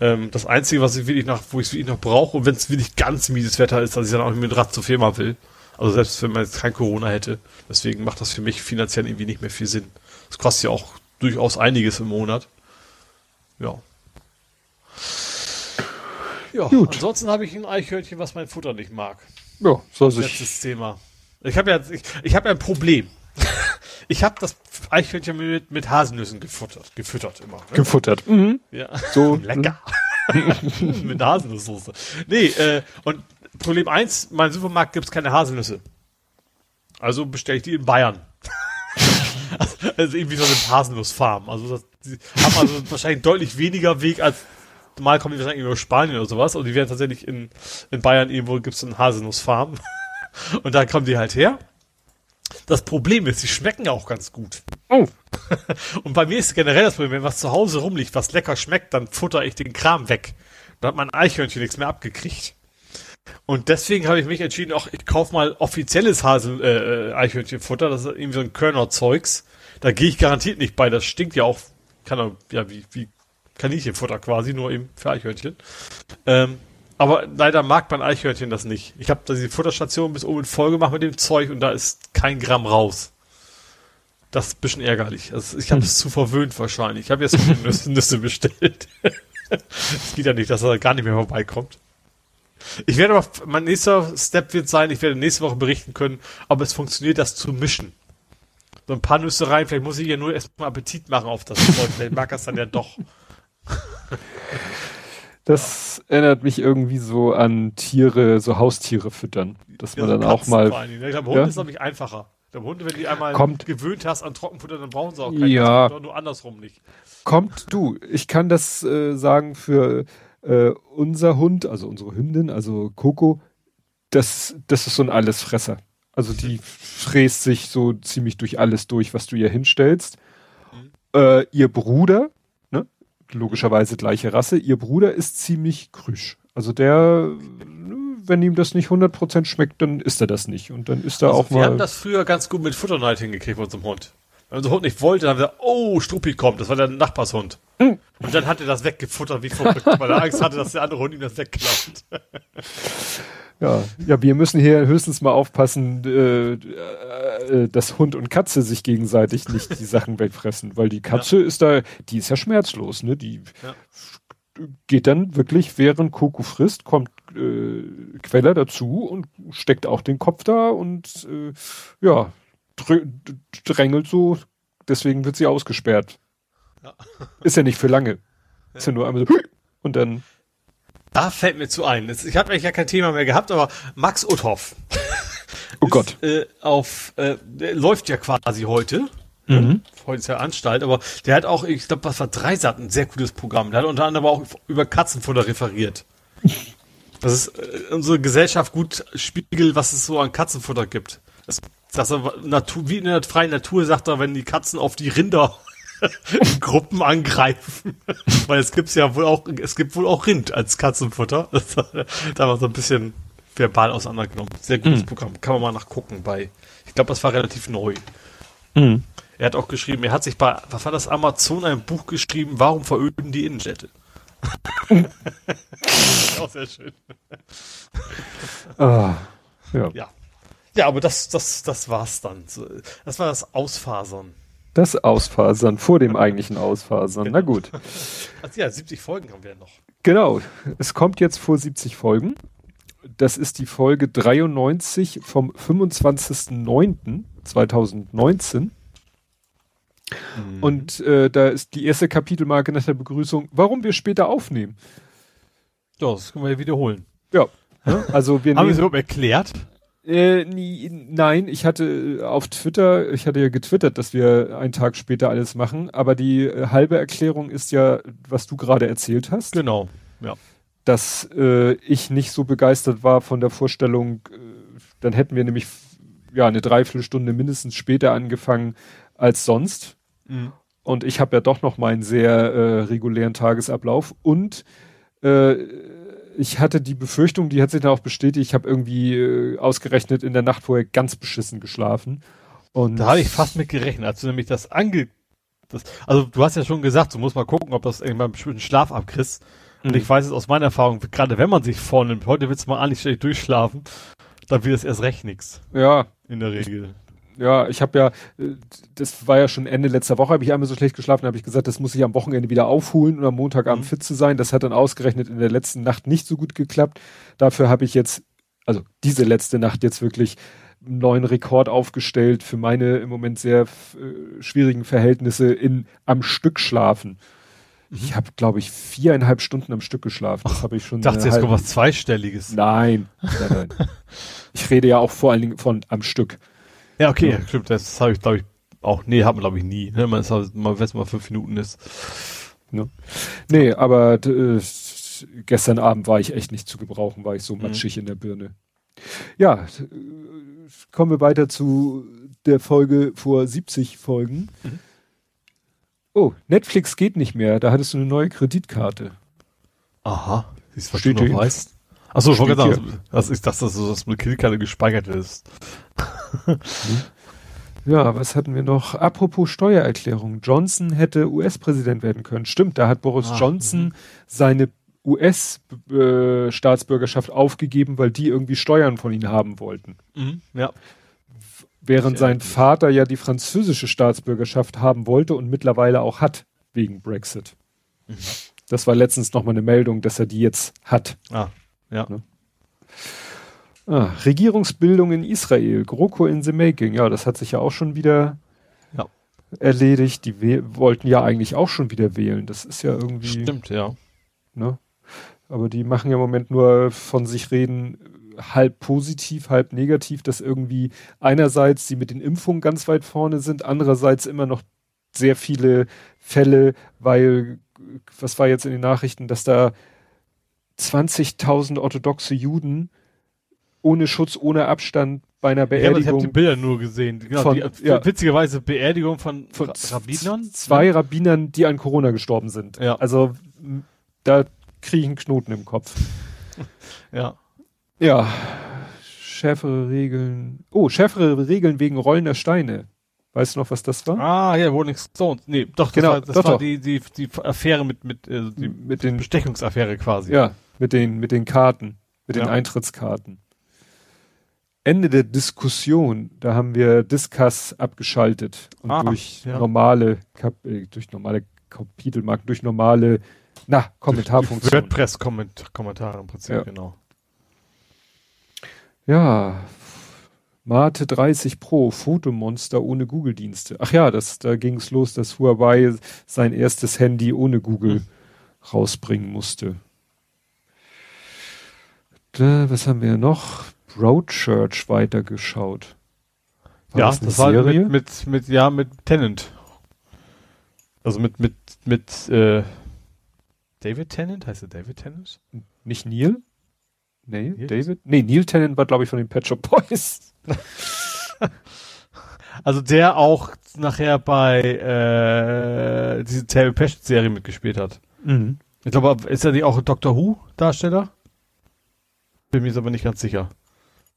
Ähm, das Einzige, was ich wirklich noch, wo ich es wirklich noch brauche und wenn es wirklich ganz mieses Wetter ist, dass ich dann auch mit Rad zur Firma will. Also selbst wenn man jetzt kein Corona hätte. Deswegen macht das für mich finanziell irgendwie nicht mehr viel Sinn. Das kostet ja auch durchaus einiges im Monat. Ja. Ja, Gut. ansonsten habe ich ein Eichhörnchen, was mein Futter nicht mag. Ja, so sich. Letztes Thema. Ich habe ja, ich, ich habe ja ein Problem. [laughs] ich habe das Eichhörnchen mit, mit Haselnüssen gefuttert, gefüttert immer. Ne? Gefuttert. Mhm. Ja. So. [laughs] Lecker. [laughs] mit Haselnusssoße. Nee, äh, und Problem eins: mein Supermarkt gibt's keine Haselnüsse. Also bestelle ich die in Bayern. [laughs] also irgendwie so eine Haselnussfarm. Also das, die haben also wahrscheinlich deutlich weniger Weg als normal kommen die wahrscheinlich über Spanien oder sowas und die werden tatsächlich in, in Bayern irgendwo gibt's eine Haselnussfarm. [laughs] und da kommen die halt her. Das Problem ist, sie schmecken auch ganz gut. Oh. [laughs] Und bei mir ist generell das Problem, wenn was zu Hause rumliegt, was lecker schmeckt, dann futter ich den Kram weg. Da hat mein Eichhörnchen nichts mehr abgekriegt. Und deswegen habe ich mich entschieden, auch ich kaufe mal offizielles Hasel äh, äh, Eichhörnchenfutter, das ist irgendwie so ein Körnerzeugs. Da gehe ich garantiert nicht bei, das stinkt ja auch, kann auch, ja, wie, wie Kaninchenfutter quasi, nur eben für Eichhörnchen. Ähm, aber leider mag mein Eichhörnchen das nicht. Ich habe die Futterstation bis oben voll gemacht mit dem Zeug und da ist kein Gramm raus. Das ist ein bisschen ärgerlich. Also ich habe es zu verwöhnt wahrscheinlich. Ich habe jetzt Nüsse, [laughs] Nüsse bestellt. [laughs] Es geht ja nicht, dass er gar nicht mehr vorbeikommt. Ich werde aber, mein nächster Step wird sein, ich werde nächste Woche berichten können, ob es funktioniert, das zu mischen. So ein paar Nüsse rein, vielleicht muss ich ja nur erstmal Appetit machen auf das Zeug, [laughs] vielleicht mag das dann ja doch. Das erinnert mich irgendwie so an Tiere, so Haustiere füttern. Dass man ja, dann auch mal. Ich glaube, Hunde ja? ist, glaube ich, einfacher. Glaube, Hunde, wenn die einmal Kommt, gewöhnt hast an Trockenfutter, dann brauchen sie auch kein ja, nur andersrum nicht. Kommt du, ich kann das äh, sagen für äh, unser Hund, also unsere Hündin, also Coco, das, das ist so ein Allesfresser. Also die fräst sich so ziemlich durch alles durch, was du ihr hinstellst. Mhm. Äh, ihr Bruder, ne, logischerweise gleiche Rasse, ihr Bruder ist ziemlich krüsch. Also der, wenn ihm das nicht 100% schmeckt, dann isst er das nicht. Und dann ist er also auch wir mal. Wir haben das früher ganz gut mit Futterneid hingekriegt bei unserem Hund. Wenn unser Hund nicht wollte, dann haben wir gesagt, oh, Struppi kommt, das war der Nachbarshund. Hm. Und dann hat er das weggefuttert wie verrückt, [laughs] weil er Angst hatte, dass der andere Hund ihm das wegklaut. Ja, ja, wir müssen hier höchstens mal aufpassen, äh, äh, dass Hund und Katze sich gegenseitig nicht die Sachen wegfressen, weil die Katze ja. ist da, die ist ja schmerzlos, ne? Die ja. geht dann wirklich, während Coco frisst, kommt äh, Queller dazu und steckt auch den Kopf da und äh, ja, drängelt so, deswegen wird sie ausgesperrt. Ja. [laughs] Ist ja nicht für lange. Ist ja nur einmal so [laughs] und dann. Da fällt mir zu ein. Ich habe eigentlich ja kein Thema mehr gehabt, aber Max Uthoff. [laughs] Oh ist, Gott. Äh, auf, äh, läuft ja quasi heute. Mhm. Heute ist ja Anstalt, aber der hat auch, ich glaube, was war Dreisat, ein sehr gutes Programm. Der hat unter anderem auch über Katzenfutter referiert. Das ist äh, unsere Gesellschaft gut spiegelt, was es so an Katzenfutter gibt. Das dass er Natur, wie in der freien Natur sagt er, wenn die Katzen auf die Rinder [laughs] in Gruppen angreifen. [laughs] Weil es gibt's ja wohl auch, es gibt wohl auch Rind als Katzenfutter. [laughs] Da war so ein bisschen verbal auseinandergenommen. Sehr gutes mhm. Programm. Kann man mal nachgucken bei, ich glaube, das war relativ neu. Mhm. Er hat auch geschrieben, er hat sich bei, was war das, Amazon ein Buch geschrieben, warum veröden die Innenstädte? auch sehr schön. Ah, ja. ja. Ja, aber das, das, das war's dann. Das war das Ausfasern. Das Ausfasern vor dem [laughs] eigentlichen Ausfasern. Genau. Na gut. [laughs] Also ja, 70 Folgen haben wir ja noch. Genau. Es kommt jetzt vor 70 Folgen. Das ist die Folge 93 vom 25.09.2019. Mhm. Und äh, da ist die erste Kapitelmarke nach der Begrüßung, warum wir später aufnehmen. Ja, das können wir ja wiederholen. Ja. Also wir [laughs] Haben wir es überhaupt erklärt? Äh, nie, nein, ich hatte äh, auf Twitter, ich hatte ja getwittert, dass wir einen Tag später alles machen, aber die äh, halbe Erklärung ist ja, was du gerade erzählt hast. Genau, ja. Dass äh, ich nicht so begeistert war von der Vorstellung, äh, dann hätten wir nämlich ja eine Dreiviertelstunde mindestens später angefangen als sonst. Mhm. Und ich habe ja doch noch meinen sehr regulären Tagesablauf und äh, ich hatte die Befürchtung, die hat sich dann auch bestätigt, ich habe irgendwie äh, ausgerechnet in der Nacht vorher ganz beschissen geschlafen. Und da habe ich fast mit gerechnet, als du nämlich das ange... Das, also du hast ja schon gesagt, du musst mal gucken, ob das irgendwann einen Schlaf abkriegst. Und mhm. ich weiß es aus meiner Erfahrung, gerade wenn man sich vornimmt, heute willst du mal eigentlich schlecht durchschlafen, dann wird es erst recht nichts. Ja. In der Regel. Ja, ich habe ja, äh, das war ja schon Ende letzter Woche, habe ich einmal so schlecht geschlafen, habe ich gesagt, das muss ich am Wochenende wieder aufholen und am Montagabend mhm. fit zu sein. Das hat dann ausgerechnet in der letzten Nacht nicht so gut geklappt. Dafür habe ich jetzt, also diese letzte Nacht jetzt wirklich einen neuen Rekord aufgestellt für meine im Moment sehr äh, schwierigen Verhältnisse in am Stück schlafen. Ich mhm. habe, glaube ich, viereinhalb Stunden am Stück geschlafen. Das habe ich schon. Ich dachte, jetzt kommt was Zweistelliges. Nein, nein, nein. [laughs] ich rede ja auch vor allen Dingen von am Stück. Ja, okay, ja. stimmt. Das habe ich, glaube ich, auch. Nee, hat man, glaube ich, nie. Ne? Man, ist, halt, man weiß mal fünf Minuten ist. Ne? Nee, aber äh, gestern Abend war ich echt nicht zu gebrauchen, war ich so mhm. matschig in der Birne. Ja, kommen wir weiter zu der Folge vor 70 Folgen. Mhm. Oh, Netflix geht nicht mehr. Da hattest du eine neue Kreditkarte. Aha. Du, was Steht du noch weißt? Achso, ich wollte sagen, das ist das, dass das mit Kreditkarte gespeichert ist. [laughs] ja, was hatten wir noch? Apropos Steuererklärung. Johnson hätte US-Präsident werden können. Stimmt, da hat Boris ah, Johnson mh. seine US-Staatsbürgerschaft aufgegeben, weil die irgendwie Steuern von ihm haben wollten. Mhm, ja. Während sein Vater ja die französische Staatsbürgerschaft haben wollte und mittlerweile auch hat, wegen Brexit. Mhm. Das war letztens nochmal eine Meldung, dass er die jetzt hat. Ah, ja. Ne? Ah, Regierungsbildung in Israel, GroKo in the making. Ja, das hat sich ja auch schon wieder ja. erledigt. Die wollten ja eigentlich auch schon wieder wählen. Das ist ja irgendwie. Stimmt, ja. Ne? Aber die machen ja im Moment nur von sich reden, halb positiv, halb negativ, dass irgendwie einerseits sie mit den Impfungen ganz weit vorne sind, andererseits immer noch sehr viele Fälle, weil, was war jetzt in den Nachrichten, dass da 20.000 orthodoxe Juden ohne Schutz, ohne Abstand bei einer Beerdigung. Ja, ich habe die Bilder nur gesehen. Genau, von, die, ja. Witzigerweise Beerdigung von, von Rabbinern. Zwei. Rabbinern, die an Corona gestorben sind. Ja. Also da kriege ich einen Knoten im Kopf. [laughs] ja. Ja. Schärfere Regeln. Oh, schärfere Regeln wegen rollender Steine. Weißt du noch, was das war? Ah, ja, Rolling Stones. Nee, doch, das genau, war, das doch, war doch. Die, die, die Affäre mit, mit, äh, die, mit den Bestechungsaffäre quasi. Ja, mit den, mit den Karten, mit ja. den Eintrittskarten. Ende der Diskussion, da haben wir Discuss abgeschaltet und ah, durch ja. normale Kap äh, durch normale Kapitelmarken, durch normale na, Kommentarfunktionen. WordPress-Kommentare im Prinzip, ja. genau. Ja, Mate 30 Pro, Fotomonster ohne Google-Dienste. Ach ja, das, da ging es los, dass Huawei sein erstes Handy ohne Google hm. rausbringen musste. Da, was haben wir noch? Broadchurch weitergeschaut. War ja, das, das war mit, mit, mit, ja, mit Tennant. Also mit, mit, mit, äh, David Tennant? Heißt er David Tennant? Nicht Neil? Nee, Neil? David? Nee, Neil Tennant war, glaube ich, von den Pet Shop Boys. [laughs] also der auch nachher bei äh, diese Terry Pest Serie mitgespielt hat. Mhm. Ich glaube, ist er die auch Doctor Who Darsteller? Bin mir jetzt aber nicht ganz sicher.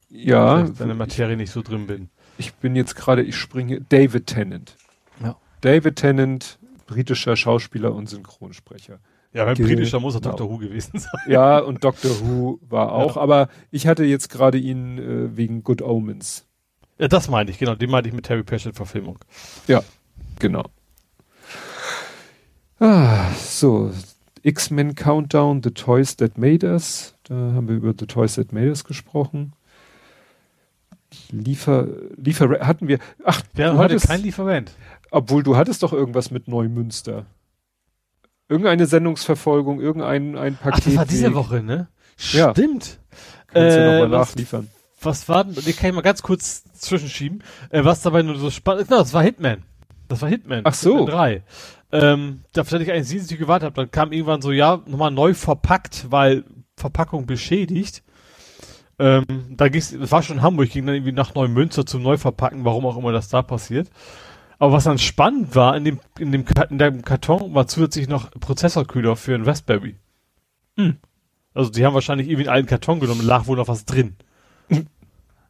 Ja. Weil ich in der Materie nicht so drin bin. Ich bin jetzt gerade, ich springe, David Tennant. Ja. David Tennant, britischer Schauspieler und Synchronsprecher. Ja, beim britischer muss er genau. Dr. Who gewesen sein. Ja, und Dr. Who war auch, ja. aber ich hatte jetzt gerade ihn äh, wegen Good Omens. Ja, das meine ich, genau, den meinte ich mit Terry Pratchett Verfilmung. Ja, genau. Ah, so, X-Men Countdown, The Toys That Made Us. Da haben wir über The Toys That Made Us gesprochen. Liefer, Liefer, hatten wir, ach, wir du hattest kein Lieferant. Obwohl du hattest doch irgendwas mit Neumünster. Irgendeine Sendungsverfolgung, irgendein ein Paket. Ach, das war diese Woche, ne? Ja. Stimmt. Kannst äh, du nochmal nachliefern. Was war denn, den kann ich mal ganz kurz zwischenschieben, äh, was dabei nur so spannend ist. No, das war Hitman. Das war Hitman. Ach so. Hitman 3. Ähm, da ich eigentlich sehnsüchtig gewartet habe, dann kam irgendwann so, ja, nochmal neu verpackt, weil Verpackung beschädigt. Ähm, da ging's, das war schon in Hamburg, ging dann irgendwie nach Neumünster zum Neuverpacken, warum auch immer das da passiert. Aber was dann spannend war, in dem, in dem, in dem Karton war zusätzlich noch Prozessorkühler für ein Raspberry. Hm. Also die haben wahrscheinlich irgendwie einen alten Karton genommen, lag wohl noch was drin. [laughs]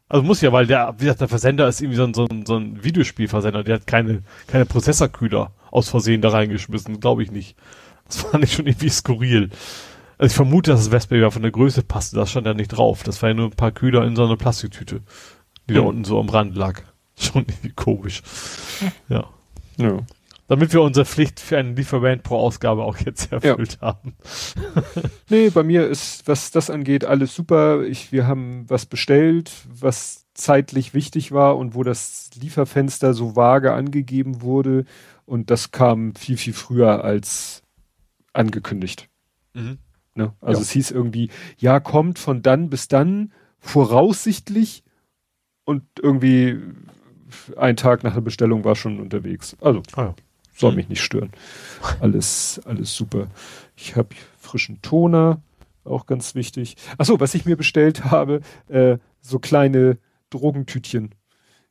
Also muss ja, weil der, wie gesagt, der Versender ist irgendwie so ein, so ein, so ein Videospielversender, der hat keine, keine Prozessorkühler aus Versehen da reingeschmissen, glaube ich nicht. Das fand ich schon irgendwie skurril. Also ich vermute, dass das Westberry von der Größe passte, das stand ja nicht drauf. Das war ja nur ein paar Kühler in so einer Plastiktüte, die hm. da unten so am Rand lag. [laughs] Schon irgendwie komisch. [laughs] Ja. ja. Damit wir unsere Pflicht für einen Lieferant pro Ausgabe auch jetzt erfüllt ja. haben. [laughs] nee, bei mir ist, was das angeht, alles super. Ich, wir haben was bestellt, was zeitlich wichtig war und wo das Lieferfenster so vage angegeben wurde. Und das kam viel, viel früher als angekündigt. Mhm. Ne? Also ja. es hieß irgendwie, ja, kommt von dann bis dann, voraussichtlich. Und irgendwie ein Tag nach der Bestellung war schon unterwegs. Also. Ah ja soll mhm. mich nicht stören. Alles, alles super. Ich habe frischen Toner, auch ganz wichtig. Achso, was ich mir bestellt habe, äh, so kleine Drogentütchen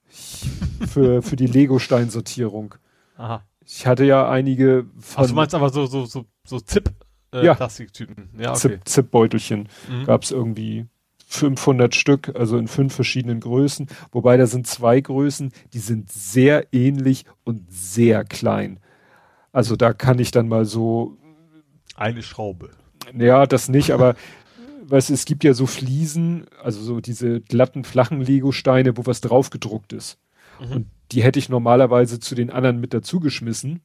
[laughs] für, für die Lego-Steinsortierung. Aha. Ich hatte ja einige von. Ach, du meinst aber so, so, so, so Zip, äh, ja. Plastiktüten. Ja, okay. Zip-Beutelchen. Mhm. Gab es irgendwie 500 Stück, also in fünf verschiedenen Größen. Wobei da sind zwei Größen, die sind sehr ähnlich und sehr klein. Also da kann ich dann mal so. Eine Schraube. Ja, das nicht, aber [laughs] weißt, es gibt ja so Fliesen, also so diese glatten, flachen Lego-Steine, wo was draufgedruckt ist. Mhm. Und die hätte ich normalerweise zu den anderen mit dazugeschmissen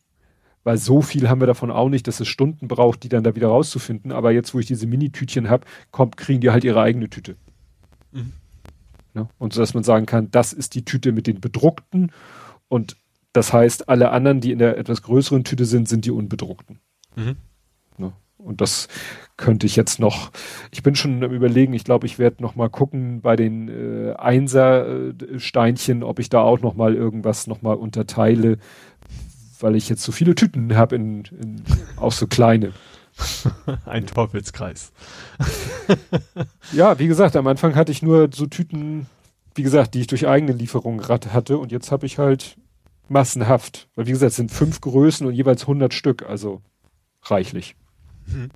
weil so viel haben wir davon auch nicht, dass es Stunden braucht, die dann da wieder rauszufinden. Aber jetzt, wo ich diese Mini-Tütchen habe, kommt, kriegen die halt ihre eigene Tüte. Mhm. Ja, und so, dass man sagen kann, das ist die Tüte mit den bedruckten und das heißt, alle anderen, die in der etwas größeren Tüte sind, sind die unbedruckten. Mhm. Ja, und das könnte ich jetzt noch, ich bin schon am überlegen, ich glaube, ich werde noch mal gucken bei den äh, Einser-Steinchen, ob ich da auch noch mal irgendwas noch mal unterteile, weil ich jetzt so viele Tüten habe in, in auch so kleine. [laughs] Ein Teufelskreis. [laughs] ja, wie gesagt, am Anfang hatte ich nur so Tüten, wie gesagt, die ich durch eigene Lieferung hatte und jetzt habe ich halt massenhaft. Weil wie gesagt, es sind fünf Größen und jeweils 100 Stück, also reichlich. Mhm.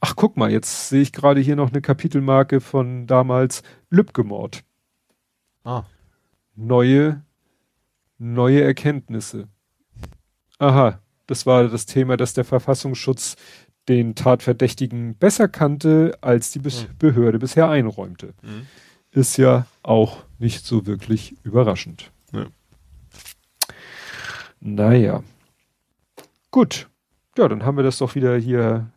Ach, guck mal, jetzt sehe ich gerade hier noch eine Kapitelmarke von damals Lübgemord. Ah. Neue, neue Erkenntnisse. Aha, das war das Thema, dass der Verfassungsschutz den Tatverdächtigen besser kannte, als die Be mhm. Behörde bisher einräumte. Mhm. Ist ja auch nicht so wirklich überraschend. Ja. Naja. Gut. Ja, dann haben wir das doch wieder hier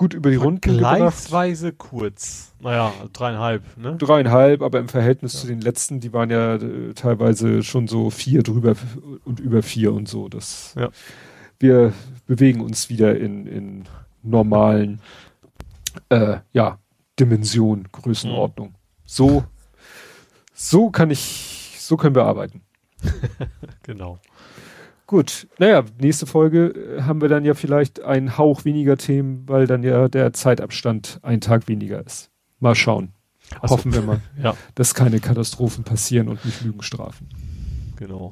gut über die Runden. Vergleichsweise kurz. Naja, dreieinhalb, ne? Dreieinhalb, aber im Verhältnis ja. zu den letzten, die waren ja äh, teilweise schon so vier drüber und über vier und so. Das, ja. Wir bewegen uns wieder in, in normalen, äh, ja, Dimension, Größenordnung. Mhm. So, so kann ich, so können wir arbeiten. [laughs] genau. Gut, naja, nächste Folge äh, haben wir dann ja vielleicht einen Hauch weniger Themen, weil dann ja der Zeitabstand ein Tag weniger ist. Mal schauen. Also, Hoffen wir mal, [laughs] ja. dass keine Katastrophen passieren und nicht Lügenstrafen. Genau.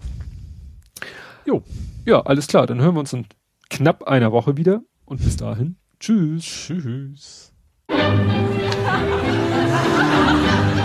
Jo, ja, alles klar. Dann hören wir uns in knapp einer Woche wieder und bis dahin. Tschüss. Tschüss. [laughs]